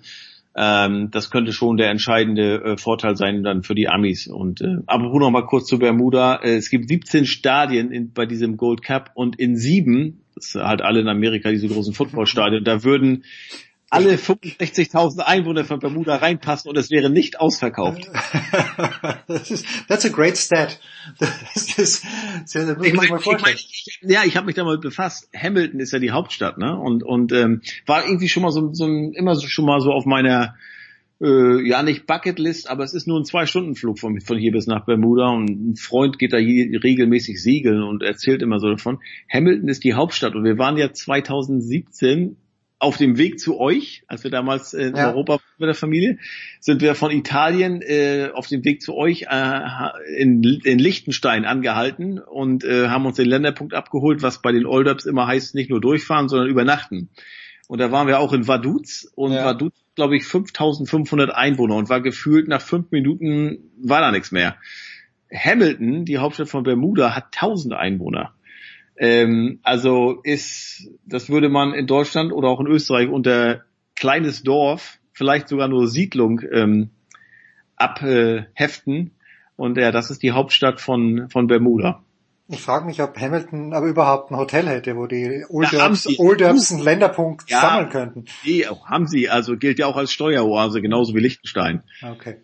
Ähm, das könnte schon der entscheidende äh, Vorteil sein dann für die Amis. Und äh, apropos noch mal kurz zu Bermuda. Äh, es gibt 17 Stadien in, bei diesem Gold Cup und in sieben, das ist halt alle in Amerika diese großen Footballstadien, da würden alle 65.000 Einwohner von Bermuda reinpassen und es wäre nicht ausverkauft. das ist, that's a great stat. Das ist, sehr, sehr, Ich mein, mal ich mein, ich, ja, ich habe mich damit befasst. Hamilton ist ja die Hauptstadt, ne? Und und ähm, war irgendwie schon mal so, so immer so schon mal so auf meiner äh, ja nicht Bucketlist, aber es ist nur ein zwei Stunden Flug von von hier bis nach Bermuda und ein Freund geht da hier regelmäßig segeln und erzählt immer so davon. Hamilton ist die Hauptstadt und wir waren ja 2017 auf dem Weg zu euch, als wir damals in Ja. Europa waren mit der Familie, sind wir von Italien äh, auf dem Weg zu euch äh, in, in Liechtenstein angehalten und äh, haben uns den Länderpunkt abgeholt, was bei den Oldups immer heißt, nicht nur durchfahren, sondern übernachten. Und da waren wir auch in Vaduz und Ja. Vaduz, glaube ich, 5500 Einwohner und war gefühlt nach fünf Minuten war da nichts mehr. Hamilton, die Hauptstadt von Bermuda, hat 1000 Einwohner. Ähm, also ist, das würde man in Deutschland oder auch in Österreich unter kleines Dorf, vielleicht sogar nur Siedlung ähm, abheften. Und ja, das ist die Hauptstadt von, von Bermuda. Ich frage mich, ob Hamilton aber überhaupt ein Hotel hätte, wo die Old Ja, haben Derbs, sie. Old Derbs einen Länderpunkt Ja. sammeln könnten. Nee, haben sie, also gilt ja auch als Steueroase, genauso wie Liechtenstein. Okay.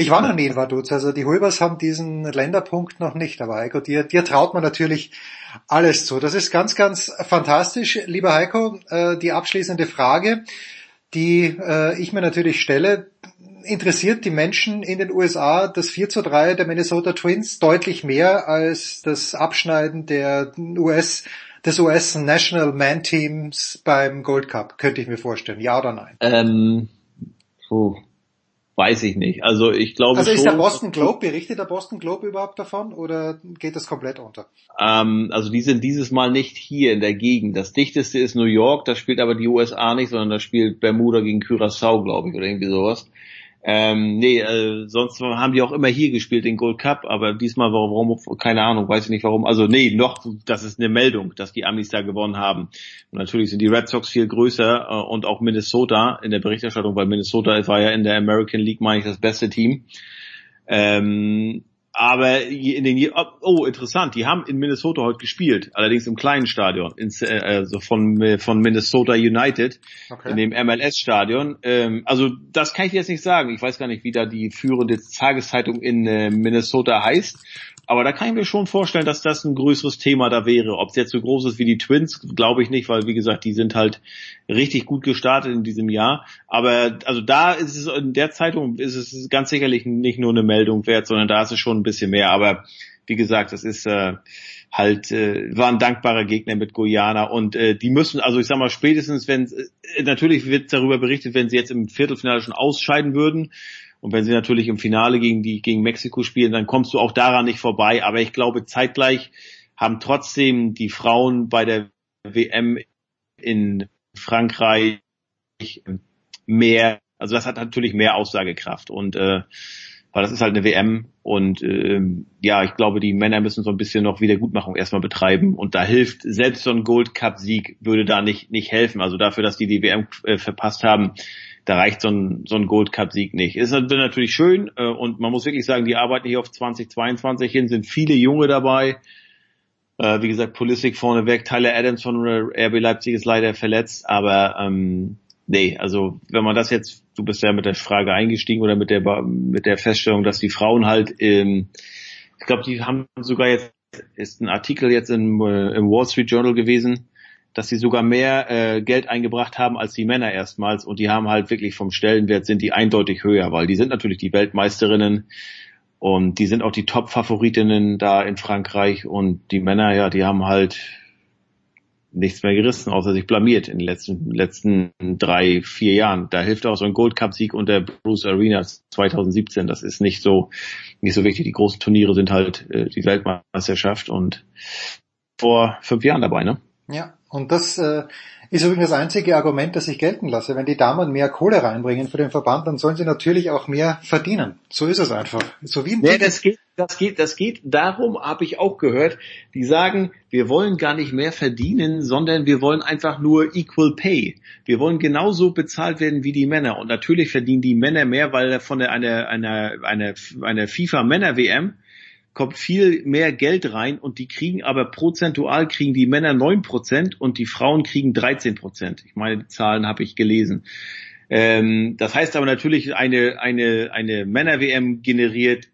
Ich war noch nie in Vaduz, also die Hulbers haben diesen Länderpunkt noch nicht, aber Heiko, dir, dir traut man natürlich alles zu. Das ist ganz, ganz fantastisch. Lieber Heiko, äh, die abschließende Frage, die äh, ich mir natürlich stelle, interessiert die Menschen in den USA das 4 zu 3 der Minnesota Twins deutlich mehr als das Abschneiden der US, des US National Man Teams beim Gold Cup, könnte ich mir vorstellen. Ja oder nein? Ähm, puh, weiß ich nicht. Also ich glaube Also ist schon, der Boston Globe, berichtet der Boston Globe überhaupt davon oder geht das komplett unter? Ähm, also die sind dieses Mal nicht hier in der Gegend. Das dichteste ist New York, da spielt aber die USA nicht, sondern da spielt Bermuda gegen Curaçao, glaube ich, oder irgendwie sowas. Ähm, nee, äh, sonst haben die auch immer hier gespielt, den Gold Cup, aber diesmal warum, keine Ahnung, weiß ich nicht warum. Also nee, noch, das ist eine Meldung, dass die Amis da gewonnen haben. Und natürlich sind die Red Sox viel größer äh, und auch Minnesota in der Berichterstattung, weil Minnesota war ja in der American League, meine ich, das beste Team. Ähm, aber in den oh interessant, die haben in Minnesota heute gespielt, allerdings im kleinen Stadion, äh, also von äh, von Minnesota United Okay. in dem MLS-Stadion. Ähm, also das kann ich jetzt nicht sagen. Ich weiß gar nicht, wie da die führende Tageszeitung in äh, Minnesota heißt. Aber da kann ich mir schon vorstellen, dass das ein größeres Thema da wäre. Ob es jetzt so groß ist wie die Twins, glaube ich nicht, weil wie gesagt, die sind halt richtig gut gestartet in diesem Jahr. Aber also da ist es in der Zeitung ist es ganz sicherlich nicht nur eine Meldung wert, sondern da ist es schon ein bisschen mehr. Aber wie gesagt, das ist äh, halt äh, war ein dankbarer Gegner mit Guyana und äh, die müssen, also ich sag mal spätestens, wenn äh, natürlich wird darüber berichtet, wenn sie jetzt im Viertelfinale schon ausscheiden würden. Und wenn sie natürlich im Finale gegen die gegen Mexiko spielen, dann kommst du auch daran nicht vorbei. Aber ich glaube, zeitgleich haben trotzdem die Frauen bei der WM in Frankreich mehr, also das hat natürlich mehr Aussagekraft und äh, weil das ist halt eine WM und ähm, ja, ich glaube, die Männer müssen so ein bisschen noch Wiedergutmachung erstmal betreiben und da hilft selbst so ein Gold Cup Sieg würde da nicht nicht helfen. Also dafür, dass die die WM äh, verpasst haben, da reicht so ein, so ein Gold Cup Sieg nicht. Ist natürlich schön äh, und man muss wirklich sagen, die arbeiten hier auf 2022 hin, sind viele Junge dabei. Äh, wie gesagt, Pulisic vorneweg, Tyler Adams von RB Leipzig ist leider verletzt, aber ähm, nee, also wenn man das jetzt, du bist ja mit der Frage eingestiegen oder mit der mit der Feststellung, dass die Frauen halt, ähm, ich glaube, die haben sogar jetzt ist ein Artikel jetzt im, äh, im Wall Street Journal gewesen, dass sie sogar mehr äh, Geld eingebracht haben als die Männer erstmals und die haben halt wirklich vom Stellenwert sind die eindeutig höher, weil die sind natürlich die Weltmeisterinnen und die sind auch die Top-Favoritinnen da in Frankreich und die Männer, ja, die haben halt nichts mehr gerissen, außer sich blamiert in den letzten, letzten drei, vier Jahren. Da hilft auch so ein Gold Cup Sieg unter Bruce Arena 2017. Das ist nicht so, nicht so wichtig. Die großen Turniere sind halt äh, die Weltmeisterschaft und vor fünf Jahren dabei, ne? Ja, und das äh, ist übrigens das einzige Argument, das ich gelten lasse. Wenn die Damen mehr Kohle reinbringen für den Verband, dann sollen sie natürlich auch mehr verdienen. So ist es einfach. So wie Nee, das geht, das geht, das geht darum, habe ich auch gehört. Die sagen, wir wollen gar nicht mehr verdienen, sondern wir wollen einfach nur equal pay. Wir wollen genauso bezahlt werden wie die Männer. Und natürlich verdienen die Männer mehr, weil von einer, einer, einer, einer FIFA Männer WM kommt viel mehr Geld rein und die kriegen aber prozentual kriegen die Männer neun Prozent und die Frauen kriegen 13 Prozent. Ich meine, die Zahlen habe ich gelesen. Ähm, das heißt aber natürlich, eine, eine, eine Männer-WM generiert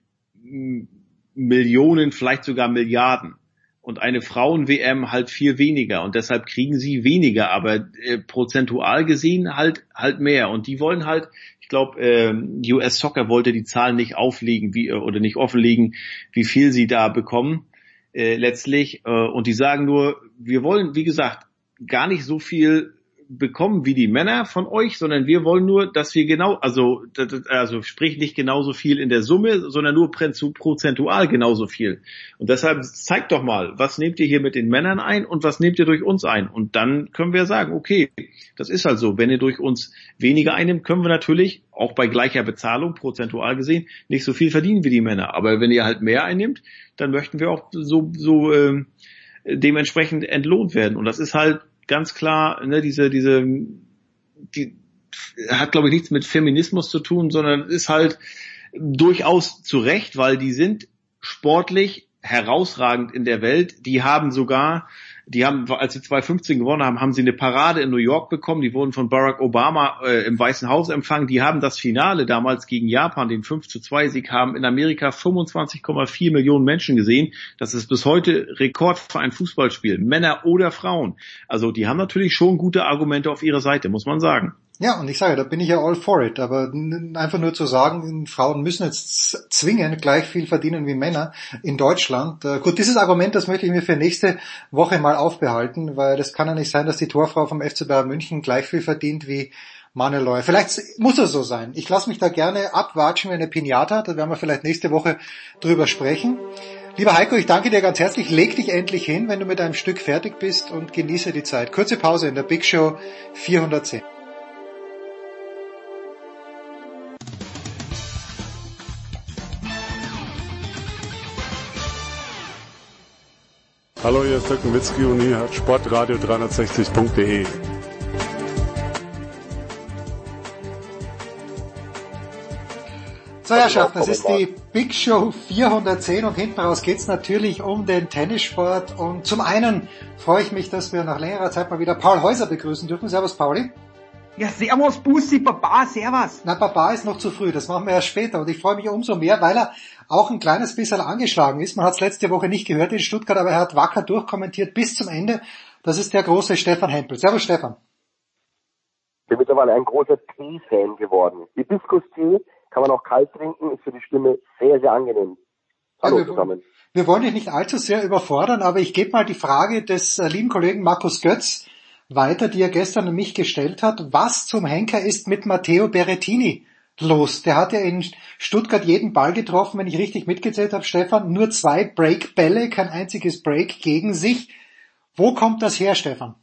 Millionen, vielleicht sogar Milliarden. Und eine Frauen-WM halt viel weniger. Und deshalb kriegen sie weniger, aber äh, prozentual gesehen halt halt mehr. Und die wollen halt, ich glaube, äh, US Soccer wollte die Zahlen nicht auflegen wie, oder nicht offenlegen, wie viel sie da bekommen äh, letztlich. Äh, und die sagen nur, wir wollen, wie gesagt, gar nicht so viel bekommen wie die Männer von euch, sondern wir wollen nur, dass wir genau, also, also sprich nicht genauso viel in der Summe, sondern nur prozentual genauso viel. Und deshalb zeigt doch mal, was nehmt ihr hier mit den Männern ein und was nehmt ihr durch uns ein? Und dann können wir sagen, okay, das ist halt so. Wenn ihr durch uns weniger einnimmt, können wir natürlich auch bei gleicher Bezahlung prozentual gesehen nicht so viel verdienen wie die Männer. Aber wenn ihr halt mehr einnimmt, dann möchten wir auch so so äh, dementsprechend entlohnt werden. Und das ist halt ganz klar, ne, diese, diese, die hat glaube ich nichts mit Feminismus zu tun, sondern ist halt durchaus zu Recht, weil die sind sportlich herausragend in der Welt. Die haben sogar die haben, als sie 2015 gewonnen haben, haben sie eine Parade in New York bekommen. Die wurden von Barack Obama äh, im Weißen Haus empfangen. Die haben das Finale damals gegen Japan, den 5 zu 2 Sieg, haben in Amerika 25,4 Millionen Menschen gesehen. Das ist bis heute Rekord für ein Fußballspiel, Männer oder Frauen. Also die haben natürlich schon gute Argumente auf ihrer Seite, muss man sagen. Ja, und ich sage, da bin ich ja all for it, aber einfach nur zu sagen, Frauen müssen jetzt zwingend gleich viel verdienen wie Männer in Deutschland. Äh, gut, dieses Argument, das möchte ich mir für nächste Woche mal aufbehalten, weil das kann ja nicht sein, dass die Torfrau vom FC Bayern München gleich viel verdient wie Manuel. Vielleicht muss es so sein. Ich lasse mich da gerne abwatschen wie eine Pinata, da werden wir vielleicht nächste Woche drüber sprechen. Lieber Heiko, ich danke dir ganz herzlich. Leg dich endlich hin, wenn du mit deinem Stück fertig bist und genieße die Zeit. Kurze Pause in der Big Show 410. Hallo, hier ist Dirk Nowitzki und hier hat Sportradio 360.de. So, Herrschaften, das ist die Big Show 410 und hinten raus geht's natürlich um den Tennissport. Und zum einen freue ich mich, dass wir nach längerer Zeit mal wieder Paul Häuser begrüßen dürfen. Servus, Pauli. Ja, servus, Bussi, Papa, servus. Na, Papa ist noch zu früh, das machen wir erst später. Und ich freue mich umso mehr, weil er auch ein kleines bisschen angeschlagen ist. Man hat es letzte Woche nicht gehört in Stuttgart, aber er hat wacker durchkommentiert bis zum Ende. Das ist der große Stefan Hempel. Servus, Stefan. Ich bin mittlerweile ein großer Tee-Fan geworden. Hibiskus-Tee kann man auch kalt trinken, ist für die Stimme sehr, sehr angenehm. Hallo ja, wir, zusammen. Wir wollen dich nicht allzu sehr überfordern, aber ich gebe mal die Frage des äh, lieben Kollegen Markus Götz weiter, die er gestern an mich gestellt hat. Was zum Henker ist mit Matteo Berrettini los? Der hat ja in Stuttgart jeden Ball getroffen, wenn ich richtig mitgezählt habe, Stefan. Nur zwei Breakbälle, kein einziges Break gegen sich. Wo kommt das her, Stefan?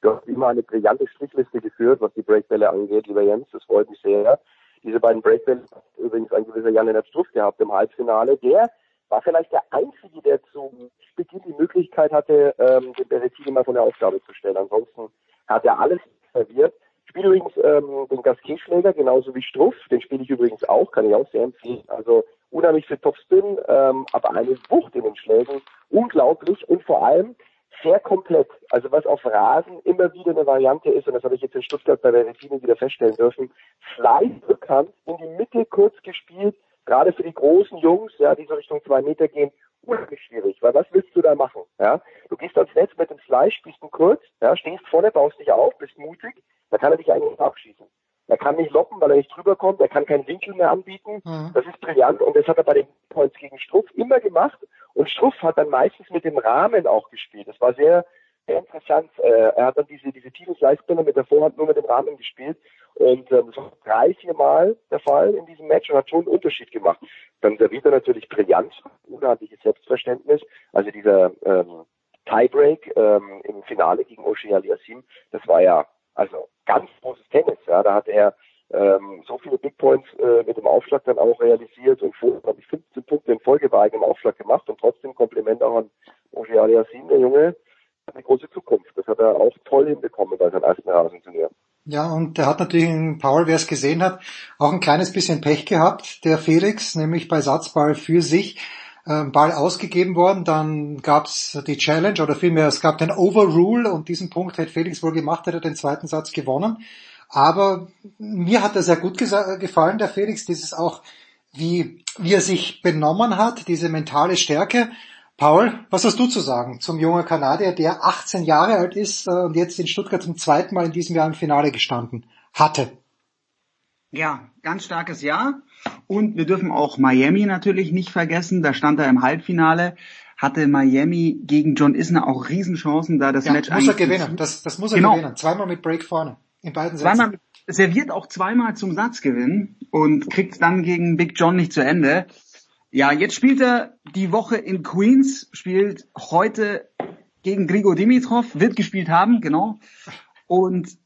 Du hast immer eine brillante Strichliste geführt, was die Breakbälle angeht, lieber Jens. Das freut mich sehr. Diese beiden Breakbälle hat übrigens ein gewisser Jan Lennart Struff gehabt im Halbfinale. Der war vielleicht der Einzige, der zum Beginn die Möglichkeit hatte, ähm, den Berrettini mal von der Aufgabe zu stellen. Ansonsten hat er alles serviert. Ich spiele übrigens ähm, den Gasquet-Schläger, genauso wie Struff. Den spiele ich übrigens auch, kann ich auch sehr empfehlen. Also unheimlich für Topspin, ähm, aber eine Wucht in den Schlägen. Unglaublich und vor allem sehr komplett. Also was auf Rasen immer wieder eine Variante ist, und das habe ich jetzt in Stuttgart bei Berrettini wieder feststellen dürfen, Slide bekannt, in die Mitte kurz gespielt, gerade für die großen Jungs, ja, die so Richtung zwei Meter gehen, unheimlich schwierig, weil was willst du da machen? Ja? Du gehst ans Netz mit dem Slice, spielst ihn kurz, ja, stehst vorne, baust dich auf, bist mutig, dann kann er dich eigentlich abschießen. Er kann nicht loppen, weil er nicht drüber kommt, er kann keinen Winkel mehr anbieten. Mhm. Das ist brillant und das hat er bei den Points gegen Struff immer gemacht und Struff hat dann meistens mit dem Rahmen auch gespielt. Das war sehr, sehr interessant. Äh, er hat dann diese, diese tiefen Slice-Bälle mit der Vorhand nur mit dem Rahmen gespielt und ähm, das war drei, vier Mal der Fall in diesem Match und hat schon einen Unterschied gemacht. Dann serviert er natürlich brillant, unheimliches Selbstverständnis. Also dieser ähm, Tiebreak ähm, im Finale gegen Oshie Aliassim, das war ja also ganz großes Tennis. Ja, da hat er ähm, so viele Big Points äh, mit dem Aufschlag dann auch realisiert und vorher habe ich 15 Punkte in Folge bei eigenem Aufschlag gemacht und trotzdem Kompliment auch an Oshie Aliassim, der Junge, eine große Zukunft. Das hat er auch toll hinbekommen bei seinem ersten Rasenturnier. Ja, und der hat natürlich in Paul, wer es gesehen hat, auch ein kleines bisschen Pech gehabt, der Felix, nämlich bei Satzball für sich. Äh, Ball ausgegeben worden, dann gab's die Challenge oder vielmehr es gab den Overrule und diesen Punkt hätte Felix wohl gemacht, hätte den zweiten Satz gewonnen. Aber mir hat er sehr gut gefallen, der Felix, dieses auch, wie, wie er sich benommen hat, diese mentale Stärke. Paul, was hast du zu sagen zum jungen Kanadier, der 18 Jahre alt ist äh, und jetzt in Stuttgart zum zweiten Mal in diesem Jahr im Finale gestanden hatte? Ja, ganz starkes Jahr. Und wir dürfen auch Miami natürlich nicht vergessen. Da stand er im Halbfinale. hatte Miami gegen John Isner auch Riesenchancen, da das Ja, Match muss er gewinnen. Das, das muss er Genau. gewinnen. Zweimal mit Break vorne. In beiden Sätzen. Zweimal, serviert auch zweimal zum Satzgewinn und kriegt dann gegen Big John nicht zu Ende. Ja, jetzt spielt er die Woche in Queens, spielt heute gegen Grigor Dimitrov, wird gespielt haben, genau. Und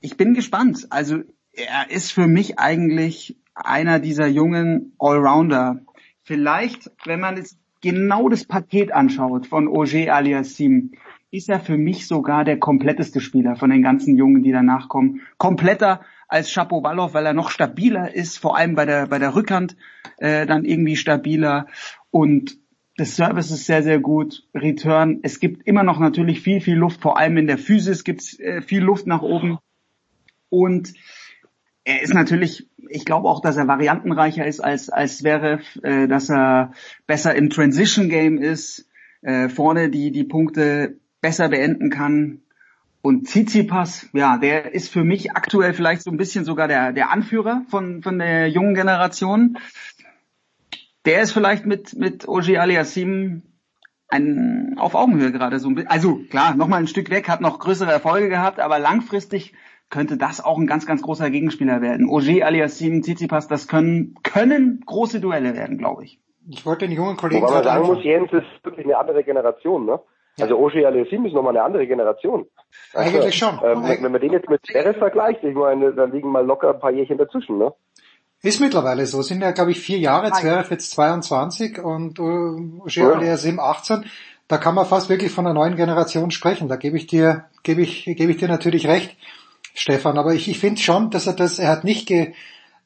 ich bin gespannt. Also er ist für mich eigentlich einer dieser jungen Allrounder. Vielleicht, wenn man jetzt genau das Paket anschaut von Auger Aliassim, ist er für mich sogar der kompletteste Spieler von den ganzen Jungen, die danach kommen. Kompletter als Shapovalov, weil er noch stabiler ist, vor allem bei der bei der Rückhand äh, dann irgendwie stabiler und das Service ist sehr, sehr gut. Return. Es gibt immer noch natürlich viel, viel Luft. Vor allem in der Physis gibt es äh, viel Luft nach oben. Und er ist natürlich, ich glaube auch, dass er variantenreicher ist als, als Zverev, äh, dass er besser im Transition Game ist, äh, vorne die, die Punkte besser beenden kann. Und Tsitsipas, ja, der ist für mich aktuell vielleicht so ein bisschen sogar der, der Anführer von, von der jungen Generation. Der ist vielleicht mit, mit Oji Aliassim ein, auf Augenhöhe gerade so ein bisschen. Also klar, nochmal ein Stück weg, hat noch größere Erfolge gehabt, aber langfristig könnte das auch ein ganz, ganz großer Gegenspieler werden. Oje Aliassim, Tsitsipas, das können, können große Duelle werden, glaube ich. Ich wollte den jungen Kollegen Wobei man sagen muss, Jens ist wirklich eine andere Generation, ne? Also Oje Aliassim ist nochmal eine andere Generation. Eigentlich schon. Ähm, wenn, wenn man den jetzt mit Zverev vergleicht, ich meine, dann liegen mal locker ein paar Jährchen dazwischen, ne? Ist mittlerweile so. Sind ja, glaube ich, vier Jahre. Zverev jetzt 22 und äh, Ja. Aliassim 18. Da kann man fast wirklich von einer neuen Generation sprechen. Da gebe ich dir, gebe ich, gebe ich dir natürlich recht, Stefan. Aber ich, ich finde schon, dass er das, er hat nicht ge,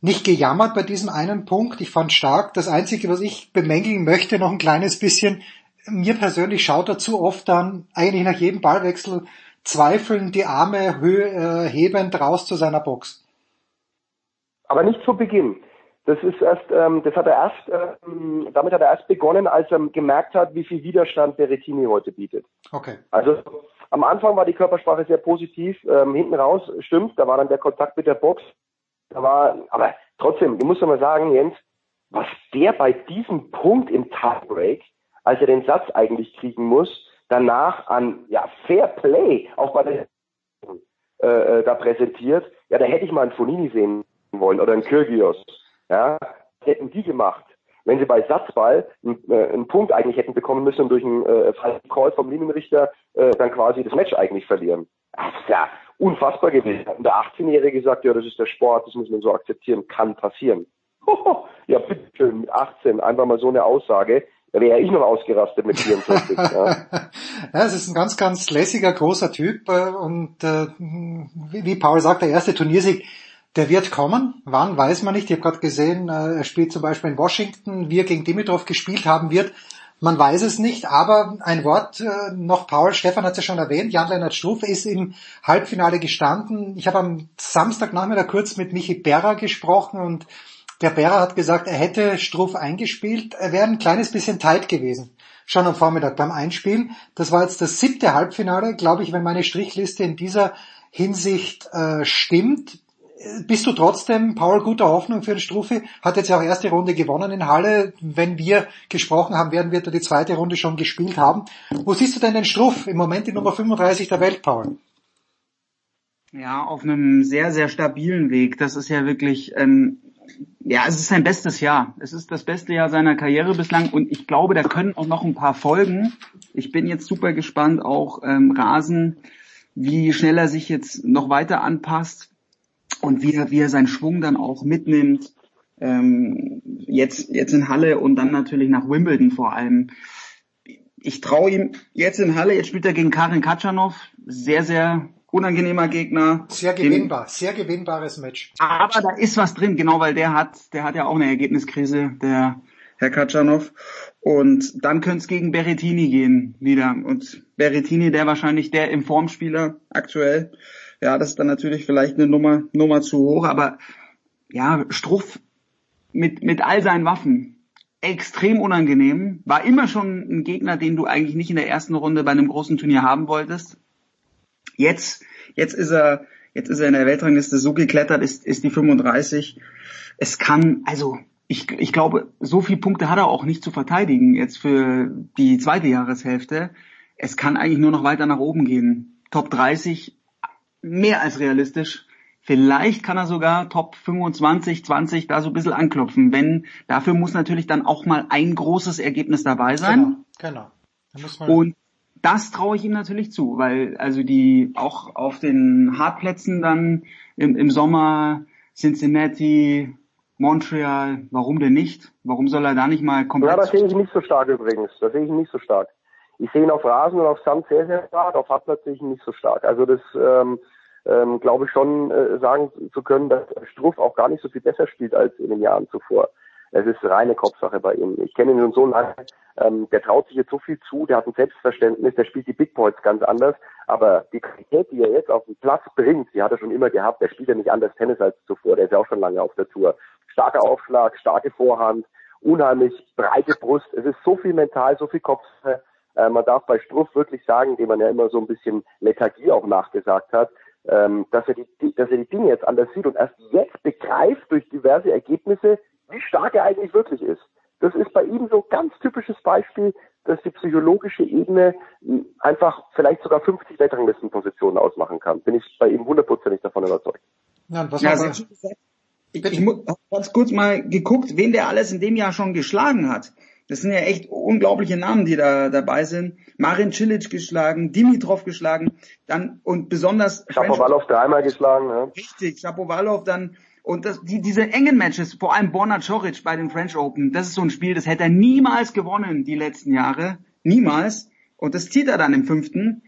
nicht gejammert bei diesem einen Punkt. Ich fand stark. Das Einzige, was ich bemängeln möchte, noch ein kleines bisschen, mir persönlich schaut er zu oft dann eigentlich nach jedem Ballwechsel zweifeln die Arme äh, hebend raus zu seiner Box. Aber nicht zu Beginn. Das ist erst, ähm, das hat er erst, ähm, damit hat er erst begonnen, als er gemerkt hat, wie viel Widerstand Berrettini heute bietet. Okay. Also am Anfang war die Körpersprache sehr positiv, ähm, hinten raus stimmt, da war dann der Kontakt mit der Box. Da war, aber trotzdem, du musst doch mal sagen, Jens, was der bei diesem Punkt im Tiebreak, als er den Satz eigentlich kriegen muss, danach an ja Fair Play auch bei der äh, äh, da präsentiert, ja, da hätte ich mal einen Fonini sehen wollen oder einen Kyrgios. Ja, hätten die gemacht, wenn sie bei Satzball einen, äh, einen Punkt eigentlich hätten bekommen müssen und durch einen äh, Call vom Linienrichter äh, dann quasi das Match eigentlich verlieren. Das ist ja unfassbar gewesen. Und der 18-Jährige sagt, ja, das ist der Sport, das muss man so akzeptieren, kann passieren. Ja, bitteschön, mit 18, einfach mal so eine Aussage. Da wäre ich noch ausgerastet mit 44. ja. Ja, es ist ein ganz, ganz lässiger, großer Typ äh, und äh, wie, Paul sagt, der erste Turniersieg, der wird kommen. Wann, weiß man nicht. Ich habe gerade gesehen, äh, er spielt zum Beispiel in Washington, wie er gegen Dimitrov gespielt haben wird. Man weiß es nicht, aber ein Wort äh, noch, Paul, Stefan hat es ja schon erwähnt, Jan-Lennart Struff ist im Halbfinale gestanden. Ich habe am Samstagnachmittag kurz mit Michi Berra gesprochen und der Berra hat gesagt, er hätte Struff eingespielt, er wäre ein kleines bisschen tight gewesen. Schon am Vormittag beim Einspielen. Das war jetzt das siebte Halbfinale, glaube ich, wenn meine Strichliste in dieser Hinsicht äh, stimmt. Bist du trotzdem, Paul, guter Hoffnung für den Struffi? Hat jetzt ja auch erste Runde gewonnen in Halle. Wenn wir gesprochen haben, werden wir da die zweite Runde schon gespielt haben. Wo siehst du denn den Struff? Im Moment die Nummer 35 der Welt, Paul. Ja, auf einem sehr, sehr stabilen Weg. Das ist ja wirklich, ähm, ja, es ist sein bestes Jahr. Es ist das beste Jahr seiner Karriere bislang und ich glaube, da können auch noch ein paar folgen. Ich bin jetzt super gespannt, auch ähm, Rasen, wie schnell er sich jetzt noch weiter anpasst und wie er, wie er seinen Schwung dann auch mitnimmt. Ähm, jetzt, jetzt in Halle und dann natürlich nach Wimbledon vor allem. Ich traue ihm jetzt in Halle, jetzt spielt er gegen Karin Katschanov, sehr, sehr unangenehmer Gegner. Sehr Den- gewinnbar, sehr gewinnbares Match. aber da ist was drin, genau, weil der hat, der hat ja auch eine Ergebniskrise, der Herr Katschanov. Und dann könnte es gegen Berrettini gehen wieder. Und Berrettini, der wahrscheinlich der Informspieler aktuell. Ja, das ist dann natürlich vielleicht eine Nummer, Nummer zu hoch, aber ja, Struff mit, mit all seinen Waffen extrem unangenehm. War immer schon ein Gegner, den du eigentlich nicht in der ersten Runde bei einem großen Turnier haben wolltest. Jetzt, jetzt ist er, jetzt ist er in der Weltrangliste so geklettert, ist, ist die 35. Es kann, also, ich, ich glaube, so viele Punkte hat er auch nicht zu verteidigen jetzt für die zweite Jahreshälfte. Es kann eigentlich nur noch weiter nach oben gehen. Top 30, mehr als realistisch. Vielleicht kann er sogar Top 25, 20 da so ein bisschen anklopfen. Wenn, dafür muss natürlich dann auch mal ein großes Ergebnis dabei sein. Genau, genau. Und das traue ich ihm natürlich zu, weil also die auch auf den Hartplätzen dann im, im Sommer Cincinnati, Montreal, warum denn nicht? Warum soll er da nicht mal komplett... Ja, das sehe ich nicht so stark übrigens. Das sehe ich nicht so stark. Ich sehe ihn auf Rasen und auf Sand sehr, sehr stark, auf Hartplatz sehe ich ihn nicht so stark. Also das ähm, ähm, glaube ich schon äh, sagen zu können, dass Struff auch gar nicht so viel besser spielt als in den Jahren zuvor. Es ist reine Kopfsache bei ihm. Ich kenne ihn nun so lange, ähm, der traut sich jetzt so viel zu, der hat ein Selbstverständnis, der spielt die Big Points ganz anders, aber die Qualität, die er jetzt auf den Platz bringt, die hat er schon immer gehabt. Der spielt ja nicht anders Tennis als zuvor, der ist ja auch schon lange auf der Tour. Starker Aufschlag, starke Vorhand, unheimlich breite Brust. Es ist so viel mental, so viel Kopfsache. Äh, man darf bei Struff wirklich sagen, dem man ja immer so ein bisschen Lethargie auch nachgesagt hat, ähm, dass er die, dass er die Dinge jetzt anders sieht und erst jetzt begreift durch diverse Ergebnisse, wie stark er eigentlich wirklich ist. Das ist bei ihm so ein ganz typisches Beispiel, dass die psychologische Ebene einfach vielleicht sogar 50 Weltranglistenpositionen ausmachen kann. Bin ich bei ihm hundertprozentig davon überzeugt. Ja, was ja, aber, ich, ich habe ganz kurz mal geguckt, wen der alles in dem Jahr schon geschlagen hat. Das sind ja echt unglaubliche Namen, die da dabei sind. Marin Cilic geschlagen, Dimitrov geschlagen, dann und besonders Shapovalov dreimal geschlagen. Ja. Richtig, Shapovalov dann und das, die, diese engen Matches, vor allem Borna Coric bei den French Open, das ist so ein Spiel, das hätte er niemals gewonnen die letzten Jahre. Niemals. Und das zieht er dann im fünften.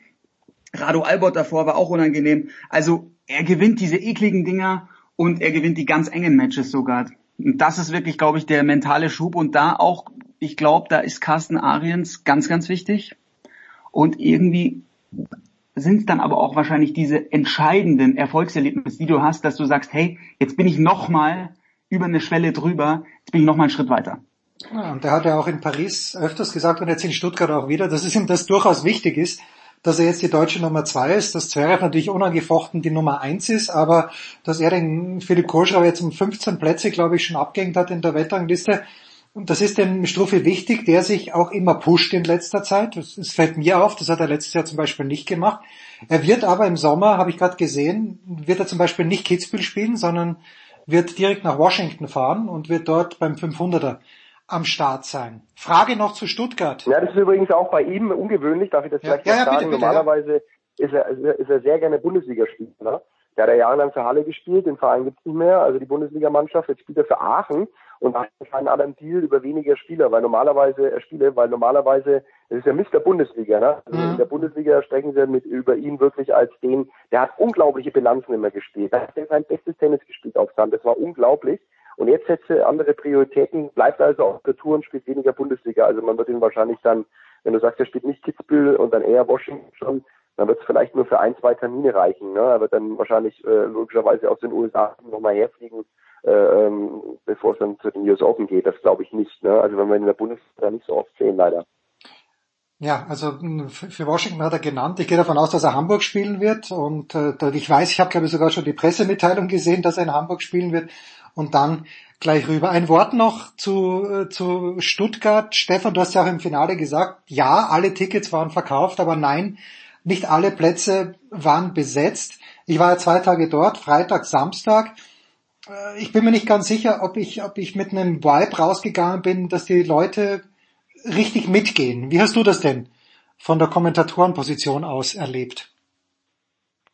Rado Albert davor war auch unangenehm. Also er gewinnt diese ekligen Dinger und er gewinnt die ganz engen Matches sogar. Und das ist wirklich, glaube ich, der mentale Schub. Und da auch, ich glaube, da ist Carsten Ariens ganz, ganz wichtig. Und irgendwie sind dann aber auch wahrscheinlich diese entscheidenden Erfolgserlebnisse, die du hast, dass du sagst, hey, jetzt bin ich nochmal über eine Schwelle drüber, jetzt bin ich nochmal einen Schritt weiter. Ja, und der hat ja auch in Paris öfters gesagt und jetzt in Stuttgart auch wieder, dass es ihm das durchaus wichtig ist, dass er jetzt die deutsche Nummer zwei ist, dass Zverev natürlich unangefochten die Nummer eins ist, aber dass er den Philipp Kohlschreiber jetzt um 15 Plätze, glaube ich, schon abgehängt hat in der Weltrangliste, und das ist dem Struffi wichtig, der sich auch immer pusht in letzter Zeit. Das, das, fällt mir auf, das hat er letztes Jahr zum Beispiel nicht gemacht. Er wird aber im Sommer, habe ich gerade gesehen, wird er zum Beispiel nicht Kitzbühel spielen, sondern wird direkt nach Washington fahren und wird dort beim 500er am Start sein. Frage noch zu Stuttgart. Ja, das ist übrigens auch bei ihm ungewöhnlich, darf ich das vielleicht ja, ja, sagen? Bitte, bitte, Normalerweise ja. ist, er, ist er sehr gerne Bundesligaspieler. Der hat ja jahrelang für Halle gespielt, den Verein gibt's nicht mehr, also die Bundesligamannschaft, jetzt spielt er für Aachen und hat keinen anderen Deal über weniger Spieler, weil normalerweise er Spiele, weil normalerweise es ist ja Mr. Bundesliga, ne? Also mhm. in der Bundesliga sprechen sie mit über ihn wirklich als den, der hat unglaubliche Bilanzen immer gespielt. Er hat sein bestes Tennis gespielt auf Sand, das war unglaublich. Und jetzt setzt er andere Prioritäten, bleibt also auf der Tour und spielt weniger Bundesliga. Also man wird ihn wahrscheinlich dann, wenn du sagst, er spielt nicht Kitzbühel und dann eher Washington schon, dann wird es vielleicht nur für ein, zwei Termine reichen. Ne? Er wird dann wahrscheinlich äh, logischerweise aus den USA nochmal herfliegen äh, ähm, bevor es dann zu den US Open geht. Das glaube ich nicht. Ne? Also wenn wir in der Bundesliga nicht so oft sehen, leider. Ja, also für Washington hat er genannt. Ich gehe davon aus, dass er Hamburg spielen wird. Und äh, ich weiß, ich habe glaube ich sogar schon die Pressemitteilung gesehen, dass er in Hamburg spielen wird. Und dann gleich rüber. Ein Wort noch zu, äh, zu Stuttgart. Stefan, du hast ja auch im Finale gesagt, ja, alle Tickets waren verkauft, aber nein, nicht alle Plätze waren besetzt. Ich war ja zwei Tage dort, Freitag, Samstag äh, ich bin mir nicht ganz sicher, ob ich, ob ich mit einem Vibe rausgegangen bin, dass die Leute richtig mitgehen. Wie hast du das denn von der Kommentatorenposition aus erlebt?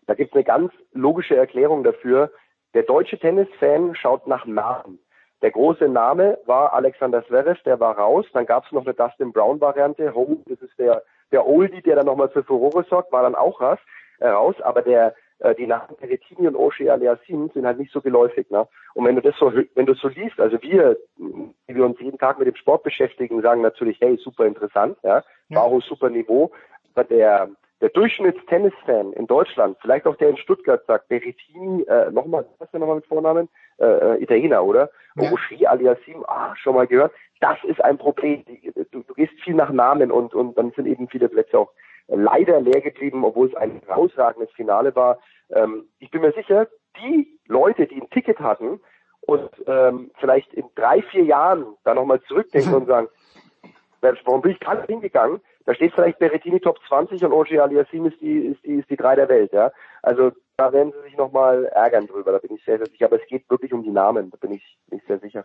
Da gibt es eine ganz logische Erklärung dafür. Der deutsche Tennisfan schaut nach Namen. Der große Name war Alexander Zverev, der war raus. Dann gab es noch eine Dustin Brown Variante. Home, das ist der, der Oldie, der dann nochmal für Furore sorgt, war dann auch raus. Äh, raus. Aber der, äh, die Namen Peretini und Oshie Aliassim sind halt nicht so geläufig. Ne? Und wenn du das so, wenn du so liest, also wir, die wir uns jeden Tag mit dem Sport beschäftigen, sagen natürlich, hey, super interessant, ja, ja. Super Niveau, aber der, der Durchschnittstennisfan in Deutschland, vielleicht auch der in Stuttgart sagt, Berrettini, äh, nochmal, was ist der nochmal mit Vornamen? Äh, äh, Italiener, oder? Ja. Oshie Aliassim, ah, schon mal gehört. Das ist ein Problem. Du, du gehst viel nach Namen und, und dann sind eben viele Plätze auch leider leer geblieben, obwohl es ein herausragendes Finale war. Ähm, ich bin mir sicher, die Leute, die ein Ticket hatten und ähm, vielleicht in drei, vier Jahren da nochmal zurückdenken und sagen, warum bin ich gerade hingegangen? Da steht vielleicht Berrettini Top 20 und Oji Aliassim ist die, ist die, ist die drei der Welt, ja. Also da werden sie sich nochmal ärgern drüber, da bin ich sehr, sehr sicher. Aber es geht wirklich um die Namen, da bin ich, bin ich sehr sicher.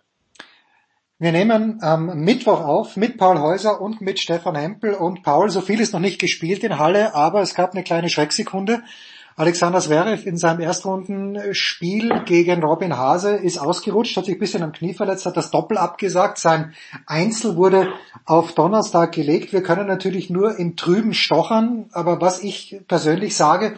Wir nehmen am Mittwoch auf mit Paul Häuser und mit Stefan Hempel und Paul, so viel ist noch nicht gespielt in Halle, aber es gab eine kleine Schrecksekunde. Alexander Zverev in seinem Erstrundenspiel gegen Robin Hase ist ausgerutscht, hat sich ein bisschen am Knie verletzt, hat das Doppel abgesagt. Sein Einzel wurde auf Donnerstag gelegt. Wir können natürlich nur im Trüben stochern, aber was ich persönlich sage,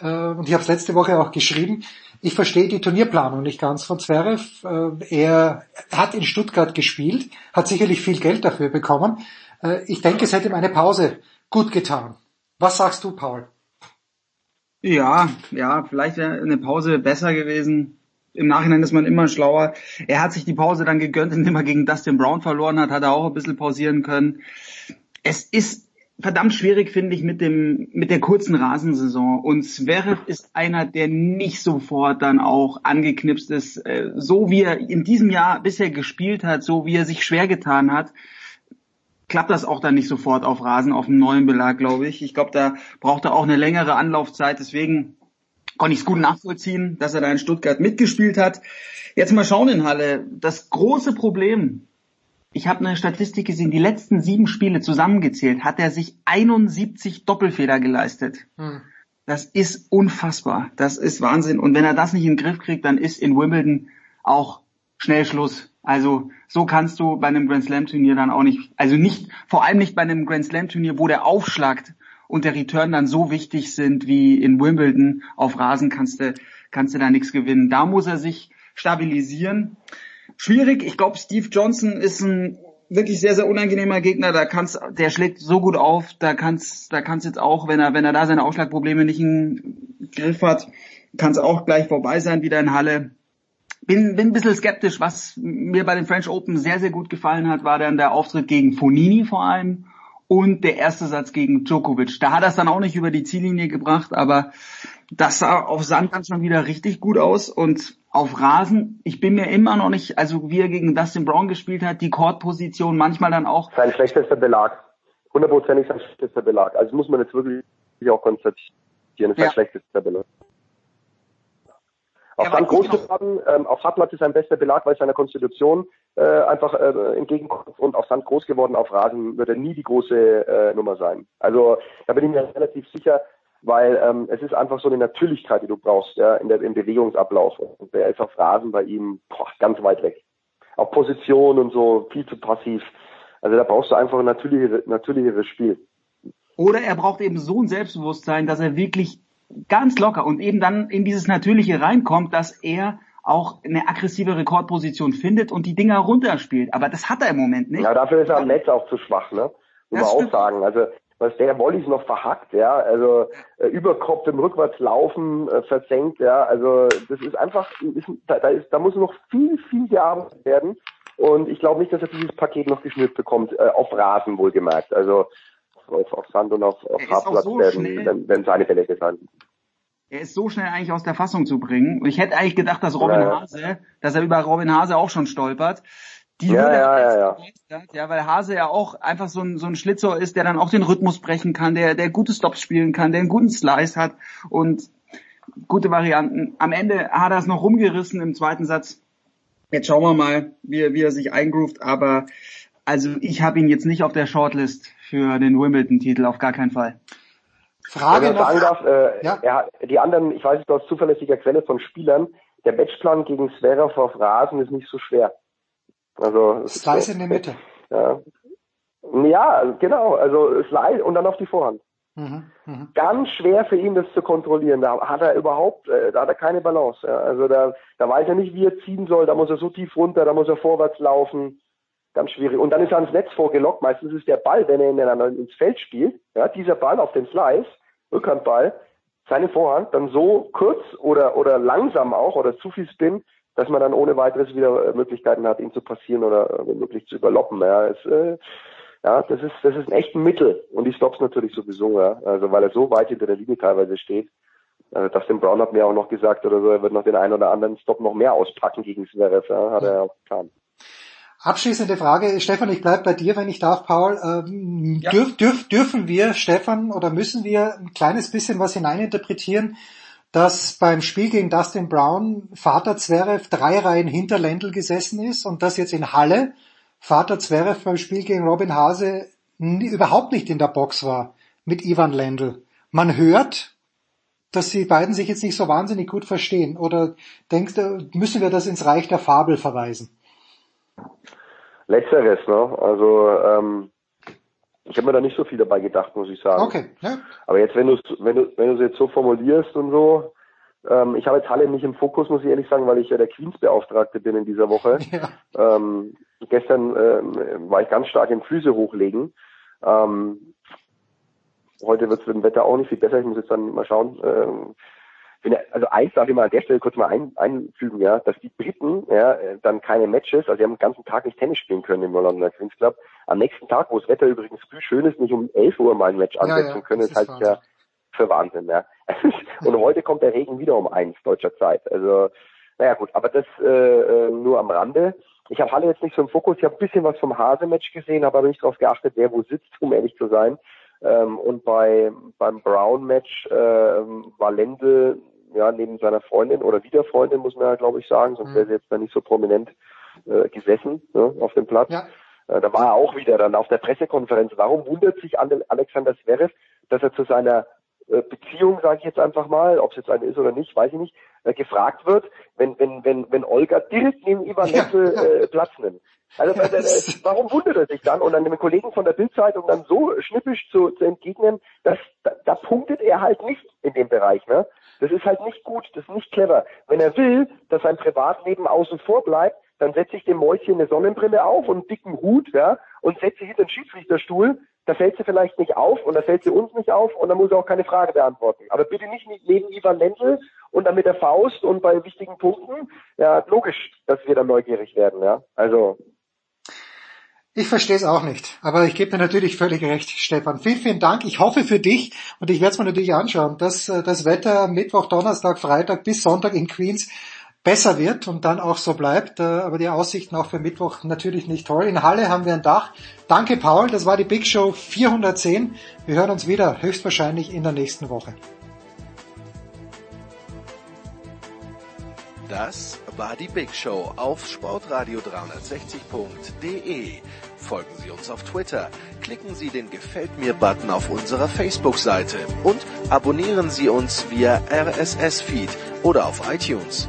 äh, und ich habe es letzte Woche auch geschrieben, ich verstehe die Turnierplanung nicht ganz von Zverev. Äh, er hat in Stuttgart gespielt, hat sicherlich viel Geld dafür bekommen. Äh, ich denke, es hätte ihm eine Pause gut getan. Was sagst du, Paul? Ja, ja, vielleicht wäre eine Pause besser gewesen. Im Nachhinein ist man immer schlauer. Er hat sich die Pause dann gegönnt, indem er gegen Dustin Brown verloren hat, hat er auch ein bisschen pausieren können. Es ist verdammt schwierig, finde ich, mit dem, mit der kurzen Rasensaison. Und Zverev ist einer, der nicht sofort dann auch angeknipst ist. Äh, so wie er in diesem Jahr bisher gespielt hat, so wie er sich schwer getan hat, klappt das auch dann nicht sofort auf Rasen, auf einem neuen Belag, glaube ich. Ich glaube, da braucht er auch eine längere Anlaufzeit. Deswegen konnte ich es gut nachvollziehen, dass er da in Stuttgart mitgespielt hat. Jetzt mal schauen in Halle. Das große Problem, ich habe eine Statistik gesehen, die letzten sieben Spiele zusammengezählt, hat er sich 71 Doppelfehler geleistet. Hm. Das ist unfassbar. Das ist Wahnsinn. Und wenn er das nicht in den Griff kriegt, dann ist in Wimbledon auch schnell Schluss. Also so kannst du bei einem Grand Slam Turnier dann auch nicht, also nicht, vor allem nicht bei einem Grand Slam Turnier, wo der Aufschlag und der Return dann so wichtig sind wie in Wimbledon auf Rasen kannst du, kannst du da nichts gewinnen. Da muss er sich stabilisieren. Schwierig. Ich glaube, Steve Johnson ist ein wirklich sehr, sehr unangenehmer Gegner. Da kannst, der schlägt so gut auf. Da kannst, da kannst jetzt auch, wenn er, wenn er da seine Aufschlagprobleme nicht im Griff hat, kann es auch gleich vorbei sein wieder in Halle bin, bin ein bisschen skeptisch. Was mir bei den French Open sehr, sehr gut gefallen hat, war dann der Auftritt gegen Fonini vor allem und der erste Satz gegen Djokovic. Da hat er es dann auch nicht über die Ziellinie gebracht, aber das sah auf Sand dann schon wieder richtig gut aus und auf Rasen, ich bin mir immer noch nicht, also wie er gegen Dustin Brown gespielt hat, die Court-Position manchmal dann auch. Sein schlechtester Belag. Hundertprozentig sein schlechtester Belag. Also muss man jetzt wirklich auch konstatieren, sein ja. schlechtester Belag. Auf Sand groß geworden, ähm, auf Hartplatz ist sein bester Belag, weil seiner Konstitution äh, einfach äh, entgegenkommt und auf Sand groß geworden, auf Rasen wird er nie die große äh, Nummer sein. Also da bin ich mir relativ sicher, weil ähm, es ist einfach so eine Natürlichkeit, die du brauchst ja, in der, im Bewegungsablauf. Und der ist auf Rasen bei ihm boah, ganz weit weg. Auf Position und so viel zu passiv. Also da brauchst du einfach ein natürlicheres, natürlicheres Spiel. Oder er braucht eben so ein Selbstbewusstsein, dass er wirklich ganz locker und eben dann in dieses Natürliche reinkommt, dass er auch eine aggressive Rekordposition findet und die Dinger runterspielt. Aber das hat er im Moment nicht. Ja, dafür ist er am Netz auch zu schwach, ne? Muss man auch sagen. Also was der Wolli noch verhackt, ja, also äh, Überkopf im Rückwärtslaufen äh, versenkt, ja, also das ist einfach, ist, da, da, ist, da muss noch viel, viel gearbeitet werden und ich glaube nicht, dass er dieses Paket noch geschnürt bekommt, äh, auf Rasen wohlgemerkt. Also auf, auf Sand und auf, auf Hartplatz so werden, wenn seine Fälle sein. Er ist so schnell eigentlich aus der Fassung zu bringen. Und ich hätte eigentlich gedacht, dass Robin ja, Hase, dass er über Robin Hase auch schon stolpert. Die ja, ja, ja, ja. ja, weil Hase ja auch einfach so ein, so ein Schlitzer ist, der dann auch den Rhythmus brechen kann, der, der gute Stops spielen kann, der einen guten Slice hat und gute Varianten. Am Ende hat er es noch rumgerissen im zweiten Satz. Jetzt schauen wir mal, wie, wie er sich eingroovt, aber also ich habe ihn jetzt nicht auf der Shortlist für den Wimbledon-Titel, auf gar keinen Fall. Frage Wenn ich sagen darf, äh, ja. er, die anderen, ich weiß es aus zuverlässiger Quelle von Spielern, der Matchplan gegen Zverev auf Rasen ist nicht so schwer. Also Slice so, in der Mitte. Ja. ja, genau. Also Slice und dann auf die Vorhand. Mhm, mh. Ganz schwer für ihn, das zu kontrollieren. Da hat er überhaupt, äh, da hat er keine Balance. Ja. Also da, da weiß er nicht, wie er ziehen soll. Da muss er so tief runter, da muss er vorwärts laufen ganz schwierig. Und dann ist er ans Netz vorgelockt. Meistens ist der Ball, wenn er ihn dann ins Feld spielt, ja, dieser Ball auf den Slice, Rückhandball, seine Vorhand dann so kurz oder, oder langsam auch oder zu viel Spin, dass man dann ohne weiteres wieder äh, Möglichkeiten hat, ihn zu passieren oder äh, womöglich zu überloppen. Ja, es, äh, ja, das ist, das ist ein echtes Mittel. Und die Stops natürlich sowieso, ja. Also, weil er so weit hinter der Linie teilweise steht. Also Dustin Brown hat mir auch noch gesagt oder so, er wird noch den einen oder anderen Stop noch mehr auspacken gegen Zverev, ja, hat er auch getan. Abschließende Frage, Stefan, ich bleib bei dir, wenn ich darf, Paul. Ähm, Ja. dürf, dürf, dürfen wir, Stefan, oder müssen wir ein kleines bisschen was hineininterpretieren, dass beim Spiel gegen Dustin Brown Vater Zverev drei Reihen hinter Lendl gesessen ist und dass jetzt in Halle Vater Zverev beim Spiel gegen Robin Hase überhaupt nicht in der Box war mit Ivan Lendl. Man hört, dass die beiden sich jetzt nicht so wahnsinnig gut verstehen. Oder denkst du, müssen wir das ins Reich der Fabel verweisen? Letzteres, ne? Also ähm, ich habe mir da nicht so viel dabei gedacht, muss ich sagen. Okay, ja. Aber jetzt, wenn du wenn du wenn du es jetzt so formulierst und so, ähm, ich habe jetzt Halle nicht im Fokus, muss ich ehrlich sagen, weil ich ja der Queens-Beauftragte bin in dieser Woche. Ähm, gestern ähm, war ich ganz stark im Füße hochlegen. Ähm, heute wird es mit dem Wetter auch nicht viel besser. Ich muss jetzt dann mal schauen. Ja, also eins darf ich mal an der Stelle kurz mal ein, einfügen, ja, dass die Briten ja äh, dann keine Matches, also sie haben den ganzen Tag nicht Tennis spielen können im Londoner Queens Club. Am nächsten Tag, wo das Wetter übrigens früh schön ist, nicht um 11 Uhr mal ein Match Ja, ansetzen ja, können, das ist halt ist ja für Wahnsinn, ja. Und heute kommt der Regen wieder um eins deutscher Zeit. Also, naja gut, aber das äh, äh, nur am Rande. Ich habe Halle jetzt nicht so im Fokus, ich habe ein bisschen was vom Hase-Match gesehen, habe aber nicht darauf geachtet, wer wo sitzt, um ehrlich zu sein. Ähm, und bei beim Brown-Match äh, war Lendl ja neben seiner Freundin oder wieder Freundin, muss man ja glaube ich sagen, sonst wäre sie jetzt da nicht so prominent äh, gesessen ne, auf dem Platz. Ja. Äh, da war er auch wieder dann auf der Pressekonferenz. Warum wundert sich Ale- Alexander Zverev, dass er zu seiner Beziehung, sage ich jetzt einfach mal, ob es jetzt eine ist oder nicht, weiß ich nicht, äh, gefragt wird, wenn wenn wenn wenn Olga direkt neben Ivan Lendl äh, Platz nimmt. Also äh, äh, warum wundert er sich dann und dann dem Kollegen von der Bildzeitung dann so schnippisch zu, zu entgegnen, dass da, da punktet er halt nicht in dem Bereich, ne? Das ist halt nicht gut, das ist nicht clever. Wenn er will, dass sein Privatleben außen vor bleibt, dann setze ich dem Mäuschen eine Sonnenbrille auf und einen dicken Hut, ja, und setze sie hinter den Schiedsrichterstuhl. Da fällt sie vielleicht nicht auf und da fällt sie uns nicht auf und dann muss er auch keine Frage beantworten. Aber bitte nicht neben Ivan Lendl und dann mit der Faust und bei wichtigen Punkten. Ja, logisch, dass wir dann neugierig werden, ja. Also, Ich verstehe es auch nicht, aber ich gebe dir natürlich völlig recht, Stefan. Vielen, vielen Dank. Ich hoffe für dich und ich werde es mir natürlich anschauen, dass äh, das Wetter Mittwoch, Donnerstag, Freitag bis Sonntag in Queens besser wird und dann auch so bleibt. Äh, Aber die Aussichten auch für Mittwoch natürlich nicht toll. In Halle haben wir ein Dach. Danke, Paul. Das war die Big Show 410. Wir hören uns wieder höchstwahrscheinlich in der nächsten Woche. Das war die Big Show auf sportradio360.de. Folgen Sie uns auf Twitter, klicken Sie den Gefällt mir Button auf unserer Facebook-Seite und abonnieren Sie uns via RSS-Feed oder auf iTunes.